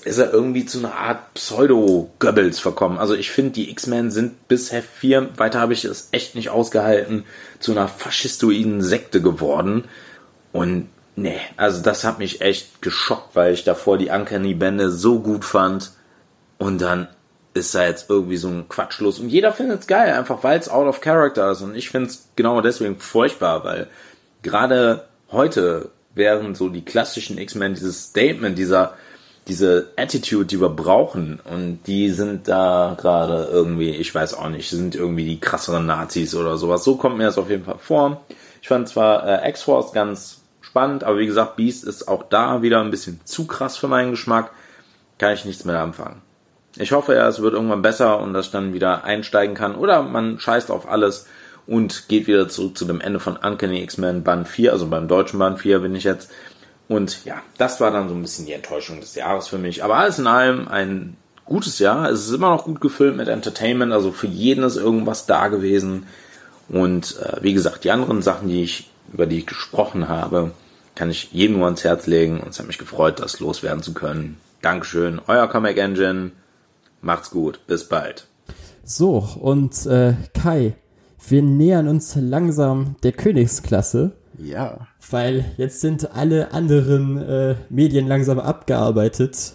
Speaker 10: ist er irgendwie zu einer Art Pseudo-Goebbels verkommen. Also ich finde, die X-Men sind bis Heft 4, weiter habe ich es echt nicht ausgehalten, zu einer faschistoiden Sekte geworden. Und nee, also das hat mich echt geschockt, weil ich davor die Uncanny-Bände so gut fand. Und dann ist da jetzt irgendwie so ein Quatsch los. Und jeder findet es geil, einfach weil es out of character ist. Und ich finde es genau deswegen furchtbar, weil gerade heute wären so die klassischen X-Men dieses Statement, dieser, diese Attitude, die wir brauchen. Und die sind da gerade irgendwie, ich weiß auch nicht, sind irgendwie die krasseren Nazis oder sowas. So kommt mir das auf jeden Fall vor. Ich fand zwar äh, X-Force ganz spannend, aber wie gesagt, Beast ist auch da wieder ein bisschen zu krass für meinen Geschmack. Kann ich nichts mehr anfangen. Ich hoffe ja, es wird irgendwann besser und dass ich dann wieder einsteigen kann. Oder man scheißt auf alles und geht wieder zurück zu dem Ende von Uncanny X-Men Band 4, also beim deutschen Band 4 bin ich jetzt. Und ja, das war dann so ein bisschen die Enttäuschung des Jahres für mich. Aber alles in allem ein gutes Jahr. Es ist immer noch gut gefüllt mit Entertainment, also für jeden ist irgendwas da gewesen. Und äh, wie gesagt, die anderen Sachen, die ich, über die ich gesprochen habe, kann ich jedem nur ans Herz legen. Und es hat mich gefreut, das loswerden zu können. Dankeschön, euer Comic Engine. Macht's gut, bis bald.
Speaker 1: So, und äh, Kai, wir nähern uns langsam der Königsklasse.
Speaker 2: Ja.
Speaker 1: Weil jetzt sind alle anderen äh, Medien langsam abgearbeitet.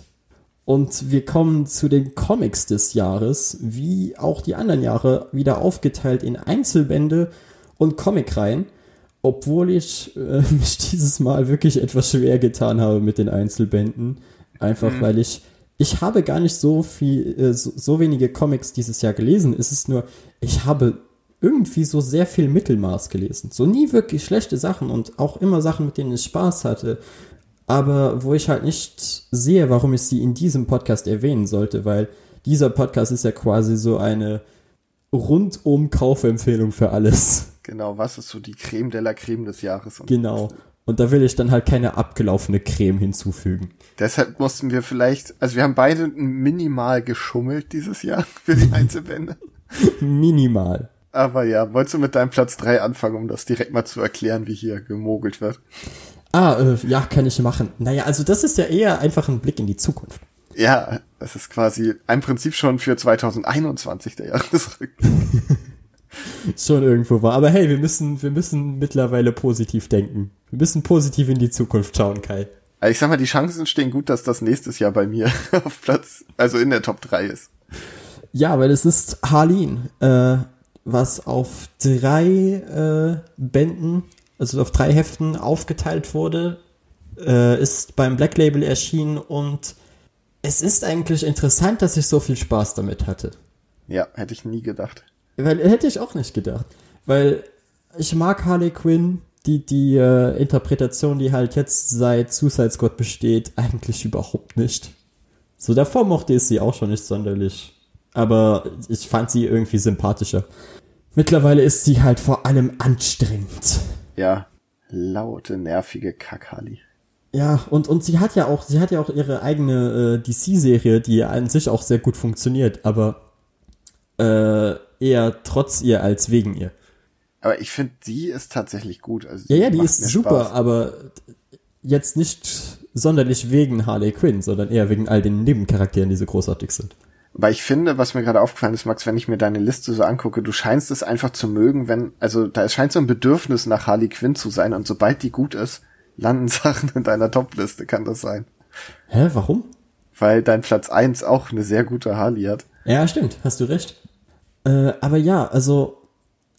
Speaker 1: Und wir kommen zu den Comics des Jahres, wie auch die anderen Jahre, wieder aufgeteilt in Einzelbände und Comicreihen. Obwohl ich äh, mich dieses Mal wirklich etwas schwer getan habe mit den Einzelbänden. Einfach mhm. weil ich ich habe gar nicht so viel, äh, so, so wenige Comics dieses Jahr gelesen. Es ist nur, ich habe irgendwie so sehr viel Mittelmaß gelesen. So nie wirklich schlechte Sachen und auch immer Sachen, mit denen ich Spaß hatte. Aber wo ich halt nicht sehe, warum ich sie in diesem Podcast erwähnen sollte, weil dieser Podcast ist ja quasi so eine rundum Kaufempfehlung für alles.
Speaker 2: Genau, was ist so die Creme de la Creme des Jahres?
Speaker 1: genau. Und da will ich dann halt keine abgelaufene Creme hinzufügen.
Speaker 2: Deshalb mussten wir vielleicht, also wir haben beide minimal geschummelt dieses Jahr für die Einzelbände.
Speaker 1: minimal.
Speaker 2: Aber ja, wolltest du mit deinem Platz drei anfangen, um das direkt mal zu erklären, wie hier gemogelt wird?
Speaker 1: Ah, äh, ja, kann ich machen. Naja, also das ist ja eher einfach ein Blick in die Zukunft.
Speaker 2: Ja, das ist quasi im Prinzip schon für 2021 der Jahresrückblick.
Speaker 1: schon irgendwo war. Aber hey, wir müssen, wir müssen mittlerweile positiv denken. Wir müssen positiv in die Zukunft schauen, Kai.
Speaker 2: Also ich sag mal, die Chancen stehen gut, dass das nächstes Jahr bei mir auf Platz, also in der Top 3 ist.
Speaker 1: Ja, weil es ist Harleen, äh, was auf drei äh, Bänden also auf drei Heften aufgeteilt wurde, äh, ist beim Black Label erschienen und es ist eigentlich interessant, dass ich so viel Spaß damit hatte.
Speaker 2: Ja, hätte ich nie gedacht.
Speaker 1: Weil hätte ich auch nicht gedacht. Weil ich mag Harley Quinn, die, die äh, Interpretation, die halt jetzt seit Suicide Squad besteht, eigentlich überhaupt nicht. So davor mochte ich sie auch schon nicht sonderlich. Aber ich fand sie irgendwie sympathischer. Mittlerweile ist sie halt vor allem anstrengend.
Speaker 2: Ja, laute, nervige Kackhalli.
Speaker 1: Ja, und, und sie hat ja auch, sie hat ja auch ihre eigene äh, DC-Serie, die an sich auch sehr gut funktioniert, aber äh, eher trotz ihr als wegen ihr.
Speaker 2: Aber ich finde, die ist tatsächlich gut. Also
Speaker 1: Ja, ja, die ist super,
Speaker 2: Spaß.
Speaker 1: aber jetzt nicht sonderlich wegen Harley Quinn, sondern eher wegen all den Nebencharakteren, die so großartig sind.
Speaker 2: Weil ich finde, was mir gerade aufgefallen ist, Max, wenn ich mir deine Liste so angucke, du scheinst es einfach zu mögen, wenn, also da scheint so ein Bedürfnis nach Harley Quinn zu sein und sobald die gut ist, landen Sachen in deiner Top-Liste, kann das sein.
Speaker 1: Hä, warum?
Speaker 2: Weil dein Platz eins auch eine sehr gute Harley hat.
Speaker 1: Ja, stimmt, hast du recht. Äh, aber ja, also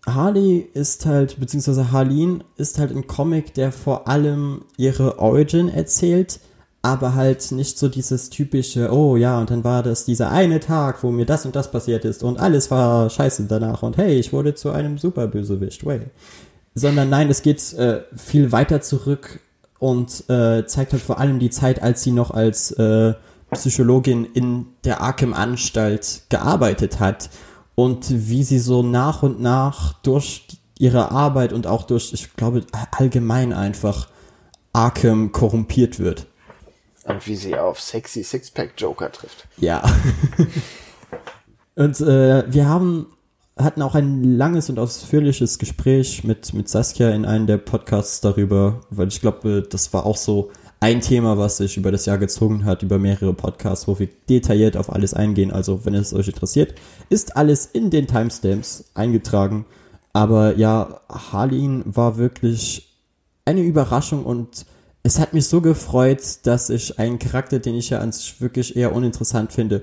Speaker 1: Harley ist halt, beziehungsweise Harleen ist halt ein Comic, der vor allem ihre Origin erzählt, aber halt nicht so dieses typische, oh ja, und dann war das dieser eine Tag, wo mir das und das passiert ist und alles war scheiße danach und hey, ich wurde zu einem Superbösewicht, way. Sondern nein, es geht äh, viel weiter zurück und äh, zeigt halt vor allem die Zeit, als sie noch als äh, Psychologin in der Arkham-Anstalt gearbeitet hat und wie sie so nach und nach durch ihre Arbeit und auch durch, ich glaube, allgemein einfach Arkham korrumpiert wird.
Speaker 2: Und wie sie auf sexy Sixpack Joker trifft.
Speaker 1: Ja. und äh, wir haben hatten auch ein langes und ausführliches Gespräch mit mit Saskia in einem der Podcasts darüber, weil ich glaube, das war auch so ein Thema, was sich über das Jahr gezogen hat, über mehrere Podcasts, wo wir detailliert auf alles eingehen. Also, wenn es euch interessiert, ist alles in den Timestamps eingetragen. Aber ja, Harleen war wirklich eine Überraschung und es hat mich so gefreut, dass ich einen Charakter, den ich ja an sich wirklich eher uninteressant finde,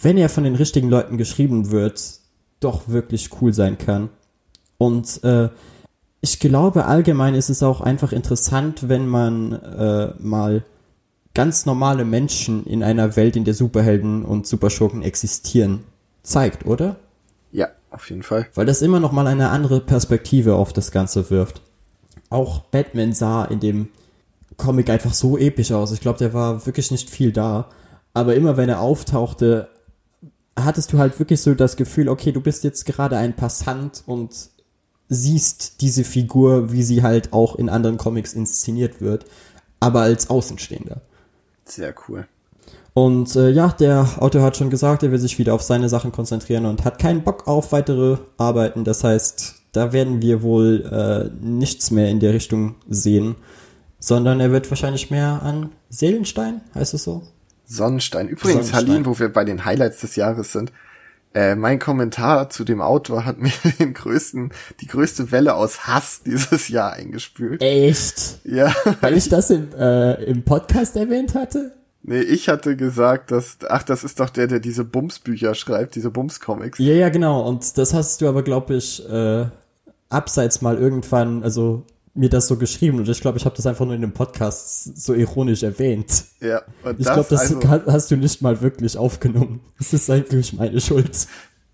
Speaker 1: wenn er von den richtigen Leuten geschrieben wird, doch wirklich cool sein kann. Und äh, ich glaube, allgemein ist es auch einfach interessant, wenn man äh, mal ganz normale Menschen in einer Welt, in der Superhelden und Superschurken existieren, zeigt, oder?
Speaker 2: Ja, auf jeden Fall.
Speaker 1: Weil das immer noch mal eine andere Perspektive auf das Ganze wirft. Auch Batman sah in dem Comic einfach so episch aus. Ich glaube, der war wirklich nicht viel da. Aber immer wenn er auftauchte, hattest du halt wirklich so das Gefühl, okay, du bist jetzt gerade ein Passant und siehst diese Figur, wie sie halt auch in anderen Comics inszeniert wird, aber als Außenstehender.
Speaker 2: Sehr cool.
Speaker 1: Und äh, ja, der Autor hat schon gesagt, er will sich wieder auf seine Sachen konzentrieren und hat keinen Bock auf weitere Arbeiten. Das heißt, da werden wir wohl äh, nichts mehr in der Richtung sehen, sondern er wird wahrscheinlich mehr an Seelenstein, heißt es so?
Speaker 2: Sonnenstein. Übrigens,
Speaker 1: Sonnenstein.
Speaker 2: Harleen, wo wir bei den Highlights des Jahres sind, äh, mein Kommentar zu dem Autor hat mir den größten, die größte Welle aus Hass dieses Jahr eingespült.
Speaker 1: Echt?
Speaker 2: Ja.
Speaker 1: Weil ich das im, äh, im Podcast erwähnt hatte?
Speaker 2: Nee, ich hatte gesagt, dass, ach, das ist doch der, der diese Bums-Bücher schreibt, diese Bums-Comics.
Speaker 1: Ja, ja, genau. Und das hast du aber, glaube ich, äh, abseits mal irgendwann, also mir das so geschrieben. Und ich glaube, ich habe das einfach nur in dem Podcast so ironisch erwähnt.
Speaker 2: Ja, und
Speaker 1: Ich glaube, das
Speaker 2: also,
Speaker 1: ha- hast du nicht mal wirklich aufgenommen. Das ist eigentlich meine Schuld.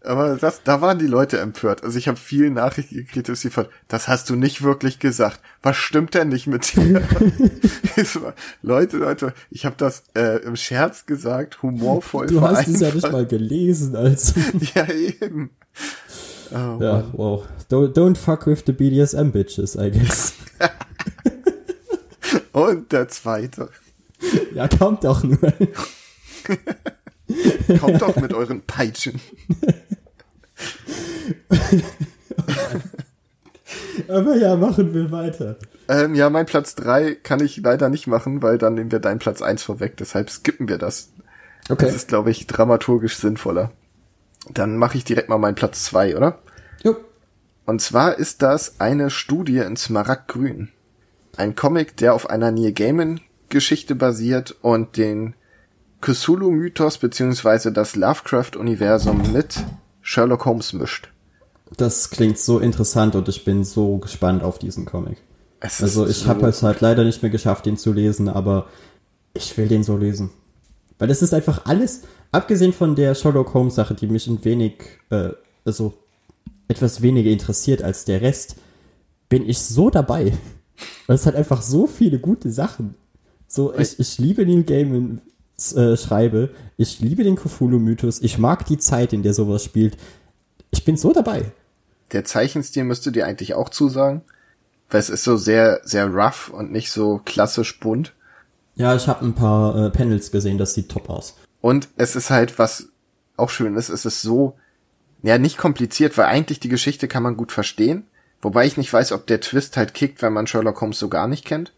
Speaker 2: aber das, da waren die Leute empört. Also ich habe viele Nachrichten gekriegt, dass sie von, das hast du nicht wirklich gesagt. Was stimmt denn nicht mit dir? War- Leute, Leute, ich habe das äh, im Scherz gesagt, humorvoll
Speaker 1: Du hast es ja nicht mal gelesen, also.
Speaker 2: Ja, eben. Oh,
Speaker 1: Ja,
Speaker 2: Mann.
Speaker 1: wow. Don't, don't fuck with the BDSM bitches, I guess.
Speaker 2: Und der zweite.
Speaker 1: ja, kommt doch nur.
Speaker 2: Kommt doch mit euren Peitschen.
Speaker 1: Aber ja, machen wir weiter.
Speaker 2: Ähm, ja, mein Platz drei kann ich leider nicht machen, weil dann nehmen wir deinen Platz eins vorweg. Deshalb skippen wir das.
Speaker 1: Okay.
Speaker 2: Das ist, glaube ich, dramaturgisch sinnvoller. Dann mache ich direkt mal meinen Platz zwei, oder?
Speaker 1: Jo.
Speaker 2: Und zwar ist das eine Studie in Smaragdgrün. Ein Comic, der auf einer Neil Gaiman Geschichte basiert und den Cthulhu-Mythos beziehungsweise das Lovecraft-Universum mit Sherlock Holmes mischt.
Speaker 1: Das klingt so interessant und ich bin so gespannt auf diesen Comic.
Speaker 2: Es
Speaker 1: Also ich
Speaker 2: so-
Speaker 1: habe es halt leider nicht mehr geschafft, den zu lesen, aber ich will den so lesen. Weil das ist einfach alles, abgesehen von der Sherlock Holmes Sache, die mich ein wenig, äh, also etwas weniger interessiert als der Rest, bin ich so dabei. Weil es hat einfach so viele gute Sachen. So, ich, ich liebe Neil Gaimans äh, Schreibe, ich liebe den Cthulhu-Mythos, ich mag die Zeit, in der sowas spielt. Ich bin so dabei.
Speaker 2: Der Zeichenstil müsste dir eigentlich auch zusagen. Weil es ist so sehr, sehr rough und nicht so klassisch bunt.
Speaker 1: Ja, ich habe ein paar äh, Panels gesehen, das sieht top aus.
Speaker 2: Und es ist halt, was auch schön ist, es ist so, ja, nicht kompliziert, weil eigentlich die Geschichte kann man gut verstehen. Wobei ich nicht weiß, ob der Twist halt kickt, wenn man Sherlock Holmes so gar nicht kennt.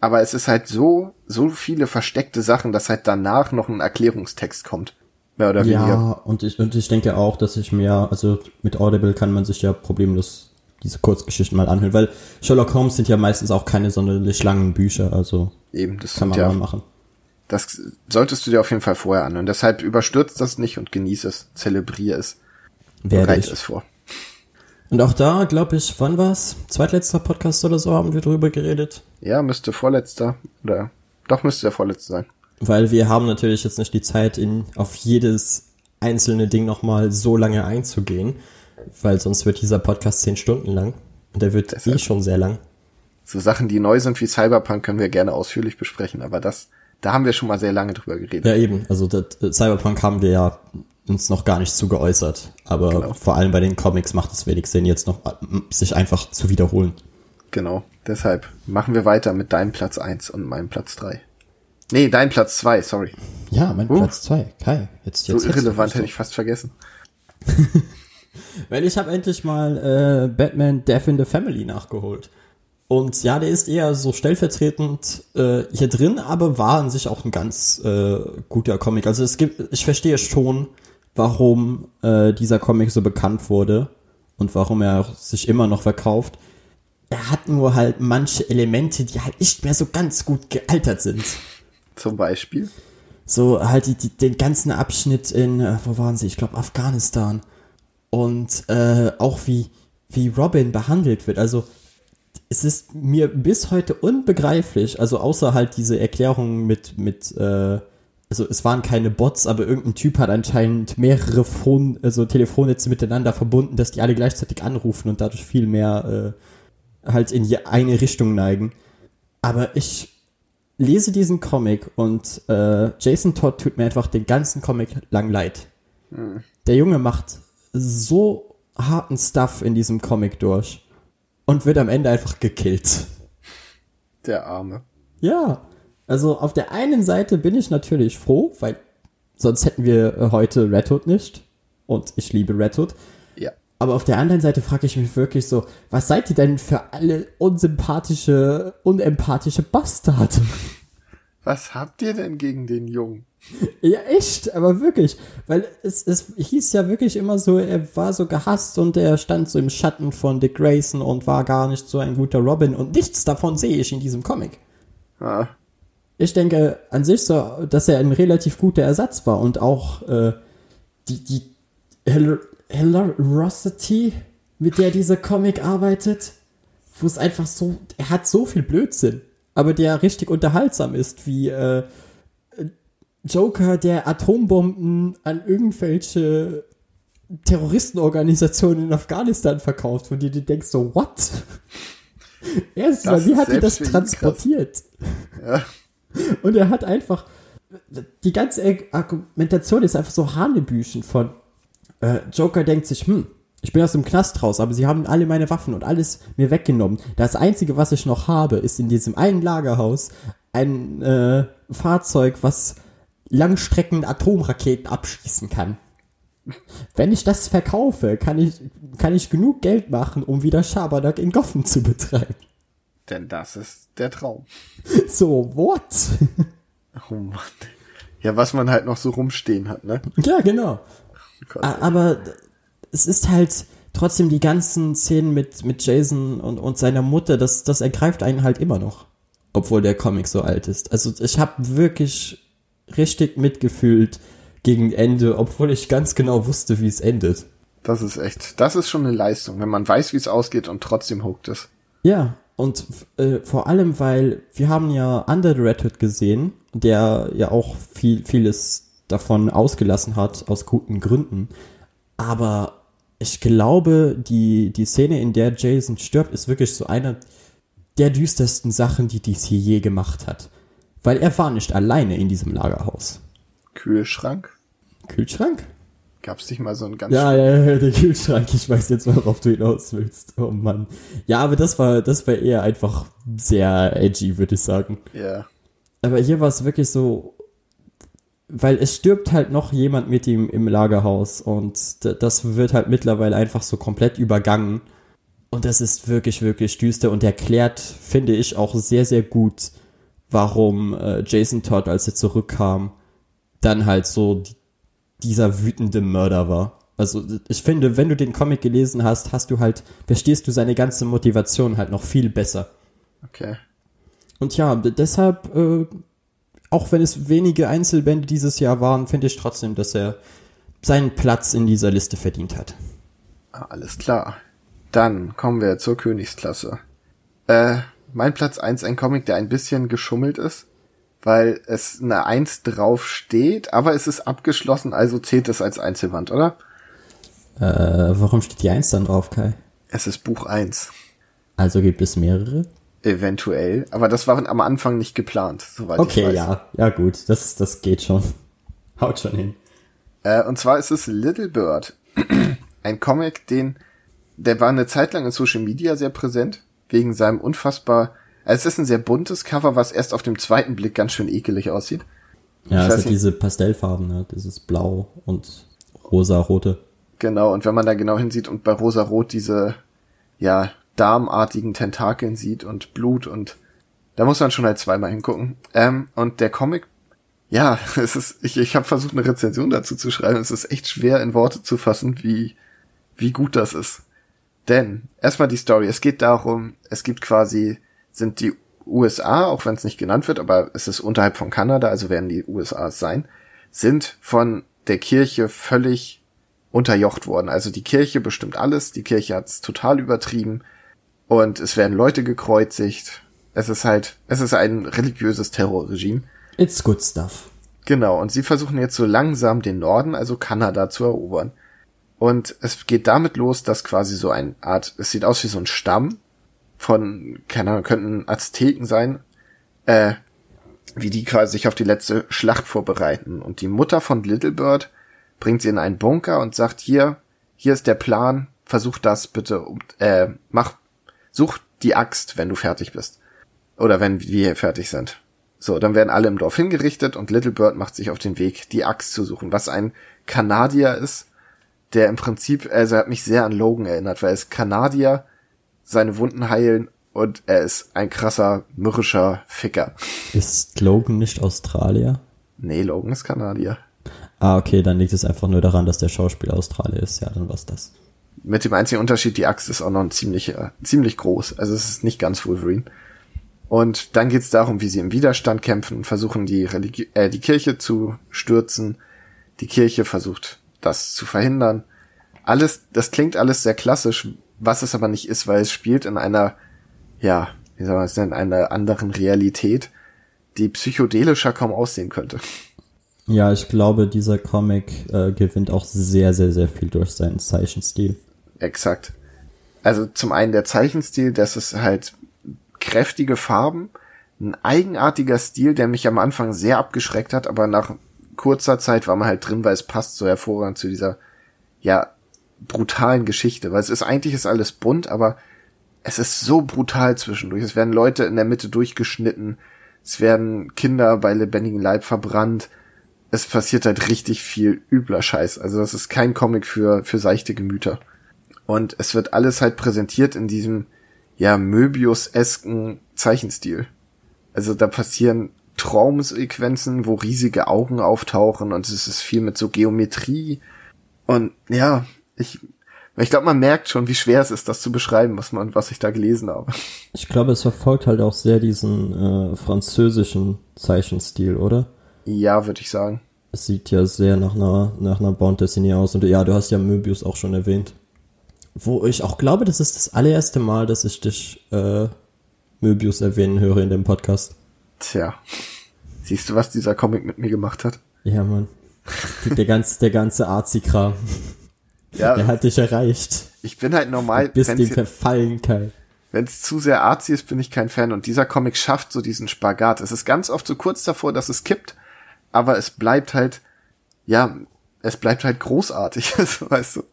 Speaker 2: Aber es ist halt so, so viele versteckte Sachen, dass halt danach noch ein Erklärungstext kommt. Mehr oder
Speaker 1: Ja,
Speaker 2: weniger.
Speaker 1: und ich, und ich denke auch, dass ich mir, also mit Audible kann man sich ja problemlos diese Kurzgeschichten mal anhören, weil Sherlock Holmes sind ja meistens auch keine sonderlich langen Bücher, also
Speaker 2: Eben, das
Speaker 1: kann man
Speaker 2: ja,
Speaker 1: mal machen.
Speaker 2: Das solltest du dir auf jeden Fall vorher anhören. Deshalb überstürzt das nicht und genieß es, zelebrier es,
Speaker 1: Werde ich.
Speaker 2: es vor.
Speaker 1: Und auch da, glaube ich, wann war's? Zweitletzter Podcast oder so haben wir drüber geredet.
Speaker 2: Ja, müsste vorletzter, oder, doch müsste der vorletzte sein.
Speaker 1: Weil wir haben natürlich jetzt nicht die Zeit, in, auf jedes einzelne Ding nochmal so lange einzugehen, weil sonst wird dieser Podcast zehn Stunden lang. Und der wird eh schon sehr lang.
Speaker 2: So Sachen, die neu sind wie Cyberpunk, können wir gerne ausführlich besprechen, aber das, da haben wir schon mal sehr lange drüber geredet.
Speaker 1: Ja, eben. Also das, äh, Cyberpunk haben wir ja uns noch gar nicht zu geäußert. Aber
Speaker 2: Genau.
Speaker 1: vor allem bei den Comics macht es wenig Sinn, jetzt noch äh, sich einfach zu wiederholen.
Speaker 2: Genau. Deshalb machen wir weiter mit deinem Platz eins und meinem Platz drei. Nee, dein Platz zwei. sorry.
Speaker 1: Ja, mein
Speaker 2: Uh.
Speaker 1: Platz zwei. Kai, jetzt,
Speaker 2: So
Speaker 1: jetzt du
Speaker 2: irrelevant hätte ich fast vergessen.
Speaker 1: Weil ich habe endlich mal äh, Batman Death in the Family nachgeholt. Und ja, der ist eher so stellvertretend äh, hier drin, aber war an sich auch ein ganz äh, guter Comic. Also es gibt, ich verstehe schon, warum äh, dieser Comic so bekannt wurde und warum er sich immer noch verkauft. Er hat nur halt manche Elemente, die halt nicht mehr so ganz gut gealtert sind.
Speaker 2: Zum Beispiel.
Speaker 1: So halt die, die, den ganzen Abschnitt in, äh, wo waren sie? Ich glaube Afghanistan. Und äh, auch wie, wie Robin behandelt wird. Also es ist mir bis heute unbegreiflich, also außer halt diese Erklärung mit, mit, äh, also es waren keine Bots, aber irgendein Typ hat anscheinend mehrere Phone, also Telefonnetze miteinander verbunden, dass die alle gleichzeitig anrufen und dadurch viel mehr äh, halt in je eine Richtung neigen. Aber ich lese diesen Comic und äh, Jason Todd tut mir einfach den ganzen Comic lang leid. Der Junge macht so harten Stuff in diesem Comic durch und wird am Ende einfach gekillt.
Speaker 2: Der Arme.
Speaker 1: Ja, also auf der einen Seite bin ich natürlich froh, weil sonst hätten wir äh, heute Red Hood nicht. Und ich liebe Red Hood.
Speaker 2: Ja.
Speaker 1: Aber auf der anderen Seite frage ich mich wirklich so, was seid ihr denn für alle unsympathische, unempathische Bastarde?
Speaker 2: Was habt ihr denn gegen den Jungen?
Speaker 1: Ja, echt, aber wirklich. Weil es, es hieß ja wirklich immer so, er war so gehasst und er stand so im Schatten von Dick Grayson und war gar nicht so ein guter Robin und nichts davon sehe ich in diesem Comic.
Speaker 2: Ah,
Speaker 1: Ich denke an sich so, dass er ein relativ guter Ersatz war und auch äh, die, die Hil Hilarosity, mit der dieser Comic arbeitet, wo es einfach so, er hat so viel Blödsinn, aber der richtig unterhaltsam ist, wie äh, Joker, der Atombomben an irgendwelche Terroristenorganisationen in Afghanistan verkauft, von dir du denkst so, what? Erstens mal,
Speaker 2: Das
Speaker 1: wie hat er das transportiert?
Speaker 2: ja.
Speaker 1: Und er hat einfach, die ganze Argumentation ist einfach so Hanebüchen von, äh, Joker denkt sich, hm, ich bin aus dem Knast raus, aber sie haben alle meine Waffen und alles mir weggenommen. Das Einzige, was ich noch habe, ist in diesem einen Lagerhaus ein äh, Fahrzeug, was Langstrecken Atomraketen abschießen kann. Wenn ich das verkaufe, kann ich, kann ich genug Geld machen, um wieder Schabernack in Gotham zu betreiben.
Speaker 2: Denn das ist der Traum.
Speaker 1: So, what?
Speaker 2: Oh Mann. Ja, was man halt noch so rumstehen hat, ne?
Speaker 1: ja, genau.
Speaker 2: Gott.
Speaker 1: A- Aber es ist halt trotzdem die ganzen Szenen mit, mit Jason und, und seiner Mutter, das, das ergreift einen halt immer noch. Obwohl der Comic so alt ist. Also ich habe wirklich richtig mitgefühlt gegen Ende, obwohl ich ganz genau wusste, wie es endet.
Speaker 2: Das ist echt, das ist schon eine Leistung, wenn man weiß, wie es ausgeht und trotzdem huckt es.
Speaker 1: Ja, Und äh, vor allem, weil wir haben ja Under the Red Hood gesehen, der ja auch viel, vieles davon ausgelassen hat, aus guten Gründen. Aber ich glaube, die, die Szene, in der Jason stirbt, ist wirklich so eine der düstersten Sachen, die DC je gemacht hat. Weil er war nicht alleine in diesem Lagerhaus.
Speaker 2: Kühlschrank?
Speaker 1: Kühlschrank?
Speaker 2: Gab's nicht mal so einen ganz
Speaker 1: Ja, ja, ja, der Kühlschrank, ich weiß jetzt, worauf du hinaus willst. Oh Mann. Ja, aber das war, das war eher einfach sehr edgy, würde ich sagen.
Speaker 2: Ja.
Speaker 1: Aber hier war es wirklich so, weil es stirbt halt noch jemand mit ihm im Lagerhaus und das wird halt mittlerweile einfach so komplett übergangen. Und das ist wirklich, wirklich düster und erklärt, finde ich, auch sehr, sehr gut, warum äh, Jason Todd, als er zurückkam, dann halt so die, dieser wütende Mörder war. Also ich finde, wenn du den Comic gelesen hast, hast du halt, verstehst du seine ganze Motivation halt noch viel besser.
Speaker 2: Okay.
Speaker 1: Und ja, deshalb, äh, auch wenn es wenige Einzelbände dieses Jahr waren, finde ich trotzdem, dass er seinen Platz in dieser Liste verdient hat.
Speaker 2: Ah, alles klar. Dann kommen wir zur Königsklasse. Äh, mein Platz eins ein Comic, der ein bisschen geschummelt ist, weil es eine Eins drauf steht, aber es ist abgeschlossen, also zählt es als Einzelband, oder?
Speaker 1: Äh, warum steht die Eins dann drauf, Kai?
Speaker 2: Es ist Buch eins,
Speaker 1: Also gibt es mehrere?
Speaker 2: Eventuell, aber das war am Anfang nicht geplant, soweit ich
Speaker 1: Okay,
Speaker 2: weiß.
Speaker 1: ja, ja gut, das, das geht schon. Haut schon hin.
Speaker 2: Äh, und zwar ist es Little Bird. Ein Comic, den, der war eine Zeit lang in Social Media sehr präsent, wegen seinem unfassbar, also es ist ein sehr buntes Cover, was erst auf dem zweiten Blick ganz schön ekelig aussieht.
Speaker 1: Ja,
Speaker 2: Ich
Speaker 1: es hat
Speaker 2: nicht.
Speaker 1: diese Pastellfarben, ne? Dieses Blau und rosa-rote.
Speaker 2: Genau, und wenn man da genau hinsieht und bei Rosa Rot diese, ja, darmartigen Tentakeln sieht und Blut und da muss man schon halt zweimal hingucken. Ähm, und der Comic, ja, es ist, ich, ich habe versucht, eine Rezension dazu zu schreiben. Es ist echt schwer in Worte zu fassen, wie, wie gut das ist. Denn, erstmal die Story. Es geht darum, es gibt quasi, sind die USA, auch wenn es nicht genannt wird, aber es ist unterhalb von Kanada, also werden die USA es sein, sind von der Kirche völlig unterjocht worden. Also die Kirche bestimmt alles, die Kirche hat's total übertrieben und es werden Leute gekreuzigt. Es ist halt, es ist ein religiöses Terrorregime.
Speaker 1: It's good stuff.
Speaker 2: Genau, und sie versuchen jetzt so langsam den Norden, also Kanada, zu erobern. Und es geht damit los, dass quasi so eine Art, es sieht aus wie so ein Stamm von, keine Ahnung, könnten Azteken sein, äh, wie die quasi sich auf die letzte Schlacht vorbereiten. Und die Mutter von Little Bird bringt sie in einen Bunker und sagt, hier, hier ist der Plan, versuch das bitte, äh, mach, such die Axt, wenn du fertig bist. Oder wenn wir fertig sind. So, dann werden alle im Dorf hingerichtet und Little Bird macht sich auf den Weg, die Axt zu suchen, was ein Kanadier ist, der im Prinzip, also er hat mich sehr an Logan erinnert, weil er ist Kanadier, seine Wunden heilen und er ist ein krasser, mürrischer Ficker.
Speaker 1: Ist Logan nicht Australier?
Speaker 2: Nee, Logan ist Kanadier.
Speaker 1: Ah, okay, dann liegt es einfach nur daran, dass der Schauspieler Australier ist. Ja, dann war's das.
Speaker 2: Mit dem einzigen Unterschied, die Axt ist auch noch ein ziemlich, äh, ziemlich groß. Also es ist nicht ganz Wolverine. Und dann geht's darum, wie sie im Widerstand kämpfen und versuchen, die, Religi äh, die Kirche zu stürzen. Die Kirche versucht, das zu verhindern. Alles, das klingt alles sehr klassisch, was es aber nicht ist, weil es spielt in einer, ja, wie soll man es nennen, einer anderen Realität, die psychedelischer kaum aussehen könnte.
Speaker 1: Ja, ich glaube, dieser Comic äh, gewinnt auch sehr, sehr, sehr viel durch seinen Zeichenstil.
Speaker 2: Exakt. Also zum einen der Zeichenstil, das ist halt kräftige Farben, ein eigenartiger Stil, der mich am Anfang sehr abgeschreckt hat, aber nach kurzer Zeit war man halt drin, weil es passt so hervorragend zu dieser, ja, brutalen Geschichte, weil es ist eigentlich ist alles bunt, aber es ist so brutal zwischendurch. Es werden Leute in der Mitte durchgeschnitten, es werden Kinder bei lebendigem Leib verbrannt, es passiert halt richtig viel übler Scheiß. Also das ist kein Comic für, für seichte Gemüter. Und es wird alles halt präsentiert in diesem, ja, Möbius-esken Zeichenstil. Also da passieren Traumsequenzen, wo riesige Augen auftauchen und es ist viel mit so Geometrie. Und ja, ich, ich glaube, man merkt schon, wie schwer es ist, das zu beschreiben, was man, was ich da gelesen habe.
Speaker 1: Ich glaube, es verfolgt halt auch sehr diesen äh, französischen Zeichenstil, oder?
Speaker 2: Ja, würde ich sagen.
Speaker 1: Es sieht ja sehr nach einer, nach einer Bond Destiny aus. Und ja, du hast ja Möbius auch schon erwähnt. Wo ich auch glaube, das ist das allererste Mal, dass ich dich äh, Möbius erwähnen höre in dem Podcast.
Speaker 2: Tja. Siehst du, was dieser Comic mit mir gemacht hat?
Speaker 1: Ja, Mann. Der ganze, der ganze Arzi-Kram.
Speaker 2: Ja,
Speaker 1: Der hat dich erreicht.
Speaker 2: ich bin halt normal,
Speaker 1: Du bist dem verfallen, Kai.
Speaker 2: wenn es zu sehr artsy ist, bin ich kein Fan. Und dieser Comic schafft so diesen Spagat. Es ist ganz oft so kurz davor, dass es kippt, aber es bleibt halt, ja, es bleibt halt großartig. Weißt du,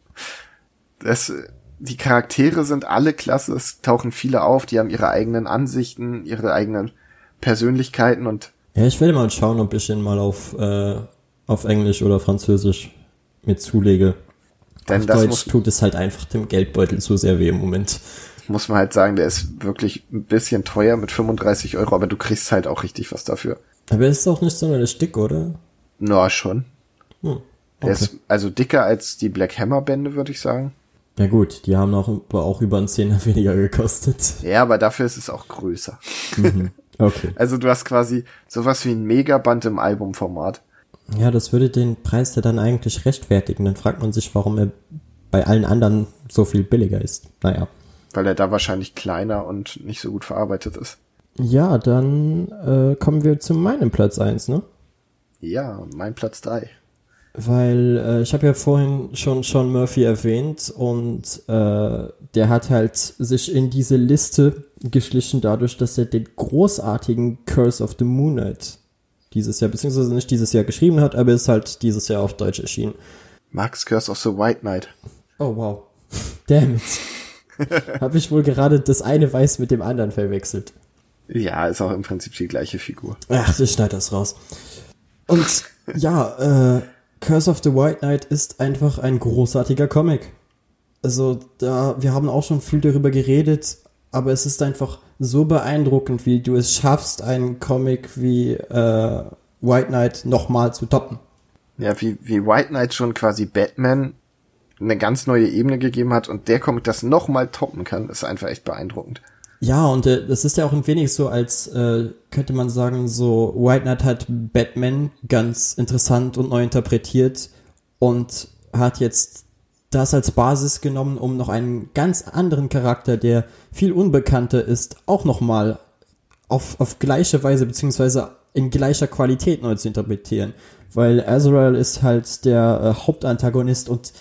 Speaker 2: das, die Charaktere sind alle klasse. Es tauchen viele auf, die haben ihre eigenen Ansichten, ihre eigenen Persönlichkeiten und
Speaker 1: Ja, ich werde mal schauen, ob ich ihn mal auf, äh, auf Englisch oder Französisch mir zulege.
Speaker 2: Denn
Speaker 1: auf
Speaker 2: das
Speaker 1: Deutsch
Speaker 2: muss-
Speaker 1: tut es halt einfach dem Geldbeutel zu sehr weh im Moment.
Speaker 2: muss man halt sagen, der ist wirklich ein bisschen teuer mit 35 Euro, aber du kriegst halt auch richtig was dafür.
Speaker 1: Aber es ist auch nicht sonderlich dick, oder?
Speaker 2: Na, schon.
Speaker 1: Hm.
Speaker 2: Der
Speaker 1: Okay.
Speaker 2: ist also dicker als die Black Hammer Bände, würde ich sagen.
Speaker 1: Ja gut, die haben auch, auch über einen Zehner weniger gekostet.
Speaker 2: Ja, aber dafür ist es auch größer.
Speaker 1: Mhm. Okay.
Speaker 2: Also du hast quasi sowas wie ein Megaband im Albumformat.
Speaker 1: Ja, das würde den Preis ja dann eigentlich rechtfertigen. Dann fragt man sich, warum er bei allen anderen so viel billiger ist. Naja.
Speaker 2: Weil er da wahrscheinlich kleiner und nicht so gut verarbeitet ist.
Speaker 1: Ja, dann äh, kommen wir zu meinem Platz eins, ne?
Speaker 2: Ja, mein Platz drei.
Speaker 1: Weil äh, ich habe ja vorhin schon Sean Murphy erwähnt und äh, der hat halt sich in diese Liste geschlichen dadurch, dass er den großartigen Curse of the Moon Knight dieses Jahr, beziehungsweise nicht dieses Jahr geschrieben hat, aber ist halt dieses Jahr auf Deutsch erschienen.
Speaker 2: Max Curse of the White Knight.
Speaker 1: Oh wow. Damn it. habe ich wohl gerade das eine Weiß mit dem anderen verwechselt.
Speaker 2: Ja, ist auch im Prinzip die gleiche Figur.
Speaker 1: Ach, ich schneide das raus. Und ja, äh, Curse of the White Knight ist einfach ein großartiger Comic. Also da, wir haben auch schon viel darüber geredet, aber es ist einfach so beeindruckend, wie du es schaffst, einen Comic wie äh, White Knight nochmal zu toppen.
Speaker 2: Ja, wie, wie White Knight schon quasi Batman eine ganz neue Ebene gegeben hat und der Comic das nochmal toppen kann, ist einfach echt beeindruckend.
Speaker 1: Ja, und äh, das ist ja auch ein wenig so, als äh, könnte man sagen, so White Knight hat Batman ganz interessant und neu interpretiert und hat jetzt das als Basis genommen, um noch einen ganz anderen Charakter, der viel unbekannter ist, auch nochmal auf, auf gleiche Weise beziehungsweise in gleicher Qualität neu zu interpretieren. Weil Azrael ist halt der äh, Hauptantagonist und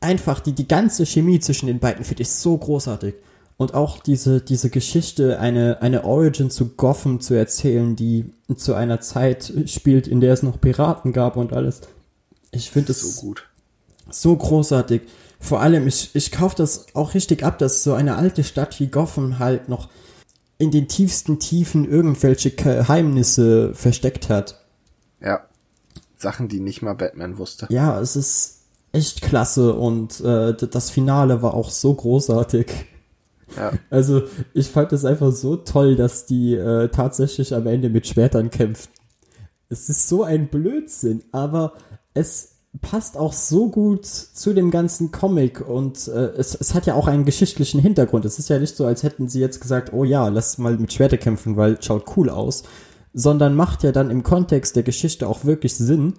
Speaker 1: einfach die, die ganze Chemie zwischen den beiden finde ich so großartig. Und auch diese, diese Geschichte, eine, eine Origin zu Gotham zu erzählen, die zu einer Zeit spielt, in der es noch Piraten gab und alles. Ich finde es
Speaker 2: So gut.
Speaker 1: so großartig. Vor allem, ich, ich kaufe das auch richtig ab, dass so eine alte Stadt wie Gotham halt noch in den tiefsten Tiefen irgendwelche Geheimnisse versteckt hat.
Speaker 2: Ja. Sachen, die nicht mal Batman wusste.
Speaker 1: Ja, es ist echt klasse und äh, das Finale war auch so großartig.
Speaker 2: Ja.
Speaker 1: Also ich fand es einfach so toll, dass die äh, tatsächlich am Ende mit Schwertern kämpfen. Es ist so ein Blödsinn, aber es passt auch so gut zu dem ganzen Comic und äh, es, es hat ja auch einen geschichtlichen Hintergrund. Es ist ja nicht so, als hätten sie jetzt gesagt, oh ja, lass mal mit Schwerter kämpfen, weil schaut cool aus, sondern macht ja dann im Kontext der Geschichte auch wirklich Sinn.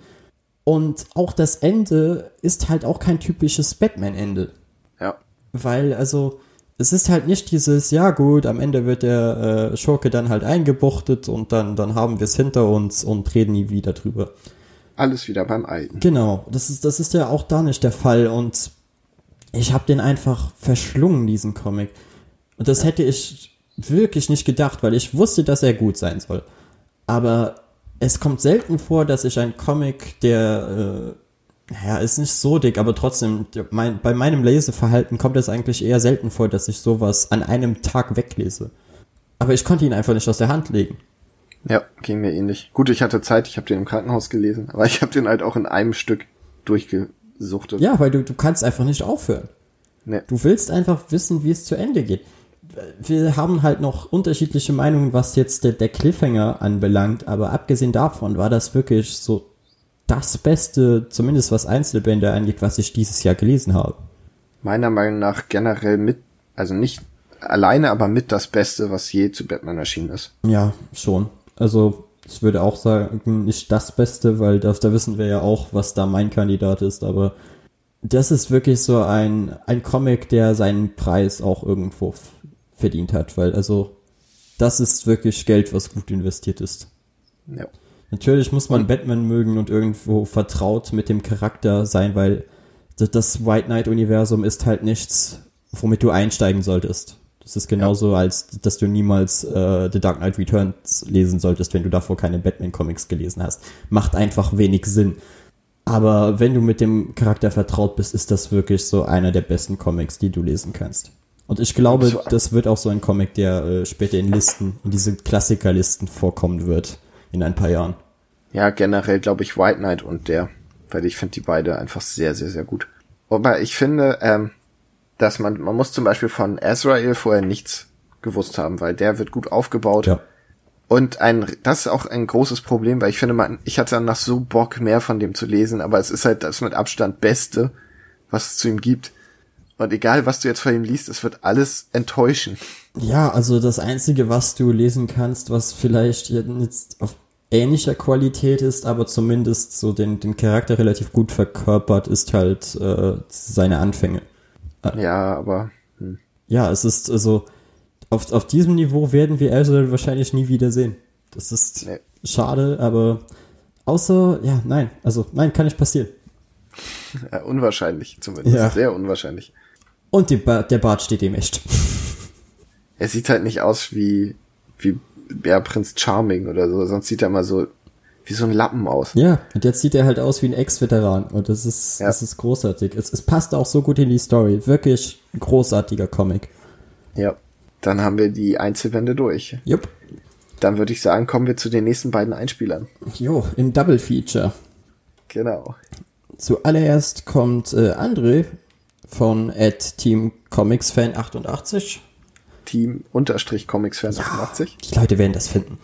Speaker 1: Und auch das Ende ist halt auch kein typisches Batman-Ende.
Speaker 2: Ja.
Speaker 1: Weil, also, es ist halt nicht dieses, ja gut, am Ende wird der äh, Schurke dann halt eingebuchtet und dann, dann haben wir es hinter uns und reden nie wieder drüber.
Speaker 2: Alles wieder beim Alten.
Speaker 1: Genau, das ist, das ist ja auch da nicht der Fall und ich habe den einfach verschlungen, diesen Comic. Und das hätte ich wirklich nicht gedacht, weil ich wusste, dass er gut sein soll. Aber es kommt selten vor, dass ich einen Comic, der, äh, naja, ist nicht so dick, aber trotzdem, mein, bei meinem Leseverhalten kommt es eigentlich eher selten vor, dass ich sowas an einem Tag weglese. Aber ich konnte ihn einfach nicht aus der Hand legen.
Speaker 2: Ja, ging mir ähnlich. Gut, ich hatte Zeit, ich habe den im Krankenhaus gelesen, aber ich habe den halt auch in einem Stück durchgesuchtet.
Speaker 1: Ja, weil du, du kannst einfach nicht aufhören.
Speaker 2: Ne.
Speaker 1: Du willst einfach wissen, wie es zu Ende geht. Wir haben halt noch unterschiedliche Meinungen, was jetzt der, der Cliffhanger anbelangt, aber abgesehen davon war das wirklich so das Beste, zumindest was Einzelbände angeht, was ich dieses Jahr gelesen habe.
Speaker 2: Meiner Meinung nach generell mit, also nicht alleine, aber mit das Beste, was je zu Batman erschienen ist.
Speaker 1: Ja, schon. Also ich würde auch sagen, nicht das Beste, weil das, da wissen wir ja auch, was da mein Kandidat ist, aber das ist wirklich so ein, ein Comic, der seinen Preis auch irgendwo verdient hat, weil also das ist wirklich Geld, was gut investiert ist.
Speaker 2: Ja.
Speaker 1: Natürlich muss man Batman mögen und irgendwo vertraut mit dem Charakter sein, weil das- White Knight-Universum ist halt nichts, womit du einsteigen solltest. Das ist genauso, als dass du niemals äh, The Dark Knight Returns lesen solltest, wenn du davor keine Batman-Comics gelesen hast. Macht einfach wenig Sinn. Aber wenn du mit dem Charakter vertraut bist, ist das wirklich so einer der besten Comics, die du lesen kannst. Und ich glaube, das wird auch so ein Comic, der äh, später in Listen, in diese Klassikerlisten vorkommen wird in ein paar Jahren.
Speaker 2: Ja, generell glaube ich White Knight und der, weil ich finde die beide einfach sehr, sehr, sehr gut. Aber ich finde, ähm, dass man, man muss zum Beispiel von Azrael vorher nichts gewusst haben, weil der wird gut aufgebaut.
Speaker 1: Ja.
Speaker 2: Und ein, das ist auch ein großes Problem, weil ich finde, man, ich hatte danach so Bock, mehr von dem zu lesen, aber es ist halt das mit Abstand Beste, was es zu ihm gibt. Und egal, was du jetzt von ihm liest, es wird alles enttäuschen.
Speaker 1: Ja, also das Einzige, was du lesen kannst, was vielleicht jetzt auf ähnlicher Qualität ist, aber zumindest so den, den Charakter relativ gut verkörpert, ist halt äh, seine Anfänge.
Speaker 2: Ja, aber hm.
Speaker 1: Ja, es ist also auf, auf diesem Niveau werden wir Azrael wahrscheinlich nie wieder sehen. Das ist
Speaker 2: Nee.
Speaker 1: schade, aber außer, ja, nein, also nein, kann nicht passieren.
Speaker 2: ja, unwahrscheinlich zumindest.
Speaker 1: Ja.
Speaker 2: Sehr unwahrscheinlich.
Speaker 1: Und ba der Bart steht ihm echt.
Speaker 2: Er sieht halt nicht aus wie, wie ja, Prinz Charming oder so, sonst sieht er immer so wie so ein Lappen aus.
Speaker 1: Ja, und jetzt sieht er halt aus wie ein Ex-Veteran und das ist,
Speaker 2: Ja.
Speaker 1: das ist großartig. Es, es passt auch so gut in die Story. Wirklich ein großartiger Comic.
Speaker 2: Ja. Dann haben wir die Einzelwände durch.
Speaker 1: Jupp.
Speaker 2: Dann würde ich sagen, kommen wir zu den nächsten beiden Einspielern.
Speaker 1: Jo, im Double Feature.
Speaker 2: Genau.
Speaker 1: Zuallererst kommt äh, André von at Team Comics Fan 88.
Speaker 2: Team unterstrich Comics Fan 88.
Speaker 1: Die Leute werden das finden.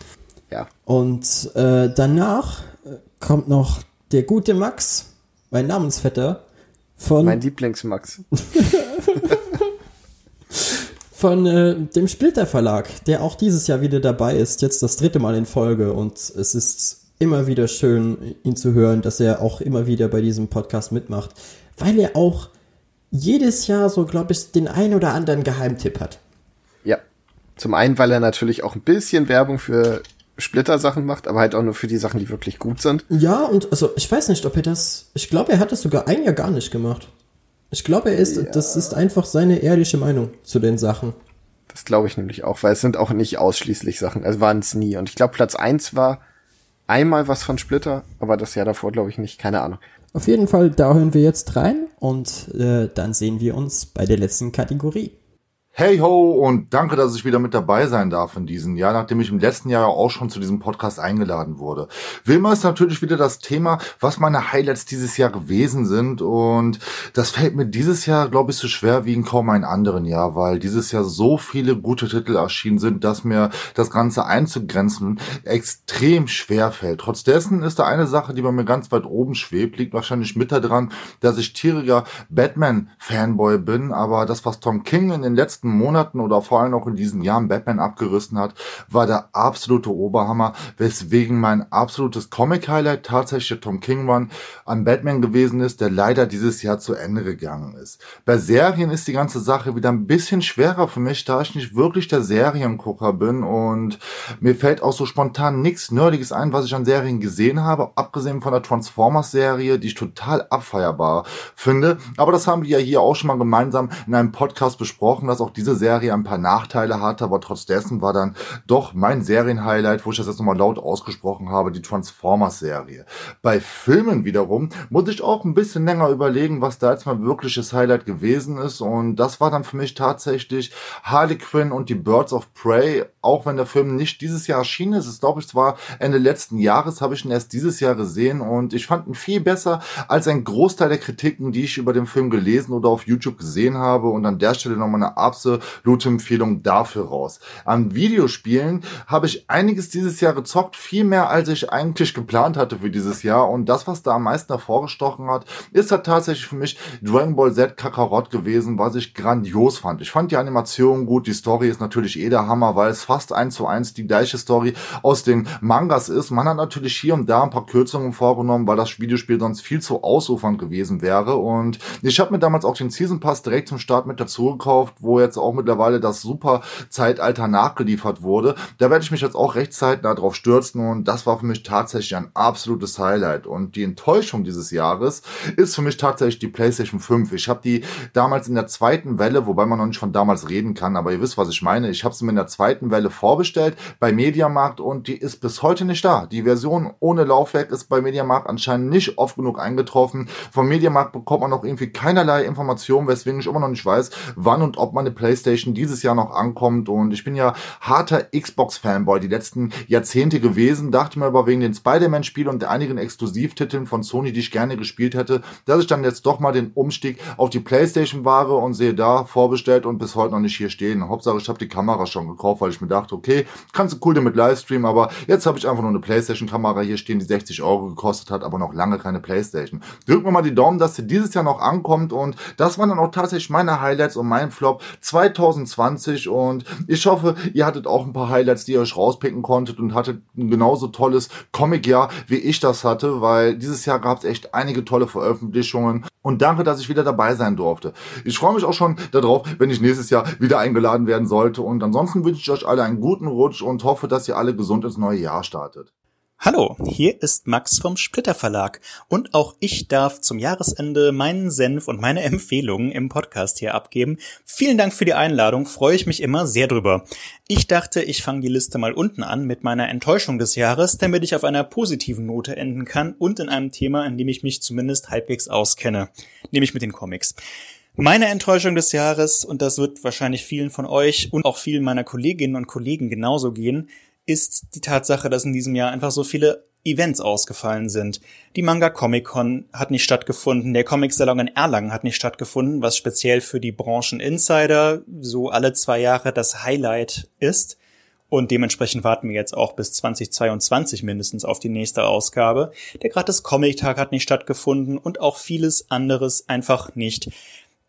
Speaker 2: Ja.
Speaker 1: Und äh, danach äh, kommt noch der gute Max, mein Namensvetter, von,
Speaker 2: Mein Lieblingsmax.
Speaker 1: von äh, dem Splitter Verlag, der auch dieses Jahr wieder dabei ist, jetzt das dritte Mal in Folge. Und es ist immer wieder schön, ihn zu hören, dass er auch immer wieder bei diesem Podcast mitmacht, weil er auch jedes Jahr so, glaube ich, den ein oder anderen Geheimtipp hat.
Speaker 2: Ja. Zum einen, weil er natürlich auch ein bisschen Werbung für Splitter-Sachen macht, aber halt auch nur für die Sachen, die wirklich gut sind.
Speaker 1: Ja, und also ich weiß nicht, ob er das. Ich glaube, er hat das sogar ein Jahr gar nicht gemacht. Ich glaube, er ist, das ist einfach seine ehrliche Meinung zu den Sachen.
Speaker 2: Das glaube ich nämlich auch, weil es sind auch nicht ausschließlich Sachen. Also waren es nie. Und ich glaube, Platz eins war einmal was von Splitter, aber das Jahr davor glaube ich nicht. Keine Ahnung.
Speaker 1: Auf jeden Fall, da hören wir jetzt rein und äh, dann sehen wir uns bei der letzten Kategorie.
Speaker 11: Hey ho und danke, dass ich wieder mit dabei sein darf in diesem Jahr, nachdem ich im letzten Jahr auch schon zu diesem Podcast eingeladen wurde. Immer ist natürlich wieder das Thema, was meine Highlights dieses Jahr gewesen sind und das fällt mir dieses Jahr, glaube ich, so schwer wie in kaum einem anderen Jahr, weil dieses Jahr so viele gute Titel erschienen sind, dass mir das Ganze einzugrenzen extrem schwer fällt. Trotz dessen ist da eine Sache, die bei mir ganz weit oben schwebt, liegt wahrscheinlich mit daran, dass ich tieriger Batman-Fanboy bin, aber das, was Tom King in den letzten Monaten oder vor allem auch in diesen Jahren Batman abgerissen hat, war der absolute Oberhammer, weswegen mein absolutes Comic-Highlight tatsächlich der Tom King Run an Batman gewesen ist, der leider dieses Jahr zu Ende gegangen ist. Bei Serien ist die ganze Sache wieder ein bisschen schwerer für mich, da ich nicht wirklich der Seriengucker bin und mir fällt auch so spontan nichts Nerdiges ein, was ich an Serien gesehen habe, abgesehen von der Transformers-Serie, die ich total abfeierbar finde. Aber das haben wir ja hier auch schon mal gemeinsam in einem Podcast besprochen, dass auch diese Serie ein paar Nachteile hatte, aber trotz dessen war dann doch mein Serienhighlight, wo ich das jetzt nochmal laut ausgesprochen habe, die Transformers-Serie. Bei Filmen wiederum muss ich auch ein bisschen länger überlegen, was da jetzt mein wirkliches Highlight gewesen ist und das war dann für mich tatsächlich Harley Quinn und die Birds of Prey, auch wenn der Film nicht dieses Jahr erschienen ist, es glaube ich zwar Ende letzten Jahres, habe ich ihn erst dieses Jahr gesehen und ich fand ihn viel besser als ein Großteil der Kritiken, die ich über den Film gelesen oder auf YouTube gesehen habe und an der Stelle nochmal eine absolute Empfehlung dafür raus. An Videospielen habe ich einiges dieses Jahr gezockt, viel mehr als ich eigentlich geplant hatte für dieses Jahr und das, was da am meisten hervorgestochen hat, ist halt tatsächlich für mich Dragon Ball Z Kakarot gewesen, was ich grandios fand. Ich fand die Animation gut, die Story ist natürlich eh der Hammer, weil es fast eins zu eins die gleiche Story aus den Mangas ist. Man hat natürlich hier und da ein paar Kürzungen vorgenommen, weil das Videospiel sonst viel zu ausufernd gewesen wäre. Und ich habe mir damals auch den Season Pass direkt zum Start mit dazu gekauft, wo jetzt auch mittlerweile das super Zeitalter nachgeliefert wurde. Da werde ich mich jetzt auch recht zeitnah stürzen und das war für mich tatsächlich ein absolutes Highlight. Und die Enttäuschung dieses Jahres ist für mich tatsächlich die PlayStation 5. Ich habe die damals in der zweiten Welle, wobei man noch nicht von damals reden kann, aber ihr wisst, was ich meine. Ich habe sie mir in der zweiten Welle vorbestellt bei Mediamarkt und die ist bis heute nicht da. Die Version ohne Laufwerk ist bei Mediamarkt anscheinend nicht oft genug eingetroffen. Vom Mediamarkt bekommt man noch irgendwie keinerlei Informationen, weswegen ich immer noch nicht weiß, wann und ob meine Playstation dieses Jahr noch ankommt. Und ich bin ja harter Xbox-Fanboy die letzten Jahrzehnte gewesen. Dachte mir aber wegen den Spider-Man-Spielen und einigen Exklusivtiteln von Sony, die ich gerne gespielt hätte, dass ich dann jetzt doch mal den Umstieg auf die Playstation wahre und sehe da vorbestellt und bis heute noch nicht hier stehen. Hauptsache, ich habe die Kamera schon gekauft, weil ich mir dachte, okay, kannst du cool damit Livestream, aber jetzt habe ich einfach nur eine Playstation-Kamera hier stehen, die 60 Euro gekostet hat, aber noch lange keine Playstation. Drücken wir mal die Daumen, dass sie dieses Jahr noch ankommt und das waren dann auch tatsächlich meine Highlights und mein Flop 2020 und ich hoffe, ihr hattet auch ein paar Highlights, die ihr euch rauspicken konntet und hattet ein genauso tolles Comic-Jahr, wie ich das hatte, weil dieses Jahr gab es echt einige tolle Veröffentlichungen und danke, dass ich wieder dabei sein durfte. Ich freue mich auch schon darauf, wenn ich nächstes Jahr wieder eingeladen werden sollte und ansonsten wünsche ich euch alle einen guten Rutsch und hoffe, dass ihr alle gesund ins neue Jahr startet.
Speaker 12: Hallo, hier ist Max vom Splitter Verlag und auch ich darf zum Jahresende meinen Senf und meine Empfehlungen im Podcast hier abgeben. Vielen Dank für die Einladung, freue ich mich immer sehr drüber. Ich dachte, ich fange die Liste mal unten an mit meiner Enttäuschung des Jahres, damit ich auf einer positiven Note enden kann und in einem Thema, in dem ich mich zumindest halbwegs auskenne, nämlich mit den Comics. Meine Enttäuschung des Jahres, und das wird wahrscheinlich vielen von euch und auch vielen meiner Kolleginnen und Kollegen genauso gehen, ist die Tatsache, dass in diesem Jahr einfach so viele Events ausgefallen sind. Die Manga Comic Con hat nicht stattgefunden, der Comic Salon in Erlangen hat nicht stattgefunden, was speziell für die Branchen Insider so alle zwei Jahre das Highlight ist. Und dementsprechend warten wir jetzt auch bis 2022 mindestens auf die nächste Ausgabe. Der gratis Comic-Tag hat nicht stattgefunden und auch vieles anderes einfach nicht.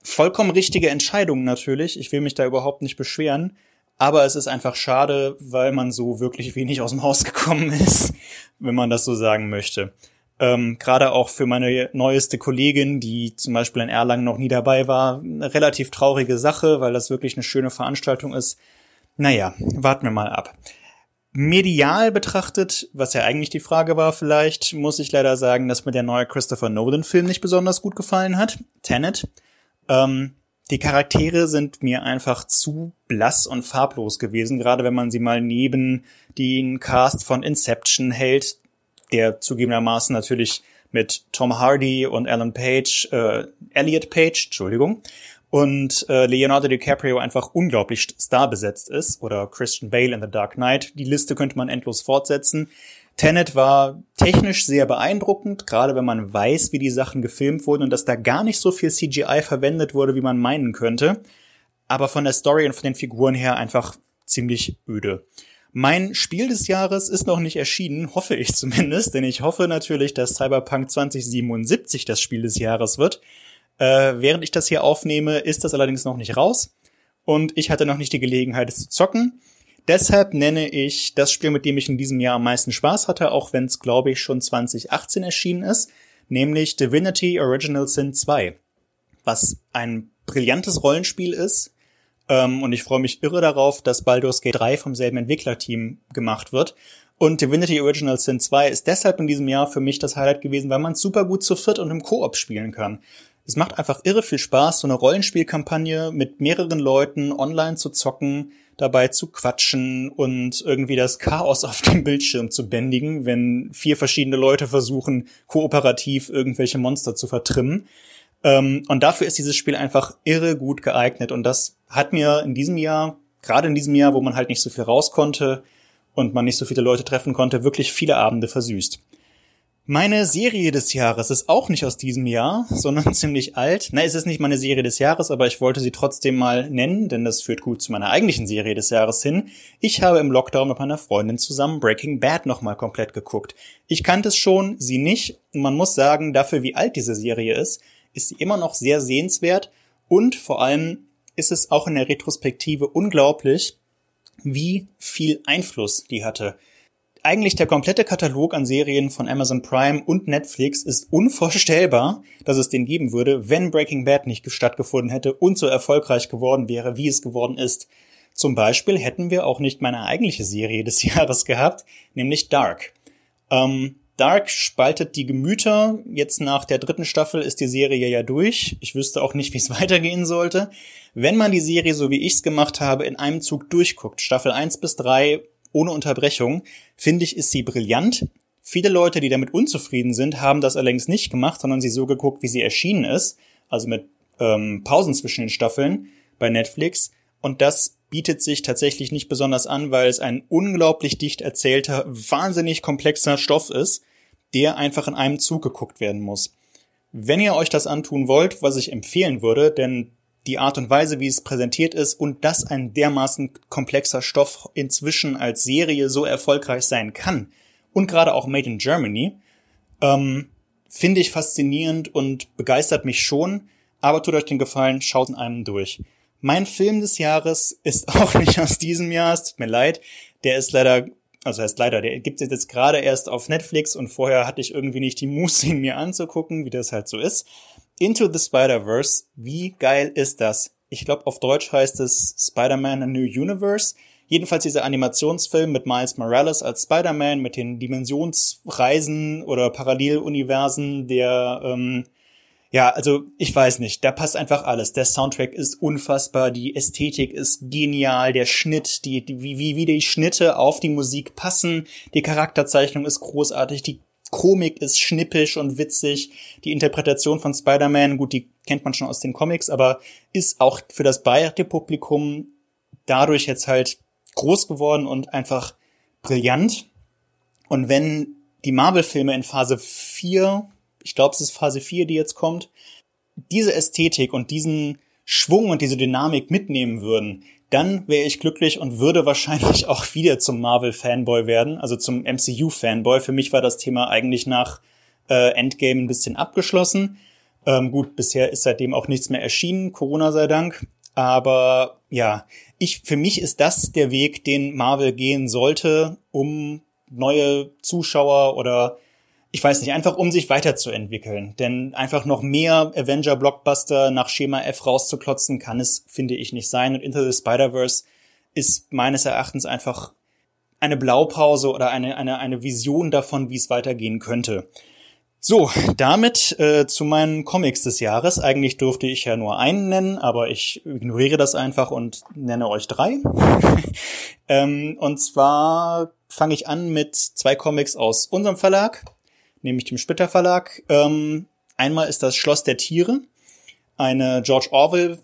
Speaker 12: Vollkommen richtige Entscheidungen natürlich. Ich will mich da überhaupt nicht beschweren. Aber es ist einfach schade, weil man so wirklich wenig aus dem Haus gekommen ist, wenn man das so sagen möchte. Ähm, Gerade auch für meine neueste Kollegin, die zum Beispiel in Erlangen noch nie dabei war, eine relativ traurige Sache, weil das wirklich eine schöne Veranstaltung ist. Naja, warten wir mal ab. Medial betrachtet, was ja eigentlich die Frage war vielleicht, muss ich leider sagen, dass mir der neue Christopher Nolan-Film nicht besonders gut gefallen hat. Tenet. Ähm, die Charaktere sind mir einfach zu blass und farblos gewesen, gerade wenn man sie mal neben den Cast von Inception hält, der zugegebenermaßen natürlich mit Tom Hardy und Alan Page, äh, Elliot Page, Entschuldigung, und äh, Leonardo DiCaprio einfach unglaublich starbesetzt ist, oder Christian Bale in The Dark Knight. Die Liste könnte man endlos fortsetzen. Tenet war technisch sehr beeindruckend, gerade wenn man weiß, wie die Sachen gefilmt wurden und dass da gar nicht so viel CGI verwendet wurde, wie man meinen könnte. Aber von der Story und von den Figuren her einfach ziemlich öde. Mein Spiel des Jahres ist noch nicht erschienen, hoffe ich zumindest, denn ich hoffe natürlich, dass Cyberpunk 2077 das Spiel des Jahres wird. Äh, während ich das hier aufnehme, ist das allerdings noch nicht raus und ich hatte noch nicht die Gelegenheit, es zu zocken. Deshalb nenne ich das Spiel, mit dem ich in diesem Jahr am meisten Spaß hatte, auch wenn es, glaube ich, schon 2018 erschienen ist, nämlich Divinity Original Sin 2, was ein brillantes Rollenspiel ist. Ähm, und ich freue mich irre darauf, dass Baldur's Gate 3 vom selben Entwicklerteam gemacht wird. Und Divinity Original Sin 2 ist deshalb in diesem Jahr für mich das Highlight gewesen, weil man super gut zu viert und im Koop spielen kann. Es macht einfach irre viel Spaß, so eine Rollenspielkampagne mit mehreren Leuten online zu zocken, dabei zu quatschen und irgendwie das Chaos auf dem Bildschirm zu bändigen, wenn vier verschiedene Leute versuchen, kooperativ irgendwelche Monster zu vertrimmen. Ähm, und dafür ist dieses Spiel einfach irre gut geeignet. Und das hat mir in diesem Jahr, gerade in diesem Jahr, wo man halt nicht so viel raus konnte und man nicht so viele Leute treffen konnte, wirklich viele Abende versüßt. Meine Serie des Jahres ist auch nicht aus diesem Jahr, sondern ziemlich alt. Na, es ist nicht meine Serie des Jahres, aber ich wollte sie trotzdem mal nennen, denn das führt gut zu meiner eigentlichen Serie des Jahres hin. Ich habe im Lockdown mit meiner Freundin zusammen Breaking Bad nochmal komplett geguckt. Ich kannte es schon, sie nicht. Und man muss sagen, dafür wie alt diese Serie ist, ist sie immer noch sehr sehenswert und vor allem ist es auch in der Retrospektive unglaublich, wie viel Einfluss die hatte. Eigentlich der komplette Katalog an Serien von Amazon Prime und Netflix ist unvorstellbar, dass es den geben würde, wenn Breaking Bad nicht stattgefunden hätte und so erfolgreich geworden wäre, wie es geworden ist. Zum Beispiel hätten wir auch nicht meine eigentliche Serie des Jahres gehabt, nämlich Dark. Ähm, Dark spaltet die Gemüter. Jetzt nach der dritten Staffel ist die Serie ja durch. Ich wüsste auch nicht, wie es weitergehen sollte. Wenn man die Serie, so wie ich es gemacht habe, in einem Zug durchguckt, Staffel 1 bis 3 ohne Unterbrechung, finde ich, ist sie brillant. Viele Leute, die damit unzufrieden sind, haben das allerdings nicht gemacht, sondern sie so geguckt, wie sie erschienen ist, also mit ähm, Pausen zwischen den Staffeln bei Netflix. Und das bietet sich tatsächlich nicht besonders an, weil es ein unglaublich dicht erzählter, wahnsinnig komplexer Stoff ist, der einfach in einem Zug geguckt werden muss. Wenn ihr euch das antun wollt, was ich empfehlen würde, denn die Art und Weise, wie es präsentiert ist und dass ein dermaßen komplexer Stoff inzwischen als Serie so erfolgreich sein kann und gerade auch Made in Germany, ähm, finde ich faszinierend und begeistert mich schon. Aber tut euch den Gefallen, schaut in einem durch. Mein Film des Jahres ist auch nicht aus diesem Jahr, es tut mir leid. Der ist leider, also heißt leider, der gibt es jetzt gerade erst auf Netflix und vorher hatte ich irgendwie nicht die Muße, ihn mir anzugucken, wie das halt so ist. Into the Spider-Verse, wie geil ist das? Ich glaube, auf Deutsch heißt es Spider-Man A New Universe. Jedenfalls dieser Animationsfilm mit Miles Morales als Spider-Man, mit den Dimensionsreisen oder Paralleluniversen, der, ähm, ja, also ich weiß nicht, da passt einfach alles. Der Soundtrack ist unfassbar, die Ästhetik ist genial, der Schnitt, die, die wie, wie, die Schnitte auf die Musik passen, die Charakterzeichnung ist großartig, die Komik ist schnippisch und witzig. Die Interpretation von Spider-Man, gut, die kennt man schon aus den Comics, aber ist auch für das breite Publikum dadurch jetzt halt groß geworden und einfach brillant. Und wenn die Marvel-Filme in Phase 4, ich glaube, es ist Phase 4, die jetzt kommt, diese Ästhetik und diesen Schwung und diese Dynamik mitnehmen würden, dann wäre ich glücklich und würde wahrscheinlich auch wieder zum Marvel-Fanboy werden, also zum MCU-Fanboy. Für mich war das Thema eigentlich nach äh, Endgame ein bisschen abgeschlossen. Ähm, gut, bisher ist seitdem auch nichts mehr erschienen, Corona sei Dank. Aber ja, ich, für mich ist das der Weg, den Marvel gehen sollte, um neue Zuschauer oder ich weiß nicht, einfach um sich weiterzuentwickeln. Denn einfach noch mehr Avenger-Blockbuster nach Schema F rauszuklotzen, kann es, finde ich, nicht sein. Und Into the Spider-Verse ist meines Erachtens einfach eine Blaupause oder eine, eine, eine Vision davon, wie es weitergehen könnte. So, damit äh, zu meinen Comics des Jahres. Eigentlich durfte ich ja nur einen nennen, aber ich ignoriere das einfach und nenne euch drei. ähm, und zwar fange ich an mit zwei Comics aus unserem Verlag nämlich dem Splitter Verlag. Ähm, einmal ist das Schloss der Tiere, eine George Orwell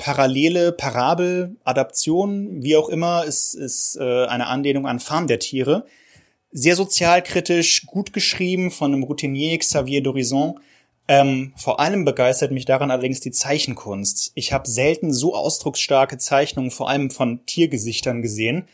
Speaker 12: parallele Parabel, Adaption, wie auch immer, ist, ist äh, eine Anlehnung an Farm der Tiere. Sehr sozialkritisch, gut geschrieben von einem Routinier Xavier d'Horizon. Ähm, vor allem begeistert mich daran allerdings die Zeichenkunst. Ich habe selten so ausdrucksstarke Zeichnungen, vor allem von Tiergesichtern gesehen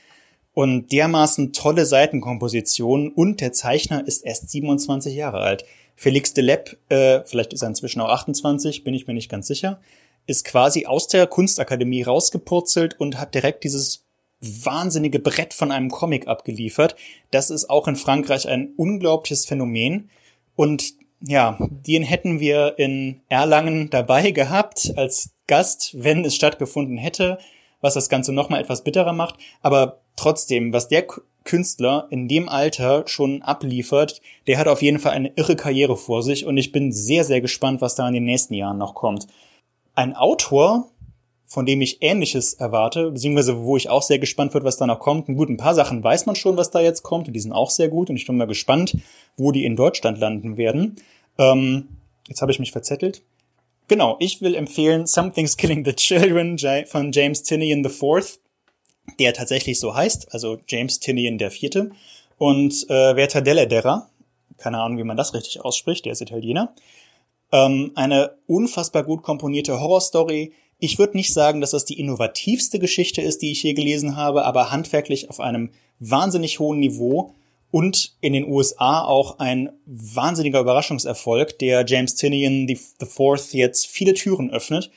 Speaker 12: und dermaßen tolle Seitenkompositionen und der Zeichner ist erst 27 Jahre alt. Felix Delep, äh, vielleicht ist er inzwischen auch 28, bin ich mir nicht ganz sicher, ist quasi aus der Kunstakademie rausgepurzelt und hat direkt dieses wahnsinnige Brett von einem Comic abgeliefert. Das ist auch in Frankreich ein unglaubliches Phänomen. Und ja, den hätten wir in Erlangen dabei gehabt als Gast, wenn es stattgefunden hätte, was das Ganze nochmal etwas bitterer macht. Aber trotzdem, was der Künstler in dem Alter schon abliefert, der hat auf jeden Fall eine irre Karriere vor sich und ich bin sehr, sehr gespannt, was da in den nächsten Jahren noch kommt. Ein Autor, von dem ich Ähnliches erwarte, beziehungsweise wo ich auch sehr gespannt wird, was da noch kommt. Gut, ein paar Sachen weiß man schon, was da jetzt kommt und die sind auch sehr gut und ich bin mal gespannt, wo die in Deutschland landen werden. Ähm, jetzt habe ich mich verzettelt. Genau, ich will empfehlen Something's Killing the Children von James Tinian IV der tatsächlich so heißt, also James Tinian Vierte, und äh, Werther Deledera, keine Ahnung, wie man das richtig ausspricht, der ist Italiener. Ähm, eine unfassbar gut komponierte Horrorstory. Ich würde nicht sagen, dass das die innovativste Geschichte ist, die ich je gelesen habe, aber handwerklich auf einem wahnsinnig hohen Niveau und in den USA auch ein wahnsinniger Überraschungserfolg, der James Tinian Fourth jetzt viele Türen öffnet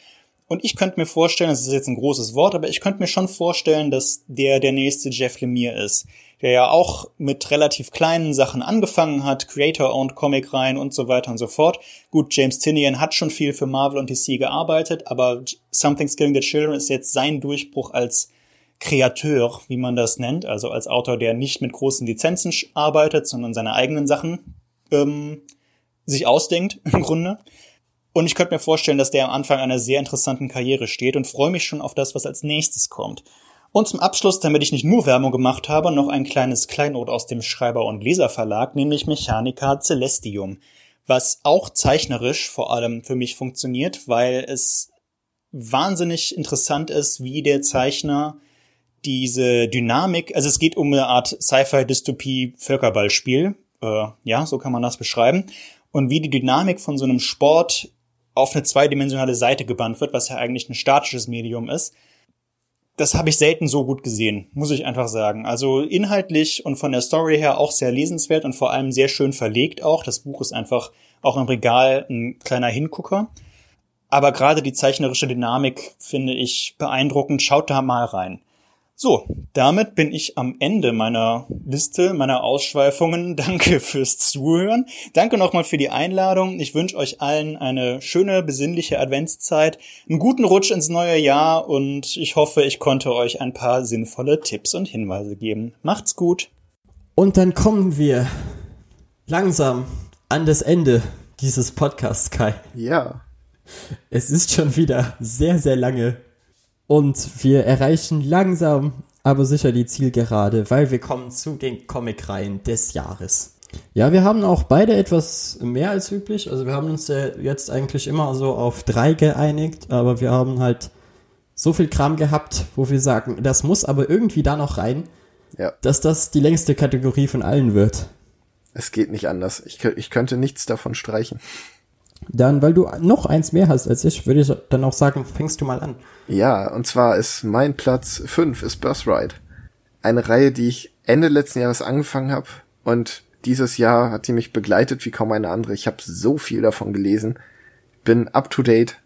Speaker 12: Und ich könnte mir vorstellen, das ist jetzt ein großes Wort, aber ich könnte mir schon vorstellen, dass der der nächste Jeff Lemire ist, der ja auch mit relativ kleinen Sachen angefangen hat, Creator-owned Comic-Reihen und so weiter und so fort. Gut, James Tinian hat schon viel für Marvel und DC gearbeitet, aber Something's Killing the Children ist jetzt sein Durchbruch als Kreateur, wie man das nennt, also als Autor, der nicht mit großen Lizenzen arbeitet, sondern seine eigenen Sachen ähm, sich ausdenkt im Grunde. Und ich könnte mir vorstellen, dass der am Anfang einer sehr interessanten Karriere steht und freue mich schon auf das, was als nächstes kommt. Und zum Abschluss, damit ich nicht nur Werbung gemacht habe, noch ein kleines Kleinod aus dem Schreiber- und Leserverlag, nämlich Mechanica Celestium, was auch zeichnerisch vor allem für mich funktioniert, weil es wahnsinnig interessant ist, wie der Zeichner diese Dynamik, also es geht um eine Art Sci-Fi-Dystopie-Völkerballspiel, äh, ja, so kann man das beschreiben, und wie die Dynamik von so einem Sport auf eine zweidimensionale Seite gebannt wird, was ja eigentlich ein statisches Medium ist. Das habe ich selten so gut gesehen, muss ich einfach sagen. Also inhaltlich und von der Story her auch sehr lesenswert und vor allem sehr schön verlegt auch. Das Buch ist einfach auch im Regal ein kleiner Hingucker. Aber gerade die zeichnerische Dynamik finde ich beeindruckend. Schaut da mal rein. So, damit bin ich am Ende meiner Liste, meiner Ausschweifungen. Danke fürs Zuhören. Danke nochmal für die Einladung. Ich wünsche euch allen eine schöne, besinnliche Adventszeit, einen guten Rutsch ins neue Jahr und ich hoffe, ich konnte euch ein paar sinnvolle Tipps und Hinweise geben. Macht's gut.
Speaker 1: Und dann kommen wir langsam an das Ende dieses Podcasts, Kai.
Speaker 2: Ja.
Speaker 1: Es ist schon wieder sehr, sehr lange und wir erreichen langsam, aber sicher die Zielgerade, weil wir kommen zu den Comicreihen des Jahres. Ja, wir haben auch beide etwas mehr als üblich. Also wir haben uns ja jetzt eigentlich immer so auf drei geeinigt, aber wir haben halt so viel Kram gehabt, wo wir sagen, das muss aber irgendwie da noch rein,
Speaker 2: ja.
Speaker 1: dass das die längste Kategorie von allen wird.
Speaker 2: Es geht nicht anders. Ich, ich könnte nichts davon streichen.
Speaker 1: Dann, weil du noch eins mehr hast als ich, würde ich dann auch sagen, fängst du mal an.
Speaker 2: Ja, und zwar ist mein Platz 5 ist Birthright. Eine Reihe, die ich Ende letzten Jahres angefangen habe und dieses Jahr hat sie mich begleitet wie kaum eine andere. Ich habe so viel davon gelesen, bin up to date,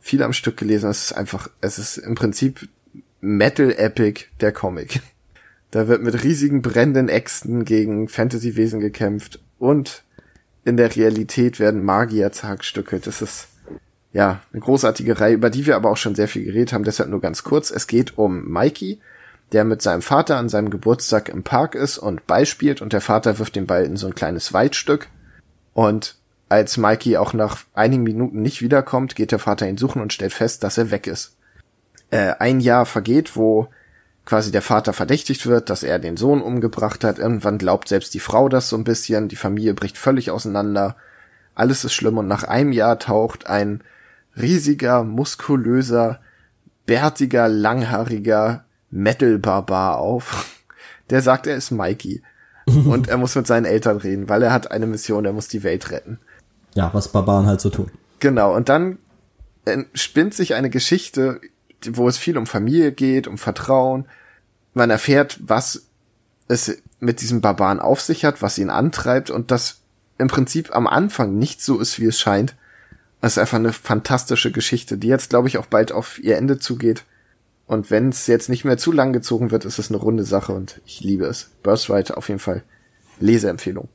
Speaker 2: viel am Stück gelesen. Es ist einfach, es ist im Prinzip Metal Epic der Comic. Da wird mit riesigen brennenden Äxten gegen Fantasy-Wesen gekämpft und in der Realität werden Magier zerhackstückelt. Das ist ja eine großartige Reihe, über die wir aber auch schon sehr viel geredet haben, deshalb nur ganz kurz. Es geht um Mikey, der mit seinem Vater an seinem Geburtstag im Park ist und beispielt und der Vater wirft den Ball in so ein kleines Waldstück und als Mikey auch nach einigen Minuten nicht wiederkommt, geht der Vater ihn suchen und stellt fest, dass er weg ist. Äh, ein Jahr vergeht, wo quasi der Vater verdächtigt wird, dass er den Sohn umgebracht hat. Irgendwann glaubt selbst die Frau das so ein bisschen. Die Familie bricht völlig auseinander. Alles ist schlimm und nach einem Jahr taucht ein riesiger, muskulöser, bärtiger, langhaariger Metal-Barbar auf. Der sagt, er ist Mikey. und er muss mit seinen Eltern reden, weil er hat eine Mission, er muss die Welt retten.
Speaker 1: Ja, was Barbaren halt so tun.
Speaker 2: Genau, und dann spinnt sich eine Geschichte wo es viel um Familie geht, um Vertrauen. Man erfährt, was es mit diesem Barbaren auf sich hat, was ihn antreibt und das im Prinzip am Anfang nicht so ist, wie es scheint. Es ist einfach eine fantastische Geschichte, die jetzt, glaube ich, auch bald auf ihr Ende zugeht. Und wenn es jetzt nicht mehr zu lang gezogen wird, ist es eine runde Sache und ich liebe es. Birthright auf jeden Fall. Leseempfehlung.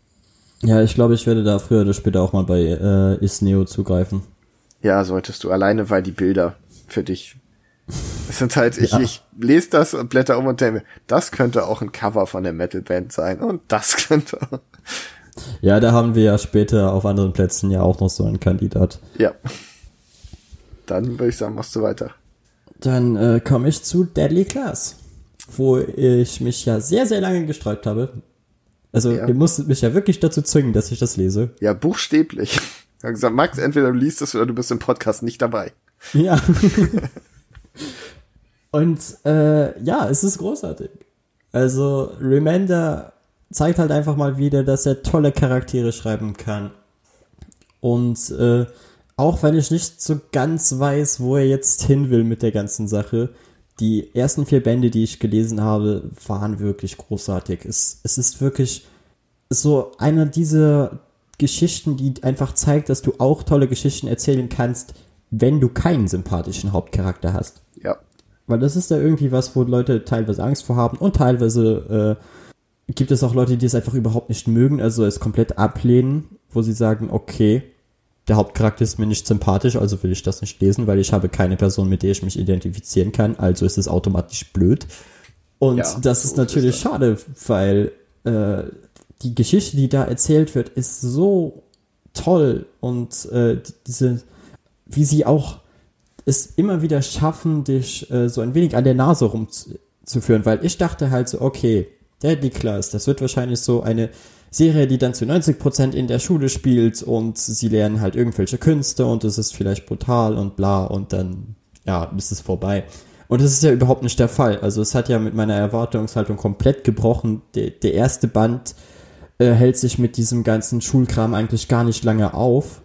Speaker 1: Ja, ich glaube, ich werde da früher oder später auch mal bei äh, Isneo zugreifen.
Speaker 2: Ja, solltest du. Alleine, weil die Bilder für dich es sind halt, ich, ja. ich lese das und blätter um und denke, das könnte auch ein Cover von der Metalband sein und das könnte.
Speaker 1: Ja, da haben wir ja später auf anderen Plätzen ja auch noch so einen Kandidat.
Speaker 2: Ja. Dann würde ich sagen, machst du weiter.
Speaker 1: Dann äh, komme ich zu Deadly Class, wo ich mich ja sehr, sehr lange gesträubt habe. Also ja. ihr musstet mich ja wirklich dazu zwingen, dass ich das lese.
Speaker 2: Ja, buchstäblich. Ich habe gesagt, Max, entweder du liest es oder du bist im Podcast nicht dabei.
Speaker 1: Ja. Und äh, ja, es ist großartig. Also Remender zeigt halt einfach mal wieder, dass er tolle Charaktere schreiben kann. Und äh, auch wenn ich nicht so ganz weiß, wo er jetzt hin will mit der ganzen Sache, die ersten vier Bände, die ich gelesen habe, waren wirklich großartig. Es, es ist wirklich so eine dieser Geschichten, die einfach zeigt, dass du auch tolle Geschichten erzählen kannst, wenn du keinen sympathischen Hauptcharakter hast. Weil das ist ja irgendwie was, wo Leute teilweise Angst vor haben und teilweise äh, gibt es auch Leute, die es einfach überhaupt nicht mögen, also es komplett ablehnen, wo sie sagen, okay, der Hauptcharakter ist mir nicht sympathisch, also will ich das nicht lesen, weil ich habe keine Person, mit der ich mich identifizieren kann, also ist es automatisch blöd. Und
Speaker 2: Ja,
Speaker 1: das ist
Speaker 2: so ist
Speaker 1: natürlich
Speaker 2: das.
Speaker 1: schade, weil äh, die Geschichte, die da erzählt wird, ist so toll und äh, die- diese, wie sie auch es immer wieder schaffen, dich äh, so ein wenig an der Nase rumzuführen, weil ich dachte halt so, okay, Deadly Class, das wird wahrscheinlich so eine Serie, die dann zu 90% in der Schule spielt und sie lernen halt irgendwelche Künste und es ist vielleicht brutal und bla und dann, ja, ist es vorbei. Und das ist ja überhaupt nicht der Fall. Also es hat ja mit meiner Erwartungshaltung komplett gebrochen. Der, der erste Band äh, hält sich mit diesem ganzen Schulkram eigentlich gar nicht lange auf,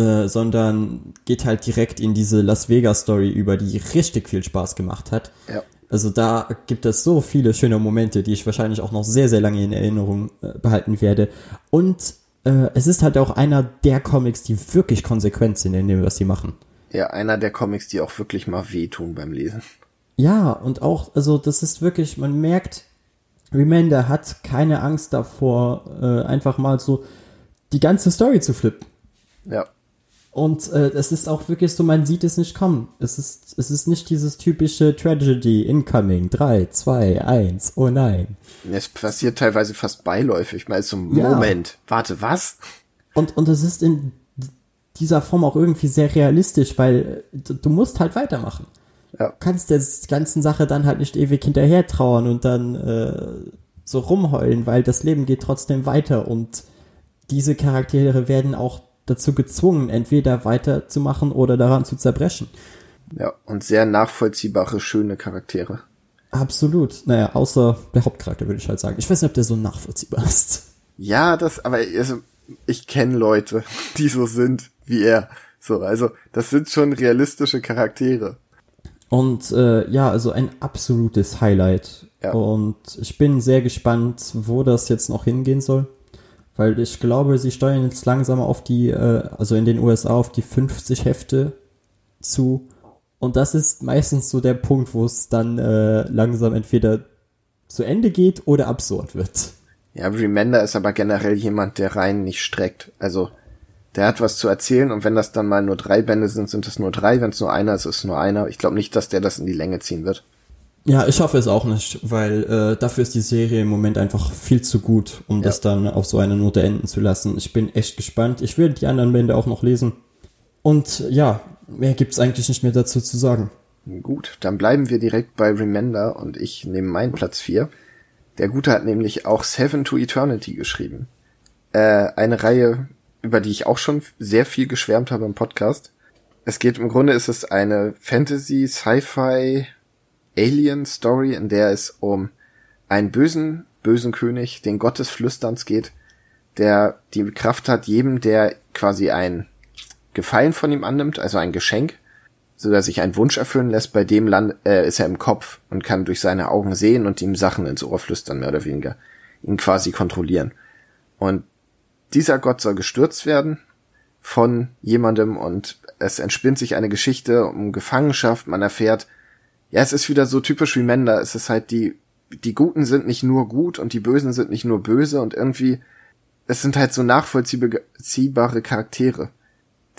Speaker 1: äh, sondern geht halt direkt in diese Las Vegas Story über, die richtig viel Spaß gemacht hat.
Speaker 2: Ja.
Speaker 1: Also da gibt es so viele schöne Momente, die ich wahrscheinlich auch noch sehr, sehr lange in Erinnerung äh, behalten werde. Und äh, es ist halt auch einer der Comics, die wirklich konsequent sind in dem, was sie machen.
Speaker 2: Ja, einer der Comics, die auch wirklich mal wehtun beim Lesen.
Speaker 1: Ja, und auch, also das ist wirklich, man merkt, Remender hat keine Angst davor, äh, einfach mal so die ganze Story zu flippen.
Speaker 2: Ja.
Speaker 1: Und äh, es ist auch wirklich so, man sieht es nicht kommen. Es ist, es ist nicht dieses typische Tragedy, Incoming, 3, 2, 1, oh nein.
Speaker 2: Es passiert teilweise fast beiläufig. Mal so,
Speaker 1: Ja.
Speaker 2: Moment, warte, was?
Speaker 1: Und, und es ist in dieser Form auch irgendwie sehr realistisch, weil äh, du, du musst halt weitermachen.
Speaker 2: Ja.
Speaker 1: Du kannst der ganzen Sache dann halt nicht ewig hinterher trauern und dann äh, so rumheulen, weil das Leben geht trotzdem weiter und diese Charaktere werden auch dazu gezwungen, entweder weiterzumachen oder daran zu zerbrechen.
Speaker 2: Ja, und sehr nachvollziehbare, schöne Charaktere.
Speaker 1: Absolut. Naja, außer der Hauptcharakter würde ich halt sagen. Ich weiß nicht, ob der so nachvollziehbar ist.
Speaker 2: Ja, das, aber also, ich kenne Leute, die so sind wie er. So, also, das sind schon realistische Charaktere.
Speaker 1: Und äh, ja, also ein absolutes Highlight.
Speaker 2: Ja.
Speaker 1: Und ich bin sehr gespannt, wo das jetzt noch hingehen soll. Weil ich glaube, sie steuern jetzt langsam auf die, äh, also in den USA auf die 50 Hefte zu. Und das ist meistens so der Punkt, wo es dann äh, langsam entweder zu Ende geht oder absurd wird.
Speaker 2: Ja, Remender ist aber generell jemand, der rein nicht streckt. Also, der hat was zu erzählen und wenn das dann mal nur drei Bände sind, sind es nur drei. Wenn es nur einer ist, ist es nur einer. Ich glaube nicht, dass der das in die Länge ziehen wird.
Speaker 1: Ja, ich hoffe es auch nicht, weil äh, dafür ist die Serie im Moment einfach viel zu gut, um
Speaker 2: Ja.
Speaker 1: das dann auf so eine Note enden zu lassen. Ich bin echt gespannt. Ich werde die anderen Bände auch noch lesen. Und ja, mehr gibt's eigentlich nicht mehr dazu zu sagen.
Speaker 2: Gut, dann bleiben wir direkt bei Remender und ich nehme meinen Platz 4. Der Gute hat nämlich auch Seven to Eternity geschrieben. Äh, eine Reihe, über die ich auch schon sehr viel geschwärmt habe im Podcast. Es geht im Grunde ist es eine Fantasy, Sci-Fi, Alien Story, in der es um einen bösen, bösen König, den Gott des Flüsterns geht, der die Kraft hat, jedem, der quasi ein Gefallen von ihm annimmt, also ein Geschenk, so dass sich ein Wunsch erfüllen lässt, bei dem land, äh, ist er im Kopf und kann durch seine Augen sehen und ihm Sachen ins Ohr flüstern, mehr oder weniger, ihn quasi kontrollieren. Und dieser Gott soll gestürzt werden von jemandem und es entspinnt sich eine Geschichte um Gefangenschaft, man erfährt, ja, es ist wieder so typisch wie Mender, es ist halt die, die Guten sind nicht nur gut und die Bösen sind nicht nur böse und irgendwie, es sind halt so nachvollziehbare Charaktere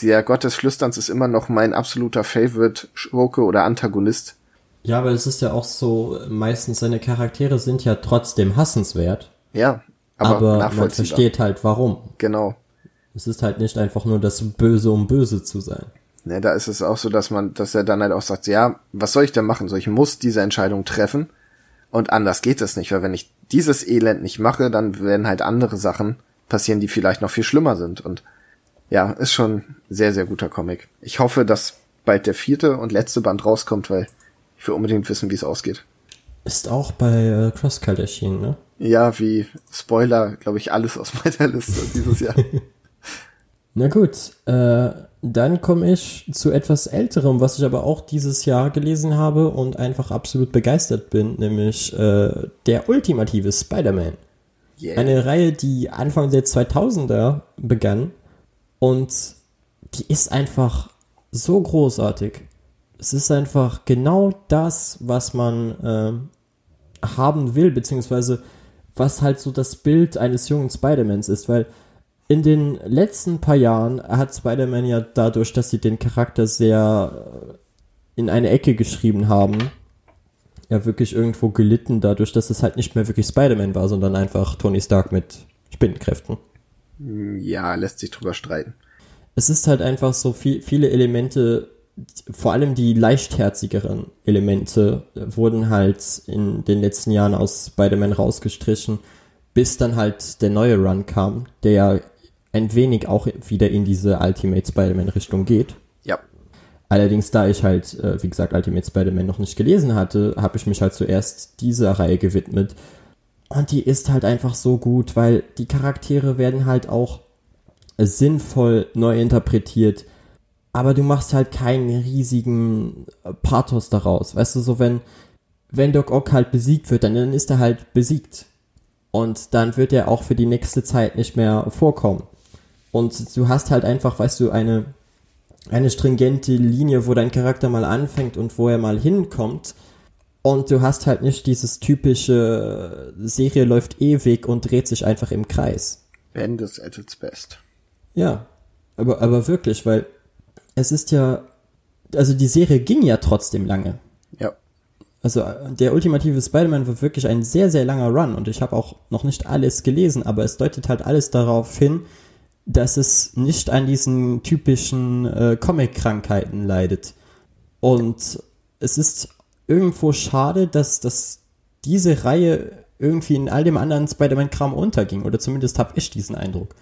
Speaker 2: der Gott des Flüsterns ist immer noch mein absoluter Favorite Schurke oder Antagonist.
Speaker 1: Ja, aber es ist ja auch so, meistens seine Charaktere sind ja trotzdem hassenswert.
Speaker 2: Ja, aber,
Speaker 1: Aber, man versteht halt warum.
Speaker 2: Genau.
Speaker 1: Es ist halt nicht einfach nur das Böse, um böse zu sein.
Speaker 2: Ne, da ist es auch so, dass man, dass er dann halt auch sagt, ja, was soll ich denn machen? So, ich muss diese Entscheidung treffen und anders geht es nicht, weil wenn ich dieses Elend nicht mache, dann werden halt andere Sachen passieren, die vielleicht noch viel schlimmer sind und ja, ist schon sehr, sehr guter Comic. Ich hoffe, dass bald der vierte und letzte Band rauskommt, weil ich will unbedingt wissen, wie es ausgeht.
Speaker 1: Ist auch bei äh, Crosscut erschienen, ne?
Speaker 2: Ja, wie Spoiler, glaube ich, alles aus meiner Liste dieses Jahr.
Speaker 1: Na gut, äh, dann komme ich zu etwas Älterem, was ich aber auch dieses Jahr gelesen habe und einfach absolut begeistert bin, nämlich äh, der ultimative Spider-Man.
Speaker 2: Yeah.
Speaker 1: Eine Reihe, die Anfang der 2000er begann und die ist einfach so großartig. Es ist einfach genau das, was man äh, haben will, beziehungsweise was halt so das Bild eines jungen Spider-Mans ist, weil in den letzten paar Jahren hat Spider-Man ja dadurch, dass sie den Charakter sehr äh, in eine Ecke geschrieben haben, ja wirklich irgendwo gelitten dadurch, dass es halt nicht mehr wirklich Spider-Man war, sondern einfach Tony Stark mit Spinnenkräften.
Speaker 2: Ja, lässt sich drüber streiten.
Speaker 1: Es ist halt einfach so viel, viele Elemente, vor allem die leichtherzigeren Elemente wurden halt in den letzten Jahren aus Spider-Man rausgestrichen, bis dann halt der neue Run kam, der ja ein wenig auch wieder in diese Ultimate Spider-Man Richtung geht.
Speaker 2: Ja.
Speaker 1: Allerdings, da ich halt, äh, wie gesagt, Ultimate Spider-Man noch nicht gelesen hatte, habe ich mich halt zuerst dieser Reihe gewidmet. Und die ist halt einfach so gut, weil die Charaktere werden halt auch sinnvoll neu interpretiert. Aber du machst halt keinen riesigen Pathos daraus. Weißt du, so wenn, wenn Doc Ock halt besiegt wird, dann, dann ist er halt besiegt. Und dann wird er auch für die nächste Zeit nicht mehr vorkommen. Und du hast halt einfach, weißt du, eine, eine stringente Linie, wo dein Charakter mal anfängt und wo er mal hinkommt. Und du hast halt nicht dieses typische Serie läuft ewig und dreht sich einfach im Kreis.
Speaker 2: Bendis at its best.
Speaker 1: Ja, aber, aber wirklich, weil es ist ja, also die Serie ging ja trotzdem lange.
Speaker 2: Ja.
Speaker 1: Also der ultimative Spider-Man war wirklich ein sehr, sehr langer Run und ich habe auch noch nicht alles gelesen, aber es deutet halt alles darauf hin, dass es nicht an diesen typischen äh, Comic-Krankheiten leidet. Und es ist irgendwo schade, dass, dass diese Reihe irgendwie in all dem anderen Spider-Man-Kram unterging. Oder zumindest habe ich diesen Eindruck.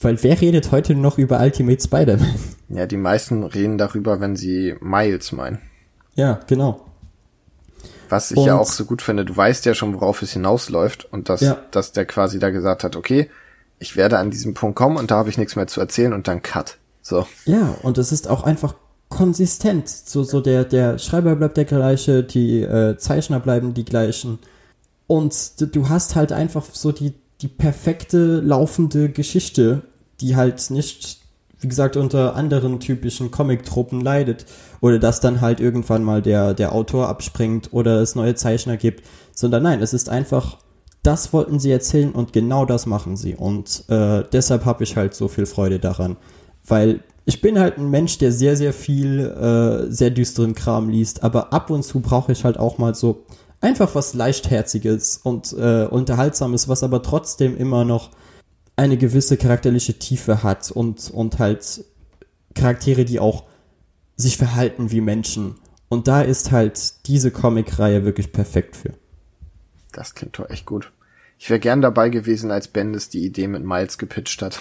Speaker 1: Weil wer redet heute noch über Ultimate Spider-Man?
Speaker 2: Ja, die meisten reden darüber, wenn sie Miles meinen.
Speaker 1: Ja, genau.
Speaker 2: Was ich
Speaker 1: Und-
Speaker 2: ja auch so gut finde, du weißt ja schon, worauf es hinausläuft und dass,
Speaker 1: Ja.
Speaker 2: dass der quasi da gesagt hat, okay, ich werde an diesem Punkt kommen und da habe ich nichts mehr zu erzählen und dann Cut. So.
Speaker 1: Ja, und es ist auch einfach konsistent. So, so der, der Schreiber bleibt der gleiche, die äh, Zeichner bleiben die gleichen. Und du, hast halt einfach so die, die perfekte laufende Geschichte, die halt nicht, wie gesagt, unter anderen typischen Comic-Tropen leidet. Oder dass dann halt irgendwann mal der, der Autor abspringt oder es neue Zeichner gibt. Sondern nein, es ist einfach, das wollten sie erzählen und genau das machen sie. Und äh, deshalb habe ich halt so viel Freude daran. Weil ich bin halt ein Mensch, der sehr, sehr viel äh, sehr düsteren Kram liest, aber ab und zu brauche ich halt auch mal so einfach was leichtherziges und äh, unterhaltsames, was aber trotzdem immer noch eine gewisse charakterliche Tiefe hat und, und halt Charaktere, die auch sich verhalten wie Menschen. Und da ist halt diese Comic-Reihe wirklich perfekt für.
Speaker 2: Das klingt doch echt gut. Ich wäre gern dabei gewesen, als Bendis die Idee mit Miles gepitcht hat.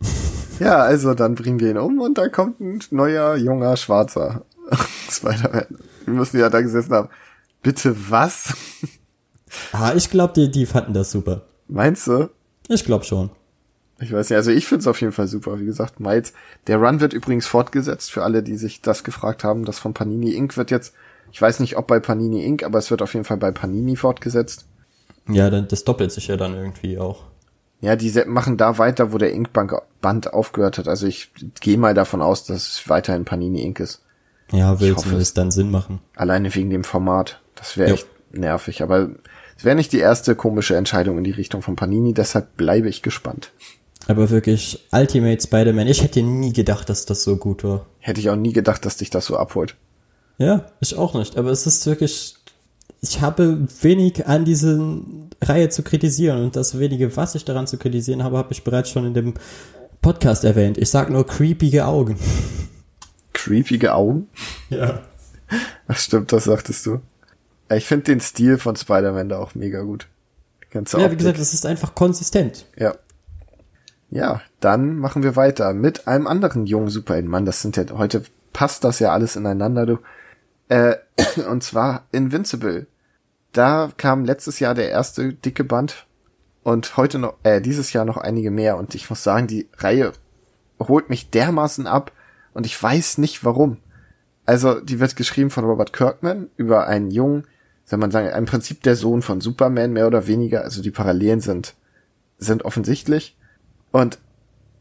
Speaker 2: ja, also dann bringen wir ihn um und da kommt ein neuer, junger, schwarzer Spider-Man. Wir müssen ja da gesessen haben. Bitte was?
Speaker 1: Ah, ich glaube, die, die fanden das super.
Speaker 2: Meinst du?
Speaker 1: Ich glaube schon.
Speaker 2: Ich weiß nicht, also ich find's auf jeden Fall super. Wie gesagt, Miles. Der Run wird übrigens fortgesetzt für alle, die sich das gefragt haben. Das von Panini Inc. wird jetzt, ich weiß nicht, ob bei Panini Inc., aber es wird auf jeden Fall bei Panini fortgesetzt.
Speaker 1: Ja, das doppelt sich ja dann irgendwie auch.
Speaker 2: Ja, die machen da weiter, wo der Ink-Band aufgehört hat. Also ich gehe mal davon aus, dass es weiterhin Panini Inc. ist.
Speaker 1: Ja,
Speaker 2: Ich
Speaker 1: will
Speaker 2: hoffe
Speaker 1: zumindest dann Sinn machen.
Speaker 2: Alleine wegen dem Format. Das wäre echt nervig. Aber es wäre nicht die erste komische Entscheidung in die Richtung von Panini. Deshalb bleibe ich gespannt.
Speaker 1: Aber wirklich, Ultimate Spider-Man, ich hätte nie gedacht, dass das so gut war.
Speaker 2: Hätte ich auch nie gedacht, dass dich das so abholt.
Speaker 1: Ja, ich auch nicht. Aber es ist wirklich, ich habe wenig an diese Reihe zu kritisieren und das wenige, was ich daran zu kritisieren habe, habe ich bereits schon in dem Podcast erwähnt. Ich sag nur creepige Augen.
Speaker 2: Creepige Augen?
Speaker 1: Ja.
Speaker 2: Das stimmt, das sagtest du. Ich finde den Stil von Spider-Man da auch mega gut.
Speaker 1: Ja, wie
Speaker 2: Optik.
Speaker 1: gesagt, es ist einfach konsistent.
Speaker 2: Ja. Ja, dann machen wir weiter mit einem anderen jungen Superheldenmann. Das sind ja, heute passt das ja alles ineinander, du. Äh, und zwar Invincible. Da kam letztes Jahr der erste dicke Band und heute noch, äh, dieses Jahr noch einige mehr. Und ich muss sagen, die Reihe holt mich dermaßen ab und ich weiß nicht warum. Also, die wird geschrieben von Robert Kirkman über einen jungen, soll man sagen, im Prinzip der Sohn von Superman, mehr oder weniger. Also die Parallelen sind, sind offensichtlich. Und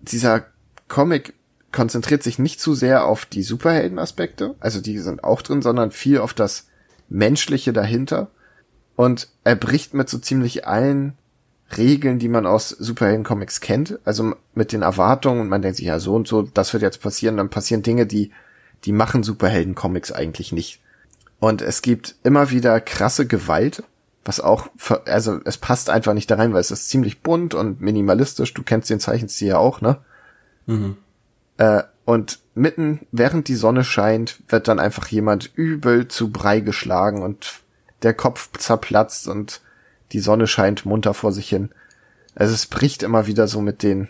Speaker 2: dieser Comic konzentriert sich nicht zu sehr auf die Superhelden-Aspekte, also die sind auch drin, sondern viel auf das Menschliche dahinter. Und er bricht mit so ziemlich allen Regeln, die man aus Superhelden-Comics kennt, also mit den Erwartungen und man denkt sich, ja, so und so, das wird jetzt passieren, dann passieren Dinge, die, die machen Superhelden-Comics eigentlich nicht. Und es gibt immer wieder krasse Gewalt, was auch, also es passt einfach nicht da rein, weil es ist ziemlich bunt und minimalistisch. Du kennst den Zeichenstil ja auch, ne? Mhm. Äh, und mitten, während die Sonne scheint, wird dann einfach jemand übel zu Brei geschlagen und der Kopf zerplatzt und die Sonne scheint munter vor sich hin. Also es bricht immer wieder so mit den,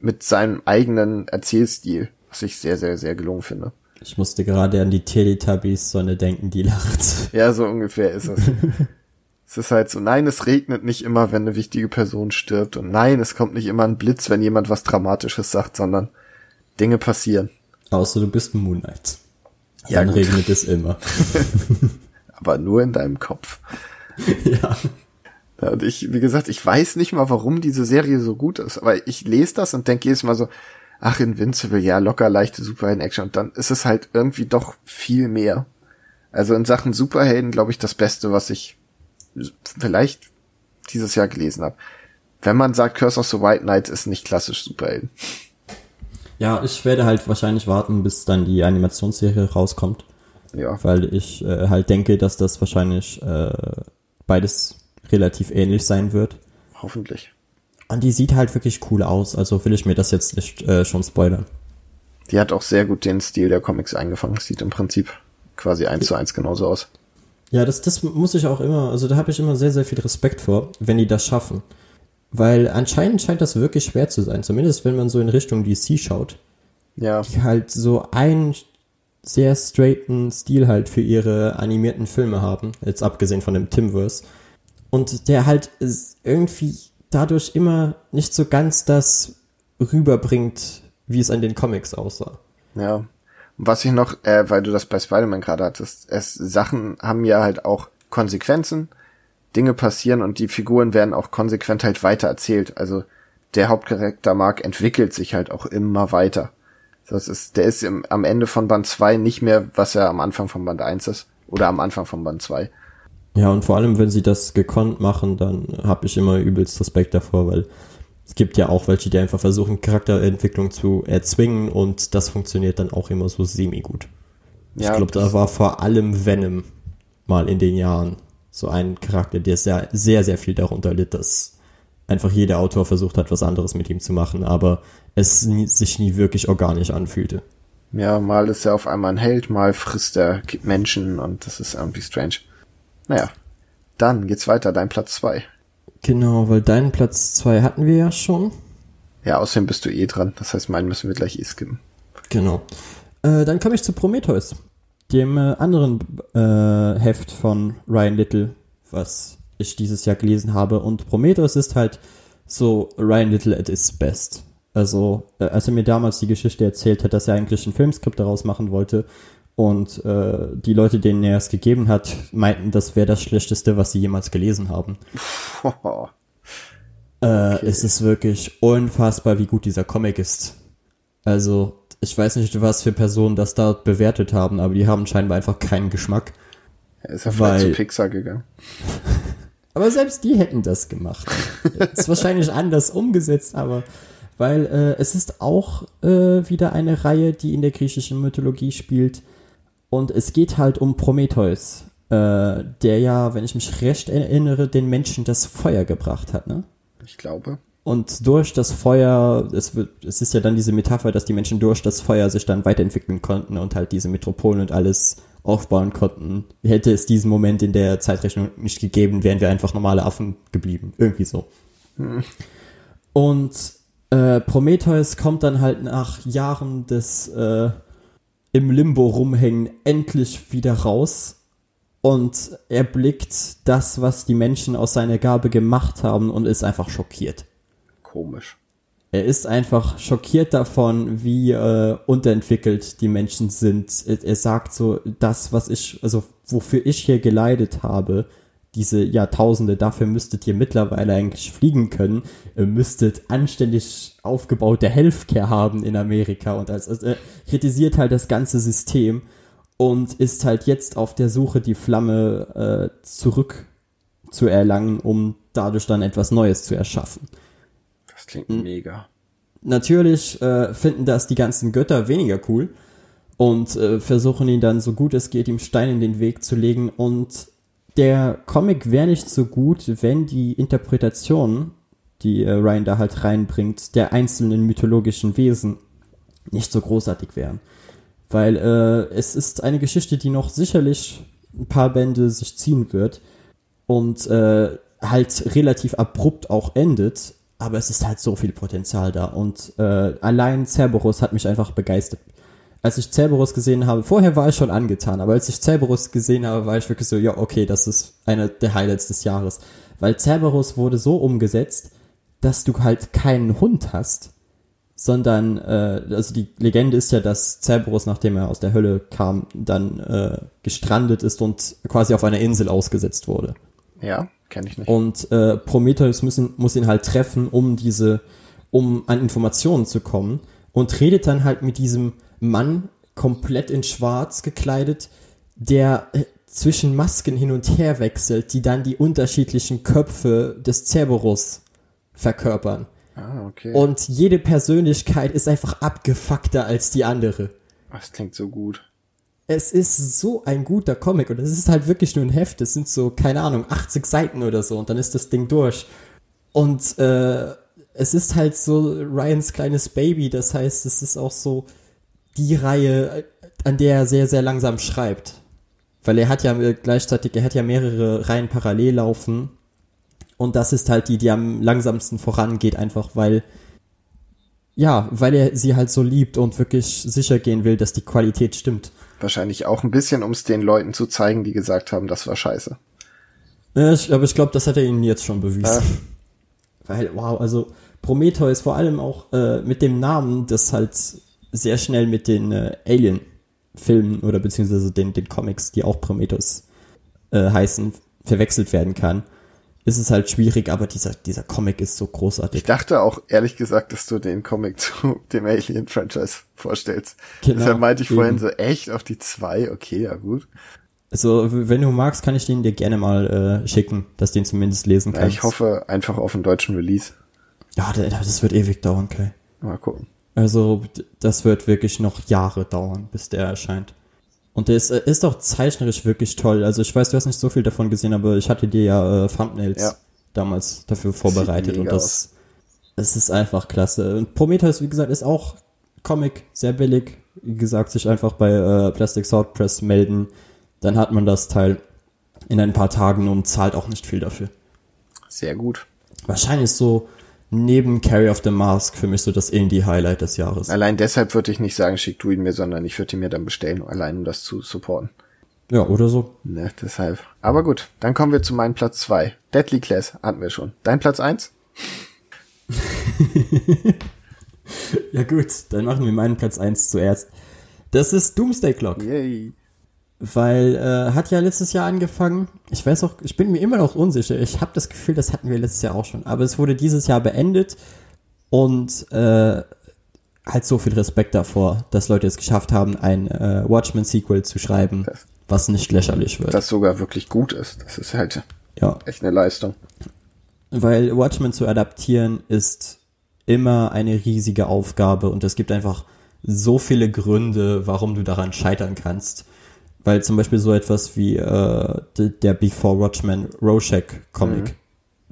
Speaker 2: mit seinem eigenen Erzählstil, was ich sehr, sehr, sehr gelungen finde.
Speaker 1: Ich musste gerade an die Teletubbies Sonne denken, die lacht.
Speaker 2: Ja, so ungefähr ist es. es ist halt so, nein, es regnet nicht immer, wenn eine wichtige Person stirbt und nein, es kommt nicht immer ein Blitz, wenn jemand was Dramatisches sagt, sondern Dinge passieren.
Speaker 1: Außer du bist Moonlight. Ja, Dann gut. regnet es immer.
Speaker 2: Aber nur in deinem Kopf. ja. ja. Und ich, wie gesagt, ich weiß nicht mal, warum diese Serie so gut ist, aber ich lese das und denke jedes Mal so, ach, Invincible, ja, locker leichte Superhelden-Action. Und dann ist es halt irgendwie doch viel mehr. Also in Sachen Superhelden, glaube ich, das Beste, was ich vielleicht dieses Jahr gelesen habe. Wenn man sagt, Curse of the White Knight ist nicht klassisch Superhelden.
Speaker 1: Ja, ich werde halt wahrscheinlich warten, bis dann die Animationsserie rauskommt. Ja. Weil ich äh, halt denke, dass das wahrscheinlich äh, beides relativ ähnlich sein wird.
Speaker 2: Hoffentlich.
Speaker 1: Und die sieht halt wirklich cool aus, also will ich mir das jetzt nicht äh, schon spoilern.
Speaker 2: Die hat auch sehr gut den Stil der Comics eingefangen. Sieht im Prinzip quasi eins zu eins genauso aus.
Speaker 1: Ja, das, das muss ich auch immer, also da habe ich immer sehr, sehr viel Respekt vor, wenn die das schaffen. Weil anscheinend scheint das wirklich schwer zu sein, zumindest wenn man so in Richtung DC schaut. Ja. Die halt so einen sehr straighten Stil halt für ihre animierten Filme haben, jetzt abgesehen von dem Timverse. Und der halt irgendwie dadurch immer nicht so ganz das rüberbringt, wie es an den Comics aussah.
Speaker 2: Ja. Und was ich noch, äh, weil du das bei Spider-Man gerade hattest, es Sachen haben ja halt auch Konsequenzen, Dinge passieren und die Figuren werden auch konsequent halt weiter erzählt. Also der Hauptcharakter Mark entwickelt sich halt auch immer weiter. Das ist, der ist im, am Ende von Band 2 nicht mehr, was er am Anfang von Band 1 ist. Oder am Anfang von Band 2.
Speaker 1: Ja, und vor allem, wenn sie das gekonnt machen, dann habe ich immer übelst Respekt davor, weil es gibt ja auch welche, die einfach versuchen, Charakterentwicklung zu erzwingen und das funktioniert dann auch immer so semi-gut. Ja, ich glaube, da war vor allem Venom mal in den Jahren so ein Charakter, der sehr, sehr, sehr viel darunter litt, dass einfach jeder Autor versucht hat, was anderes mit ihm zu machen, aber es nie, sich nie wirklich organisch anfühlte.
Speaker 2: Ja, mal ist er auf einmal ein Held, mal frisst er Menschen und das ist irgendwie strange. Naja, dann geht's weiter, dein Platz zwei.
Speaker 1: Genau, weil deinen Platz zwei hatten wir ja schon.
Speaker 2: Ja, außerdem bist du eh dran. Das heißt, meinen müssen wir gleich eh skippen.
Speaker 1: Genau. Äh, dann komme ich zu Prometheus, dem äh, anderen äh, Heft von Ryan Little, was ich dieses Jahr gelesen habe. Und Prometheus ist halt so Ryan Little at its best. Also, äh, als er mir damals die Geschichte erzählt hat, dass er eigentlich ein Filmskript daraus machen wollte und äh, die Leute, denen er es gegeben hat, meinten, das wäre das Schlechteste, was sie jemals gelesen haben. äh, okay. Es ist wirklich unfassbar, wie gut dieser Comic ist. Also, ich weiß nicht, was für Personen das da bewertet haben, aber die haben scheinbar einfach keinen Geschmack.
Speaker 2: Er ist ja vielleicht zu Pixar gegangen.
Speaker 1: aber selbst die hätten das gemacht. ist wahrscheinlich anders umgesetzt, aber weil äh, es ist auch äh, wieder eine Reihe, die in der griechischen Mythologie spielt und es geht halt um Prometheus, äh, der ja, wenn ich mich recht erinnere, den Menschen das Feuer gebracht hat, ne?
Speaker 2: Ich glaube.
Speaker 1: Und durch das Feuer, es, wird, es ist ja dann diese Metapher, dass die Menschen durch das Feuer sich dann weiterentwickeln konnten und halt diese Metropolen und alles aufbauen konnten. Hätte es diesen Moment in der Zeitrechnung nicht gegeben, wären wir einfach normale Affen geblieben. Irgendwie so. Hm. Und äh, Prometheus kommt dann halt nach Jahren des äh, im Limbo rumhängen, endlich wieder raus und er blickt das, was die Menschen aus seiner Gabe gemacht haben und ist einfach schockiert.
Speaker 2: Komisch.
Speaker 1: Er ist einfach schockiert davon, wie äh, unterentwickelt die Menschen sind. Er, er sagt so, das, was ich, also wofür ich hier geleidet habe, diese Jahrtausende, dafür müsstet ihr mittlerweile eigentlich fliegen können, ihr müsstet anständig aufgebaute Healthcare haben in Amerika und als, also, kritisiert halt das ganze System und ist halt jetzt auf der Suche, die Flamme äh, zurück um dadurch dann etwas Neues zu erschaffen.
Speaker 2: Klingt mega.
Speaker 1: Natürlich äh, finden das die ganzen Götter weniger cool und äh, versuchen ihn dann so gut es geht, ihm Stein in den Weg zu legen. Und der Comic wäre nicht so gut, wenn die Interpretation, die äh, Ryan da halt reinbringt, der einzelnen mythologischen Wesen nicht so großartig wären. Weil äh, es ist eine Geschichte, die noch sicherlich ein paar Bände sich ziehen wird und äh, halt relativ abrupt auch endet, aber es ist halt so viel Potenzial da und äh, allein Cerberus hat mich einfach begeistert. Als ich Cerberus gesehen habe, vorher war ich schon angetan, aber als ich Cerberus gesehen habe, war ich wirklich so, ja, okay, das ist einer der Highlights des Jahres. Weil Cerberus wurde so umgesetzt, dass du halt keinen Hund hast, sondern, äh, also die Legende ist ja, dass Cerberus, nachdem er aus der Hölle kam, dann äh, gestrandet ist und quasi auf einer Insel ausgesetzt wurde.
Speaker 2: Ja, kenne ich nicht.
Speaker 1: Und äh, Prometheus müssen, muss ihn halt treffen, um diese, um an Informationen zu kommen und redet dann halt mit diesem Mann komplett in Schwarz gekleidet, der äh, zwischen Masken hin und her wechselt, die dann die unterschiedlichen Köpfe des Cerberus verkörpern.
Speaker 2: Ah, okay.
Speaker 1: Und jede Persönlichkeit ist einfach abgefuckter als die andere.
Speaker 2: Das klingt so gut.
Speaker 1: Es ist so ein guter Comic und es ist halt wirklich nur ein Heft. Es sind so, keine Ahnung, 80 Seiten oder so und dann ist das Ding durch. Und äh, es ist halt so Ryans kleines Baby, das heißt, es ist auch so die Reihe, an der er sehr, sehr langsam schreibt. Weil er hat ja gleichzeitig, er hat ja mehrere Reihen parallel laufen. Und das ist halt die, die am langsamsten vorangeht, einfach weil, ja, weil er sie halt so liebt und wirklich sicher gehen will, dass die Qualität stimmt.
Speaker 2: Wahrscheinlich auch ein bisschen, um es den Leuten zu zeigen, die gesagt haben, das war scheiße.
Speaker 1: Ja, ich, aber ich glaube, das hat er ihnen jetzt schon bewiesen.
Speaker 2: Ja.
Speaker 1: Weil, wow, also Prometheus vor allem auch äh, mit dem Namen, das halt sehr schnell mit den äh, Alien-Filmen oder beziehungsweise den, den Comics, die auch Prometheus äh, heißen, verwechselt werden kann, ist es halt schwierig, aber dieser, dieser Comic ist so großartig.
Speaker 2: Ich dachte auch ehrlich gesagt, dass du den Comic zu dem Alien-Franchise vorstellst.
Speaker 1: Genau,
Speaker 2: Deshalb meinte ich vorhin
Speaker 1: eben.
Speaker 2: so, echt auf die zwei? Okay, ja gut.
Speaker 1: Also, wenn du magst, kann ich den dir gerne mal äh, schicken, dass du den zumindest lesen
Speaker 2: Ja,
Speaker 1: kannst.
Speaker 2: ich hoffe einfach auf einen deutschen Release.
Speaker 1: Ja, da- das wird ewig dauern, Kai.
Speaker 2: Mal gucken.
Speaker 1: Also, das wird wirklich noch Jahre dauern, bis der erscheint. Und der ist, äh, ist auch zeichnerisch wirklich toll. Also, ich weiß, du hast nicht so viel davon gesehen, aber ich hatte dir ja äh, Thumbnails
Speaker 2: Ja.
Speaker 1: damals dafür vorbereitet und das, es ist einfach klasse. Und Prometheus, wie gesagt, ist auch Comic, sehr billig. Wie gesagt, sich einfach bei äh, Plastic Sword Press melden, dann hat man das Teil in ein paar Tagen und zahlt auch nicht viel dafür.
Speaker 2: Sehr gut.
Speaker 1: Wahrscheinlich so neben Carry of the Mask für mich so das Indie-Highlight des Jahres.
Speaker 2: Allein deshalb würde ich nicht sagen, schick du ihn mir, sondern ich würde ihn mir dann bestellen, allein um das zu supporten.
Speaker 1: Ja, oder so.
Speaker 2: Ne, deshalb. Aber gut, dann kommen wir zu meinem Platz zwei. Deadly Class hatten wir schon. Dein Platz eins?
Speaker 1: Ja gut, dann machen wir meinen Platz 1 zuerst. Das ist Doomsday Clock.
Speaker 2: Yay.
Speaker 1: Weil äh, hat ja letztes Jahr angefangen. Ich weiß auch, ich bin mir immer noch unsicher. Ich habe das Gefühl, das hatten wir letztes Jahr auch schon. Aber es wurde dieses Jahr beendet und äh, halt so viel Respekt davor, dass Leute es geschafft haben, ein äh, Watchmen-Sequel zu schreiben, was nicht lächerlich wird.
Speaker 2: Das sogar wirklich gut ist. Das ist halt
Speaker 1: ja.
Speaker 2: echt eine Leistung.
Speaker 1: Weil Watchmen zu adaptieren ist immer eine riesige Aufgabe und es gibt einfach so viele Gründe, warum du daran scheitern kannst. Weil zum Beispiel so etwas wie äh, der Before Watchmen Rorschach Comic,
Speaker 2: Mhm.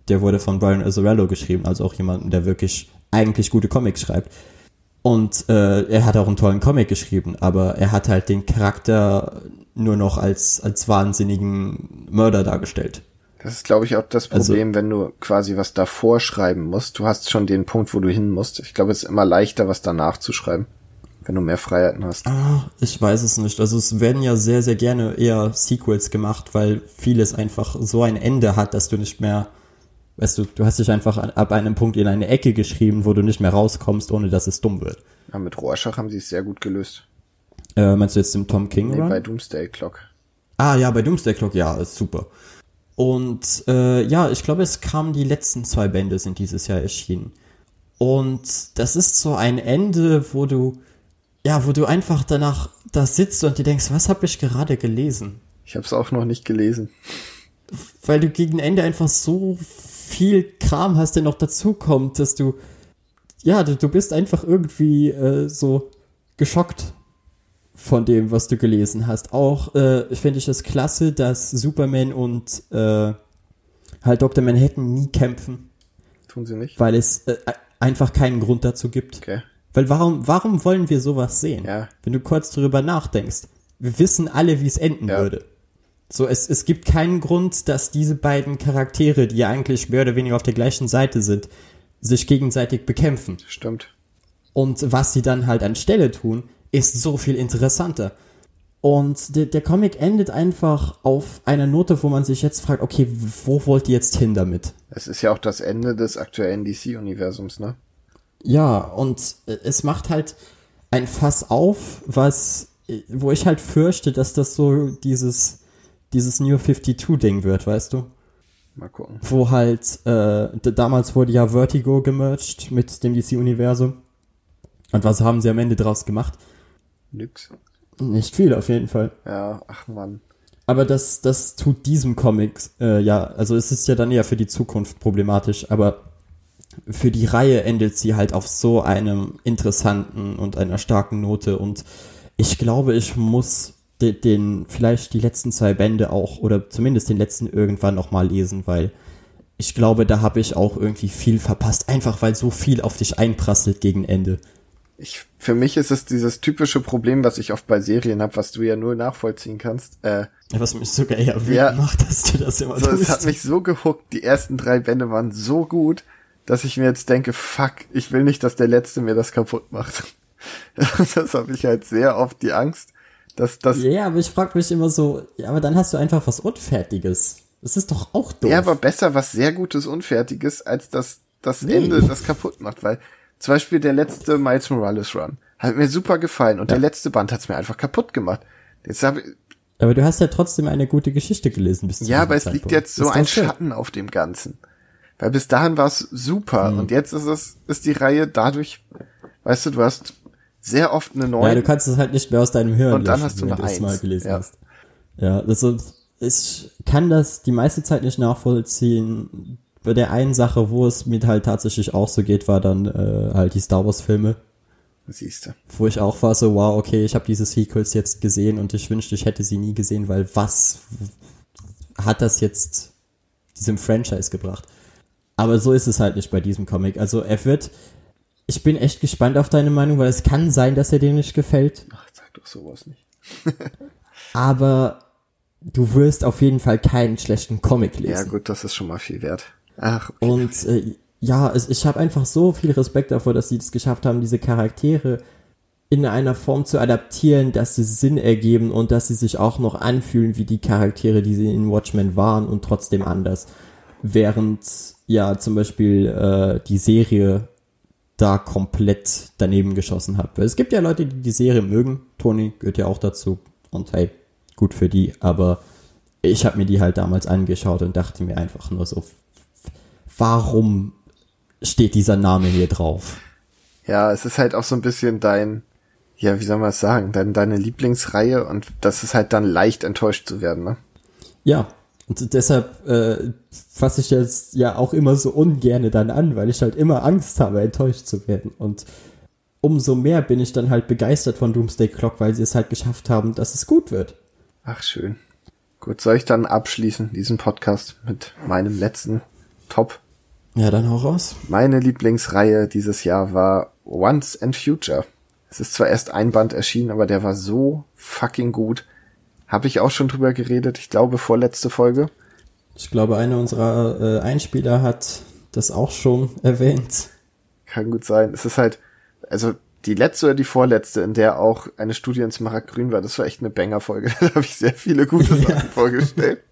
Speaker 1: der wurde von Brian Azzarello geschrieben, also auch jemanden, der wirklich eigentlich gute Comics schreibt. Und äh, er hat auch einen tollen Comic geschrieben, aber er hat halt den Charakter nur noch als, als wahnsinnigen Mörder dargestellt.
Speaker 2: Das ist, glaube ich, auch das
Speaker 1: Also-
Speaker 2: Problem, wenn du quasi was davor schreiben musst. Du hast schon den Punkt, wo du hin musst. Ich glaube, es ist immer leichter, was danach zu schreiben, wenn du mehr Freiheiten hast.
Speaker 1: Ah, ich weiß es nicht. Also es werden ja sehr, sehr gerne eher Sequels gemacht, weil vieles einfach so ein Ende hat, dass du nicht mehr, weißt du, du hast dich einfach ab einem Punkt in eine Ecke geschrieben, wo du nicht mehr rauskommst, ohne dass es dumm wird.
Speaker 2: Ja, mit Rorschach haben sie es sehr gut gelöst.
Speaker 1: Äh, meinst du jetzt den Tom King
Speaker 2: Nee,
Speaker 1: Run?
Speaker 2: bei Doomsday Clock.
Speaker 1: Ah ja, bei Doomsday Clock, ja, ist super. Und äh, ja, ich glaube, es kamen die letzten zwei Bände sind dieses Jahr erschienen. Und das ist so ein Ende, wo du, ja, wo du einfach danach da sitzt und dir denkst, was habe ich gerade gelesen?
Speaker 2: Ich habe es auch noch nicht gelesen.
Speaker 1: Weil du gegen Ende einfach so viel Kram hast, der noch dazukommt, dass du, ja, du, du bist einfach irgendwie äh, so geschockt von dem, was du gelesen hast. Auch äh, finde ich es klasse, dass Superman und äh, halt Dr. Manhattan nie kämpfen.
Speaker 2: Tun sie nicht?
Speaker 1: Weil es äh, einfach keinen Grund dazu gibt.
Speaker 2: Okay.
Speaker 1: Weil warum, warum wollen wir sowas sehen?
Speaker 2: Ja.
Speaker 1: Wenn du kurz drüber nachdenkst. Wir wissen alle, wie es enden
Speaker 2: Ja.
Speaker 1: würde. So, es, es gibt keinen Grund, dass diese beiden Charaktere, die ja eigentlich mehr oder weniger auf der gleichen Seite sind, sich gegenseitig bekämpfen.
Speaker 2: Stimmt.
Speaker 1: Und was sie dann halt anstelle tun, ist so viel interessanter. Und der, der Comic endet einfach auf einer Note, wo man sich jetzt fragt, okay, wo wollt ihr jetzt hin damit?
Speaker 2: Es ist ja auch das Ende des aktuellen DC-Universums, ne?
Speaker 1: Ja, und äh, es macht halt ein Fass auf, was, äh, wo ich halt fürchte, dass das so dieses, dieses New 52-Ding wird, weißt du?
Speaker 2: Mal gucken.
Speaker 1: Wo halt, äh, damals wurde ja Vertigo gemerged mit dem DC-Universum. Und was haben sie am Ende draus gemacht?
Speaker 2: Nix.
Speaker 1: Nicht viel auf jeden Fall.
Speaker 2: Ja, ach man.
Speaker 1: Aber das, das tut diesem Comic, äh, ja, also es ist ja dann eher für die Zukunft problematisch, aber für die Reihe endet sie halt auf so einem interessanten und einer starken Note und ich glaube, ich muss den, den vielleicht die letzten zwei Bände auch oder zumindest den letzten irgendwann noch mal lesen, weil ich glaube, da habe ich auch irgendwie viel verpasst, einfach weil so viel auf dich einprasselt gegen Ende.
Speaker 2: Ich, für mich ist es dieses typische Problem, was ich oft bei Serien habe, was du ja nur nachvollziehen kannst. Äh,
Speaker 1: Was mich sogar eher wütend
Speaker 2: Ja.
Speaker 1: macht, dass du das immer
Speaker 2: so, es hat mich so gehuckt, die ersten drei Bände waren so gut, dass ich mir jetzt denke, fuck, ich will nicht, dass der letzte mir das kaputt macht. das habe ich halt sehr oft die Angst, dass das
Speaker 1: Ja, aber ich frage mich immer so, ja, aber dann hast du einfach was Unfertiges. Das ist doch auch doof.
Speaker 2: Ja, aber besser was sehr Gutes, Unfertiges, als das, das
Speaker 1: Nee.
Speaker 2: Ende, das kaputt macht, weil zum Beispiel der letzte Miles Morales Run hat mir super gefallen und der letzte Band hat's mir einfach kaputt gemacht. Jetzt hab ich,
Speaker 1: aber du hast ja trotzdem eine gute Geschichte gelesen bis
Speaker 2: ja, aber es
Speaker 1: Zeitpunkt.
Speaker 2: liegt jetzt so ein
Speaker 1: schön.
Speaker 2: Schatten auf dem Ganzen. Weil bis dahin war's super
Speaker 1: Hm.
Speaker 2: und jetzt ist es, ist die Reihe dadurch, weißt du, du hast sehr oft eine neue.
Speaker 1: Ja, du kannst es halt nicht mehr aus deinem Hirn
Speaker 2: Und dann
Speaker 1: löschen,
Speaker 2: hast du eine
Speaker 1: du es mal
Speaker 2: Eins.
Speaker 1: gelesen
Speaker 2: Ja.
Speaker 1: hast. Ja, also ich kann das die meiste Zeit nicht nachvollziehen. Bei der einen Sache, wo es mir halt tatsächlich auch so geht, war dann äh, halt die Star Wars Filme,
Speaker 2: Siehste.
Speaker 1: wo ich auch war so, wow, okay, ich habe diese Sequels jetzt gesehen und ich wünschte, ich hätte sie nie gesehen, weil was hat das jetzt diesem Franchise gebracht? Aber so ist es halt nicht bei diesem Comic. Also er wird, ich bin echt gespannt auf deine Meinung, weil es kann sein, dass er dir nicht gefällt,
Speaker 2: Ach, sag doch sowas nicht.
Speaker 1: aber du wirst auf jeden Fall keinen schlechten Comic lesen.
Speaker 2: Ja, gut, das ist schon mal viel wert. Ach,
Speaker 1: Und äh, ja, es, ich habe einfach so viel Respekt davor, dass sie es geschafft haben, diese Charaktere in einer Form zu adaptieren, dass sie Sinn ergeben und dass sie sich auch noch anfühlen wie die Charaktere, die sie in Watchmen waren und trotzdem anders. Während ja zum Beispiel äh, die Serie da komplett daneben geschossen hat. Es gibt ja Leute, die die Serie mögen. Tony gehört ja auch dazu. Und hey, gut für die. Aber ich habe mir die halt damals angeschaut und dachte mir einfach nur so, warum steht dieser Name hier drauf?
Speaker 2: Ja, es ist halt auch so ein bisschen dein, ja, wie soll man es sagen, dein, deine Lieblingsreihe und das ist halt dann leicht enttäuscht zu werden, ne?
Speaker 1: Ja, und deshalb äh, fasse ich jetzt ja auch immer so ungerne dann an, weil ich halt immer Angst habe, enttäuscht zu werden. Und umso mehr bin ich dann halt begeistert von Doomsday Clock, weil sie es halt geschafft haben, dass es gut wird.
Speaker 2: Ach, schön. Gut, soll ich dann abschließen, diesen Podcast mit meinem letzten Top?
Speaker 1: Ja, dann hau raus.
Speaker 2: Meine Lieblingsreihe dieses Jahr war Once and Future. Es ist zwar erst ein Band erschienen, aber der war so fucking gut. Habe ich auch schon drüber geredet, ich glaube vorletzte Folge.
Speaker 1: Ich glaube, einer unserer äh, Einspieler hat das auch schon erwähnt.
Speaker 2: Kann gut sein. Es ist halt, also die letzte oder die vorletzte, in der auch eine Studie in Smaragdgrün war, das war echt eine Banger-Folge. Da habe ich sehr viele gute Sachen vorgestellt.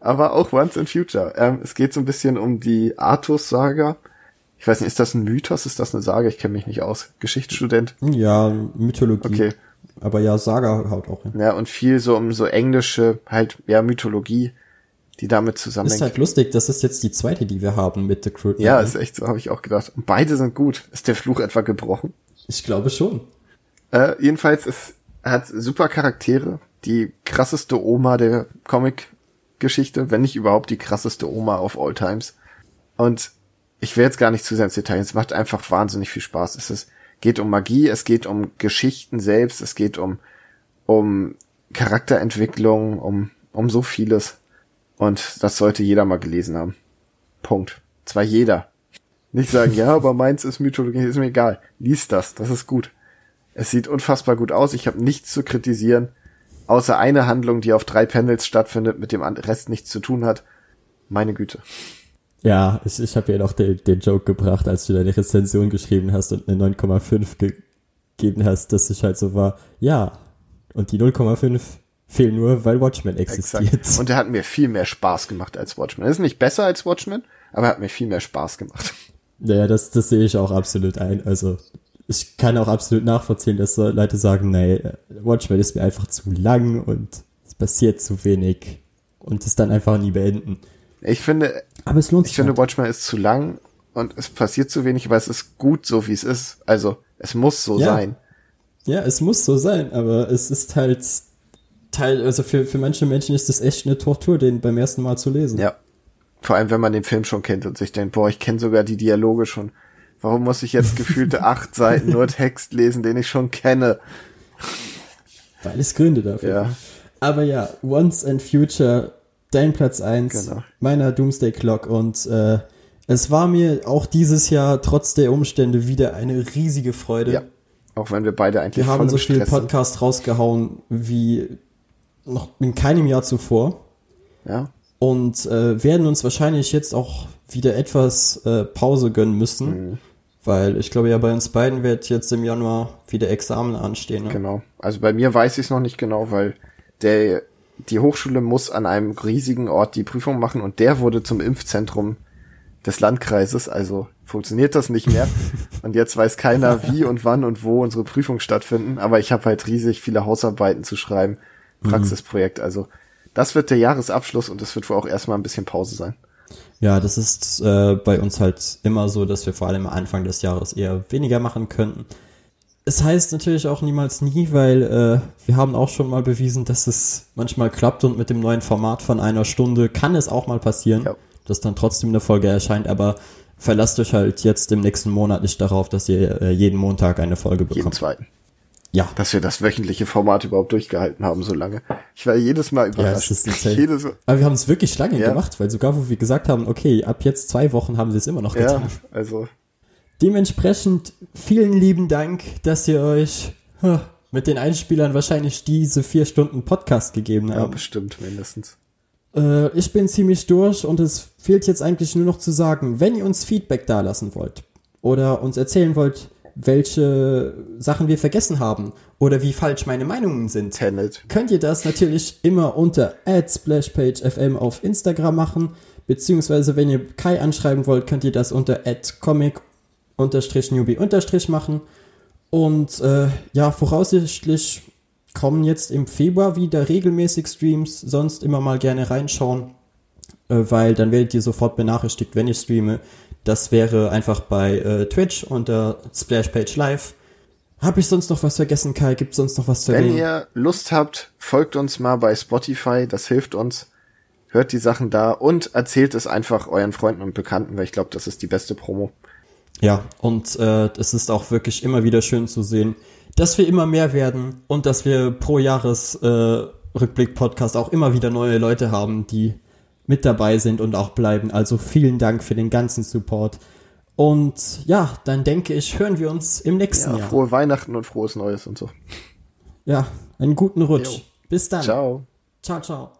Speaker 2: Aber auch Once in Future. Ähm, es geht so ein bisschen um die Artus-Saga. Ich weiß nicht, ist das ein Mythos? Ist das eine Sage? Ich kenne mich nicht aus. Geschichtsstudent.
Speaker 1: Ja, Mythologie.
Speaker 2: Okay.
Speaker 1: Aber ja, Saga haut auch hin.
Speaker 2: Ja, und viel so um so englische, halt, ja, Mythologie, die damit zusammenhängt.
Speaker 1: Ist halt lustig, das ist jetzt die zweite, die wir haben mit The Crude.
Speaker 2: Ja, ist echt so, habe ich auch gedacht. Und beide sind gut. Ist der Fluch etwa gebrochen?
Speaker 1: Ich glaube schon.
Speaker 2: Äh, jedenfalls er hat super Charaktere. Die krasseste Oma der Comic-Geschichte, wenn nicht überhaupt die krasseste Oma of all times. Und ich will jetzt gar nicht zu sehr ins Detail. Es macht einfach wahnsinnig viel Spaß. Es ist, geht um Magie, es geht um Geschichten selbst, es geht um, um Charakterentwicklung, um, um so vieles. Und das sollte jeder mal gelesen haben. Punkt. Zwar jeder. Nicht sagen, ja, aber meins ist Mythologie, ist mir egal. Lies das, das ist gut. Es sieht unfassbar gut aus. Ich habe nichts zu kritisieren, außer eine Handlung, die auf drei Panels stattfindet, mit dem Rest nichts zu tun hat. Meine Güte.
Speaker 1: Ja, ich, ich habe ja noch den, den Joke gebracht, als du deine Rezension geschrieben hast und eine 9,5 gegeben hast, dass ich halt so war, ja, und die 0,5 fehlen nur, weil Watchmen existiert.
Speaker 2: Exakt. Und er hat mir viel mehr Spaß gemacht als Watchmen. Er ist nicht besser als Watchmen, aber er hat mir viel mehr Spaß gemacht.
Speaker 1: Naja, das, das sehe ich auch absolut ein. Also ich kann auch absolut nachvollziehen, dass Leute sagen, nee, Watchmen ist mir einfach zu lang und es passiert zu wenig und es dann einfach nie beenden.
Speaker 2: Ich finde,
Speaker 1: aber es lohnt sich
Speaker 2: ich finde, halt. Watchmen ist zu lang und es passiert zu wenig, aber es ist gut so, wie es ist. Also, es muss so
Speaker 1: ja.
Speaker 2: sein.
Speaker 1: Ja, es muss so sein, aber es ist halt Teil, also für, für manche Menschen ist das echt eine Tortur, den beim ersten Mal zu lesen.
Speaker 2: Ja. Vor allem, wenn man den Film schon kennt und sich denkt, boah, ich kenne sogar die Dialoge schon. Warum muss ich jetzt gefühlte acht Seiten nur Text lesen, den ich schon kenne?
Speaker 1: Weil es Gründe dafür.
Speaker 2: Ja.
Speaker 1: Aber ja, Once and Future, dein Platz eins,
Speaker 2: Genau.
Speaker 1: meiner Doomsday Clock und äh, es war mir auch dieses Jahr trotz der Umstände wieder eine riesige Freude.
Speaker 2: Ja. Auch wenn wir beide eigentlich
Speaker 1: Wir haben so viel. Podcast rausgehauen wie noch in keinem Jahr zuvor.
Speaker 2: Ja.
Speaker 1: Und äh, werden uns wahrscheinlich jetzt auch wieder etwas äh, Pause gönnen müssen.
Speaker 2: Mhm.
Speaker 1: Weil ich glaube ja, bei uns beiden wird jetzt im Januar wieder Examen anstehen. Ne?
Speaker 2: Genau. Also bei mir weiß ich es noch nicht genau, weil der, die Hochschule muss an einem riesigen Ort die Prüfung machen und der wurde zum Impfzentrum des Landkreises, also funktioniert das nicht mehr. und jetzt weiß keiner, wie und wann und wo unsere Prüfungen stattfinden. Aber ich habe halt riesig viele Hausarbeiten zu schreiben, Praxisprojekt. Also das wird der Jahresabschluss und es wird wohl auch erstmal ein bisschen Pause sein.
Speaker 1: Ja, das ist äh, bei uns halt immer so, dass wir vor allem am Anfang des Jahres eher weniger machen könnten. Es heißt natürlich auch niemals nie, weil äh, wir haben auch schon mal bewiesen, dass es manchmal klappt und mit dem neuen Format von einer Stunde kann es auch mal passieren,
Speaker 2: Ja.
Speaker 1: dass dann trotzdem eine Folge erscheint, aber verlasst euch halt jetzt im nächsten Monat nicht darauf, dass ihr äh, jeden Montag eine Folge
Speaker 2: Jeden
Speaker 1: bekommt.
Speaker 2: zweiten.
Speaker 1: Ja,
Speaker 2: Dass wir das wöchentliche Format überhaupt durchgehalten haben so lange. Ich war jedes Mal
Speaker 1: ja,
Speaker 2: überrascht.
Speaker 1: es ist insane.
Speaker 2: jedes Mal.
Speaker 1: Aber wir haben es wirklich lange
Speaker 2: Ja.
Speaker 1: gemacht, weil sogar wo wir gesagt haben, okay, ab jetzt zwei Wochen haben wir es immer noch getan.
Speaker 2: Ja, also
Speaker 1: Dementsprechend vielen lieben Dank, dass ihr euch mit den Einspielern wahrscheinlich diese vier Stunden Podcast gegeben
Speaker 2: ja,
Speaker 1: habt.
Speaker 2: bestimmt mindestens.
Speaker 1: Äh, ich bin ziemlich durch und es fehlt jetzt eigentlich nur noch zu sagen, wenn ihr uns Feedback dalassen wollt oder uns erzählen wollt, welche Sachen wir vergessen haben oder wie falsch meine Meinungen sind,
Speaker 2: Tenet.
Speaker 1: könnt ihr das natürlich immer unter @splashpagefm auf Instagram machen, beziehungsweise wenn ihr Kai anschreiben wollt, könnt ihr das unter @comic_newbie machen. Und äh, ja, voraussichtlich kommen jetzt im Februar wieder regelmäßig Streams, sonst immer mal gerne reinschauen, äh, weil dann werdet ihr sofort benachrichtigt, wenn ich streame. Das wäre einfach bei äh, Twitch unter Splashpage Live. Habe ich sonst noch was vergessen, Kai? Gibt sonst noch was zu
Speaker 2: Wenn
Speaker 1: erwähnen?
Speaker 2: ihr Lust habt, folgt uns mal bei Spotify, das hilft uns. Hört die Sachen da und erzählt es einfach euren Freunden und Bekannten, weil ich glaube, das ist die beste Promo.
Speaker 1: Ja, und äh, es ist auch wirklich immer wieder schön zu sehen, dass wir immer mehr werden und dass wir pro Jahres äh, Rückblick-Podcast auch immer wieder neue Leute haben, die mit dabei sind und auch bleiben. Also vielen Dank für den ganzen Support. Und ja, dann denke ich, hören wir uns im nächsten
Speaker 2: Ja,
Speaker 1: Jahr.
Speaker 2: frohe Weihnachten und frohes Neues und so.
Speaker 1: Ja, einen guten Rutsch.
Speaker 2: Jo.
Speaker 1: Bis dann.
Speaker 2: Ciao.
Speaker 1: Ciao, ciao.